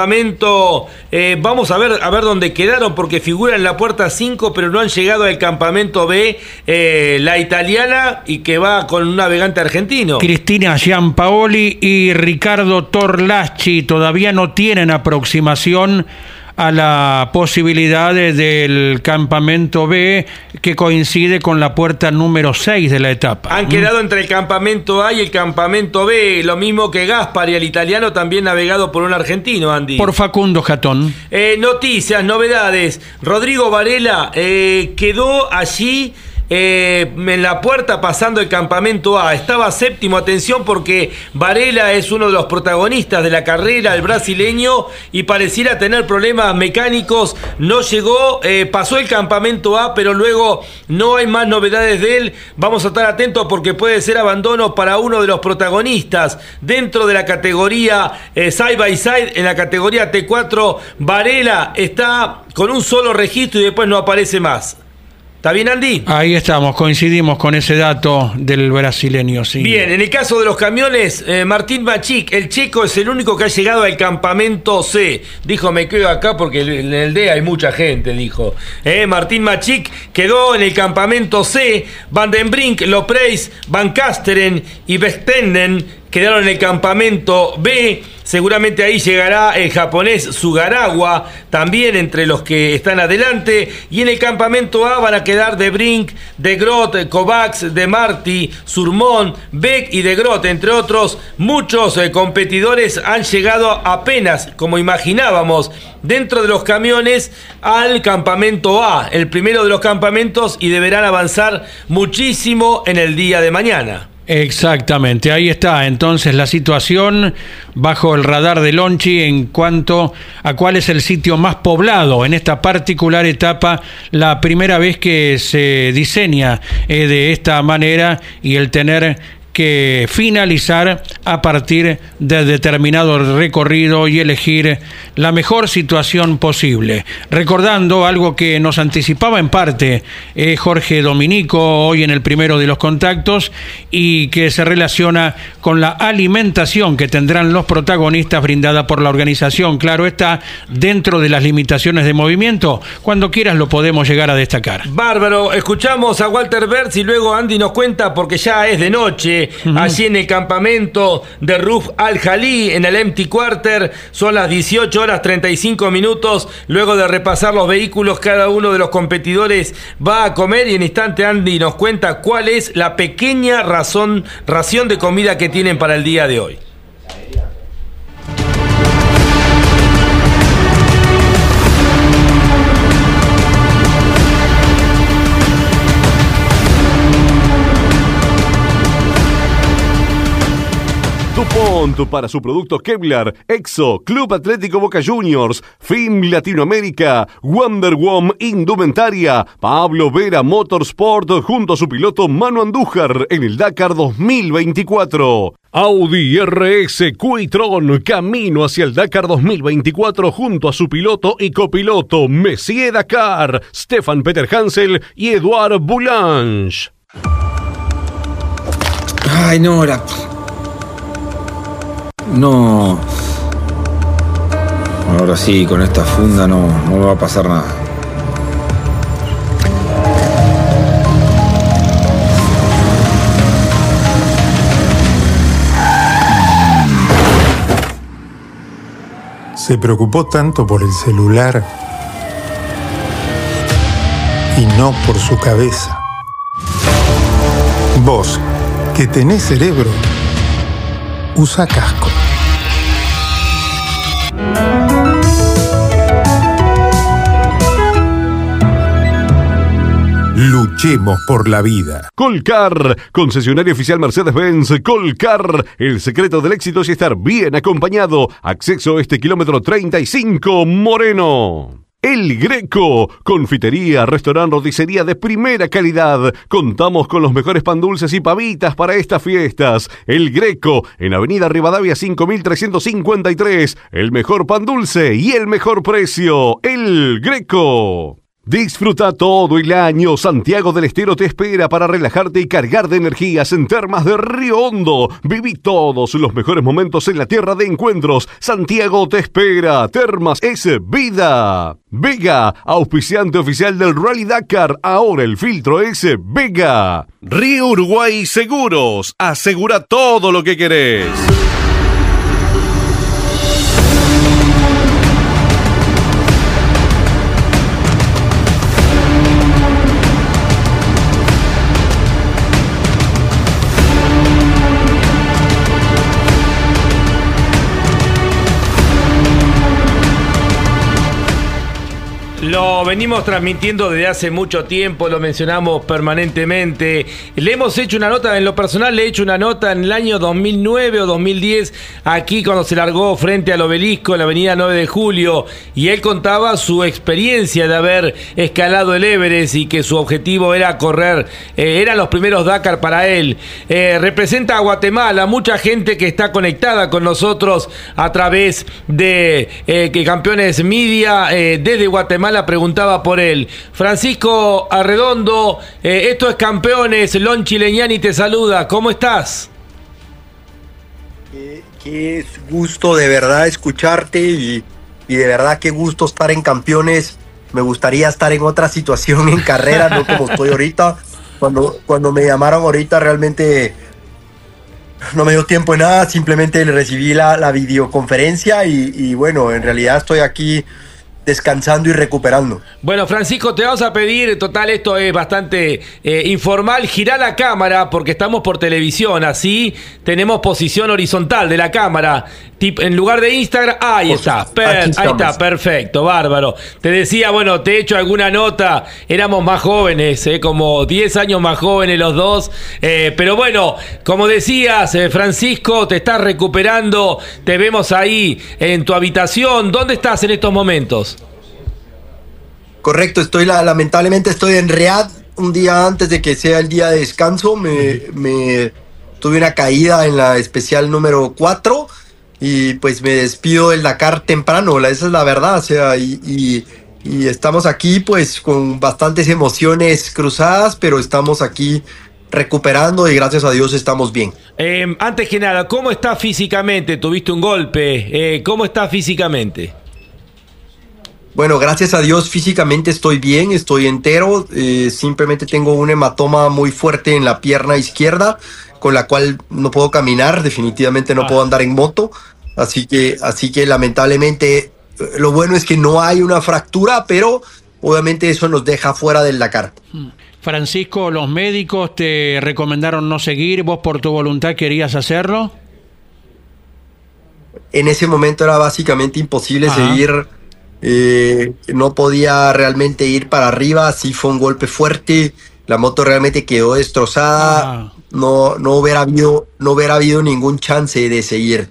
vamos a ver a ver dónde quedaron, porque figura en la puerta 5, pero no han llegado al campamento B, eh, la italiana, y que va con un navegante argentino. Cristina Giampaoli y Ricardo Torlacci todavía no tienen aproximación a la posibilidad del campamento B que coincide con la puerta número 6 de la etapa. Han quedado entre el campamento A y el campamento B, lo mismo que Gaspar y el italiano también navegado por un argentino, Andy. Por Facundo Jatón. Eh, noticias, novedades. Rodrigo Varela eh, quedó allí eh, en la puerta pasando el campamento A. Estaba séptimo, atención, porque Varela es uno de los protagonistas de la carrera, el brasileño, y pareciera tener problemas mecánicos. No llegó, eh, pasó el campamento A, pero luego no hay más novedades de él. Vamos a estar atentos porque puede ser abandono para uno de los protagonistas dentro de la categoría eh, side by side. En la categoría T4, Varela está con un solo registro y después no aparece más. ¿Está bien, Andy? Ahí estamos, coincidimos con ese dato del brasileño, sí. Bien, en el caso de los camiones, eh, Martín Machic, el checo es el único que ha llegado al campamento C. Dijo, me quedo acá porque en el D hay mucha gente, dijo. Eh, Martín Machic quedó en el campamento C. Van den Brink, Lopreis, Van Kasteren y Vestenden quedaron en el campamento B. Seguramente ahí llegará el japonés Sugarawa, también entre los que están adelante. Y en el campamento A van a quedar De Brink, De Grot, Kovacs, De Marti, Surmón, Beck y De Grot, entre otros. Muchos eh, competidores han llegado apenas, como imaginábamos, dentro de los camiones al campamento A, el primero de los campamentos, y deberán avanzar muchísimo en el día de mañana. Exactamente, ahí está entonces la situación bajo el radar de Lonchi en cuanto a cuál es el sitio más poblado en esta particular etapa, la primera vez que se diseña eh, de esta manera y el tener que finalizar a partir de determinado recorrido y elegir la mejor situación posible. Recordando algo que nos anticipaba en parte eh, Jorge Dominico hoy en el primero de los contactos y que se relaciona con la alimentación que tendrán los protagonistas brindada por la organización. Claro está, dentro de las limitaciones de movimiento, cuando quieras lo podemos llegar a destacar. Bárbaro, escuchamos a Walter Bertz y luego Andy nos cuenta porque ya es de noche allí en el campamento de Ruf Al Jalí, en el Empty Quarter. Son las 18 horas 35 minutos. Luego de repasar los vehículos, cada uno de los competidores va a comer y en instante Andy nos cuenta cuál es la pequeña razón, ración de comida que tienen para el día de hoy. Para su producto Kevlar, Exo, Club Atlético Boca Juniors, FIM Latinoamérica, Wonder Woman Indumentaria, Pablo Vera Motorsport junto a su piloto Manu Andújar en el Dakar 2024. Audi RS Quitron camino hacia el Dakar 2024 junto a su piloto y copiloto Messier Dakar, Stefan Peter Hansel y Eduard Boulange. Ay, no, la... No. Ahora sí, con esta funda no, no me va a pasar nada. Se preocupó tanto por el celular y no por su cabeza. Vos, que tenés cerebro, usa casco. Luchemos por la vida. Colcar, concesionario oficial Mercedes-Benz. Colcar, el secreto del éxito es estar bien acompañado. Acceso a este kilómetro 35, Moreno. El Greco, confitería, restaurante, roticería de primera calidad. Contamos con los mejores pan dulces y pavitas para estas fiestas. El Greco, en Avenida Rivadavia 5353. El mejor pan dulce y el mejor precio. El Greco. Disfruta todo el año. Santiago del Estero te espera para relajarte y cargar de energías en Termas de Río Hondo. Viví todos los mejores momentos en la tierra de encuentros. Santiago te espera. Termas es vida. Vega, auspiciante oficial del Rally Dakar. Ahora el filtro es Vega. Río Uruguay Seguros. Asegura todo lo que querés. Venimos transmitiendo desde hace mucho tiempo, lo mencionamos permanentemente. Le hemos hecho una nota, en lo personal le he hecho una nota en el año 2009 o 2010, aquí cuando se largó frente al obelisco en la avenida 9 de Julio, y él contaba su experiencia de haber escalado el Everest y que su objetivo era correr, eh, eran los primeros Dakar para él. Eh, representa a Guatemala, mucha gente que está conectada con nosotros a través de eh, que Campeones Media desde Guatemala por él. Francisco Arredondo, eh, esto es Campeones, Lon Chileñani te saluda, ¿cómo estás? Qué, qué gusto de verdad escucharte y, y de verdad qué gusto estar en Campeones. Me gustaría estar en otra situación en carrera, no como estoy ahorita. Cuando, cuando me llamaron ahorita realmente no me dio tiempo de nada, simplemente recibí la, la videoconferencia y, bueno, en realidad estoy aquí descansando y recuperando. Bueno, Francisco, te vamos a pedir, total, esto es bastante eh, informal, gira la cámara porque estamos por televisión, así tenemos posición horizontal de la cámara. Tip, en lugar de Instagram, ahí está, per, ahí está, perfecto, bárbaro. Te decía, bueno, te he hecho alguna nota, éramos más jóvenes, eh, como 10 años más jóvenes los dos, eh, pero bueno, como decías, Francisco, te estás recuperando, te vemos ahí en tu habitación, ¿dónde estás en estos momentos? Correcto, estoy la, lamentablemente estoy en Read un día antes de que sea el día de descanso. Me, me tuve una caída en la especial número 4 y pues me despido del Dakar temprano, esa es la verdad. O sea, y, y, y estamos aquí pues con bastantes emociones cruzadas, pero estamos aquí recuperando y gracias a Dios estamos bien. Eh, antes que nada, ¿cómo estás físicamente? ¿Tuviste un golpe? Eh, ¿Cómo estás físicamente? Bueno, gracias a Dios físicamente estoy bien, estoy entero. Eh, simplemente tengo un hematoma muy fuerte en la pierna izquierda con la cual no puedo caminar, definitivamente no puedo andar en moto, así que, así que lamentablemente eh, lo bueno es que no hay una fractura, pero obviamente eso nos deja fuera del Dakar. Francisco, los médicos te recomendaron no seguir, vos por tu voluntad querías hacerlo. En ese momento era básicamente imposible Ajá. seguir, eh, no podía realmente ir para arriba, sí fue un golpe fuerte, la moto realmente quedó destrozada, no, no, hubiera habido, no hubiera habido ningún chance de seguir.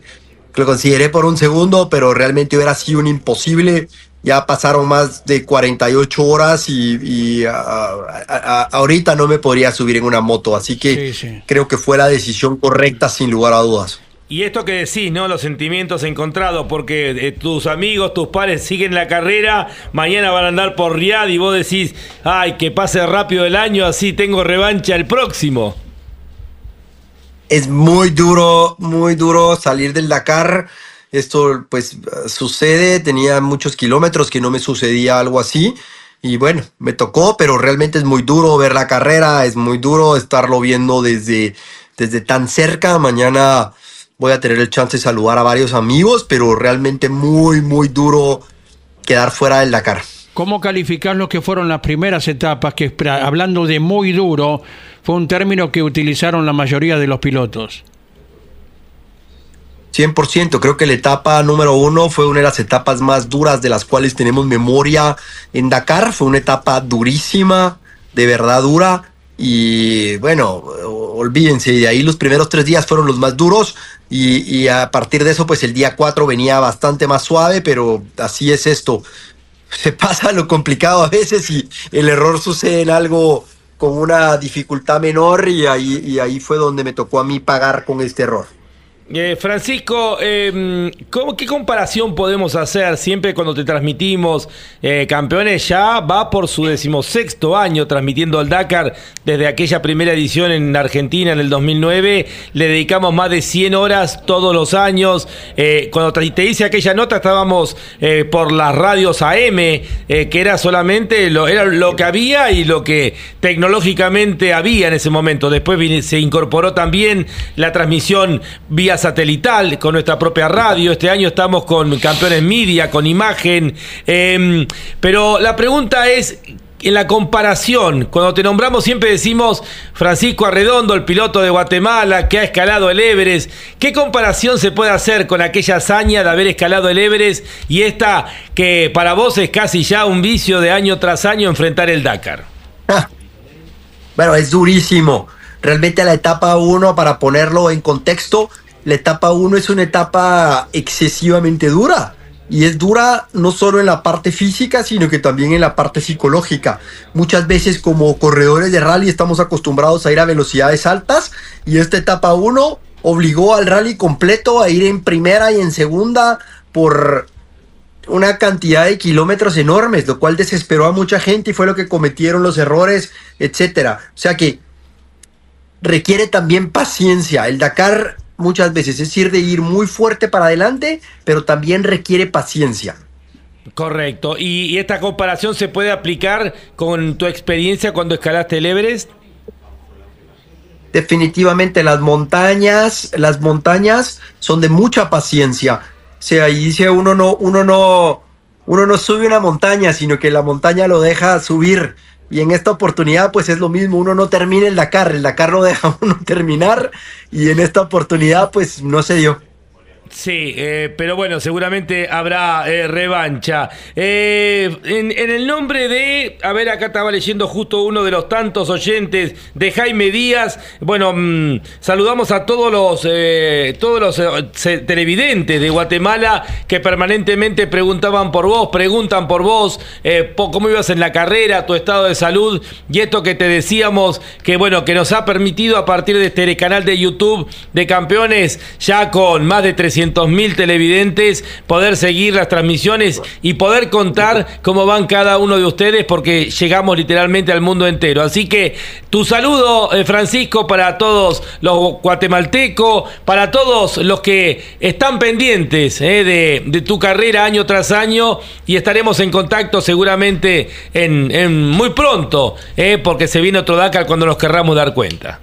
Lo consideré por un segundo, pero realmente hubiera sido un imposible. Ya pasaron más de 48 horas y, y, ah, ah, ah, ahorita no me podría subir en una moto, así que creo que fue la decisión correcta sin lugar a dudas. Y esto que decís, ¿no? Los sentimientos encontrados, porque eh, tus amigos, tus pares siguen la carrera, mañana van a andar por Riad y vos decís, ay, que pase rápido el año, así tengo revancha el próximo. Es muy duro, muy duro salir del Dakar. Esto pues sucede, tenía muchos kilómetros que no me sucedía algo así. Y bueno, me tocó, pero realmente es muy duro ver la carrera, es muy duro estarlo viendo desde, desde tan cerca. Mañana voy a tener el chance de saludar a varios amigos, pero realmente muy, muy duro quedar fuera del Dakar. ¿Cómo calificar lo que fueron las primeras etapas? Que hablando de muy duro, fue un término que utilizaron la mayoría de los pilotos. 100%, creo que la etapa número uno fue una de las etapas más duras de las cuales tenemos memoria en Dakar. Fue una etapa durísima, de verdad dura. Y bueno, olvídense, de ahí los primeros tres días fueron los más duros. Y, a partir de eso, pues el día cuatro venía bastante más suave, pero así es esto. *laughs* Se pasa lo complicado a veces y el error sucede en algo con una dificultad menor y ahí, y ahí fue donde me tocó a mí pagar con este error. Eh, Francisco, ¿cómo, ¿qué comparación podemos hacer siempre cuando te transmitimos? Eh, campeones ya va por su decimosexto año transmitiendo el Dakar desde aquella primera edición en Argentina en el 2009. Le dedicamos más de 100 horas todos los años. Eh, cuando te, hice aquella nota estábamos por las radios AM, que era solamente lo, era lo que había y lo que tecnológicamente había en ese momento. Después se incorporó también la transmisión vía satelital con nuestra propia radio. Este año estamos con Campeones Media, con imagen. Eh, pero la pregunta es, en la comparación, cuando te nombramos siempre decimos Francisco Arredondo, el piloto de Guatemala que ha escalado el Everest. ¿Qué comparación se puede hacer con aquella hazaña de haber escalado el Everest y esta que para vos es casi ya un vicio de año tras año enfrentar el Dakar? Bueno, es durísimo. Realmente la etapa 1, para ponerlo en contexto, la etapa 1 es una etapa excesivamente dura. Y es dura no solo en la parte física, sino que también en la parte psicológica. Muchas veces como corredores de rally estamos acostumbrados a ir a velocidades altas y esta etapa 1 obligó al rally completo a ir en primera y en segunda por una cantidad de kilómetros enormes, lo cual desesperó a mucha gente y fue lo que cometieron los errores, etcétera. O sea que requiere también paciencia. El Dakar muchas veces es ir de ir muy fuerte para adelante, pero también requiere paciencia. Correcto. ¿Y, y esta comparación se puede aplicar con tu experiencia cuando escalaste el Everest? Definitivamente las montañas, las montañas son de mucha paciencia. O sea, y dice uno no, uno no, uno no sube una montaña, sino que la montaña lo deja subir. Y en esta oportunidad, pues es lo mismo, uno no termina el Dakar, el Dakar no deja uno *laughs* terminar, y en esta oportunidad, pues no se dio. Sí, eh, pero bueno, seguramente habrá eh, revancha. Eh, en, el nombre de, a ver, acá estaba leyendo justo uno de los tantos oyentes de Jaime Díaz. Bueno, mm, saludamos a todos los, todos los televidentes de Guatemala que permanentemente preguntaban por vos, preguntan por vos, eh, po- cómo ibas en la carrera, tu estado de salud y esto que te decíamos que bueno, que nos ha permitido a partir de este canal de YouTube de campeones ya con más de 300 mil televidentes poder seguir las transmisiones y poder contar cómo van cada uno de ustedes porque llegamos literalmente al mundo entero. Así que tu saludo eh, Francisco para todos los guatemaltecos, para todos los que están pendientes eh, de, tu carrera año tras año y estaremos en contacto seguramente en, en muy pronto, eh, porque se viene otro Dakar cuando nos querramos dar cuenta.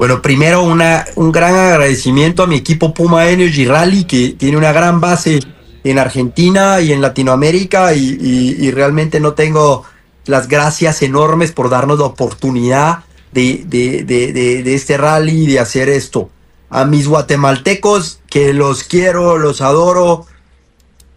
Bueno, primero una, un gran agradecimiento a mi equipo Puma Energy Rally, que tiene una gran base en Argentina y en Latinoamérica, y, y- y realmente no tengo las gracias enormes por darnos la oportunidad de, de- de- de- este rally de hacer esto. A mis guatemaltecos, que los quiero, los adoro,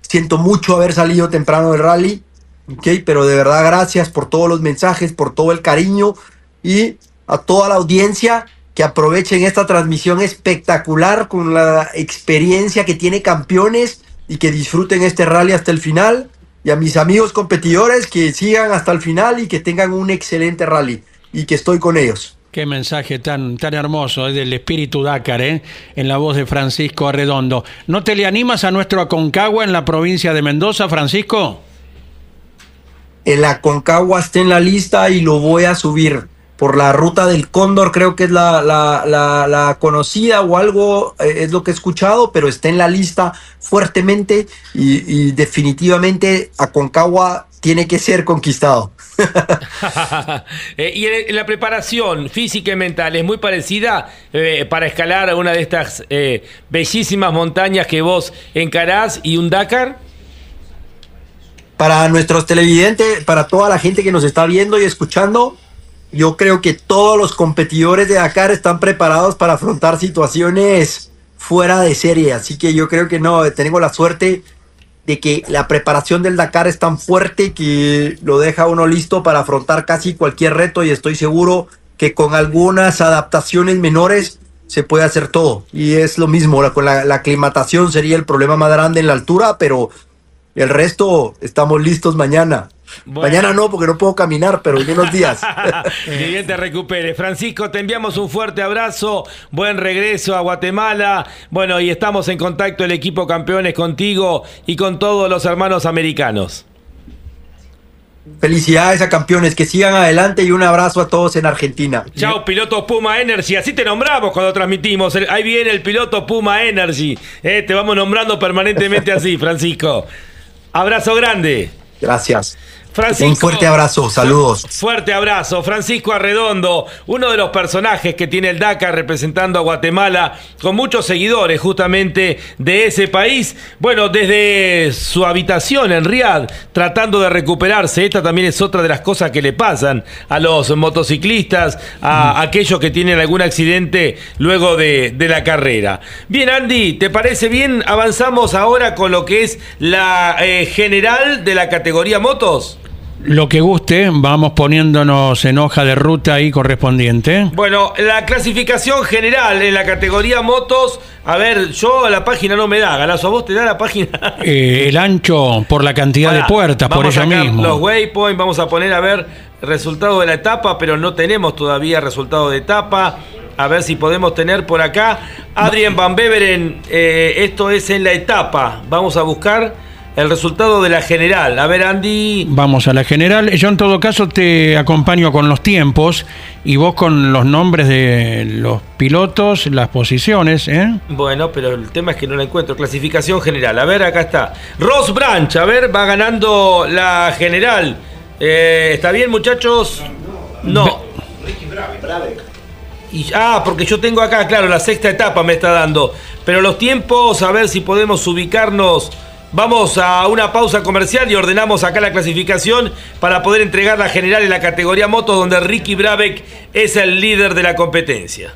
siento mucho haber salido temprano del rally, ¿ok? Pero de verdad gracias por todos los mensajes, por todo el cariño y a toda la audiencia que aprovechen esta transmisión espectacular con la experiencia que tiene campeones y que disfruten este rally hasta el final. Y a mis amigos competidores que sigan hasta el final y que tengan un excelente rally y que estoy con ellos. Qué mensaje tan, tan hermoso es del espíritu Dakar, ¿eh? en la voz de Francisco Arredondo. ¿No te le animas a nuestro Aconcagua en la provincia de Mendoza, Francisco? El Aconcagua está en la lista y lo voy a subir por la ruta del Cóndor, creo que es la, la, la, la conocida o algo, eh, es lo que he escuchado, pero está en la lista fuertemente y, y definitivamente Aconcagua tiene que ser conquistado. *laughs* Eh, y en- la preparación física y mental es muy parecida eh, para escalar una de estas eh, bellísimas montañas que vos encarás y un Dakar. Para nuestros televidentes, para toda la gente que nos está viendo y escuchando, yo creo que todos los competidores de Dakar están preparados para afrontar situaciones fuera de serie. Así que yo creo que no, tengo la suerte de que la preparación del Dakar es tan fuerte que lo deja uno listo para afrontar casi cualquier reto y estoy seguro que con algunas adaptaciones menores se puede hacer todo. Y es lo mismo, la, con la, la aclimatación sería el problema más grande en la altura, pero el resto estamos listos mañana. Mañana no, porque no puedo caminar, pero en unos días. *laughs* Que bien te recupere. Francisco, te enviamos un fuerte abrazo, buen regreso a Guatemala. Bueno, y estamos en contacto el equipo campeones contigo y con todos los hermanos americanos. Felicidades a campeones, que sigan adelante y un abrazo a todos en Argentina. Chao, piloto Puma Energy. Así te nombramos cuando transmitimos. Ahí viene el piloto Puma Energy. Eh, te vamos nombrando permanentemente así, Francisco. Abrazo grande. Gracias. Francisco. Un fuerte abrazo, saludos. Fuerte abrazo, Francisco Arredondo, uno de los personajes que tiene el Dakar representando a Guatemala, con muchos seguidores justamente de ese país. Bueno, desde su habitación en Riad, tratando de recuperarse. Esta también es otra de las cosas que le pasan a los motociclistas, a aquellos que tienen algún accidente luego de, de la carrera. Bien, Andy, ¿te parece bien? Avanzamos ahora con lo que es la eh, general de la categoría motos. Lo que guste, vamos poniéndonos en hoja de ruta ahí correspondiente. Bueno, la clasificación general en la categoría motos. A ver, yo la página no me da, Galazo, ¿a vos te da la página? *laughs* Eh, el ancho por la cantidad de puertas, por sacar mismo. Los waypoints, vamos a poner a ver resultado de la etapa, pero no tenemos todavía resultado de etapa. A ver si podemos tener por acá. Adrien Van Beveren, eh, esto es en la etapa. Vamos a buscar el resultado de la general. A ver, Andy. Vamos a la general. Yo en todo caso te acompaño con los tiempos y vos con los nombres de los pilotos, las posiciones, ¿eh? Bueno, pero el tema es que no la encuentro. Clasificación general. A ver, acá está. Ross Branch, a ver, va ganando la general. Eh, ¿Está bien, muchachos? No. Y, ah, porque yo tengo acá, claro, la sexta etapa me está dando. Pero los tiempos, a ver si podemos ubicarnos. Vamos a una pausa comercial y ordenamos acá la clasificación para poder entregar la general en la categoría moto, donde Ricky Brabeck es el líder de la competencia.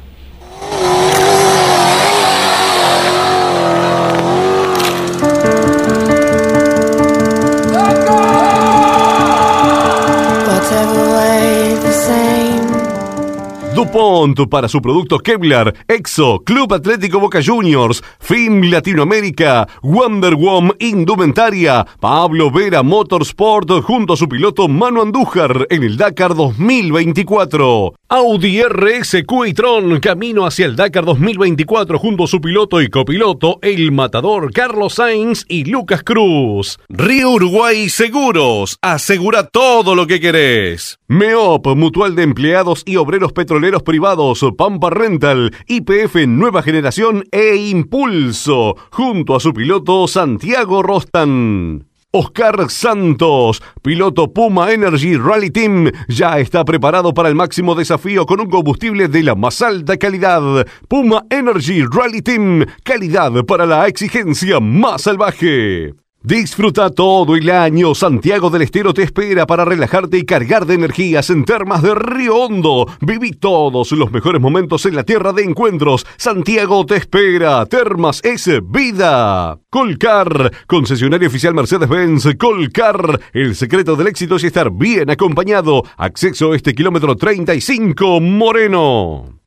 DuPont para su producto Kevlar, Exo, Club Atlético Boca Juniors, Film Latinoamérica, Wonder Woman Indumentaria, Pablo Vera Motorsport junto a su piloto Manu Andújar en el Dakar 2024. Audi RSQ y Tron camino hacia el Dakar 2024 junto a su piloto y copiloto El Matador Carlos Sainz y Lucas Cruz. Río Uruguay Seguros, asegura todo lo que querés. MEOP, Mutual de Empleados y Obreros Petroleros Privados, Pampa Rental, IPF Nueva Generación e Impulso, junto a su piloto Santiago Rostan. Oscar Santos, piloto Puma Energy Rally Team, ya está preparado para el máximo desafío con un combustible de la más alta calidad. Puma Energy Rally Team, calidad para la exigencia más salvaje. Disfruta todo el año. Santiago del Estero te espera para relajarte y cargar de energías en Termas de Río Hondo. Viví todos los mejores momentos en la tierra de encuentros. Santiago te espera. Termas es vida. Colcar, concesionario oficial Mercedes-Benz. Colcar, el secreto del éxito es estar bien acompañado. Acceso este kilómetro 35 Moreno.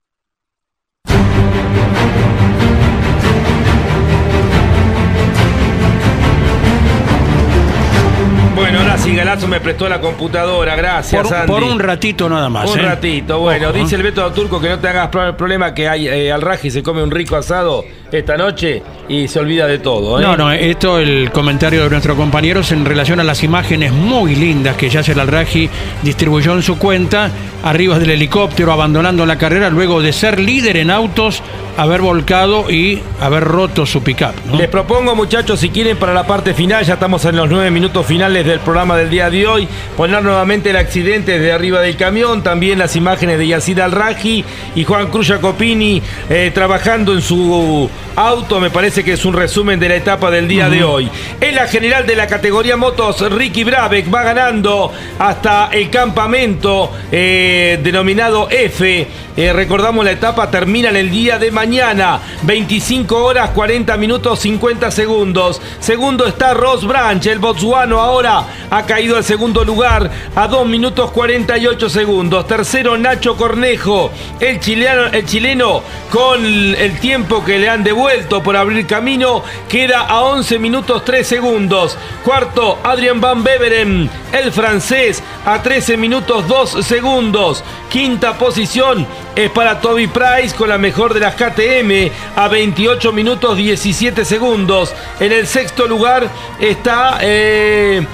Bueno, ahora sí, Galazo me prestó la computadora, gracias, Por, Andy. por un ratito nada más. Un ¿eh? ratito, bueno, Ojo, dice ¿eh? el Beto Turco que no te hagas pro- problema que hay, eh, al Raji se come un rico asado esta noche y se olvida de todo. ¿eh? No, no, esto el comentario de nuestro compañero es en relación a las imágenes muy lindas que Yasser Al-Raji distribuyó en su cuenta, arriba del helicóptero, abandonando la carrera, luego de ser líder en autos, haber volcado y haber roto su pickup. ¿no? Les propongo, muchachos, si quieren, para la parte final, ya estamos en los nueve minutos finales del programa del día de hoy, poner nuevamente el accidente de arriba del camión, también las imágenes de Yacid Al-Raji y Juan Cruz Jacopini eh, trabajando en su auto, me parece que es un resumen de la etapa del día de hoy. En la general de la categoría motos, Ricky Brabeck va ganando hasta el campamento eh, denominado F. Eh, recordamos la etapa termina en el día de mañana, 25 horas 40 minutos 50 segundos. Segundo está Ross Branch, el botsuano ahora ha caído al segundo lugar a 2 minutos 48 segundos. Tercero Nacho Cornejo, el chileno, el chileno con el tiempo que le han devuelto por abrir camino, queda a 11 minutos 3 segundos. Cuarto Adrian Van Beveren, el francés, a 13 minutos 2 segundos. Quinta posición es para Toby Price con la mejor de las KTM a 28 minutos 17 segundos. En el sexto lugar está eh,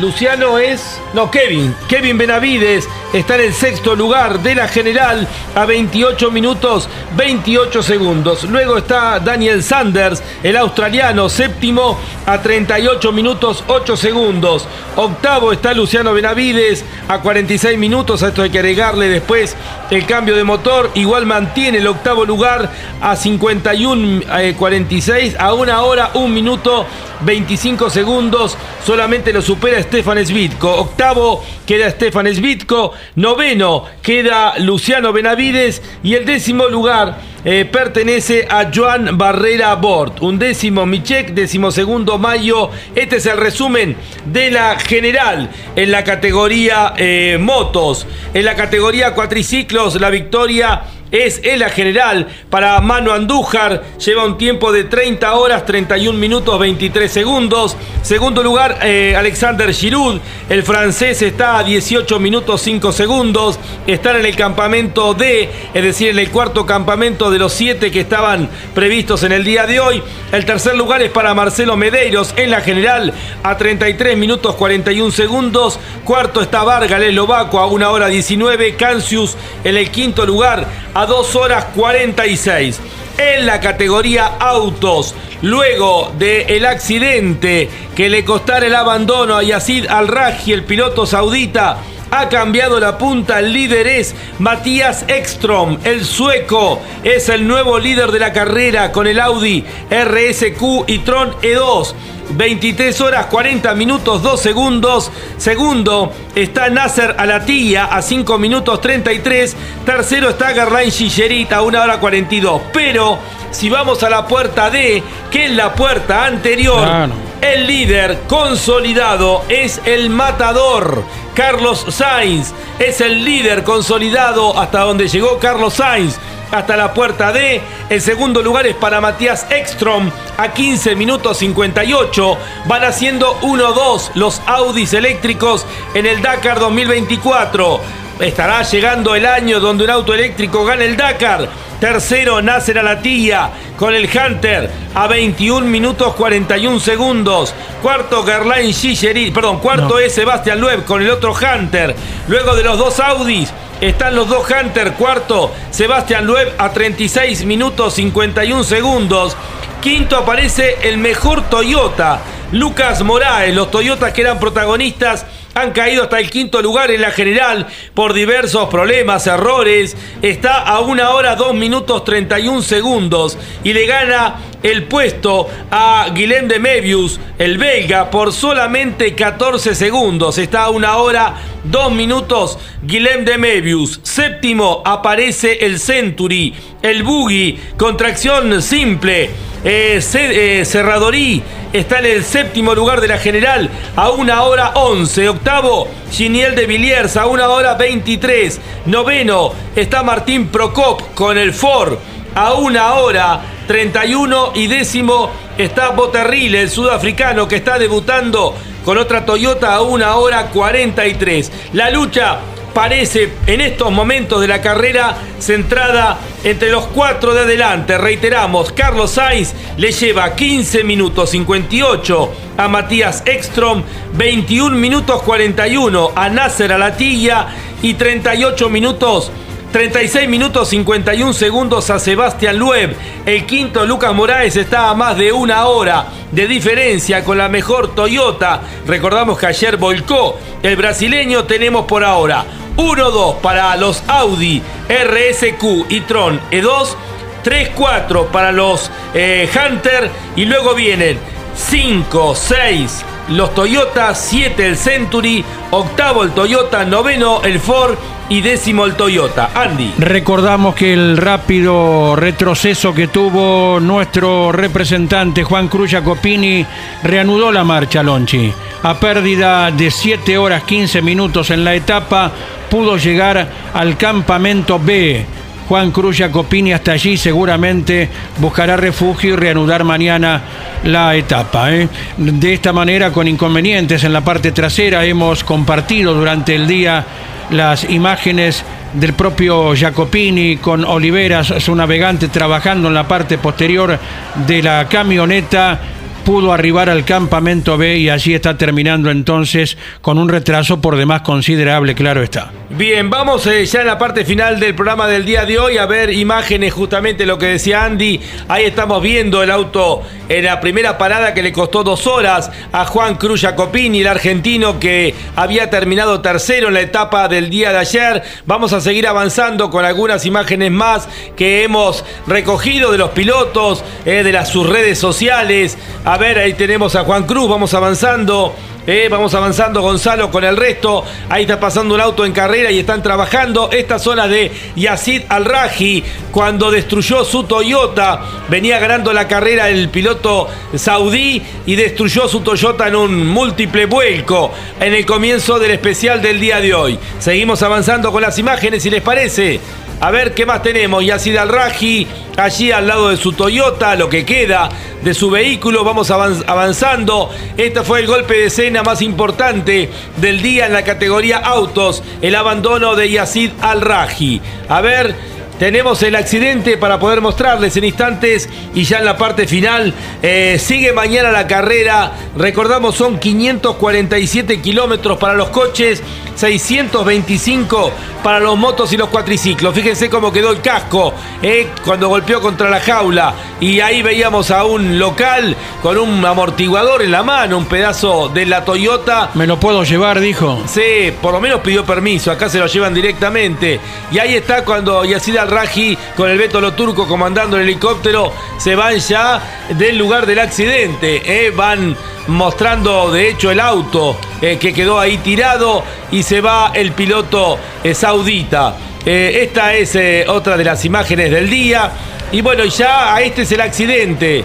Luciano es. No, Kevin. Kevin Benavides está en el sexto lugar de la general a 28 minutos 28 segundos. Luego está Daniel Sanders, el australiano, séptimo a 38 minutos 8 segundos. Octavo está Luciano Benavides a 46 minutos. A esto hay que agregarle después el cambio de motor. Igual mantiene el octavo lugar a 51 eh, 46 a una hora, un minuto 25 segundos. Solamente lo supera Stefan Svitko. Octavo queda Stefan Svitko. Noveno queda Luciano Benavides. Y el décimo lugar eh, pertenece a Joan Barrera Bort. Un décimo Michek, décimo segundo Mayo. Este es el resumen de la general en la categoría eh, motos. En la categoría cuatriciclos, la victoria es en la general para Manu Andújar. Lleva un tiempo de 30 horas, 31 minutos, 23 segundos. Segundo lugar, eh, Alexander Giroud. El francés está a 18 minutos, 5 segundos. Están en el campamento D, es decir, en el cuarto campamento de los siete que estaban previstos en el día de hoy. El tercer lugar es para Marcelo Medeiros en la general a 33 minutos 41 segundos. Cuarto está Vargas, el eslovaco, a 1 hora 19. Cancius en el quinto lugar 2 horas 46. En la categoría autos, luego del accidente que le costara el abandono a Yacid Al-Raji, el piloto saudita, ha cambiado la punta. El líder es Matías Ekstrom, el sueco. Es el nuevo líder de la carrera con el Audi RSQ y Tron E2. 23 horas 40 minutos 2 segundos. Segundo está Nasser Alatilla a 5 minutos 33. Tercero está Garlain Gillerit a 1 hora 42. Pero si vamos a la puerta D, que es la puerta anterior, Claro. el líder consolidado es el matador. Carlos Sainz es el líder consolidado hasta donde llegó Carlos Sainz. Hasta la puerta D. El segundo lugar es para Matías Ekstrom a 15 minutos 58. Van haciendo 1-2 los Audis eléctricos en el Dakar 2024. Estará llegando el año donde un auto eléctrico gane el Dakar. Tercero, Nasser Alatilla con el Hunter a 21 minutos 41 segundos. Cuarto, Gerlain Gillerit. Perdón, cuarto es Sebastián Loeb con el otro Hunter. Luego de los dos Audis. Están los dos Hunter, cuarto Sebastián Loeb a 36 minutos 51 segundos. Quinto aparece el mejor Toyota Lucas Moraes. Los Toyotas que eran protagonistas han caído hasta el quinto lugar en la general por diversos problemas, errores. Está a una hora, dos minutos 31 segundos y le gana el puesto a Guilhem de Mebius, el belga, por solamente 14 segundos. Está a una hora, dos minutos Guilhem de Mebius. Séptimo aparece el Century, el Boogie, contracción simple. Eh, Ce- eh, Cerradorí está en el séptimo lugar de la general a una hora 11. Octavo, Giniel de Villiers a una hora 23. Noveno está Martín Procop con el Ford a una hora 31. Y décimo está Boterril, el sudafricano que está debutando con otra Toyota a una hora 43. La lucha parece en estos momentos de la carrera centrada entre los cuatro de adelante. Reiteramos, Carlos Sainz le lleva 15 minutos 58 a Matías Ekstrom, 21 minutos 41 a Nasser Alatilla y 38 minutos 36 minutos 51 segundos a Sebastián Lueb. El quinto, Lucas Moraes, está a más de una hora de diferencia con la mejor Toyota. Recordamos que ayer volcó el brasileño. Tenemos por ahora 1-2 para los Audi RSQ y Tron E2. 3-4 para los eh, Hunter. Y luego vienen 5, 6 los Toyota, 7 el Century, octavo el Toyota, noveno el Ford y décimo el Toyota. Andy. Recordamos que el rápido retroceso que tuvo nuestro representante Juan Cruz Jacopini reanudó la marcha Lonchi. A pérdida de 7 horas 15 minutos en la etapa, pudo llegar al campamento B. Juan Cruz Jacopini hasta allí seguramente buscará refugio y reanudar mañana la etapa. ¿eh? De esta manera, con inconvenientes en la parte trasera, hemos compartido durante el día las imágenes del propio Jacopini con Oliveras, su navegante, trabajando en la parte posterior de la camioneta pudo arribar al campamento B y allí está terminando entonces con un retraso por demás considerable, claro está. Bien, vamos eh, ya en la parte final del programa del día de hoy a ver imágenes, justamente lo que decía Andy. Ahí estamos viendo el auto en la primera parada que le costó dos horas a Juan Cruz Jacopini, el argentino que había terminado tercero en la etapa del día de ayer. Vamos a seguir avanzando con algunas imágenes más que hemos recogido de los pilotos, eh, de las sus redes sociales. Ver, ahí tenemos a Juan Cruz, vamos avanzando. Eh, vamos avanzando Gonzalo con el resto. Ahí está pasando un auto en carrera y están trabajando. Esta zona de Yazid Al-Raji, cuando destruyó su Toyota, venía ganando la carrera el piloto saudí y destruyó su Toyota en un múltiple vuelco en el comienzo del especial del día de hoy. Seguimos avanzando con las imágenes, si les parece. A ver qué más tenemos. Yazid Al-Raji, allí al lado de su Toyota, lo que queda de su vehículo. Vamos avanz- avanzando. Este fue el golpe de escena más importante del día en la categoría autos. El abandono de Yazid Al-Raji. A ver. Tenemos el accidente para poder mostrarles en instantes y ya en la parte final eh, sigue mañana la carrera. Recordamos son 547 kilómetros para los coches, 625 para los motos y los cuatriciclos. Fíjense cómo quedó el casco eh, cuando golpeó contra la jaula y ahí veíamos a un local con un amortiguador en la mano, un pedazo de la Toyota. Me lo puedo llevar, dijo. Sí, por lo menos pidió permiso, acá se lo llevan directamente. Y ahí está cuando Yacid Al-Raji con el Beto Lo Turco comandando el helicóptero se van ya del lugar del accidente. eh, Van mostrando de hecho el auto eh, que quedó ahí tirado y se va el piloto eh, saudita. Esta es otra de las imágenes del día. Y bueno, ya este es el accidente.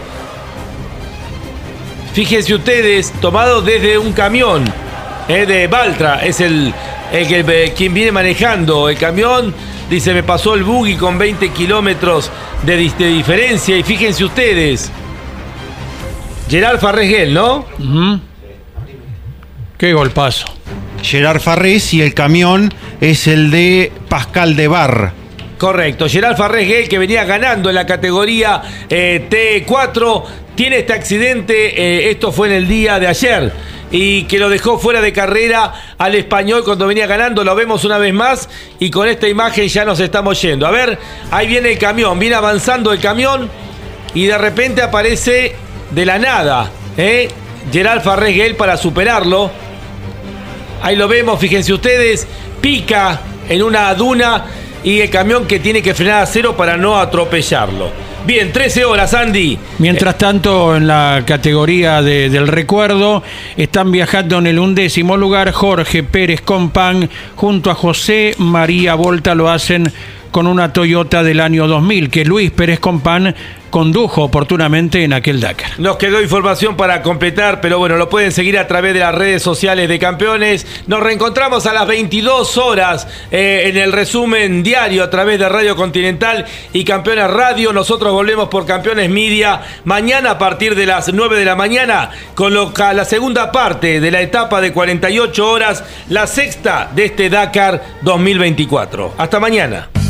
Fíjense ustedes, tomado desde un camión eh, de Baltra, es el, el que, eh, quien viene manejando el camión. Dice, me pasó el buggy con 20 kilómetros de, diferencia. Y fíjense ustedes, Gerard Farregel, ¿no? Qué golpazo. Gerard Farrés y el camión es el de Pascal de Bar. Correcto, Gerard Farregel que venía ganando en la categoría eh, T4, tiene este accidente, eh, esto fue en el día de ayer, y que lo dejó fuera de carrera al español cuando venía ganando, lo vemos una vez más, y con esta imagen ya nos estamos yendo. A ver, ahí viene el camión, viene avanzando el camión, y de repente aparece de la nada, ¿eh? Gerald Farrés para superarlo. Ahí lo vemos, fíjense ustedes, pica en una duna y el camión que tiene que frenar a cero para no atropellarlo. Bien, 13 horas, Andy. Mientras tanto, en la categoría de- del recuerdo, están viajando en el undécimo lugar Jorge Pérez Compán junto a José María Volta, lo hacen con una Toyota del año 2000, que Luis Pérez Compán condujo oportunamente en aquel Dakar. Nos quedó información para completar, pero bueno, lo pueden seguir a través de las redes sociales de Campeones. Nos reencontramos a las 22 horas eh, en el resumen diario a través de Radio Continental y Campeones Radio. Nosotros volvemos por Campeones Media mañana a partir de las 9 de la mañana con lo- la segunda parte de la etapa de 48 horas, la sexta de este Dakar 2024. Hasta mañana.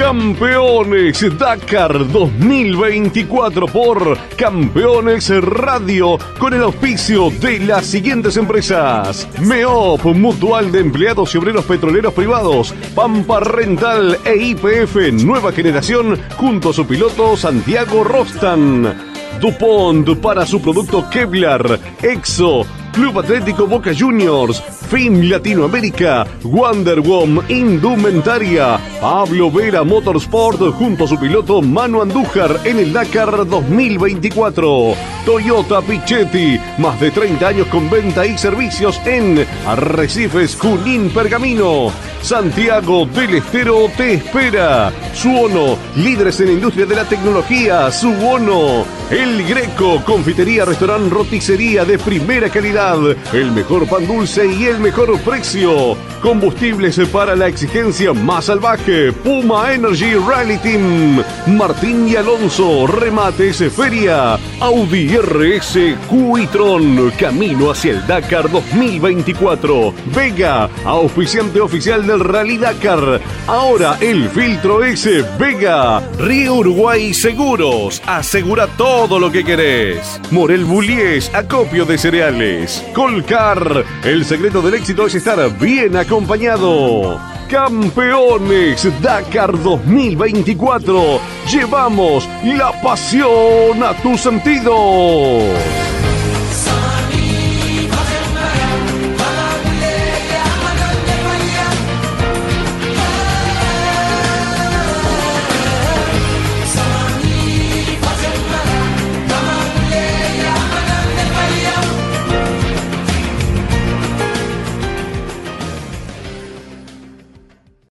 Campeones Dakar 2024 por Campeones Radio con el auspicio de las siguientes empresas: MEOP, Mutual de Empleados y Obreros Petroleros Privados, Pampa Rental e IPF Nueva Generación junto a su piloto Santiago Rostan. DuPont para su producto Kevlar, EXO, Club Atlético Boca Juniors, FIM Latinoamérica, Wonderwom Indumentaria, Pablo Vera Motorsport junto a su piloto Manu Andújar en el Dakar 2024, Toyota Pichetti, más de 30 años con venta y servicios en Arrecifes, Junín, Pergamino, Santiago del Estero te espera, Suono, líderes en la industria de la tecnología, Suono, El Greco, confitería, restaurante, roticería de primera calidad, el mejor pan dulce y el mejor precio. Combustibles para la exigencia más salvaje. Puma Energy Rally Team. Martín y Alonso. Remates Feria. Audi RS Cuitron. Camino hacia el Dakar 2024. Vega. Auspiciante oficial del Rally Dakar. Ahora el filtro S. Vega. Río Uruguay Seguros. Asegura todo lo que querés. Morel Bullies. Acopio de cereales. Colcar. El secreto del éxito es estar bien acompañado. Campeones Dakar 2024. Llevamos la pasión a tus sentidos.